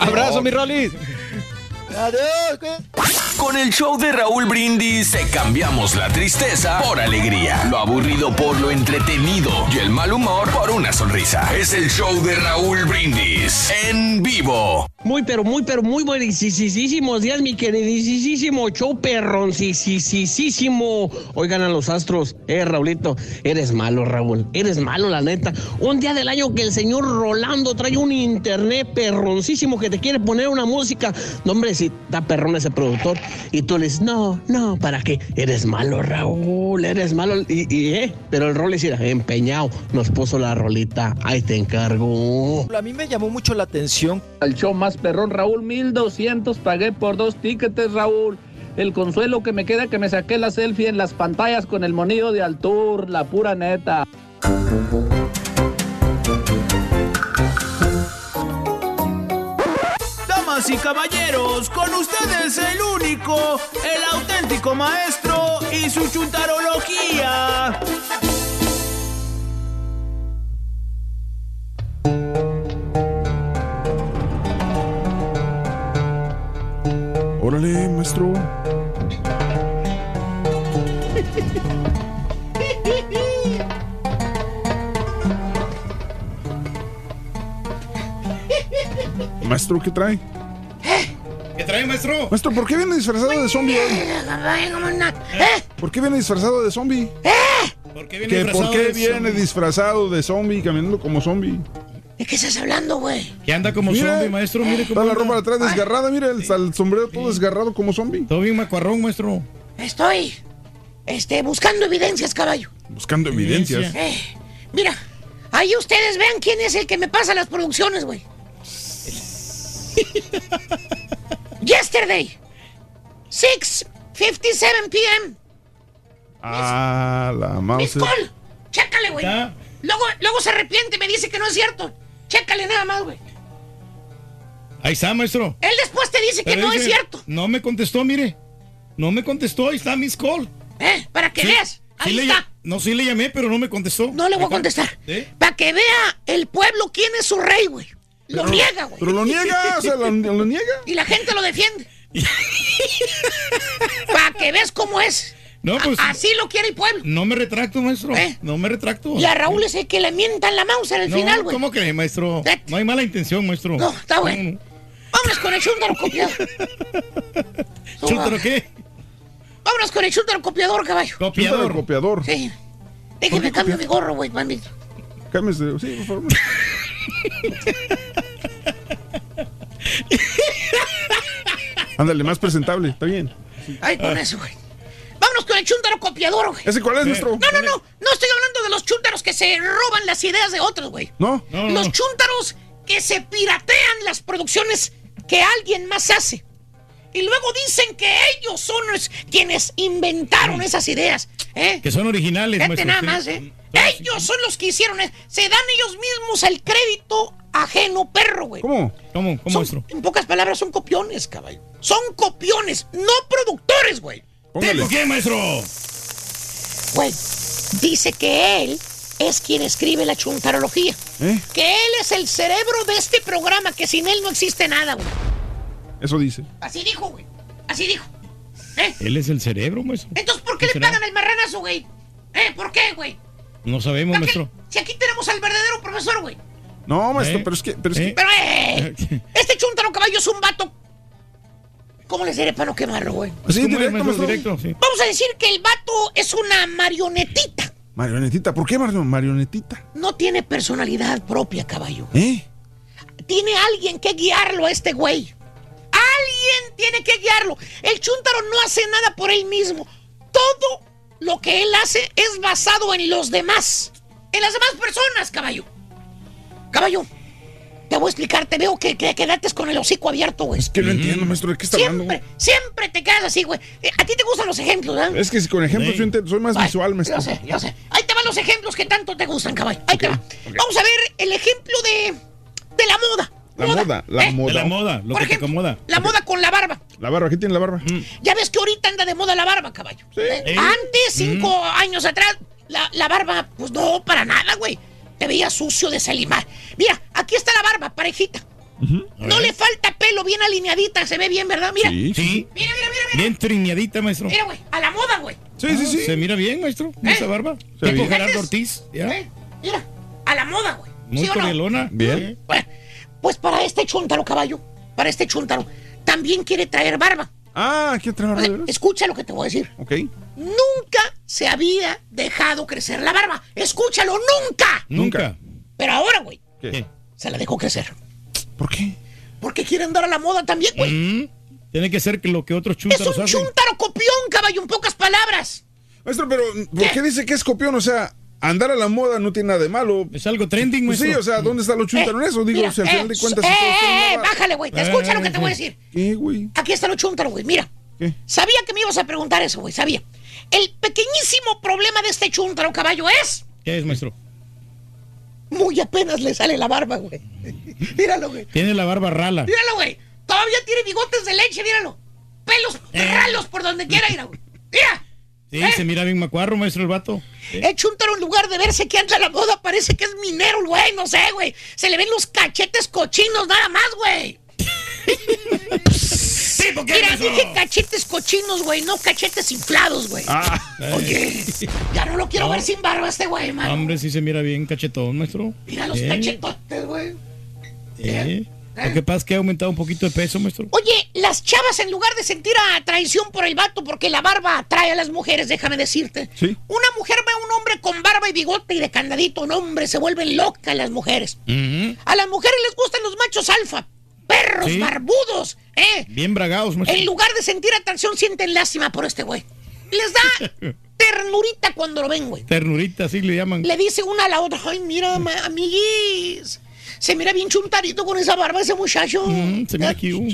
Abrazo, mi Rolis. Adiós. Con el show de Raúl Brindis te cambiamos la tristeza por alegría, lo aburrido por lo entretenido y el mal humor por una sonrisa. Es el show de Raúl Brindis en vivo. Muy, pero muy, pero muy buenísimos días, mi queridísimo show perroncísimo. Oigan a los astros. Eh, Raulito, eres malo, Raúl. Eres malo, la neta. Un día del año que el señor Rolando trae un internet perroncísimo que te quiere poner una música. No, hombre, si está perrón ese productor. Y tú le dices, no, no, ¿para qué? Eres malo, Raúl, eres malo. Y, y, eh, pero el rol es empeñado. Nos puso la rolita. Ahí te encargo. A mí me llamó mucho la atención. Al show más perrón, Raúl, 1200 pagué por dos tickets, Raúl. El consuelo que me queda que me saqué la selfie en las pantallas con el monillo de Altur, la pura neta. Damas y caballeros, con ustedes el único, el auténtico maestro y su chuntarología. Órale, maestro. (laughs) Maestro, ¿qué trae? ¿Qué trae, maestro? Maestro, ¿por qué viene disfrazado de zombie hoy? ¿Por qué viene disfrazado de zombie? ¿Por qué viene ¿Que disfrazado ¿Por qué de viene zombie? disfrazado de zombie, caminando como zombie? ¿De qué estás hablando, güey? Que anda como Mira, zombie, maestro. Mire cómo Está la ropa atrás desgarrada, mira el, el sombrero todo desgarrado como zombie. Todo bien macuarrón, maestro. Estoy, este, buscando evidencias, caballo. Buscando evidencias. Eh, mira, ahí ustedes vean quién es el que me pasa las producciones, güey. (laughs) Yesterday, 6:57 p.m. Ah, la Miss mouse. Call, chécale, güey. Luego, luego se arrepiente y me dice que no es cierto. Chécale nada más, güey. Ahí está, maestro. Él después te dice que no es cierto. No me contestó, mire. No me contestó, ahí está Miss Call. ¿Eh? Para que Sí, veas. Ahí está. no, sí le llamé, pero no me contestó. No le voy a contestar. ¿Eh? Para que vea el pueblo quién es su rey, güey. Lo niega, güey. Pero lo niega, o sea, lo, lo niega. Y la gente lo defiende. (laughs) Para que veas cómo es. No, pues. Así lo quiere el pueblo. No me retracto, maestro. ¿Eh? No me retracto. Y a Raúl es el que le mientan la mouse en el no, final, güey. ¿Cómo cree, maestro? No hay mala intención, maestro. No, está bueno. Vámonos con el chúntaro copiador. (laughs) ¿Chúntaro qué? Vámonos con el chúntaro copiador, caballo. Copiador. copiador. Sí. Déjeme cambio mi gorro, güey, mami. Cámbiese, sí, por favor. (laughs) (laughs) Ándale, más presentable, está bien. Ay, con eso, güey. Vámonos con el chúntaro copiador, güey. ¿Ese cuál es, maestro? No, no, no. No estoy hablando de los chúntaros que se roban las ideas de otros, güey. No. Los chúntaros que se piratean las producciones que alguien más hace. Y luego dicen que ellos son los quienes inventaron esas ideas. ¿eh? Que son originales, maestro. nada más, ¿eh? Ellos son los que hicieron. eh. Se dan ellos mismos el crédito ajeno, perro, güey. ¿Cómo? ¿Cómo, cómo, Son- maestro? En pocas palabras, son copiones, caballo. Son copiones, no productores, güey. ¿Tipo qué, maestro? Güey, dice que él es quien escribe la chuntarología. ¿Eh? Que él es el cerebro de este programa, que sin él no existe nada, güey. Eso dice. Así dijo, güey. Así dijo. ¿Eh? Él es el cerebro, maestro. Entonces, ¿por qué le será? pagan el marranazo, güey? ¿Eh? ¿Por qué, güey? No sabemos, maestro. Si aquí tenemos al verdadero profesor, güey. No, maestro, ¿Eh? pero es que. Pero es que Pero, eh, (laughs) este chuntaro caballo es un vato. ¿Cómo les diré para no quemarlo, güey? Sí, ¿Cómo es, directo, maestro? Directo, sí. Vamos a decir que el vato es una marionetita. Marionetita. ¿Por qué Mario- marionetita? No tiene personalidad propia, caballo. ¿Eh? Tiene alguien que guiarlo a este güey. Alguien tiene que guiarlo. El chúntaro no hace nada por él mismo. Todo lo que él hace es basado en los demás. En las demás personas, caballo. Caballo, te voy a explicar. Te veo que, que quedaste con el hocico abierto, güey. Es que no entiendo, maestro. ¿De qué está hablando? Siempre, siempre te quedas así, güey. Eh, A ti te gustan los ejemplos, ¿verdad? Es que si con ejemplos yo entiendo, soy más Ay, visual, maestro. Yo sé, yo sé. Ahí te van los ejemplos que tanto te gustan, caballo. Ahí te va. Vamos a ver el ejemplo de, de la moda. La moda, la ¿Eh? moda. La moda, lo Por que te ejemplo, acomoda. La moda con la barba. La barba, ¿qué tiene la barba? Ya ves que ahorita anda de moda la barba, caballo. ¿Eh? ¿Eh? Antes, cinco años atrás, la, la barba, pues no, para nada, güey. Te veía sucio de salimar. Mira, aquí está la barba, parejita. No le falta pelo, bien alineadita, se ve bien, ¿verdad? Mira. Sí, sí. Mira, mira, mira, Bien trineadita, maestro. mira, güey, a la moda, güey. Sí, sí, sí. Se mira bien, maestro. Esa barba. Tipo bien. Gerardo Ortiz. ¿ya? Eh, Mira, a la moda, güey. Muy ¿Sí o no? corrielona. Bien. Bueno, pues para este chúntaro, caballo, para este chúntaro, también quiere traer barba. Ah, ¿qué traer O sea, escucha lo que te voy a decir. Ok. Nunca se había dejado crecer la barba. Escúchalo, nunca. Nunca. Pero ahora, güey, ¿Qué? se la dejó crecer. ¿Por qué? Porque quiere andar a la moda también, güey. Mm, Tiene que ser que lo que otros Es chúntaros un hacen. chúntaro copión, caballo, en pocas palabras. Maestro, pero ¿por qué dice que es copión? O sea, andar a la moda no tiene nada de malo. Es algo trending, Pues sí, o sea, ¿dónde está lo chúntaro en eso? Digo, Mira, si al final eh, de cuentas... eh, eh, eh, bájale, güey. Te escucha lo que te voy a decir. ¿Qué, güey? Aquí está lo chúntaro, güey. Mira. ¿Qué? Sabía que me ibas a preguntar eso, güey. Sabía. El pequeñísimo problema de este chúntaro, caballo, es... ¿Qué es, maestro? Muy apenas le sale la barba, güey. Míralo, güey. Tiene la barba rala. Míralo, güey. Todavía tiene bigotes de leche, míralo. Pelos ralos por donde quiera ir, güey. Mira. Sí, ¿Eh? se mira bien macuarro, maestro, el vato. El chúntaro, en lugar de verse que anda a la moda, parece que es minero, el güey. No sé, güey. Se le ven los cachetes cochinos nada más, güey. Sí, porque Mira, dije cachetes cochinos, güey, no cachetes inflados, güey. Ah. Oye, ya no lo quiero No. ver sin barba este güey, man. Hombre, sí se mira bien cachetón, maestro. Mira los Eh, cachetotes, güey. eh. Lo que pasa es que ha aumentado un poquito de peso, maestro. Oye, las chavas en lugar de sentir a traición por el vato porque la barba atrae a las mujeres, déjame decirte. Sí. Una mujer ve a un hombre con barba y bigote y de candadito, un hombre, se vuelven locas las mujeres. Ujú. A las mujeres les gustan los machos alfa, perros Sí. barbudos, ¿eh? Bien bragados, maestro. En lugar de sentir atracción, sienten lástima por este güey. Les da (laughs) ternurita cuando lo ven, güey. Ternurita, así le llaman. Le dice una a la otra, ay, mira, amiguis. Se mira bien chuntarito con esa barba ese muchacho. Mm, se mira aquí. uh.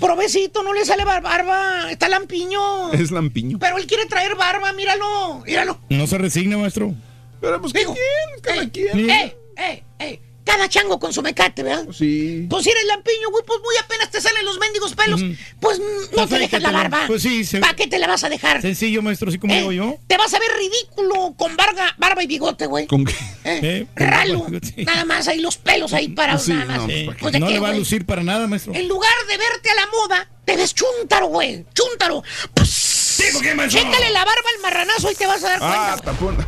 Provecito, no le sale bar- barba, está lampiño. Es lampiño. Pero él quiere traer barba, míralo, míralo. No se resigna, maestro. Pero pues, Digo, cada eh, quien. eh, eh, eh, cada chango con su mecate, ¿verdad? Sí. Pues si eres lampiño, güey, pues muy apenas te salen los mendigos pelos. Pues no Pues te dejas la barba. Pues sí, se- ¿Para qué te la vas a dejar? Sencillo, maestro, así como Eh, digo yo. Te vas a ver ridículo con barba, barba y bigote, güey. ¿Con qué? Eh, Eh, Ralo, nada más ahí los pelos ahí parados, Sí, nada más. no, ¿para? Pues, ¿de no qué, le va a lucir para nada, maestro. En lugar de verte a la moda, te ves chúntaro, güey. Chúntaro. Sí, ¿por qué, maestro? Chécale la barba al marranazo y te vas a dar Ah, cuenta. tapón.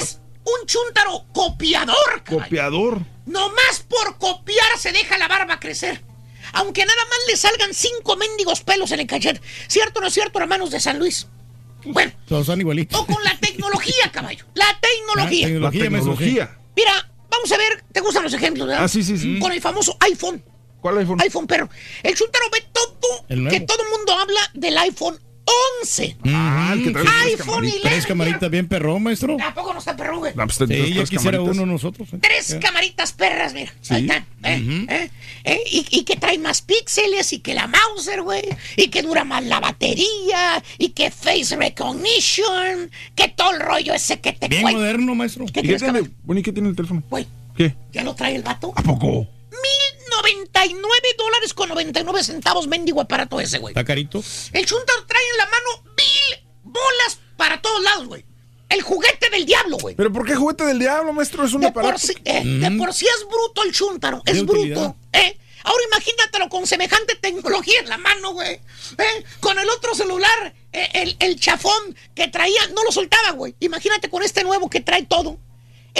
Es un chúntaro copiador, caballo. Copiador. Nomás por copiar se deja la barba crecer. Aunque nada más le salgan cinco mendigos pelos en el cachete. ¿Cierto o no es cierto, hermanos de San Luis? Bueno, Todos son igualitos. o con la tecnología, caballo. La tecnología. Ah, La Tecnología, tecnología. Mira, vamos a ver, ¿te gustan los ejemplos, verdad? Ah, sí, sí, sí. Con el famoso iPhone. ¿Cuál iPhone? iPhone, perro. El chúntaro ve todo, El nuevo. que todo el mundo habla del iPhone 11. Ah, el que trae iPhone camaritas. 11. Tres camaritas bien perrón, maestro. ¿A poco no está perro, güey? No, pues, Sí, ya quisiera camaritas. uno nosotros. eh. Tres camaritas perras, mira. Sí. Ahí están. ¿eh? ¿eh? ¿eh? Y, y que trae más píxeles y que la Mauser, güey. Y que dura más la batería. Y que face recognition. Que todo el rollo ese que te Bien cuenta. moderno, maestro. ¿Qué ¿Y qué tienes, tiene? Bueno, ¿y qué tiene el teléfono? Güey, ¿Qué? ¿ya lo trae el vato? ¿A poco? 1099 dólares con 99 centavos, mendigo aparato ese, güey. Está carito. El Chuntaro trae en la mano mil bolas para todos lados, güey. El juguete del diablo, güey. ¿Pero por qué juguete del diablo, maestro? Es un De aparato. por, sí, eh, de por sí es bruto el Chuntaro. Es bruto. ¿eh? Ahora imagínatelo con semejante tecnología en la mano, güey. ¿eh? Con el otro celular, eh, el, el chafón que traía, no lo soltaba, güey. Imagínate con este nuevo que trae todo.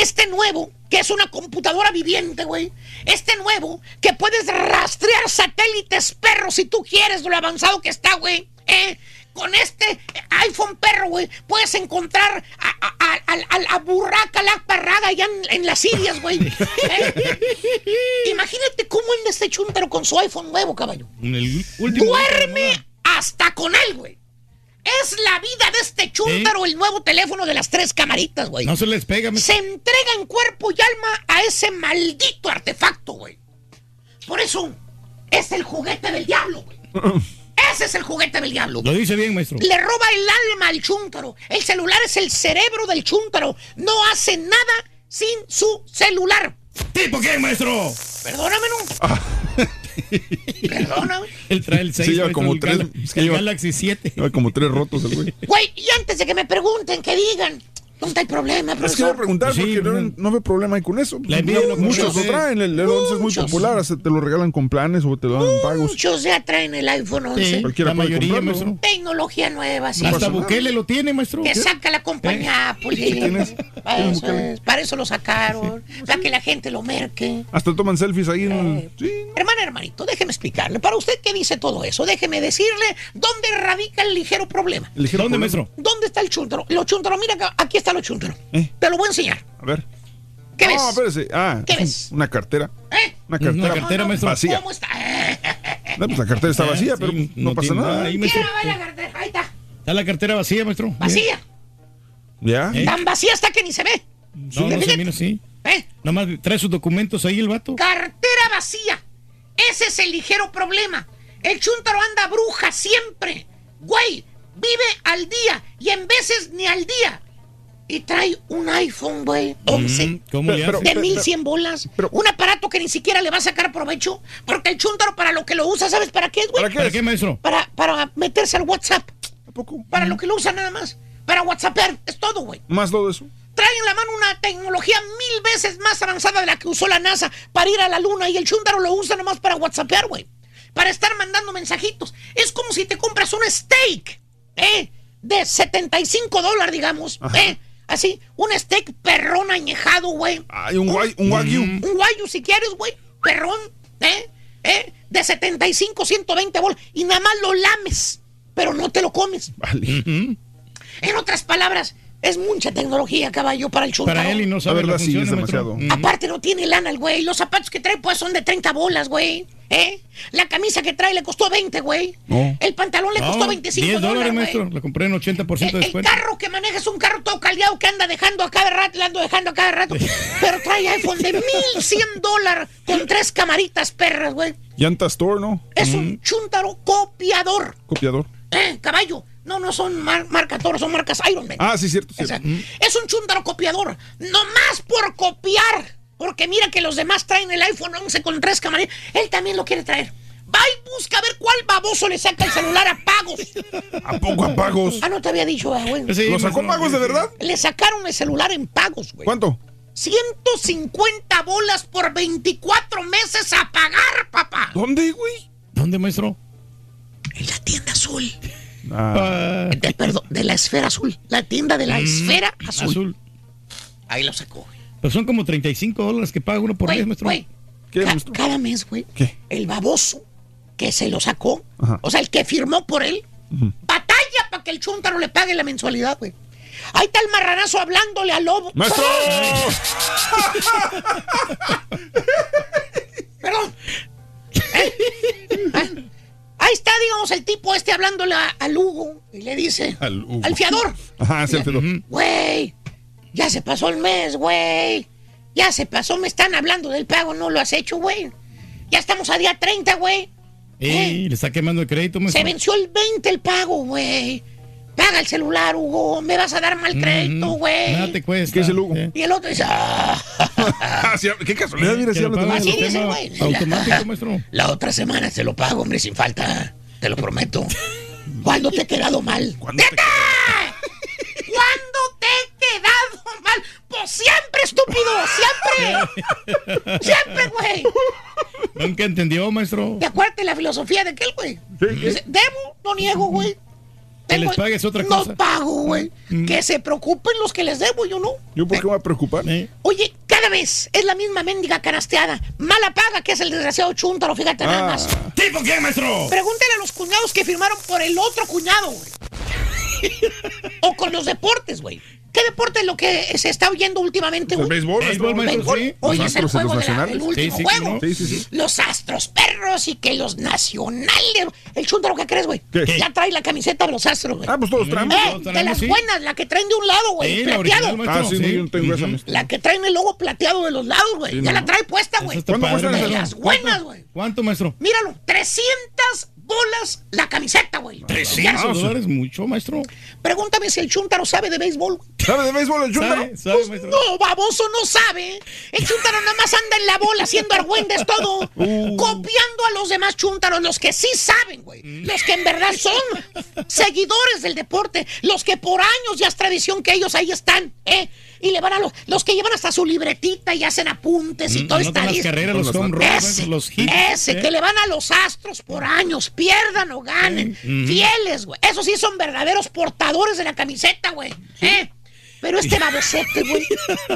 Este nuevo, que es una computadora viviente, güey. Este nuevo, que puedes rastrear satélites perros si tú quieres, lo avanzado que está, güey. ¿eh? Con este iPhone perro, güey, puedes encontrar a, a, a- a- a la burraca, la parraga allá en, en las Sirias, güey. ¿eh? Imagínate cómo anda este chúntaro con su iPhone nuevo, caballo. En el último. Duerme hasta con él, güey. Es la vida de este chúntaro, el nuevo teléfono de las tres camaritas, güey. No se les pega, maestro. Se entrega en cuerpo y alma a ese maldito artefacto, güey. Por eso, es el juguete del diablo, güey. (laughs) Ese es el juguete del diablo. Lo dice bien, maestro. Le roba el alma al chúntaro. El celular es el cerebro del chúntaro. No hace nada sin su celular. ¿Tipo qué, maestro? Perdóname, ¿no? (laughs) Perdóname. Él trae el 6. Sí, lleva como tres- es que el lleva- Galaxy 7. Lleva como tres rotos el güey. Güey, y antes de que me pregunten, que digan, ¿Dónde hay problema, Es que profesor? voy a preguntar Sí, porque no, no. no veo problema ahí con eso. La envidia No, lo muchos lo traen, el, el 11 es muy popular, te lo regalan con planes o te lo dan en pagos. Muchos ya traen el iPhone 11. Sí, Cualquiera la mayoría, maestro. Tecnología nueva, sí. Hasta. Bukele lo tiene, maestro. Que saca la compañía Apple. ¿Qué tienes? Para ¿Tienes eso, es, para eso lo sacaron. Para que la gente lo merque. Hasta toman selfies ahí en Eh, el... Sí. Hermana, hermanito, déjeme explicarle. Para usted que dice todo eso, déjeme decirle dónde radica el ligero problema. el ligero ¿Dónde, problema. maestro? ¿Dónde está el chúntaro? Lo chúntaro, mira, aquí está lo chúntaro. Eh. Te lo voy a enseñar. A ver. ¿Qué no, ves? espérese. Ah, ¿Qué ves? una cartera. ¿Eh? Una cartera, Una cartera, maestro. vacía. ¿Cómo está? No, pues la cartera está vacía, sí, pero no, pasa nada. ahí, maestro. Mira, va la cartera. Ahí está. Está la cartera vacía, maestro. Vacía. ¿Ya? ¿Eh? Tan vacía hasta que ni se ve. No, no se mira así. ¿Eh? Nomás trae sus documentos ahí el vato. Cartera vacía. Ese es el ligero problema. El chúntaro anda bruja siempre. Güey, vive al día y en veces ni al día. Y trae un iPhone, güey, 11. Mm, ¿Cómo le Pero- hace? de 1100 bolas. un aparato que ni siquiera le va a sacar provecho. Porque el chúntaro para lo que lo usa, ¿sabes para qué es, güey? ¿Para qué? ¿Para qué, maestro? Para, para meterse al WhatsApp. ¿A poco? Para lo que lo usa nada más. Para WhatsAppear. Es todo, güey. Más todo eso. Trae en la mano una tecnología mil veces más avanzada de la que usó la NASA para ir a la luna y el chúndaro lo usa nomás para whatsappear, güey. Para estar mandando mensajitos. Es como si te compras un steak, ¿eh? De 75 dólares, digamos, ¿eh? Así, un steak perrón añejado, güey. Hay un, guay, un wagyu. Un guayo si quieres, güey. Perrón, ¿eh? ¿eh? De 75, 120 bolas. Y nada más lo lames, pero no te lo comes. Vale. En otras palabras, es mucha tecnología, caballo, para el chúntaro. Para él y no sabe La verdad, la sí, es demasiado. Mm. Aparte no tiene lana el güey. Los zapatos que trae pues son de 30 bolas, güey. ¿Eh? La camisa que trae le costó 20, güey. No. El pantalón le No, costó 25 10 dólares, dólares, maestro. Lo compré en 80% de El, el descuento. carro que maneja es un carro todo caldeado que anda dejando a cada rato, le ando dejando a cada rato. Pero trae iPhone de 1100 dólares con tres camaritas perras, güey. Llanta Store, ¿no? Es un chúntaro copiador. Copiador. ¿Eh? Caballo. No, no son mar- marca Toro, son marcas Iron Man. Ah, sí, cierto. cierto. Exacto. Es un chúndaro copiador. No más por copiar. Porque mira que los demás traen el iPhone 11 con tres camarillas. Él también lo quiere traer. Va y busca a ver cuál baboso le saca el celular a pagos. ¿A poco a pagos? Ah, no te había dicho, ah, güey. Sí, ¿Lo sacó pagos de verdad? Le sacaron el celular en pagos, güey. ¿Cuánto? 150 bolas por 24 meses a pagar, papá. ¿Dónde, güey? ¿Dónde, maestro? En la tienda azul. Ah, De, perdón, de la esfera azul. La tienda de la Mm, esfera azul. azul. Ahí lo sacó. Pues son como 35 dólares que paga uno por mes, maestro. güey, ¿Qué, ca- maestro? cada mes, güey. ¿Qué? El baboso que se lo sacó, Ajá. o sea, el que firmó por él, batalla para que el chúntaro le pague la mensualidad, güey. Ahí está el marranazo hablándole al lobo. ¡Maestro! (laughs) Perdón. (laughs) ¿Eh? ¿Eh? Ahí está, digamos, el tipo este hablándole a- al Hugo y le dice Al fiador. Ajá, Alfredo. Güey, ya se pasó el mes, güey. Ya se pasó, me están hablando del pago, no lo has hecho, güey. Ya estamos a día 30, güey. Ey, le está quemando el crédito, maestro. Se venció el 20 el pago, güey. Paga el celular, Hugo. Me vas a dar mal crédito, güey. Nada te cuesta. ¿Qué es el Hugo? Sí. Y el otro dice, "Ah, (laughs) Ah, qué casualidad, mira, si habla Así dice, güey. automático, maestro. (laughs) la otra semana te lo pago, hombre, sin falta. Te lo prometo. ¿Cuándo te he quedado mal? ¿Cuándo te-. ¿Cuándo te he quedado mal? Pues siempre, estúpido, siempre. (laughs) Siempre, güey. Nunca entendió, maestro. ¿Te acuerdas de la filosofía de aquel, güey? Sí, Debo, no niego, güey. Que les pagues otra no cosa. pago, güey. Que se preocupen los que les debo, yo no. ¿Yo por qué me voy a preocupar? Eh, Oye, cada vez es la misma mendiga canasteada. Mala paga que es el desgraciado chúntaro, fíjate nada Ah. más. ¿Tipo quién, maestro? Pregúntale a los cuñados que firmaron por el otro cuñado, güey. (laughs) o con los deportes, güey. ¿Qué deporte es lo que se está oyendo últimamente, El béisbol, Béisbol, Béisbol. sí. Hoy Los es el Astros y juego los de la- nacionales. el último Sí, sí, juego. cómo no. Sí, sí, sí. Los astros perros y que los nacionales. El chúntaro, ¿qué crees, güey? Ya trae la camiseta de los astros, güey. Ah, pues todos traen. Eh, todos de las sí. buenas, la que traen de un lado, güey. Sí, la plateado. maestro. Ah, sí, no, yo no tengo esa. La que traen el logo plateado de los lados, güey. Sí, ya no. la trae puesta, güey. ¿Cuánto De maestro. las buenas, güey. ¿Cuánto, maestro? Míralo, 300 bolas la camiseta, güey. 300 300 Ya. dólares, mucho, maestro. Pregúntame si el Chuntaro sabe de béisbol. ¿Sabe de béisbol el Chuntaro? ¿Sabe? ¿Sabe, Pues no, baboso, no sabe. El Chuntaro nada más anda en la bola haciendo argüendes todo. (laughs) Uh. Copiando a los demás Chuntaros, los que sí saben, güey. Los que en verdad son seguidores del deporte. Los que por años ya es tradición que ellos ahí están, ¿eh? Y le van a los, los que llevan hasta su libretita y hacen apuntes y Mm, todo está las listo. carreras, los home runs, Ese, los hits, ese, ¿eh? que le van a los astros por años, pierdan o ganen. Fieles, güey. Esos sí son verdaderos portadores de la camiseta, güey. ¿Eh? Pero este babosote, güey,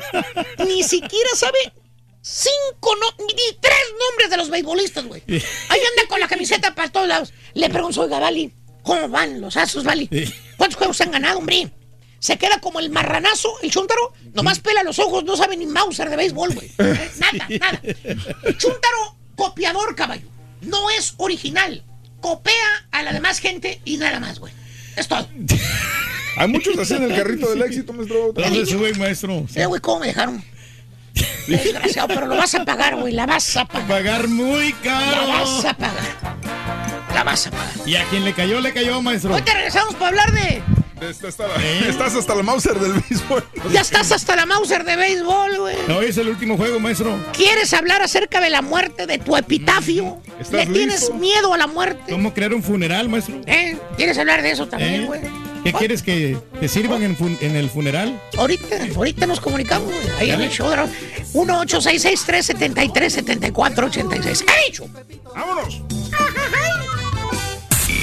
(laughs) ni siquiera sabe cinco, no, ni tres nombres de los beisbolistas, güey. Ahí anda con la camiseta para todos lados. Le pregunto, oiga, Vali, ¿cómo van los astros, Vali? ¿Cuántos juegos han ganado, hombre? Se queda como el marranazo, el chúntaro, nomás pela los ojos, no sabe ni Mauser de béisbol, güey. (laughs) Eh, Nada, nada. Chúntaro, copiador, caballo. No es original. Copia a la demás gente y nada más, güey. Es todo. (laughs) Hay muchos así en el carrito del éxito, maestro. ¿Dónde sube, maestro? Eh, güey, ¿cómo me dejaron? Desgraciado, pero lo vas a pagar, güey. La vas a pagar. Pagar muy La caro. vas a pagar. La vas a pagar. Y a quien le cayó, le cayó, maestro. Ahorita regresamos para hablar de. Está- está la- Estás hasta la Mauser del béisbol. Ya estás hasta la Mauser de béisbol, güey. Hoy es el último juego, maestro. ¿Quieres hablar acerca de la muerte de tu epitafio? ¿Estás ¿Le tienes miedo a la muerte? ¿Cómo crear un funeral, maestro? ¿Eh? ¿Quieres hablar de eso también, ¿Eh? güey? ¿Qué quieres que te sirvan en, fun- en el funeral? Ahorita, ahorita nos comunicamos, güey. Ahí en el show de la... 1-866-373-7486. ¡He dicho! ¡Vámonos!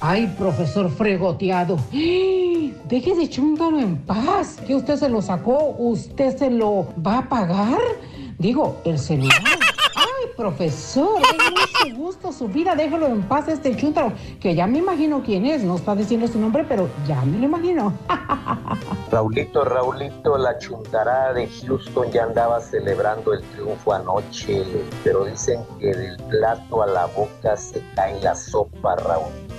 Ay, profesor fregoteado. Deje de en paz. Que usted se lo sacó, usted se lo va a pagar. Digo, el celular. Ay, profesor, déjelo su gusto, su vida, déjelo en paz este chúntaro, que ya me imagino quién es. No está diciendo su nombre, pero ya me lo imagino. (laughs) Raulito, Raulito, la chuntarada de Houston ya andaba celebrando el triunfo anoche, pero dicen que del plato a la boca se cae la sopa, Raulito.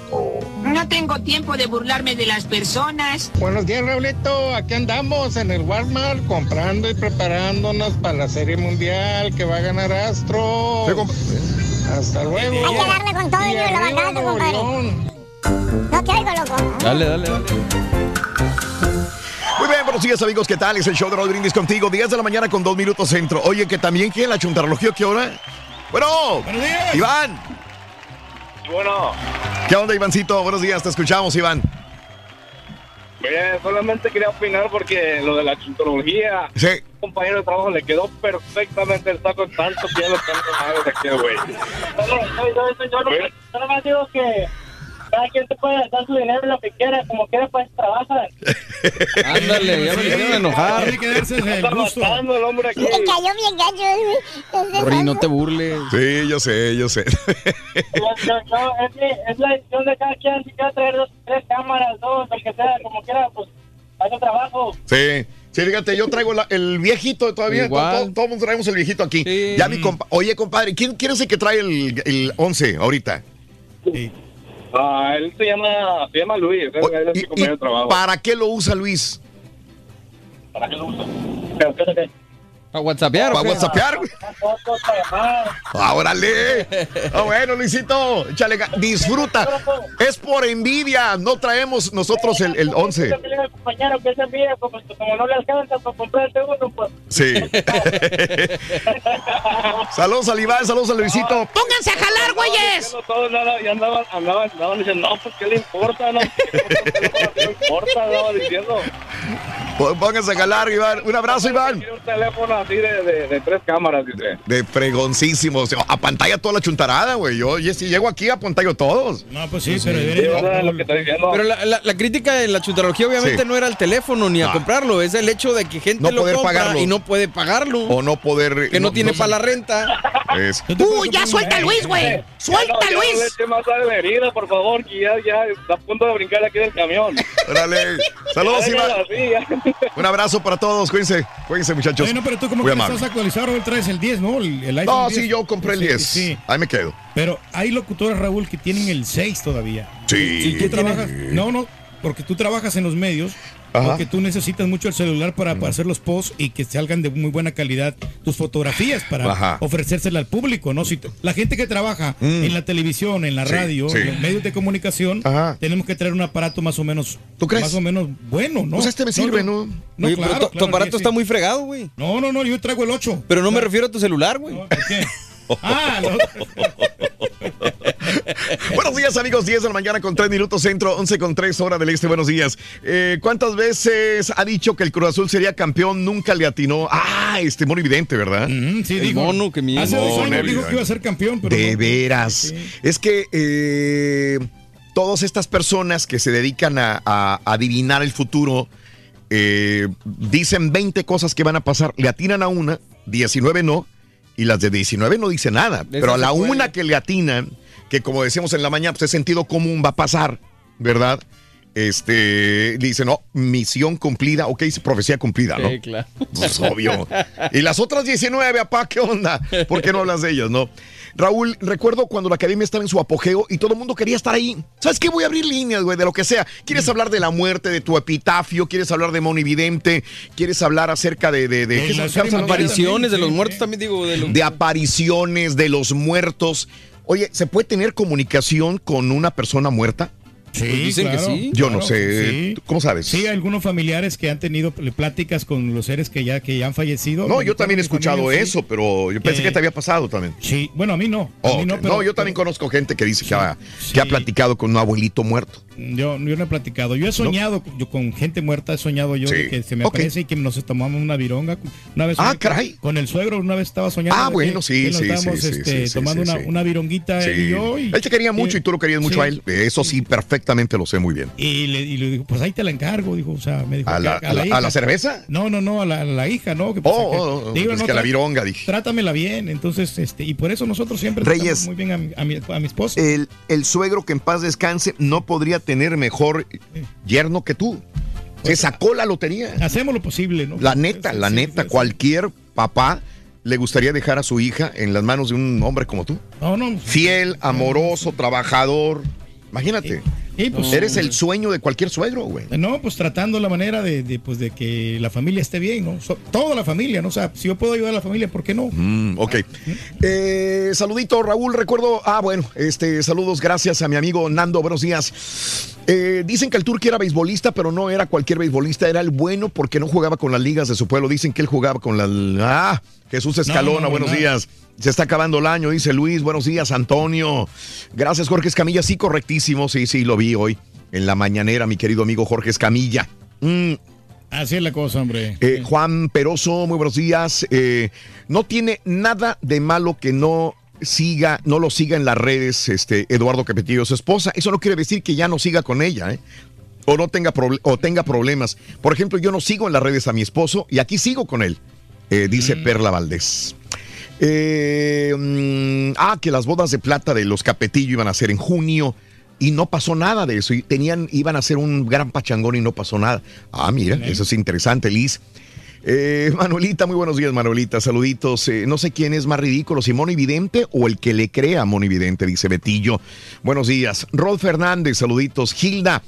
No tengo tiempo de burlarme de las personas. Buenos días, Raulito. Aquí andamos en el Walmart comprando y preparándonos para la Serie Mundial que va a ganar Astro. Hasta luego. Hay que darle con todo y no la batalla, compadre. No te oigo, loco. Dale, dale, dale. Muy bien, buenos días amigos, ¿qué tal? Es el show de Raúl Brindis contigo, 10 de la mañana con 2 minutos centro. Oye, que también que la chuntarología, ¿qué hora? Bueno, Iván. Bueno, ¿Qué onda, Ivancito? Buenos días, te escuchamos, Iván. oye, solamente quería opinar porque lo de la chuntología. Sí. Un compañero de trabajo le quedó perfectamente el saco tanto que ya lo están tomando de aquí, güey. Yo nomás digo que cada quien te puede gastar su dinero en lo que quiera, como quiera, pues trabaja. (laughs) Ándale, ya me hicieron enojar. Tiene que darse el gusto. el hombre aquí. Le cayó bien gacho, güey. Ri, no te burles. Sí, yo sé, yo sé. Yo- yo- yo- es, mi- es la decisión de cada quien, si quiere traer dos, tres cámaras, dos, lo que sea, como quiera, pues, hace trabajo. Sí. Sí, fíjate, yo traigo la- el viejito todavía. Igual. Todo, traemos el viejito aquí. Ya mi compa Oye, compadre, ¿quién, quién es el que trae el, el 11 ahorita? Ah, él se llama, se llama Luis, él es mi compañero de trabajo. ¿Para qué lo usa Luis? ¿Para qué lo usa? ¿Para whatsappear? ¿Para whatsappear? güey? Ah, órale. (laughs) Ah, bueno, Luisito, échale disfruta. Es por envidia, no traemos nosotros el, el 11. Yo le digo al compañero que ese envía, como, como no le alcanza para comprarte uno, pues. Sí. (laughs) saludos al Iván, saludos a Luisito. ¡Pónganse a jalar, güeyes! Todos ya andaban, andaban, andaban diciendo, no, pues, ¿qué le importa? No, ¿qué le importa? Andaba diciendo. Pó- Pónganse a jalar, Iván. Un abrazo, Iván. Un teléfono así de, de, de tres cámaras, dice. De fregoncísimo. O sea, A pantalla toda la chuntarada, güey. Yo, yo si llego aquí a pantalla todos. No, pues sí, pero Pero la, la- la crítica en la chutarología obviamente Sí. no era el teléfono ni a comprarlo, es el hecho de que gente No lo poder compra pagarlo. y no puede pagarlo. O no poder. que no, tiene para la renta. Es- Uy, ya suelta Luis, güey. Suelta Ya no, ya no Luis. le eche más por favor, que ya, ya está a punto de brincar aquí del camión. Órale. (laughs) Saludos, Iván. (laughs) Un abrazo para todos. Cuídense. Cuídense, muchachos. Bueno, pero tú como que estás actualizado, Raúl, traes el 10, ¿no? El, el iPhone No, 10. sí, yo compré el Sí, 10. Sí, Ahí me quedo. Pero hay locutores, Raúl, que tienen el 6 todavía. Sí. Si tú trabajas, no, no, porque tú trabajas en los medios, Ajá. porque tú necesitas mucho el celular para, para hacer los posts y que salgan de muy buena calidad tus fotografías para Ajá. ofrecérsela al público, ¿no? Si la gente que trabaja Mm. en la televisión, en la Sí, radio, sí. en los medios de comunicación, tenemos que traer un aparato más o menos, más o menos bueno, ¿no? Pues este me sirve, ¿no? No, Oye, pero claro, tu- aparato sí. está muy fregado, güey. No, no, no, yo traigo el 8. Pero no me refiero a tu celular, güey. ¿Por qué? (laughs) Ah, no. (laughs) Buenos días, amigos. 10 de la mañana con 3 minutos centro, 11 con 3 hora del este. Buenos días. Eh, ¿Cuántas veces ha dicho que el Cruz Azul sería campeón? Nunca le atinó. Ah, este mono evidente, ¿verdad? sí, El dijo. mono que. Hace dos años dijo que iba a ser campeón, pero De no. veras. Es que eh, todas estas personas que se dedican a, a adivinar el futuro eh, dicen 20 cosas que van a pasar, le atinan a una, 19 no, y las de 19 no dicen nada. Pero a la una que le atinan, que como decíamos en la mañana, pues es sentido común, va a pasar, ¿verdad? Este, dice, no, misión cumplida, ok, dice profecía cumplida, ¿no? Sí, claro. Pues obvio. Y las otras 19, apá, ¿qué onda? ¿Por qué no hablas de ellas, no? Raúl, recuerdo cuando la academia estaba en su apogeo y todo el mundo quería estar ahí. ¿Sabes qué? Voy a abrir líneas, güey, de lo que sea. ¿Quieres hablar de la muerte, de tu epitafio? ¿Quieres hablar de Monividente? ¿Quieres hablar acerca de... de, de, De apariciones de los muertos también digo de los de apariciones de los muertos. Oye, ¿se puede tener comunicación con una persona muerta? Sí, Pues dicen que sí. Yo claro, no sé. sí. ¿Tú ¿Cómo sabes? Sí, algunos familiares que han tenido pláticas con los seres que ya, que ya han fallecido. No, yo también he escuchado familia, sí. eso, pero yo pensé Eh, que te había pasado también. Sí, bueno, a mí no. A mí no, ok. pero- no, yo también conozco gente que dice que, ha, que ha platicado con un abuelito muerto. Yo, yo no he platicado. Yo he soñado yo con gente muerta, he soñado yo de que se me Ok. aparece y que nos tomamos una vironga. Una vez Ah, caray. Con el suegro una vez estaba soñando. Ah, bueno, sí, sí, estábamos, sí, este, tomando una, vironguita y yo. él te quería mucho y tú lo querías mucho a él. Eso sí, perfectamente lo sé muy bien. Y le, y le digo, pues ahí te la encargo, dijo, o sea, me dijo. ¿A la, a la- hija. a la cerveza? No, no, no, a la, a la hija, ¿no? Que, pues, Oh, que- oh, oh, digo, es no, que la tra- vironga, dije. Trátamela bien, entonces, este, y por eso nosotros siempre Reyes. tratamos muy bien a, mi- a mi, a mi esposa. El, el suegro que en paz descanse no podría tener mejor yerno que tú. Se sacó la lotería. Hacemos lo posible, ¿no? La neta, la neta, cualquier papá le gustaría dejar a su hija en las manos de un hombre como tú. No, no. Fiel, amoroso, trabajador. Imagínate. Pues, Eres el sueño de cualquier suegro, güey. No, pues tratando la manera de, de, pues, de que la familia esté bien, ¿no? So- toda la familia, ¿no? O sea, si yo puedo ayudar a la familia, ¿por qué no? Mm, ok. Eh, saludito, Raúl. Recuerdo. Ah, bueno, este, saludos, gracias a mi amigo Nando. Buenos días. Eh, dicen que el Turqui era beisbolista, pero no era cualquier beisbolista, era el bueno porque no jugaba con las ligas de su pueblo. Dicen que él jugaba con las. Ah, Jesús Escalona, No, no, buenos no. días. Se está acabando el año, dice Luis. Buenos días, Antonio. Gracias, Jorge Escamilla. Sí, correctísimo. Sí, sí, lo vi hoy en la mañanera, mi querido amigo Jorge Escamilla. Mm, Así es la cosa, hombre. eh, Juan Peroso, muy buenos días. Eh, no tiene nada de malo que no siga, no lo siga en las redes, este, Eduardo Capetillo, su esposa. Eso no quiere decir que ya no siga con ella, ¿eh? O no tenga, o tenga problemas. Por ejemplo, yo no sigo en las redes a mi esposo y aquí sigo con él, eh, dice Perla Valdés. Eh, mm, ah, que las bodas de plata de los Capetillo iban a ser en junio y no pasó nada de eso. Y tenían, iban a hacer un gran pachangón y no pasó nada. Ah, mira, eso es interesante, Liz. Eh, Manuelita, muy buenos días, Manuelita. Saluditos. Eh, no sé quién es más ridículo, si Moni Vidente o el que le crea a Moni Vidente, dice Betillo. Buenos días. Rod Fernández, saluditos. Gilda,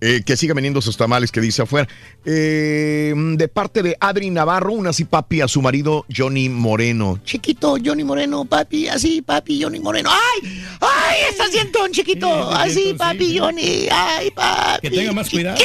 eh, que siga vendiendo sus tamales que dice afuera. Eh, de parte de Adri Navarro, un así papi a su marido Johnny Moreno. Chiquito Johnny Moreno, papi, así papi Johnny Moreno. ¡Ay! ¡Ay! Estás dientón, chiquito. Así papi Johnny. ¡Ay, papi! Que tenga más cuidado.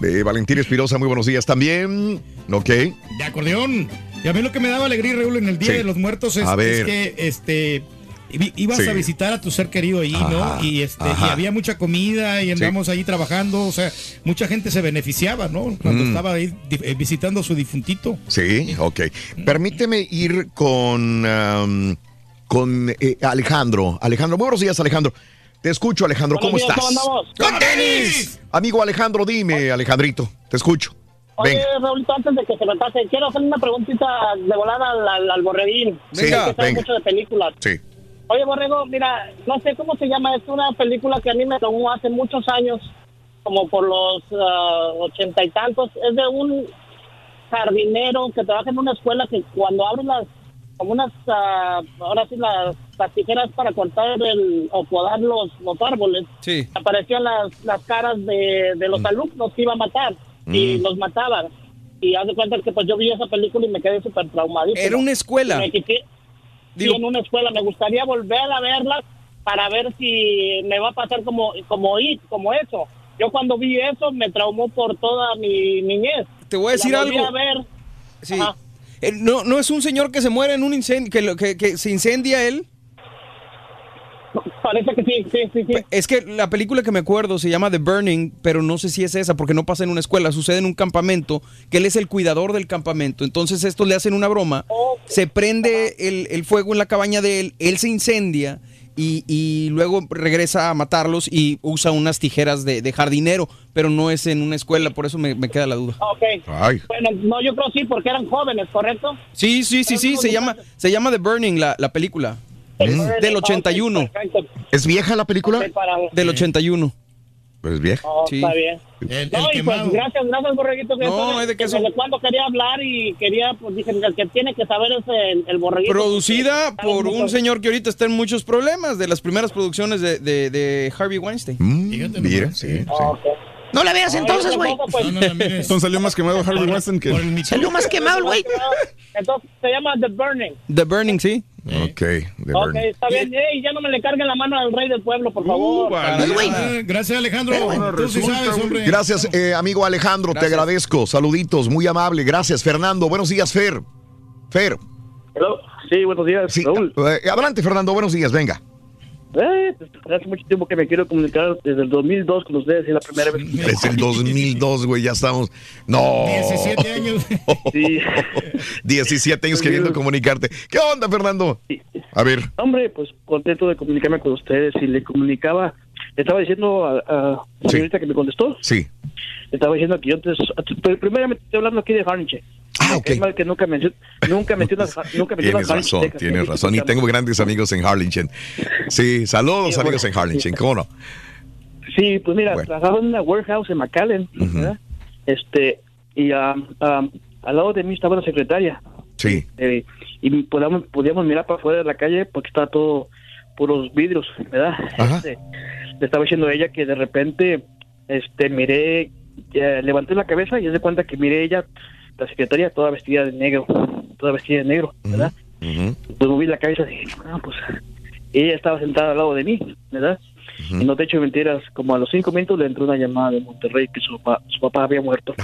De Valentín Espirosa, muy buenos días también. Ok. De acordeón. Y a mí lo que me daba alegría, Raúl, en el Día Sí. de los Muertos es, A ver. es que este ibas Sí. a visitar a tu ser querido ahí, Ajá, ¿no? Y este y había mucha comida y andamos ahí trabajando, o sea, mucha gente se beneficiaba, ¿no? Cuando Mm. estaba ahí eh, visitando a su difuntito. Sí, ok. Permíteme ir con, um, con eh, Alejandro. Alejandro, muy buenos días, Alejandro. Te escucho, Alejandro. ¿Cómo días, estás? ¿cómo andamos? ¡Con tenis! Amigo Alejandro, dime, Alejandrito. Te escucho. Oye, Venga. Raulito, antes de que se me pase, quiero hacerle una preguntita de volada al, al, al borreguín. Sí, que sabe venga. mucho de películas. Sí. Oye, Borrego, mira, no sé cómo se llama, es una película que a mí me tomó hace muchos años, como por los ah, ochenta y tantos. Es de un jardinero que trabaja en una escuela que cuando abre las, como unas, ah, ahora sí, las, las tijeras para cortar el, o podar los, los árboles, Sí. aparecían las, las caras de, de los alumnos que iba a matar y Mm. los mataban. Y haz de cuenta que pues yo vi esa película y me quedé súper traumadísimo. Era una escuela. Me quité- sí, en una escuela. Me gustaría volver a verla para ver si me va a pasar como, como IT, como eso. Yo cuando vi eso me traumó por toda mi niñez. Te voy a decir La algo. a ver. Sí. Eh, no, no es un señor que se muere en un incendio, que, que, que se incendia él. Parece que sí, sí, sí, sí. Es que la película que me acuerdo se llama The Burning, pero no sé si es esa porque no pasa en una escuela, sucede en un campamento, que él es el cuidador del campamento. Entonces estos le hacen una broma, se prende el, el fuego en la cabaña de él, él se incendia y, y luego regresa a matarlos y usa unas tijeras de, de jardinero, pero no es en una escuela, por eso me, me queda la duda. Ok. Ay. Bueno, no, yo creo sí, porque eran jóvenes, ¿correcto? Sí, sí, sí, sí, se llama, se llama The Burning la, la película. Es del 81. ¿Es vieja la película? Del 81. Pues vieja. Oh, Sí. Está bien. El- no, el y pues gracias, gracias, Borreguito. Que No, hay de qué que eso. Desde cuando quería hablar y quería, pues dije, el que tiene que saber es el, el Borreguito. Producida por un mucho. señor que ahorita está en muchos problemas, de las primeras producciones de, de- de Harvey Weinstein. Mm, mira, sí. No la veas entonces, güey. Entonces salió más quemado Harvey Weinstein que... Salió más quemado güey. Entonces se llama The Burning. The Burning, sí. Ok, The Ok, Burning. está bien. Ey, ya no me le carguen la mano al rey del pueblo, por favor. Gracias, Alejandro. Tú sí sabes, hombre. Gracias, eh, amigo Alejandro, te agradezco. Saluditos, muy amable. Gracias, Fernando. Buenos días, Fer. Fer. Sí, buenos días, Sí, eh, adelante, Fernando. Buenos días, venga. Eh, pues, hace mucho tiempo que me quiero comunicar desde el 2002 con ustedes, es la primera vez. que- Es el 2002, güey, ya estamos. No. 17 años. (laughs) Sí. 17 años queriendo comunicarte. ¿Qué onda, Fernando? A ver. Hombre, pues contento de comunicarme con ustedes y le comunicaba, le estaba diciendo a, a la señorita que me contestó, Sí. le estaba diciendo que yo antes, pero primeramente estoy hablando aquí de Harniche. Ah, ok. Es que nunca metió, nunca metió unas, nunca metió Tienes unas razón, tienes razón. Y tengo grandes amigos en Harlingen. Sí, saludos, Sí, amigos bueno, en Harlingen. ¿Cómo no? Sí, pues mira, trabajaba en una warehouse en McAllen, ¿verdad? Este, y am, am, al lado de mí estaba la secretaria. Sí. eh, y podíamos, podíamos mirar para afuera de la calle porque estaba todo puros vidrios, ¿verdad? Este, le estaba diciendo a ella que de repente, este, miré, eh, levanté la cabeza y se cuenta que miré ella, la secretaria, toda vestida de negro, toda vestida de negro, ¿verdad? Pues moví la cabeza y dije, ah, pues ella estaba sentada al lado de mí, ¿verdad? Y no te echo mentiras, como a los cinco minutos le entró una llamada de Monterrey que su papá, su papá había muerto.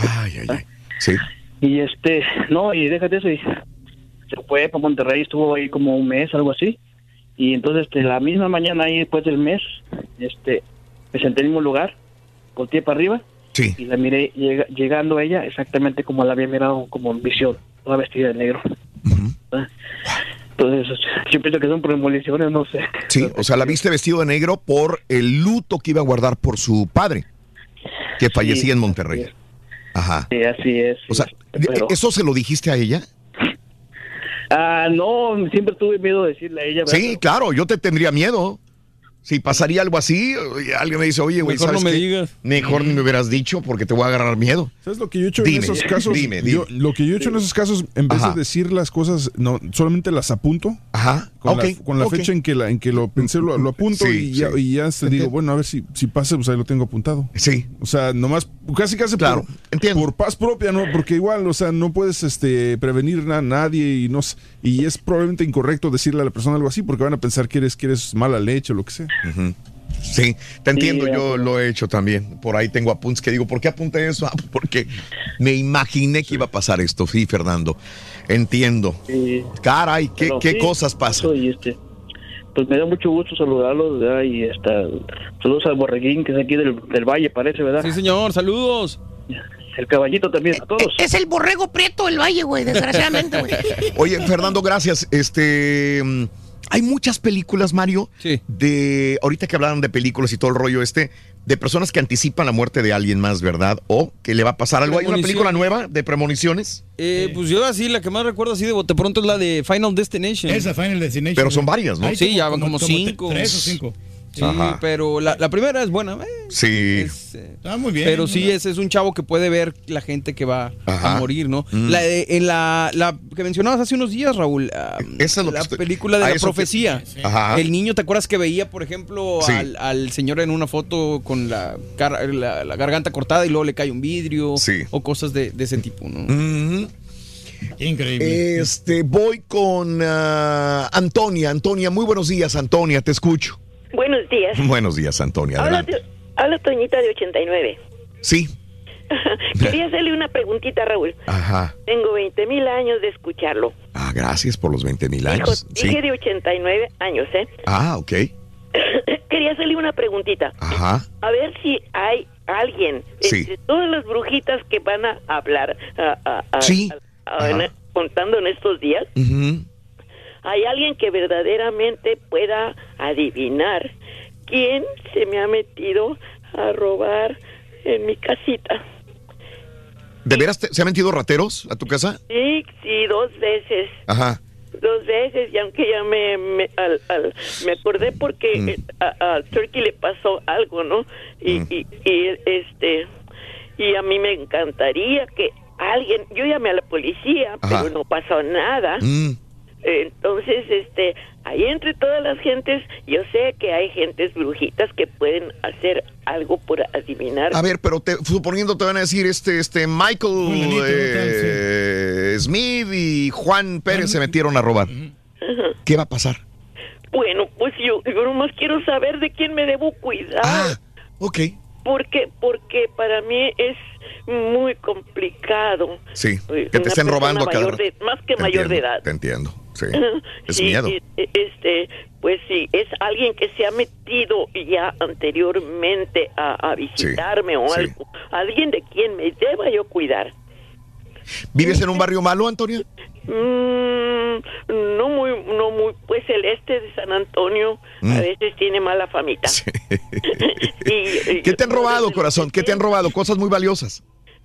Sí. Y este, no, y déjate eso, y se fue para Monterrey, estuvo ahí como un mes, algo así. Y entonces, este, la misma mañana ahí después del mes, este, me senté en el mismo lugar, volteé para arriba Sí. y la miré llega- llegando a ella exactamente como la había mirado como en visión, toda vestida de negro. ¿verdad? Entonces, yo pienso que son premoniciones, no sé. Sí, o sea, la viste vestido de negro por el luto que iba a guardar por su padre, que fallecía en Monterrey. Ajá. Sí, así es. O sea, pero- ¿eso se lo dijiste a ella? Ah, no, siempre tuve miedo de decirle a ella. ¿verdad? Sí, claro, yo te tendría miedo. Si pasaría algo así, alguien me dice, oye, güey, Mejor no ¿sabes me qué? digas. Mejor ni me hubieras dicho porque te voy a agarrar miedo. ¿Sabes lo que yo he hecho Dime, en esos casos? dime, Yo- dime. lo que yo he hecho en esos casos, en vez Ajá. de decir las cosas, no, solamente las apunto. Ajá. Con la, con la ok. fecha en que, la, en que lo pensé, lo, lo apunto Sí, y, ya, y ya te digo, bueno, a ver si, si pasa, pues ahí lo tengo apuntado. Sí. O sea, nomás, casi casi Claro, por, por paz propia, ¿no? Porque igual, o sea, no puedes este, prevenir a nadie y no y es probablemente incorrecto decirle a la persona algo así porque van a pensar que eres, que eres mala leche o lo que sea. Sí, te entiendo, Sí, yo lo he hecho también. Por ahí tengo apuntes que digo, ¿por qué apunté eso? Ah, (laughs) porque me imaginé que iba a pasar esto, sí, Fernando. Entiendo. Caray, ¿qué, Pero qué sí, cosas pasan? Y este, pues me da mucho gusto saludarlos, ¿verdad? Y esta, saludos al borreguín que es aquí del, del Valle, parece, ¿verdad? Sí, señor, saludos. El caballito también, a todos. Es el borrego prieto del valle, güey, desgraciadamente, güey. Oye, Fernando, gracias. Este, mm, Hay muchas películas, Mario, de ahorita que hablaron de películas y todo el rollo este, de personas que anticipan la muerte de alguien más, ¿verdad? O que le va a pasar algo. ¿Hay una película nueva de premoniciones? Eh, Pues yo así, la que más recuerdo así de bote pronto es la de Final Destination. Esa Final Destination. Pero son varias, ¿no? Sí, ya van como, cinco. Tres o cinco. Sí, Ajá. pero la, la primera es buena. eh, Sí. Está muy bien. Pero sí, ese es un chavo que puede ver la gente que va Ajá. a morir, ¿no? Mm. La, de- en la, la que mencionabas hace unos días, Raúl, ah, Esa es lo la estoy- película de la que- profecía. Sí. Ajá. El niño, ¿te acuerdas que veía, por ejemplo, Sí. al, al señor en una foto con la, gar- la, la garganta cortada y luego le cae un vidrio? Sí. O cosas de, de ese tipo, ¿no? Increíble. Este, voy con ah, Antonia. Antonia, muy buenos días, Antonia, te escucho. Buenos días. (laughs) Buenos días, Antonia. Habla, Adelante. habla Toñita de 89. Sí. (laughs) Quería hacerle una preguntita, Raúl. Ajá. Tengo 20 mil años de escucharlo. Ah, gracias por los 20 mil años. dije Sí. de 89 años, ¿eh? Ah, ok. (coughs) Quería hacerle una preguntita. Ajá. A ver si hay alguien Sí. entre todas las brujitas que van a hablar a- a- a- Sí. contando en estos días, Ujú. Hay alguien que verdaderamente pueda adivinar quién se me ha metido a robar en mi casita. ¿De veras te- se han metido rateros a tu casa? Sí, sí, dos veces. Ajá. Dos veces, y aunque ya me, me, al- al- me acordé porque Mm. eh, a, a Turkey le pasó algo, ¿no? Y, y, y, este, y a mí me encantaría que alguien, yo llamé a la policía, Ajá. pero no pasó nada. Mm. Entonces, este, ahí entre todas las gentes, yo sé que hay gentes brujitas que pueden hacer algo por adivinar. A ver, pero te, suponiendo te van a decir este, este Michael eh, Smith y Juan Pérez se metieron a robar. ¿Qué va a pasar? Bueno, pues yo, yo nomás quiero saber de quién me debo cuidar. Ah, ok. Porque, porque para mí es muy complicado. Sí, que te estén robando a cada mayor de- más que Te mayor de edad. Te entiendo, (laughs) sí. Es miedo. y, este, pues sí, es alguien que se ha metido ya anteriormente a, a visitarme o algo. Alguien de quien me deba yo cuidar. ¿Vives en un barrio malo, Antonia? Mm, no muy, no muy, pues el este de San Antonio Mm. a veces tiene mala famita. (laughs) Y- ¿Qué te han robado, corazón? ¿Qué te han robado? Cosas muy valiosas.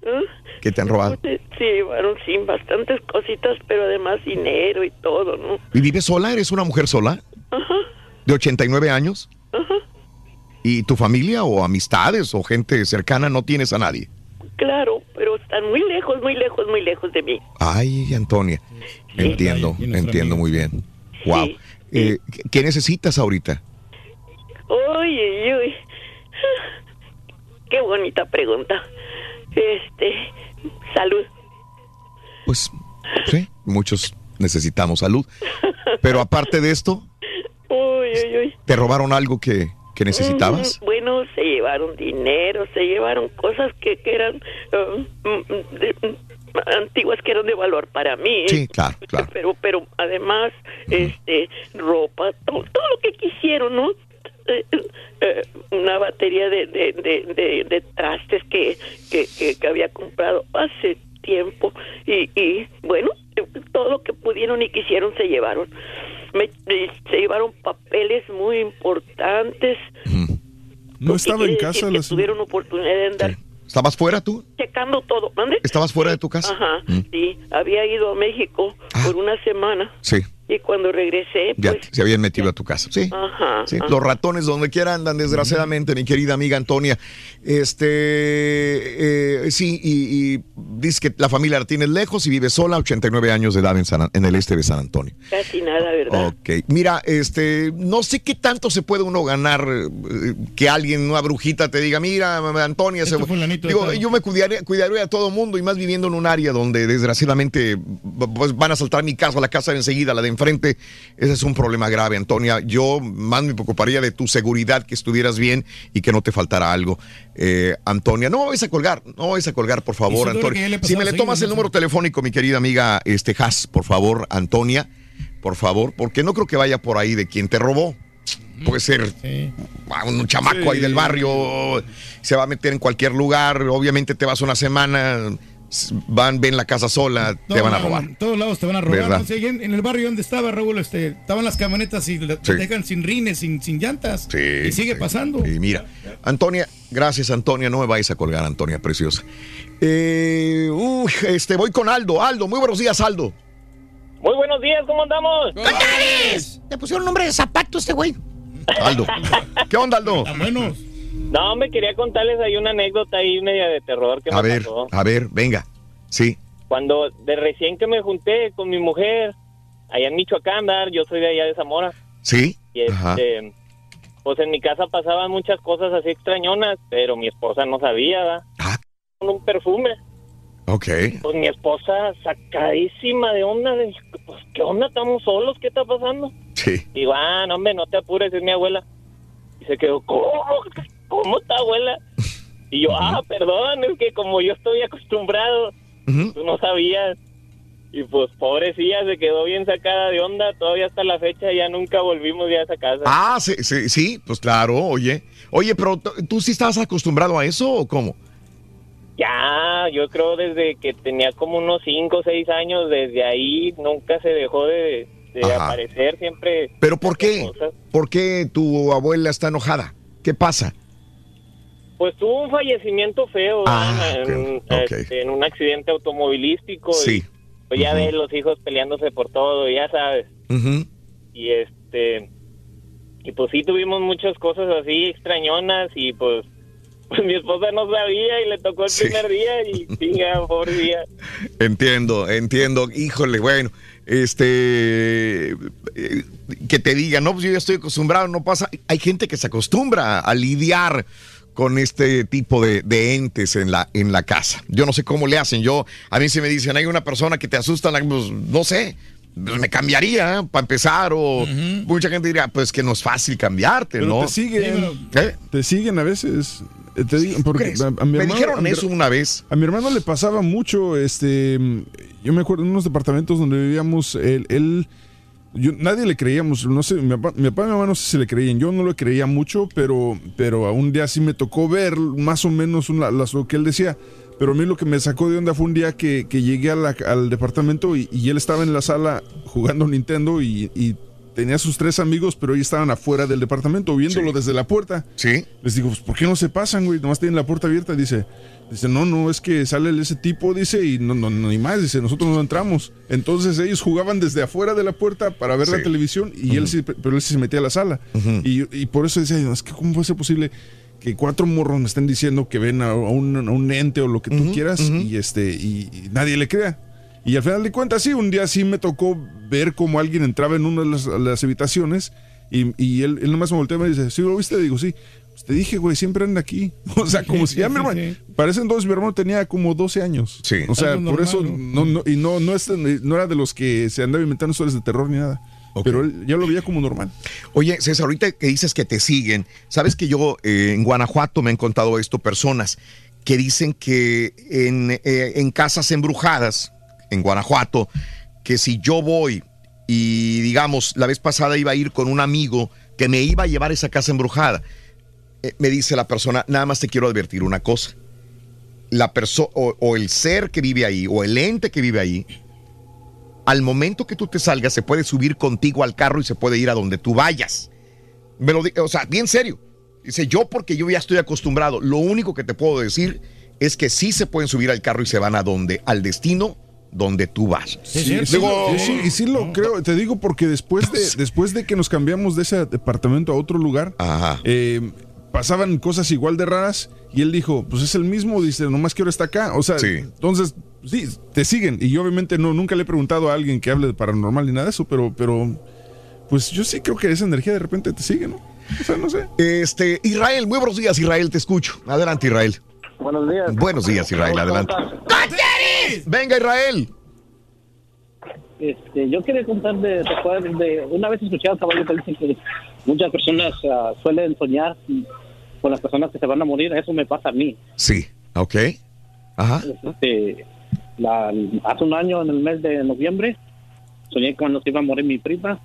¿Eh? ¿Qué te han robado? Sí, llevaron sí, bastantes cositas, pero además dinero y todo, ¿no? ¿Y vives sola? ¿Eres una mujer sola? Ajá, ¿De 89 años? ajá, ¿Y tu familia o amistades o gente cercana no tienes a nadie? claro, pero están muy lejos, muy lejos, muy lejos de mí. Ay, Antonia. Entiendo, entiendo muy bien. Wow. Eh, ¿qué- ¿Qué necesitas ahorita? Uy, uy, uy. Qué bonita pregunta. Este, salud. Pues, sí, muchos necesitamos salud. Pero aparte de esto, Uy, uy, uy. ¿te robaron algo que, que necesitabas? Mm, Bueno, se llevaron dinero, se llevaron cosas que, que eran uh, mm, de- mm, antiguas que eran de valor para mí. Sí, claro, claro. Pero, pero además, este, ropa, todo, todo lo que quisieron, ¿no? (laughs) Eh, una batería de, de, de, de- de trastes que, que, que, había comprado hace tiempo y, y bueno, todo lo que pudieron y quisieron se llevaron. Me, eh, se llevaron papeles muy importantes. No ¿Qué estaba en casa decir la que tuvieron oportunidad de andar ¿Estabas fuera tú? checando todo. ¿Mande? ¿Estabas fuera de tu casa? Ajá, Mm. sí. Había ido a México por una semana Sí, y cuando regresé, ya pues... se habían metido a tu casa. Sí. Ajá. Sí, ajá. los ratones donde quiera andan, desgraciadamente, mi querida amiga Antonia. Este, eh, sí, y, y dice que la familia la tienes lejos y vive sola, 89 años de edad en, San- en el este de San Antonio. Casi nada, ¿verdad? Ok, mira, este, no sé qué tanto se puede uno ganar eh, que alguien, una brujita, te diga, mira, Antonia, se fulanito de Digo, yo me cuidaría, cuidaría a todo mundo y más viviendo en un área donde desgraciadamente pues, van a saltar mi casa, la casa de enseguida, la de enfrente. Ese es un problema grave, Antonia. Yo más me preocuparía de tu seguridad, que estuvieras bien y que no te faltara algo. Eh, Antonia, no me vais a colgar, no vais a colgar, por favor, Antonia. Si me le tomas el número telefónico, mi querida amiga este Haas, por favor, Antonia, por favor, porque no creo que vaya por ahí de quien te robó. Puede ser un chamaco ahí del barrio, se va a meter en cualquier lugar, obviamente te vas una semana, van, ven la casa sola, te van a robar. En todos lados te van a robar. En, en el barrio donde estaba Raúl, este, estaban las camionetas y te dejan sin rines, sin, sin llantas. Sí, y sigue sí. pasando. Y mira, Antonia, gracias Antonia, no me vayas a colgar, Antonia, preciosa. Eh, uy, este, voy con Aldo. Aldo, muy buenos días, Aldo. Muy buenos días, ¿cómo andamos? Le pusieron nombre de zapato este güey. Aldo. (laughs) ¿Qué onda, Aldo? No, me quería contarles ahí una anécdota ahí media de terror que A me ver, pasó. a ver, venga. Sí. Cuando de recién que me junté con mi mujer allá en Michoacán, ¿verdad? yo soy de allá de Zamora. ¿Sí? Y Ajá. este, pues en mi casa pasaban muchas cosas así extrañonas, pero mi esposa no sabía, ¿verdad? Ah. Con un perfume. Ok. Pues mi esposa sacadísima de onda, de, pues ¿qué onda? ¿Estamos solos? ¿Qué está pasando? Sí. Digo, ah, no, hombre, no te apures, es mi abuela. Y se quedó, ¿cómo? ¿Cómo está abuela? Y yo, ah, perdón, es que como yo estoy acostumbrado, tú no sabías. Y pues pobrecilla, se quedó bien sacada de onda, todavía hasta la fecha ya nunca volvimos ya a esa casa. Ah, sí, sí, sí, pues claro, oye. Oye, pero ¿tú sí estabas acostumbrado a eso o cómo? Ya, yo creo desde que tenía como unos 5 o 6 años, desde ahí nunca se dejó de, aparecer, siempre... ¿Pero por qué? ¿Por qué tu abuela está enojada? ¿Qué pasa? Pues tuvo un fallecimiento feo Ah, este, en un accidente automovilístico. Sí. Y, pues ya ves los hijos peleándose por todo, ya sabes. Y este. Y pues sí tuvimos muchas cosas así extrañonas y pues. (laughs) Pues mi esposa no sabía y le tocó el Sí. primer día y (laughs) chinga, pobre día. Entiendo, entiendo. Híjole, bueno, este, eh, que te diga, no, pues yo ya estoy acostumbrado, no pasa. Hay gente que se acostumbra a lidiar con este tipo de, de entes en la, en la casa. Yo no sé cómo le hacen. Yo, a mí si me dicen, hay una persona que te asusta, pues, no sé, pues, me cambiaría para empezar o mucha gente diría, pues que no es fácil cambiarte, Pero ¿no? te siguen. ¿Eh? Te siguen a veces. Eh, Te digo, porque crees? a- a mi Me hermano- dijeron a mi- eso una vez. A mi hermano le pasaba mucho, este, yo me acuerdo en unos departamentos donde vivíamos, él, él yo, nadie le creíamos, no sé, mi papá, mi papá y mi mamá no sé si le creían, yo no le creía mucho, pero, pero un día sí me tocó ver más o menos las- lo que él decía. Pero a mí lo que me sacó de onda fue un día que, que llegué a la- al departamento y, y él estaba en la sala jugando Nintendo y, y tenía sus tres amigos, pero ellos estaban afuera del departamento viéndolo desde la puerta. Sí. Les digo, pues, ¿por qué no se pasan, güey? Nomás tienen la puerta abierta. Dice, dice, no, no, es que sale ese tipo, dice, y no, no, no, ni más, dice, nosotros no entramos. Entonces ellos jugaban desde afuera de la puerta para ver la televisión y él sí, pero él sí se metía a la sala. y, y por eso decía, es que ¿cómo puede ser posible? Que cuatro morros me estén diciendo que ven a, un, a un ente o lo que tú quieras y este y, y nadie le crea. Y al final de cuentas, sí, un día sí me tocó ver cómo alguien entraba en una de las, las habitaciones y, y él, él nomás me volteó y me dice, ¿sí lo viste? Digo, sí. Pues te dije, güey, siempre anda aquí. (laughs) O sea, como si ya mi hermano, parece entonces mi hermano tenía como 12 años. Sí. O sea, por eso, normal, no, no, y no, no, es, no era de los que se andaba inventando historias de terror ni nada. Pero él ya lo veía como normal. Oye, César, ahorita que dices que te siguen, sabes que yo eh, en Guanajuato me han contado esto personas que dicen que en, eh, en casas embrujadas, en Guanajuato, que si yo voy y digamos, la vez pasada iba a ir con un amigo que me iba a llevar esa casa embrujada, eh, me dice la persona, nada más te quiero advertir una cosa. La persona o, el ser que vive ahí o el ente que vive ahí al momento que tú te salgas, se puede subir contigo al carro y se puede ir a donde tú vayas. Me lo o sea, bien serio. Dice, yo porque yo ya estoy acostumbrado, lo único que te puedo decir es que sí se pueden subir al carro y se van a donde, al destino donde tú vas. Sí, sí, Digo, sí, sí, y sí lo creo, te digo porque después de, (coughs) después de que nos cambiamos de ese departamento a otro lugar, eh, pasaban cosas igual de raras y él dijo, pues es el mismo, dice, nomás que ahora está acá. O sea, entonces, sí, te siguen. Y yo obviamente no, nunca le he preguntado a alguien que hable de paranormal ni nada de eso, pero, pero pues yo sí creo que esa energía de repente te sigue, ¿no? O sea, no sé. Este, Israel, muy buenos días, Israel, te escucho. Adelante, Israel. Buenos días. Buenos días, Israel, adelante. Venga, Israel. Este, yo quería contar de, ¿te acuerdas de una vez escuché a un caballo que dice que muchas personas ah, suelen soñar con las personas que se van a morir, eso me pasa a mí. Sí, ok. Ajá. Este, la- hace un año, en el mes de noviembre, soñé cuando se iba a morir mi prima,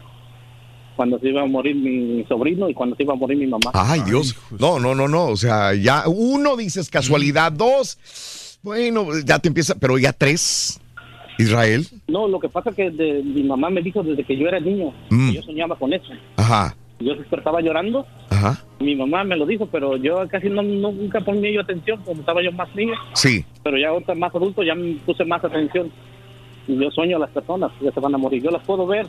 cuando se iba a morir mi sobrino y cuando se iba a morir mi mamá. Ay, Dios. No, no, no, no. O sea, ya uno dices casualidad, dos. Bueno, ya te empieza, pero ya tres. Israel. No, lo que pasa es que de- mi mamá me dijo desde que yo era niño, Mm. que yo soñaba con eso. Ajá, Yo despertaba llorando, ajá. mi mamá me lo dijo, pero yo casi no, nunca ponía yo atención, como estaba yo más niño. Sí. Pero ya ahorita más adulto ya me puse más atención. Y yo sueño a las personas que se van a morir. Yo las puedo ver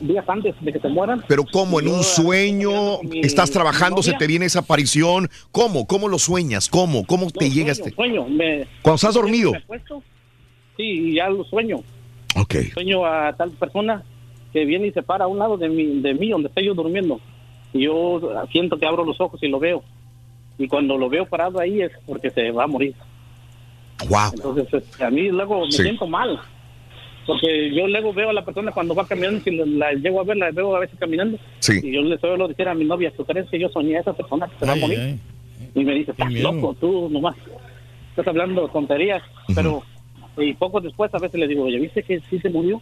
días antes de que se mueran. Pero ¿cómo? ¿En un sueño? ¿Estás trabajando? ¿Se te viene esa aparición? ¿Cómo? ¿Cómo lo sueñas? ¿Cómo? ¿Cómo te llega este? Sueño, me, Cuando estás dormido. me acuesto, sí, ya lo sueño. Ok. Sueño a tal persona que viene y se para a un lado de mí, de mí donde estoy yo durmiendo. Y yo siento que abro los ojos y lo veo. Y cuando lo veo parado ahí es porque se va a morir. Wow. Entonces, este, a mí luego me Sí. siento mal. Porque yo luego veo a la persona cuando va caminando, si la, llego a ver, la veo a veces caminando. Sí. Y yo le suelo decir a mi novia, ¿tú crees que yo soñé a esa persona que se va a morir? ay. Y me dice, estás loco, tú nomás estás hablando tonterías. Pero, y poco después a veces le digo, oye, ¿viste que sí se murió?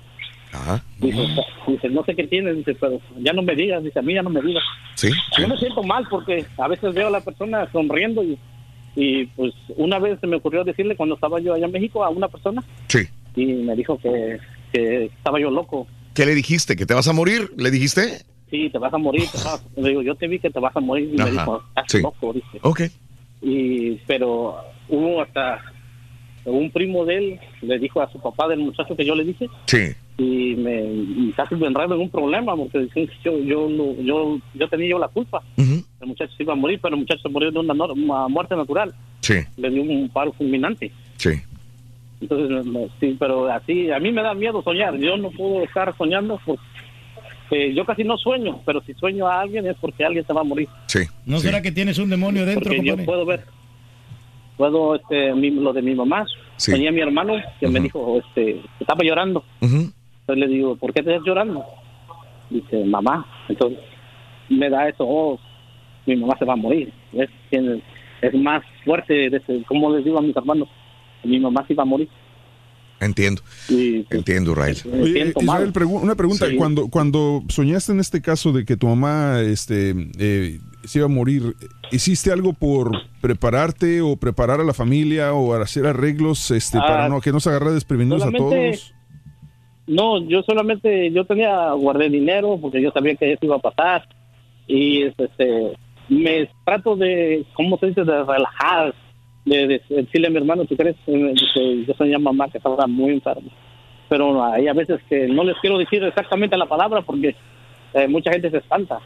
Ajá. Dice, dice, no sé qué tiene, dice, pero ya no me digas, dice, a mí ya no me digas. Sí. Yo me siento mal porque a veces veo a la persona sonriendo y, y pues una vez se me ocurrió decirle cuando estaba yo allá en México a una persona Sí. Y me dijo que, que estaba yo loco. ¿Qué le dijiste? ¿Que te vas a morir? ¿Le dijiste? Sí, te vas a morir. te vas- Le digo, yo te vi que te vas a morir y Ajá, me dijo, estás sí. loco, dice. Ok. Y, pero hubo hasta un primo de él le dijo a su papá del muchacho que yo le dije Sí. y me y casi me enredo en un problema porque dicen que yo yo yo yo tenía yo la culpa el muchacho se iba a morir pero el muchacho se murió de una, una muerte natural Sí. le dio un paro fulminante Sí. Entonces me- me- sí pero así a mí me da miedo soñar. Yo no puedo estar soñando porque yo casi no sueño pero si sueño a alguien es porque alguien se va a morir. Sí. ¿No será que tienes un demonio dentro, porque yo compadre? puedo ver puedo este mi- lo de mi mamá. Sí. soñé a mi hermano que me dijo este estaba llorando. Entonces le digo ¿por qué te estás llorando? dice mamá entonces me da eso oh mi mamá se va a morir es, es más fuerte de ese- como les digo a mis hermanos mi mamá se va a morir Entiendo. y Entiendo, Oye, Israel, pregu- una pregunta. Sí. Cuando, cuando soñaste en este caso de que tu mamá este, eh, se iba a morir, ¿hiciste algo por prepararte o preparar a la familia o hacer arreglos este, Ah, para no, que no se agarre desprevenidos a todos? No, yo solamente, yo tenía, guardé dinero porque yo sabía que eso iba a pasar y este, me trato de, ¿cómo se dice?, de relajar, de, de decirle a mi hermano, ¿tú crees? Yo soy a mamá que estaba muy enferma. Pero hay a veces que no les quiero decir exactamente la palabra porque eh, mucha gente se espanta.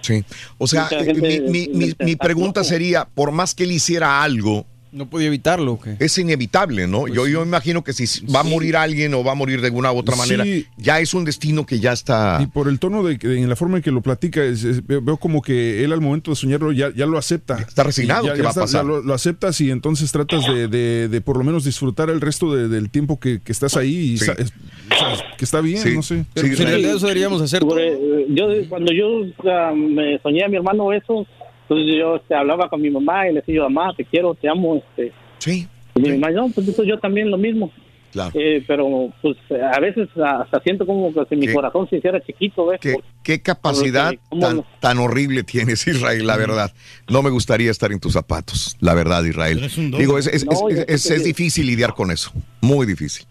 Sí. O sea, eh, mi, mi- mi- pregunta sería, por más que él hiciera algo, No podía evitarlo. ¿o qué? es inevitable, ¿no? yo, yo imagino que si va a morir alguien o va a morir de alguna u otra manera, Sí. ya es un destino que ya está... Y por el tono de, que- en la forma en que lo platica, es- es- veo, como que él al momento de soñarlo ya, ya lo acepta. Está resignado ya- que ya va a pasar. ya lo, lo aceptas y entonces tratas de, de- de por lo menos disfrutar el resto de- del tiempo que, que estás ahí y Sí. sa- es- o sea, que está bien, Sí. no sé. Pero pues, en realidad eso deberíamos hacer. Sobre, eh, yo cuando yo ah, me soñé a mi hermano eso, entonces yo este, hablaba con mi mamá y le decía, mamá, te quiero, te amo. Este. Sí. Y mi mamá, no, pues eso yo también lo mismo. Claro. Eh, pero pues a veces hasta siento como que si mi ¿Qué? corazón se hiciera chiquito, ¿ves? ¿Qué, capacidad Porque, ¿cómo tan, no? tan horrible tienes, Israel, la verdad. No me gustaría estar en tus zapatos, la verdad, Israel. Digo, es, es- No, es- es- creo es que- difícil lidiar con eso. Muy difícil.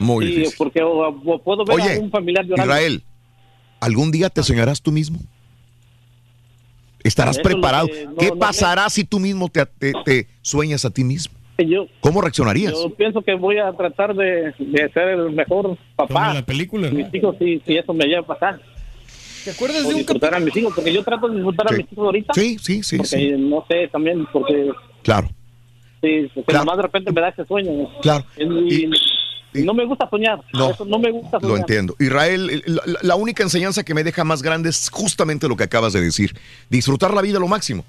Muy sí, difícil. porque o- o puedo ver Oye, a un familiar llorando. Israel, ¿algún día te soñarás tú mismo? ¿Estarás preparado? que no- ¿Qué no pasará si tú mismo te, te- te sueñas a ti mismo? Yo, ¿Cómo reaccionarías? yo pienso que voy a tratar de, de ser el mejor papá. en la película, ¿no? Mis hijos, si, si eso me llega a pasar. ¿Te acuerdas O de un disfrutar a mis hijos, porque yo trato de disfrutar Sí. a mis hijos ahorita. Sí, sí, sí, porque sí. no sé también, porque Claro, sí, porque Claro. nomás de repente me da ese sueño. claro. Y, y no me gusta soñar. No. Eso no me gusta soñar. Lo entiendo. Israel, el- la, la única enseñanza que me deja más grande es justamente lo que acabas de decir. Disfrutar la vida a lo máximo.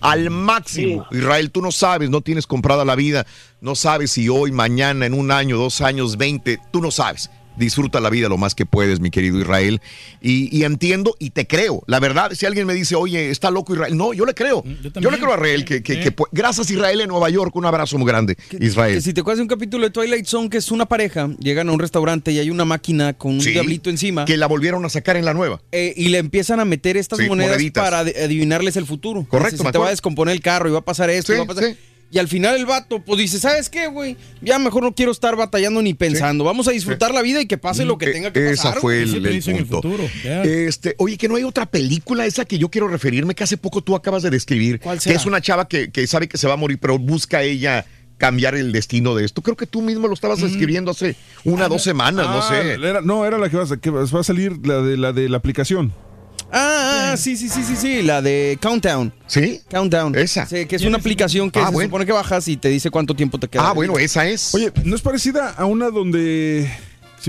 Al máximo. Israel, tú no sabes, no tienes comprada la vida. No sabes si hoy, mañana, en un año, dos años, veinte, tú no sabes. Disfruta la vida lo más que puedes, mi querido Israel. Y, y entiendo y te creo. La verdad, si alguien me dice, oye, está loco Israel. No, yo le creo. yo Yo, le creo a Israel que, que- gracias Israel en Nueva York. Un abrazo muy grande, Israel. Que si te acuerdas de un capítulo de Twilight Zone que es una pareja, llegan a un restaurante y hay una máquina con un Sí, diablito encima Que la volvieron a sacar en la nueva. eh, y le empiezan a meter estas Sí, monedas moneditas. para adi- adivinarles el futuro. Correcto, se te va a descomponer el carro y va a pasar esto. Sí, y va a pasar... Y al final el vato, pues dice, ¿sabes qué, güey? Ya mejor no quiero estar batallando ni pensando. Vamos a disfrutar la vida y que pase lo que tenga que Esa pasar. fue güey. el, el punto. futuro. Ya. Este, oye, que no hay otra película esa que yo quiero referirme, que hace poco tú acabas de describir, que será? es una chava que, que sabe que se va a morir, pero busca ella cambiar el destino de esto. Creo que tú mismo lo estabas escribiendo hace una, dos semanas, no Ah, sé. era- no, era la que va, a- que va a salir, la de la, de la aplicación. Ah, ah, sí, sí, sí, sí, sí, la de Countdown. ¿Sí? Countdown. Esa. Sí, que es una aplicación que Ah, se bueno. supone que bajas y te dice cuánto tiempo te queda. Ah, bueno, esa es. Oye, ¿no es parecida a una donde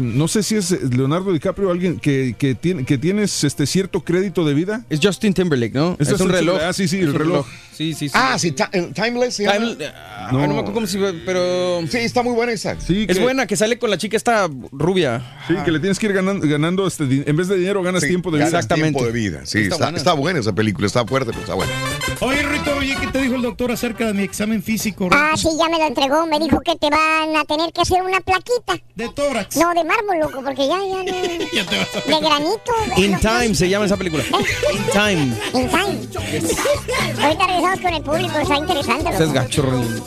no sé si es Leonardo DiCaprio o alguien que, que, tiene, que tienes este cierto crédito de vida? Es Justin Timberlake, ¿no? Es Es, un reloj. Ah, sí, sí, Es el reloj. Sí, sí, sí. Ah, sí, eh, Timeless. Time- ah, no. me acuerdo cómo se pero... Sí, está muy buena esa. Sí, Es que- buena, que sale con la chica esta rubia. Sí, que le tienes que ir ganando, ganando este, en vez de dinero ganas Sí, tiempo de vida. ganas tiempo de vida. Sí, Está está, buena. está buena esa película, está fuerte, pero está buena. Oye, Rito, oye, ¿qué te dijo el doctor acerca de mi examen físico? Ah, sí, ya me lo entregó. Me dijo que te van a tener que hacer una plaquita. ¿De tórax? No, de mármol, loco, porque ya, ya no. (laughs) Ya te vas a De granito. In no, Time se llama esa película. In Time. In time. Ahorita regresamos con el público, está interesante. loco. Ese es gacho, Rolín.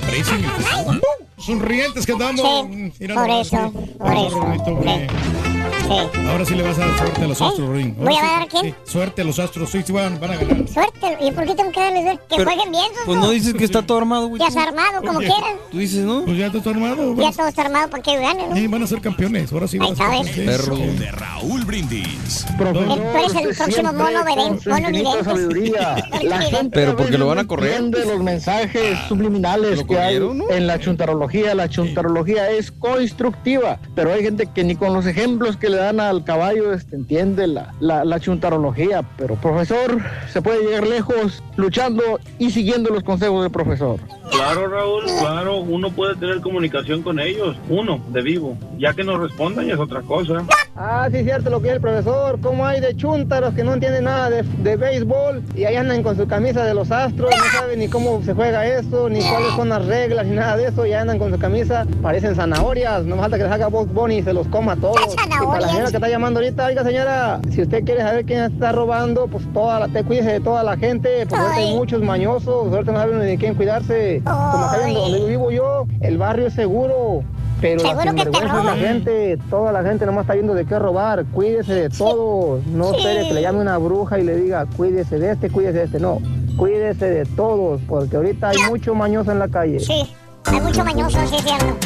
Parecen el futuro. Sonrientes que andamos. Sí, por eso, por eso. Hombre. Ahora sí le vas a dar suerte a los ¿Eh? astros, Ring. ¿Voy a dar a quién? suerte a los astros, sí, sí van, van a ganar. Suerte. ¿Y por qué tengo que darles suerte? Que Pero, jueguen bien, Pues no dices que está todo armado, güey. Ya está armado, como quieran. Tú dices, ¿no? Pues ya está todo armado. Ya todo está armado para que ganen, ¿no? Sí, van a ser campeones, ahora sí van a ser Ahí campeones. Perro. de Raúl Brindis. Tú eres el próximo mono vidente. Mono vidente. sabiduría. (laughs) La gente Pero porque lo van a correr. entiende los mensajes subliminales ¿Lo que hay en la chuntarología. La chuntarología es constructiva, pero hay gente que ni con los ejemplos que le dan al caballo este, entiende la, la, la chuntarología. Pero profesor, se puede llegar lejos luchando y siguiendo los consejos del profesor. Claro, Raúl, claro, uno puede tener comunicación con ellos, uno, de vivo. Ya que nos respondan ya es otra cosa. Ah, sí, cierto lo que es el profesor. ¿Cómo hay de chuntaros que no entienden nada de, de béisbol y ahí andan con su camisa de los astros? No saben ni cómo se juega eso, ni cuáles son las reglas, ni nada de eso. Y andan con su camisa, parecen zanahorias. No falta que les haga Box Bunny y se los coma todos. Para la señora que está llamando ahorita, oiga señora, si usted quiere saber quién está robando, pues toda la, te cuídese de toda la gente, porque ahorita hay muchos mañosos, ahorita no saben ni de quién cuidarse. Como acá donde vivo yo, el barrio es seguro. Pero la Seguro que te la gente, toda la gente nomás está viendo de qué robar. Cuídese de todos. No Sí. espere que le llame una bruja y le diga, cuídese de este, cuídese de este. No, cuídese de todos, porque ahorita hay mucho mañoso en la calle. Sí, hay mucho mañoso, sí es cierto.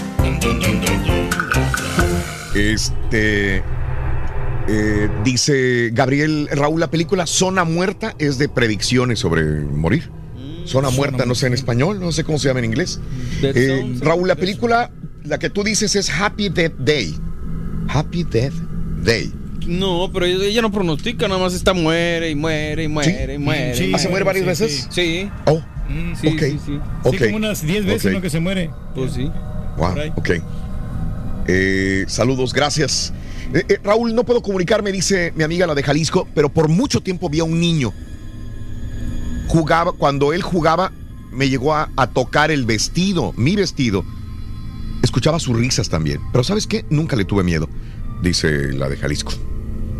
Este. eh, dice Gabriel Raúl, la película Zona Muerta es de predicciones sobre morir. Zona Muerta, no sé en español, no sé cómo se llama en inglés. Eh, Raúl, la película, la que tú dices es Happy Death Day. Happy Death Day. No, pero ella ella no pronostica, nada más está muere y muere y muere y muere. Sí, y ¿Ah, se muere varias sí, veces? Sí. Oh, Mm, Sí, sí, sí. ok. Sí, como unas 10 veces Ok. ¿no? que se muere. Pues sí. Wow, ok. Eh, saludos, gracias. Eh, eh, Raúl, no puedo comunicarme, dice mi amiga la de Jalisco, pero por mucho tiempo vi a un niño. Jugaba, cuando él jugaba, me llegó a, a tocar el vestido, mi vestido. Escuchaba sus risas también. Pero ¿sabes qué? Nunca le tuve miedo, dice la de Jalisco.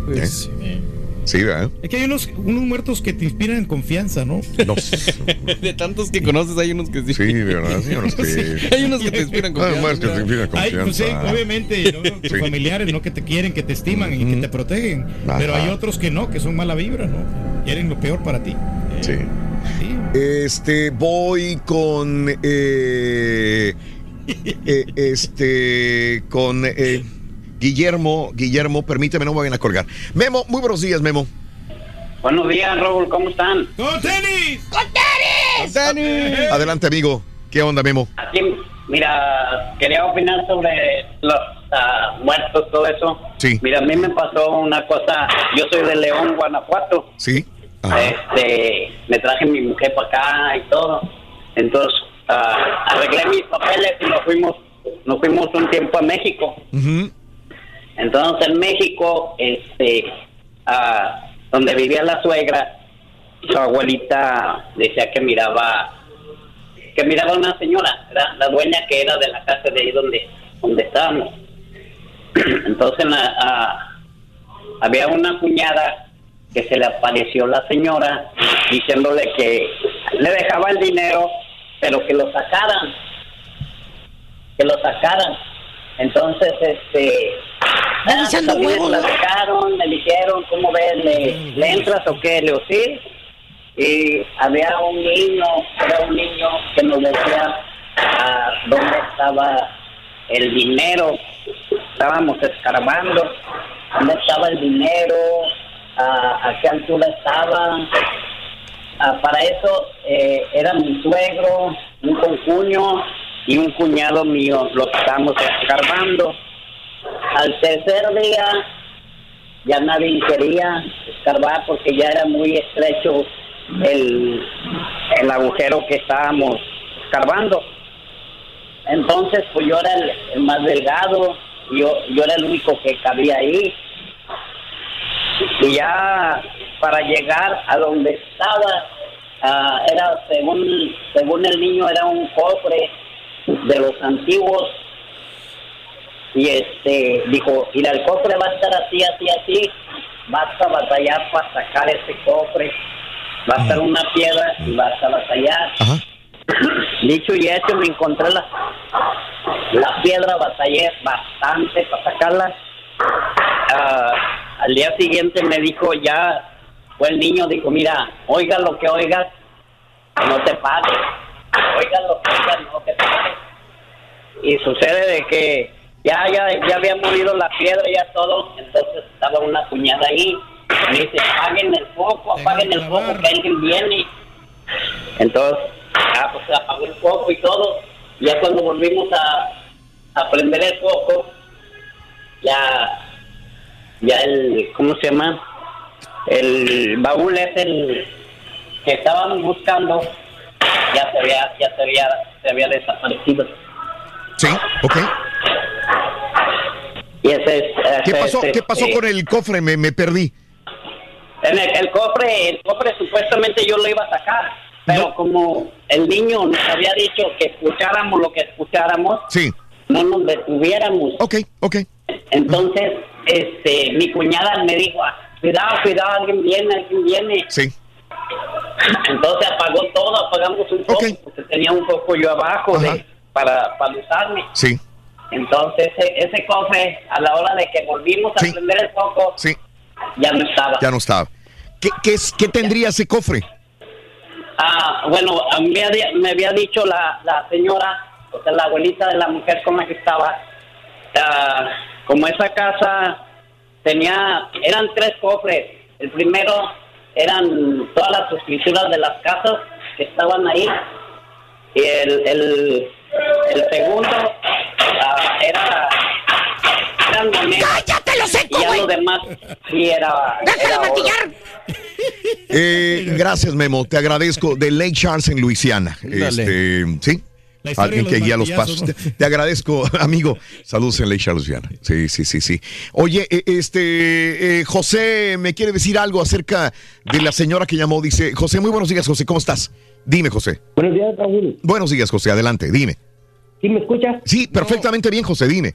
Pues, ¿Eh? Sí, ¿verdad? Es que hay unos, unos muertos que te inspiran confianza, ¿no? No, (laughs) de tantos que conoces, hay unos que sí. sí, de verdad. Sí, unos que- (laughs) Hay unos que te inspiran (laughs) confianza. muertos que te inspiran Hay, pues sí, confianza. obviamente, ¿no? tus Sí. familiares, ¿no? Que te quieren, que te estiman y que te protegen. Ajá. Pero hay otros que no, que son mala vibra, ¿no? Quieren lo peor para ti. Sí. Sí. Este, voy con. eh, eh, este, con. Guillermo, Guillermo, permíteme, no me vayan a colgar. Memo, muy buenos días, Memo. Buenos días, Raúl, ¿cómo están? ¡Con tenis! ¡Dani! Adelante, amigo. ¿Qué onda, Memo? Aquí, mira, quería opinar sobre los ah, muertos, todo eso. Sí. Mira, a mí me pasó una cosa, yo soy de León, Guanajuato. Sí. Ajá. Este, me traje mi mujer para acá y todo. Entonces, ah, arreglé mis papeles y nos fuimos, nos fuimos un tiempo a México. Entonces en México, este, ah, donde vivía la suegra, su abuelita decía que miraba, que miraba a una señora, la dueña que era de la casa de ahí donde, donde estábamos. (clears throat) Entonces ah, había una cuñada que se le apareció la señora diciéndole que le dejaba el dinero pero que lo sacaran, que lo sacaran. Entonces, este, ah, me platicaron, me dijeron, ¿cómo ves? ¿Le, le entras o qué? Le digo, sí. Y había un niño, era un niño que nos decía ah, dónde estaba el dinero. Estábamos escarbando, dónde estaba el dinero, a, a qué altura estaba. Ah, para eso eh, era mi suegro, un concuño y un cuñado mío, lo que estábamos escarbando. Al tercer día ya nadie quería escarbar porque ya era muy estrecho el, el agujero que estábamos escarbando. Entonces, pues yo era el, el más delgado, yo, yo era el único que cabía ahí. Y ya para llegar a donde estaba, ah, era según, según el niño, era un cofre de los antiguos. Y este dijo, y el cofre va a estar así, así, así. Vas a batallar para sacar ese cofre. Va a estar una piedra y vas a batallar. (clears throat) Dicho y hecho, me encontré la, la piedra, batallé bastante para sacarla. Ah, al día siguiente me dijo ya, fue el niño, dijo, mira, oiga lo que oigas, no te pares. Oiga lo que. Y sucede de que ya, ya, ya había movido la piedra, ya todo, entonces estaba una cuñada ahí. Me dice, apaguen el foco, apaguen el foco, que alguien viene. Entonces, ah, pues apagó el foco y todo. Ya cuando volvimos a, a prender el foco, ya, ya el, ¿cómo se llama? El baúl es el que estaban buscando, ya se había, ya se había, se había desaparecido. Sí, ok. Y ese es, ¿Qué ese pasó, es, ¿qué pasó este, con el cofre? Me, me perdí. En el, el cofre, el cofre supuestamente yo lo iba a sacar, pero como el niño nos había dicho que escucháramos lo que escucháramos, Sí. no nos detuviéramos. Ok, ok. Entonces, este, mi cuñada me dijo, "Ah, cuidado, cuidado, alguien viene, alguien viene. Sí. Entonces apagó todo, apagamos un poco, porque tenía un poco yo abajo de, para, para usarme. Sí. Entonces ese, ese cofre, a la hora de que volvimos a prender el foco, Sí. ya no estaba. Ya no estaba. ¿Qué, qué, es, qué tendría ese cofre? Ah, bueno, a mí me había, me había dicho la, la señora, o sea, la abuelita de la mujer con la que estaba, ah, como esa casa tenía, eran tres cofres. El primero eran todas las escrituras de las casas que estaban ahí. Y el, el, el segundo ah, era, eran monedas. ¡Cállate los Y ya lo demás sí era, era oro. Eh, gracias, Memo. Te agradezco. De Lake Charles en Luisiana. Dale. Este, ¿Sí? La historia Alguien que guía los pasos. Te, te agradezco, (laughs) amigo. Saludos en Charles, Luisiana. Sí, sí, sí, sí. Oye, eh, este, eh, José me quiere decir algo acerca de la señora que llamó. Dice, José, muy buenos días, José. ¿Cómo estás? Dime, José. Buenos días, Raúl. Buenos días, José. Adelante, dime. ¿Sí me escuchas? Sí, perfectamente bien, José. Dime.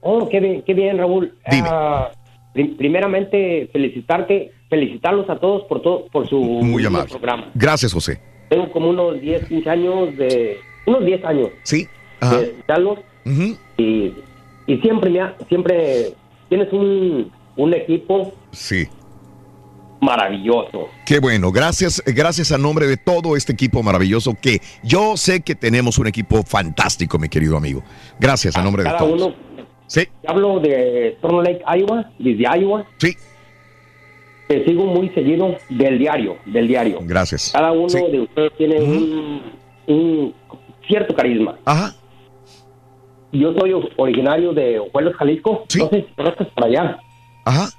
Oh, qué bien, qué bien, Raúl. Ah, prim- primeramente, felicitarte, felicitarlos a todos por todo, por su Muy amable. programa. Gracias, José. Tengo como unos 10, 15 años de, unos 10 años Sí. Ajá. de y, y siempre me ha- siempre tienes un, un equipo Sí. maravilloso. Qué bueno, gracias, gracias a nombre de todo este equipo maravilloso que yo sé que tenemos un equipo fantástico, mi querido amigo. Gracias a nombre de Cada todos. uno. Sí. Hablo de Storm Lake, Iowa, desde Iowa. Sí. Te sigo muy seguido del diario, del diario. Gracias. Cada uno Sí. de ustedes tiene un, un cierto carisma. Ajá. Yo soy originario de Ojuelos, Jalisco. Sé si conozcas para allá. Ajá.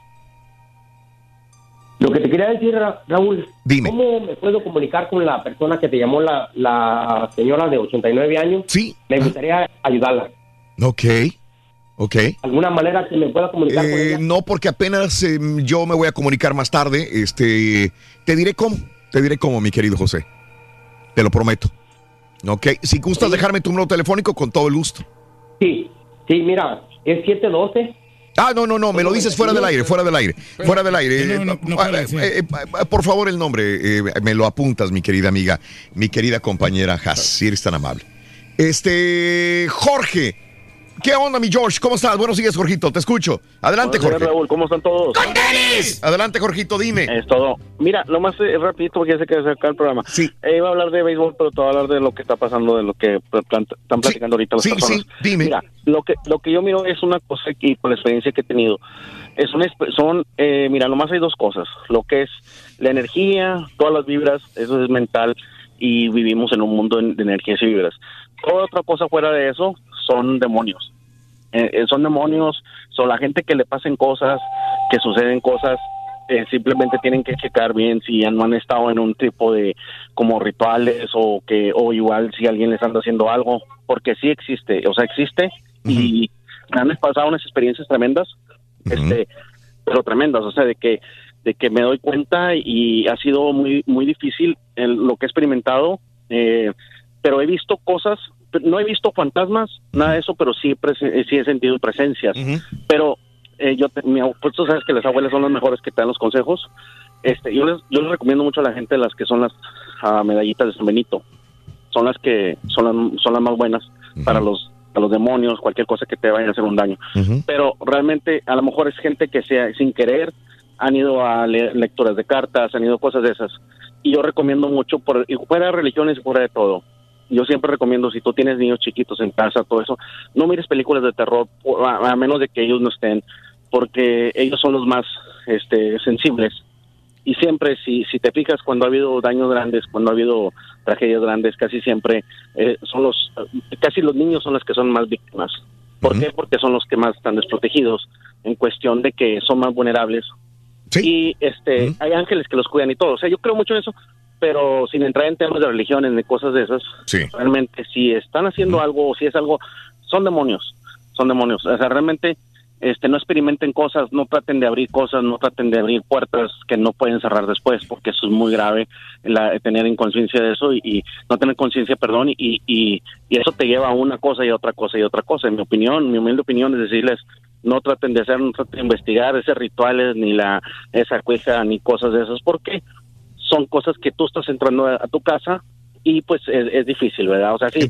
Lo que te quería decir, Ra- Raúl, Dime. ¿cómo me puedo comunicar con la persona que te llamó la, la señora de 89 años? Sí. Me gustaría ayudarla. Ok. Ok. ¿Alguna manera que me pueda comunicar con Eh, ella? no, porque apenas eh, yo me voy a comunicar más tarde. Este, te diré cómo. Te diré cómo, mi querido José. Te lo prometo. Ok. Si gustas dejarme tu número telefónico, con todo el gusto. Sí, sí, mira, es 712. Ah, no, no, no, me lo dices fuera del aire, fuera del aire, fuera del aire. No, no, no Ah, eh, eh, eh, por favor, el nombre, eh, me lo apuntas, mi querida amiga, mi querida compañera Haas, si eres tan amable. Este, Jorge. ¿Qué onda, mi George? ¿Cómo estás? Buenos días, Jorgito, te escucho. Adelante, Buenos días, Jorge. Raúl, ¿cómo están todos? Adelante, Jorgito, dime. Es todo. Mira, nomás eh, rapidito porque ya se acaba el programa. Sí. Eh, iba a hablar de béisbol, pero te voy a hablar de lo que está pasando, de lo que están platicando ahorita las sí, personas. sí, dime. Mira, lo que, lo que yo miro es una cosa y por la experiencia que he tenido. Es una, son, eh, mira, nomás hay dos cosas. Lo que es la energía, todas las vibras, eso es mental y vivimos en un mundo de, de energías y vibras. Toda otra cosa fuera de eso son demonios. Eh, eh, son demonios, son la gente que le pasen cosas, que suceden cosas, eh, simplemente tienen que checar bien si no han estado en un tipo de como rituales o que o igual si alguien les anda haciendo algo, porque sí existe, o sea, existe y me han pasado unas experiencias tremendas, este, pero tremendas, o sea, de que de que me doy cuenta y ha sido muy muy difícil lo que he experimentado, eh, pero he visto cosas, no he visto fantasmas, nada de eso, pero sí, sí he sentido presencias. Pero eh, yo, te- mi, pues tú sabes que las abuelas son las mejores que te dan los consejos. Este, yo les, yo les recomiendo mucho a la gente las que son las ah, medallitas de San Benito. Son las que son las, son las más buenas para los para los demonios, cualquier cosa que te vaya a hacer un daño. Pero realmente a lo mejor es gente que sea sin querer han ido a leer lecturas de cartas, han ido cosas de esas. Y yo recomiendo mucho, por, y fuera de religiones y fuera de todo, yo siempre recomiendo, si tú tienes niños chiquitos en casa, todo eso, no mires películas de terror, a menos de que ellos no estén, porque ellos son los más este, sensibles. Y siempre, si, si te fijas, cuando ha habido daños grandes, cuando ha habido tragedias grandes, casi siempre eh, son los, casi los niños son los que son más víctimas. ¿Por qué? Porque son los que más están desprotegidos en cuestión de que son más vulnerables. Y este, hay ángeles que los cuidan y todo. O sea, yo creo mucho en eso, pero sin entrar en temas de religiones ni cosas de esas, realmente si están haciendo algo o si es algo, son demonios, son demonios. O sea, realmente este, no experimenten cosas, no traten de abrir cosas, no traten de abrir puertas que no pueden cerrar después, porque eso es muy grave, la, tener inconsciencia de eso y, y no tener conciencia, perdón, y, y, y eso te lleva a una cosa y a otra cosa y a otra cosa. En mi opinión, mi humilde opinión es decirles, no traten de hacer, no traten de investigar esos rituales, ni la esa cueja, ni cosas de esas, porque son cosas que tú estás entrando a, a tu casa y pues es, es difícil, ¿verdad? O sea, sí,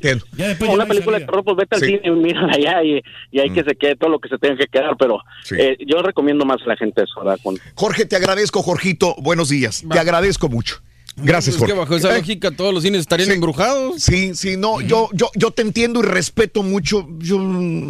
una película de terror, pues vete al Sí. cine (laughs) y mírala allá y, y hay que se quede todo lo que se tenga que quedar, pero eh, yo recomiendo más a la gente eso, ¿verdad? Con, Jorge, te agradezco, Jorgito. Buenos días. Te agradezco mucho. Gracias, Es Jorge. que bajo esa Eh, lógica todos los cines estarían embrujados. Sí, sí, no, yo, yo, yo te entiendo y respeto mucho. Yo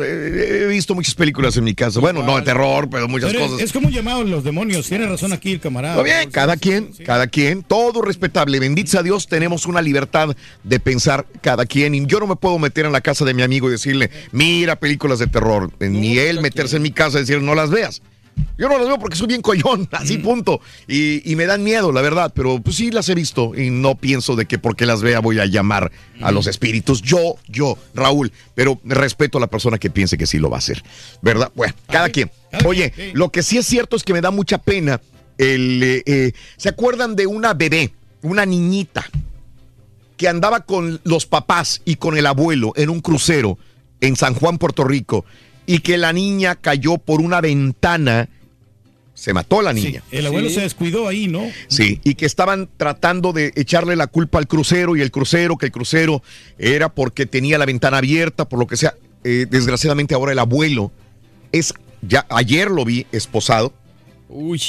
eh, he visto muchas películas en mi casa. Bueno, no de terror, pero muchas Pero es, cosas. es como un llamado a los demonios. Tiene razón aquí el camarada. Está bien, cada quien, cada quien, todo respetable. Bendito sea Dios, tenemos una libertad de pensar cada quien. Y yo no me puedo meter en la casa de mi amigo y decirle, mira películas de terror. Ni él meterse en mi casa y decir, no las veas. Yo no las veo porque soy bien collón, (laughs) así punto. Y, y me dan miedo, la verdad, pero pues sí las he visto y no pienso de que porque las vea voy a llamar a los espíritus. Yo, yo, Raúl, pero respeto a la persona que piense que sí lo va a hacer, ¿verdad? Bueno, cada quien. Oye, lo que sí es cierto es que me da mucha pena el... eh, eh, ¿Se acuerdan de una bebé, una niñita, que andaba con los papás y con el abuelo en un crucero en San Juan, Puerto Rico, y que la niña cayó por una ventana, se mató la niña. El abuelo se descuidó ahí, ¿no? Sí, y que estaban tratando de echarle la culpa al crucero y el crucero, que el crucero era porque tenía la ventana abierta, por lo que sea. Eh, desgraciadamente ahora el abuelo es, ya ayer lo vi esposado, Uy.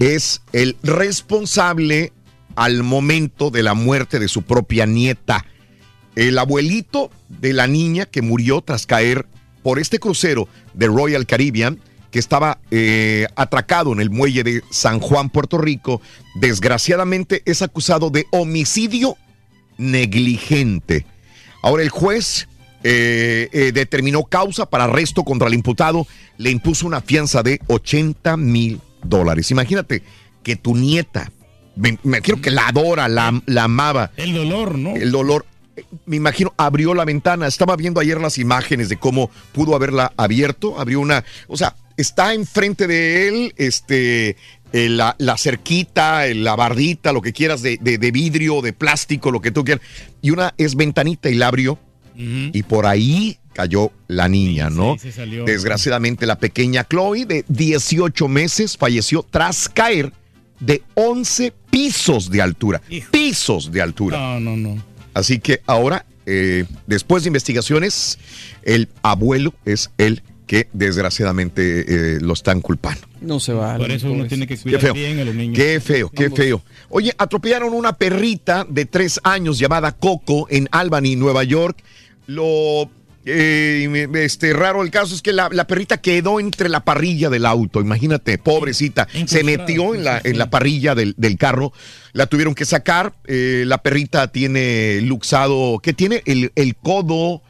es el responsable al momento de la muerte de su propia nieta. El abuelito de la niña que murió tras caer por este crucero de Royal Caribbean, que estaba eh, atracado en el muelle de San Juan, Puerto Rico, desgraciadamente es acusado de homicidio negligente. Ahora el juez eh, eh, determinó causa para arresto contra el imputado, le impuso una fianza de 80 mil dólares. Imagínate que tu nieta, me, me imagino que la adora, la, la amaba. El dolor, ¿no? El dolor. Me imagino, abrió la ventana. Estaba viendo ayer las imágenes de cómo pudo haberla abierto. Abrió una. O sea, está enfrente de él, este. eh, la, la cerquita, eh, la bardita, lo que quieras, de, de- de vidrio, de plástico, lo que tú quieras. Y una es ventanita y la abrió. Y por ahí cayó la niña, ¿no? se salió. Desgraciadamente la pequeña Chloe de 18 meses falleció tras caer de 11 pisos de altura. Pisos de altura. No, no, no. Así que ahora, eh, después de investigaciones, el abuelo es el que desgraciadamente eh, lo están culpando. No se va. Por eso uno tiene que Qué cuidar feo, bien a los niños. qué feo, qué feo. Oye, atropellaron una perrita de tres años llamada Coco en Albany, Nueva York. Lo eh, este raro el caso es que la, la perrita quedó entre la parrilla del auto. Imagínate, pobrecita, se metió en la, en la parrilla del, del carro. La tuvieron que sacar. Eh, la perrita tiene luxado, que tiene el, el codo.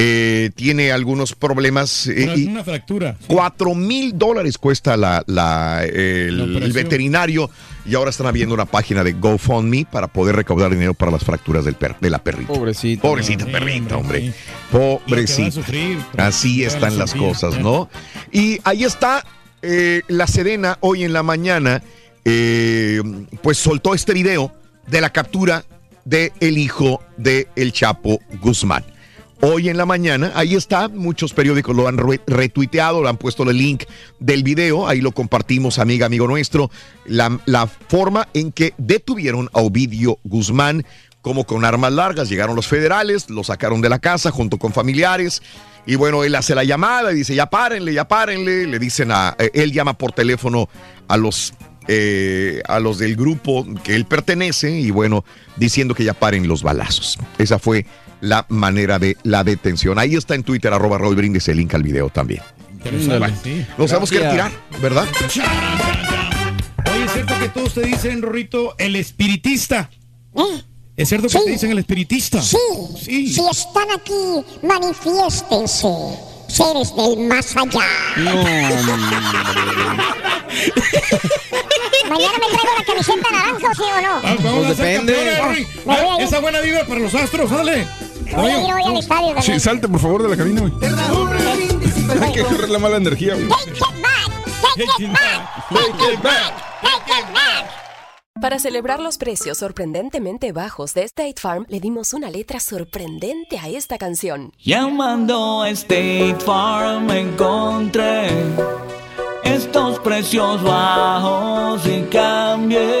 Eh, tiene algunos problemas eh, Una, y una fractura. cuatro mil dólares cuesta la, la- el, La operación. el veterinario y ahora están abriendo una página de GoFundMe para poder recaudar dinero para las fracturas del per- de la perrita. Pobrecita. Pobrecita Sí, perrita, hombre. Pobrecita. sufrir, Así están las sufrir, cosas, ¿eh? ¿no? Y ahí está eh, la Sedena hoy en la mañana, eh, pues soltó este video de la captura del el hijo de El Chapo Guzmán. Hoy en la mañana, ahí está, muchos periódicos lo han re- retuiteado, lo han puesto el link del video, ahí lo compartimos, amiga, amigo nuestro, la, la forma en que detuvieron a Ovidio Guzmán, como con armas largas, llegaron los federales, lo sacaron de la casa junto con familiares, y bueno, él hace la llamada y dice, ya párenle, ya párenle, le dicen a, eh, él llama por teléfono a los eh, a los del grupo que él pertenece y bueno, diciendo que ya paren los balazos. Esa fue la manera de la detención. Ahí está en Twitter, arroba Raúl Brindis, el link al video también. Sí. Nos tenemos que retirar, ¿verdad? Oye, ¿es cierto que todos te dicen, Rorrito, el espiritista? ¿Es cierto que Sí. te dicen el espiritista? Sí, si están aquí, manifiéstense, seres del más allá. (laughs) Mañana me traigo la camiseta naranja, ¿sí o no? Ah, vamos a ser campeones, Rory. Me voy a Ah, ir. Esa buena vibra para los astros, dale. Voy a ir hoy al estadio Sí, también. salte por favor de la cabina, güey. Hay que correr la mala energía, güey. Take it back, take it back, take it back, take it back. Para celebrar los precios sorprendentemente bajos de State Farm, le dimos una letra sorprendente a esta canción. Llamando a State Farm encontré estos precios bajos y cambié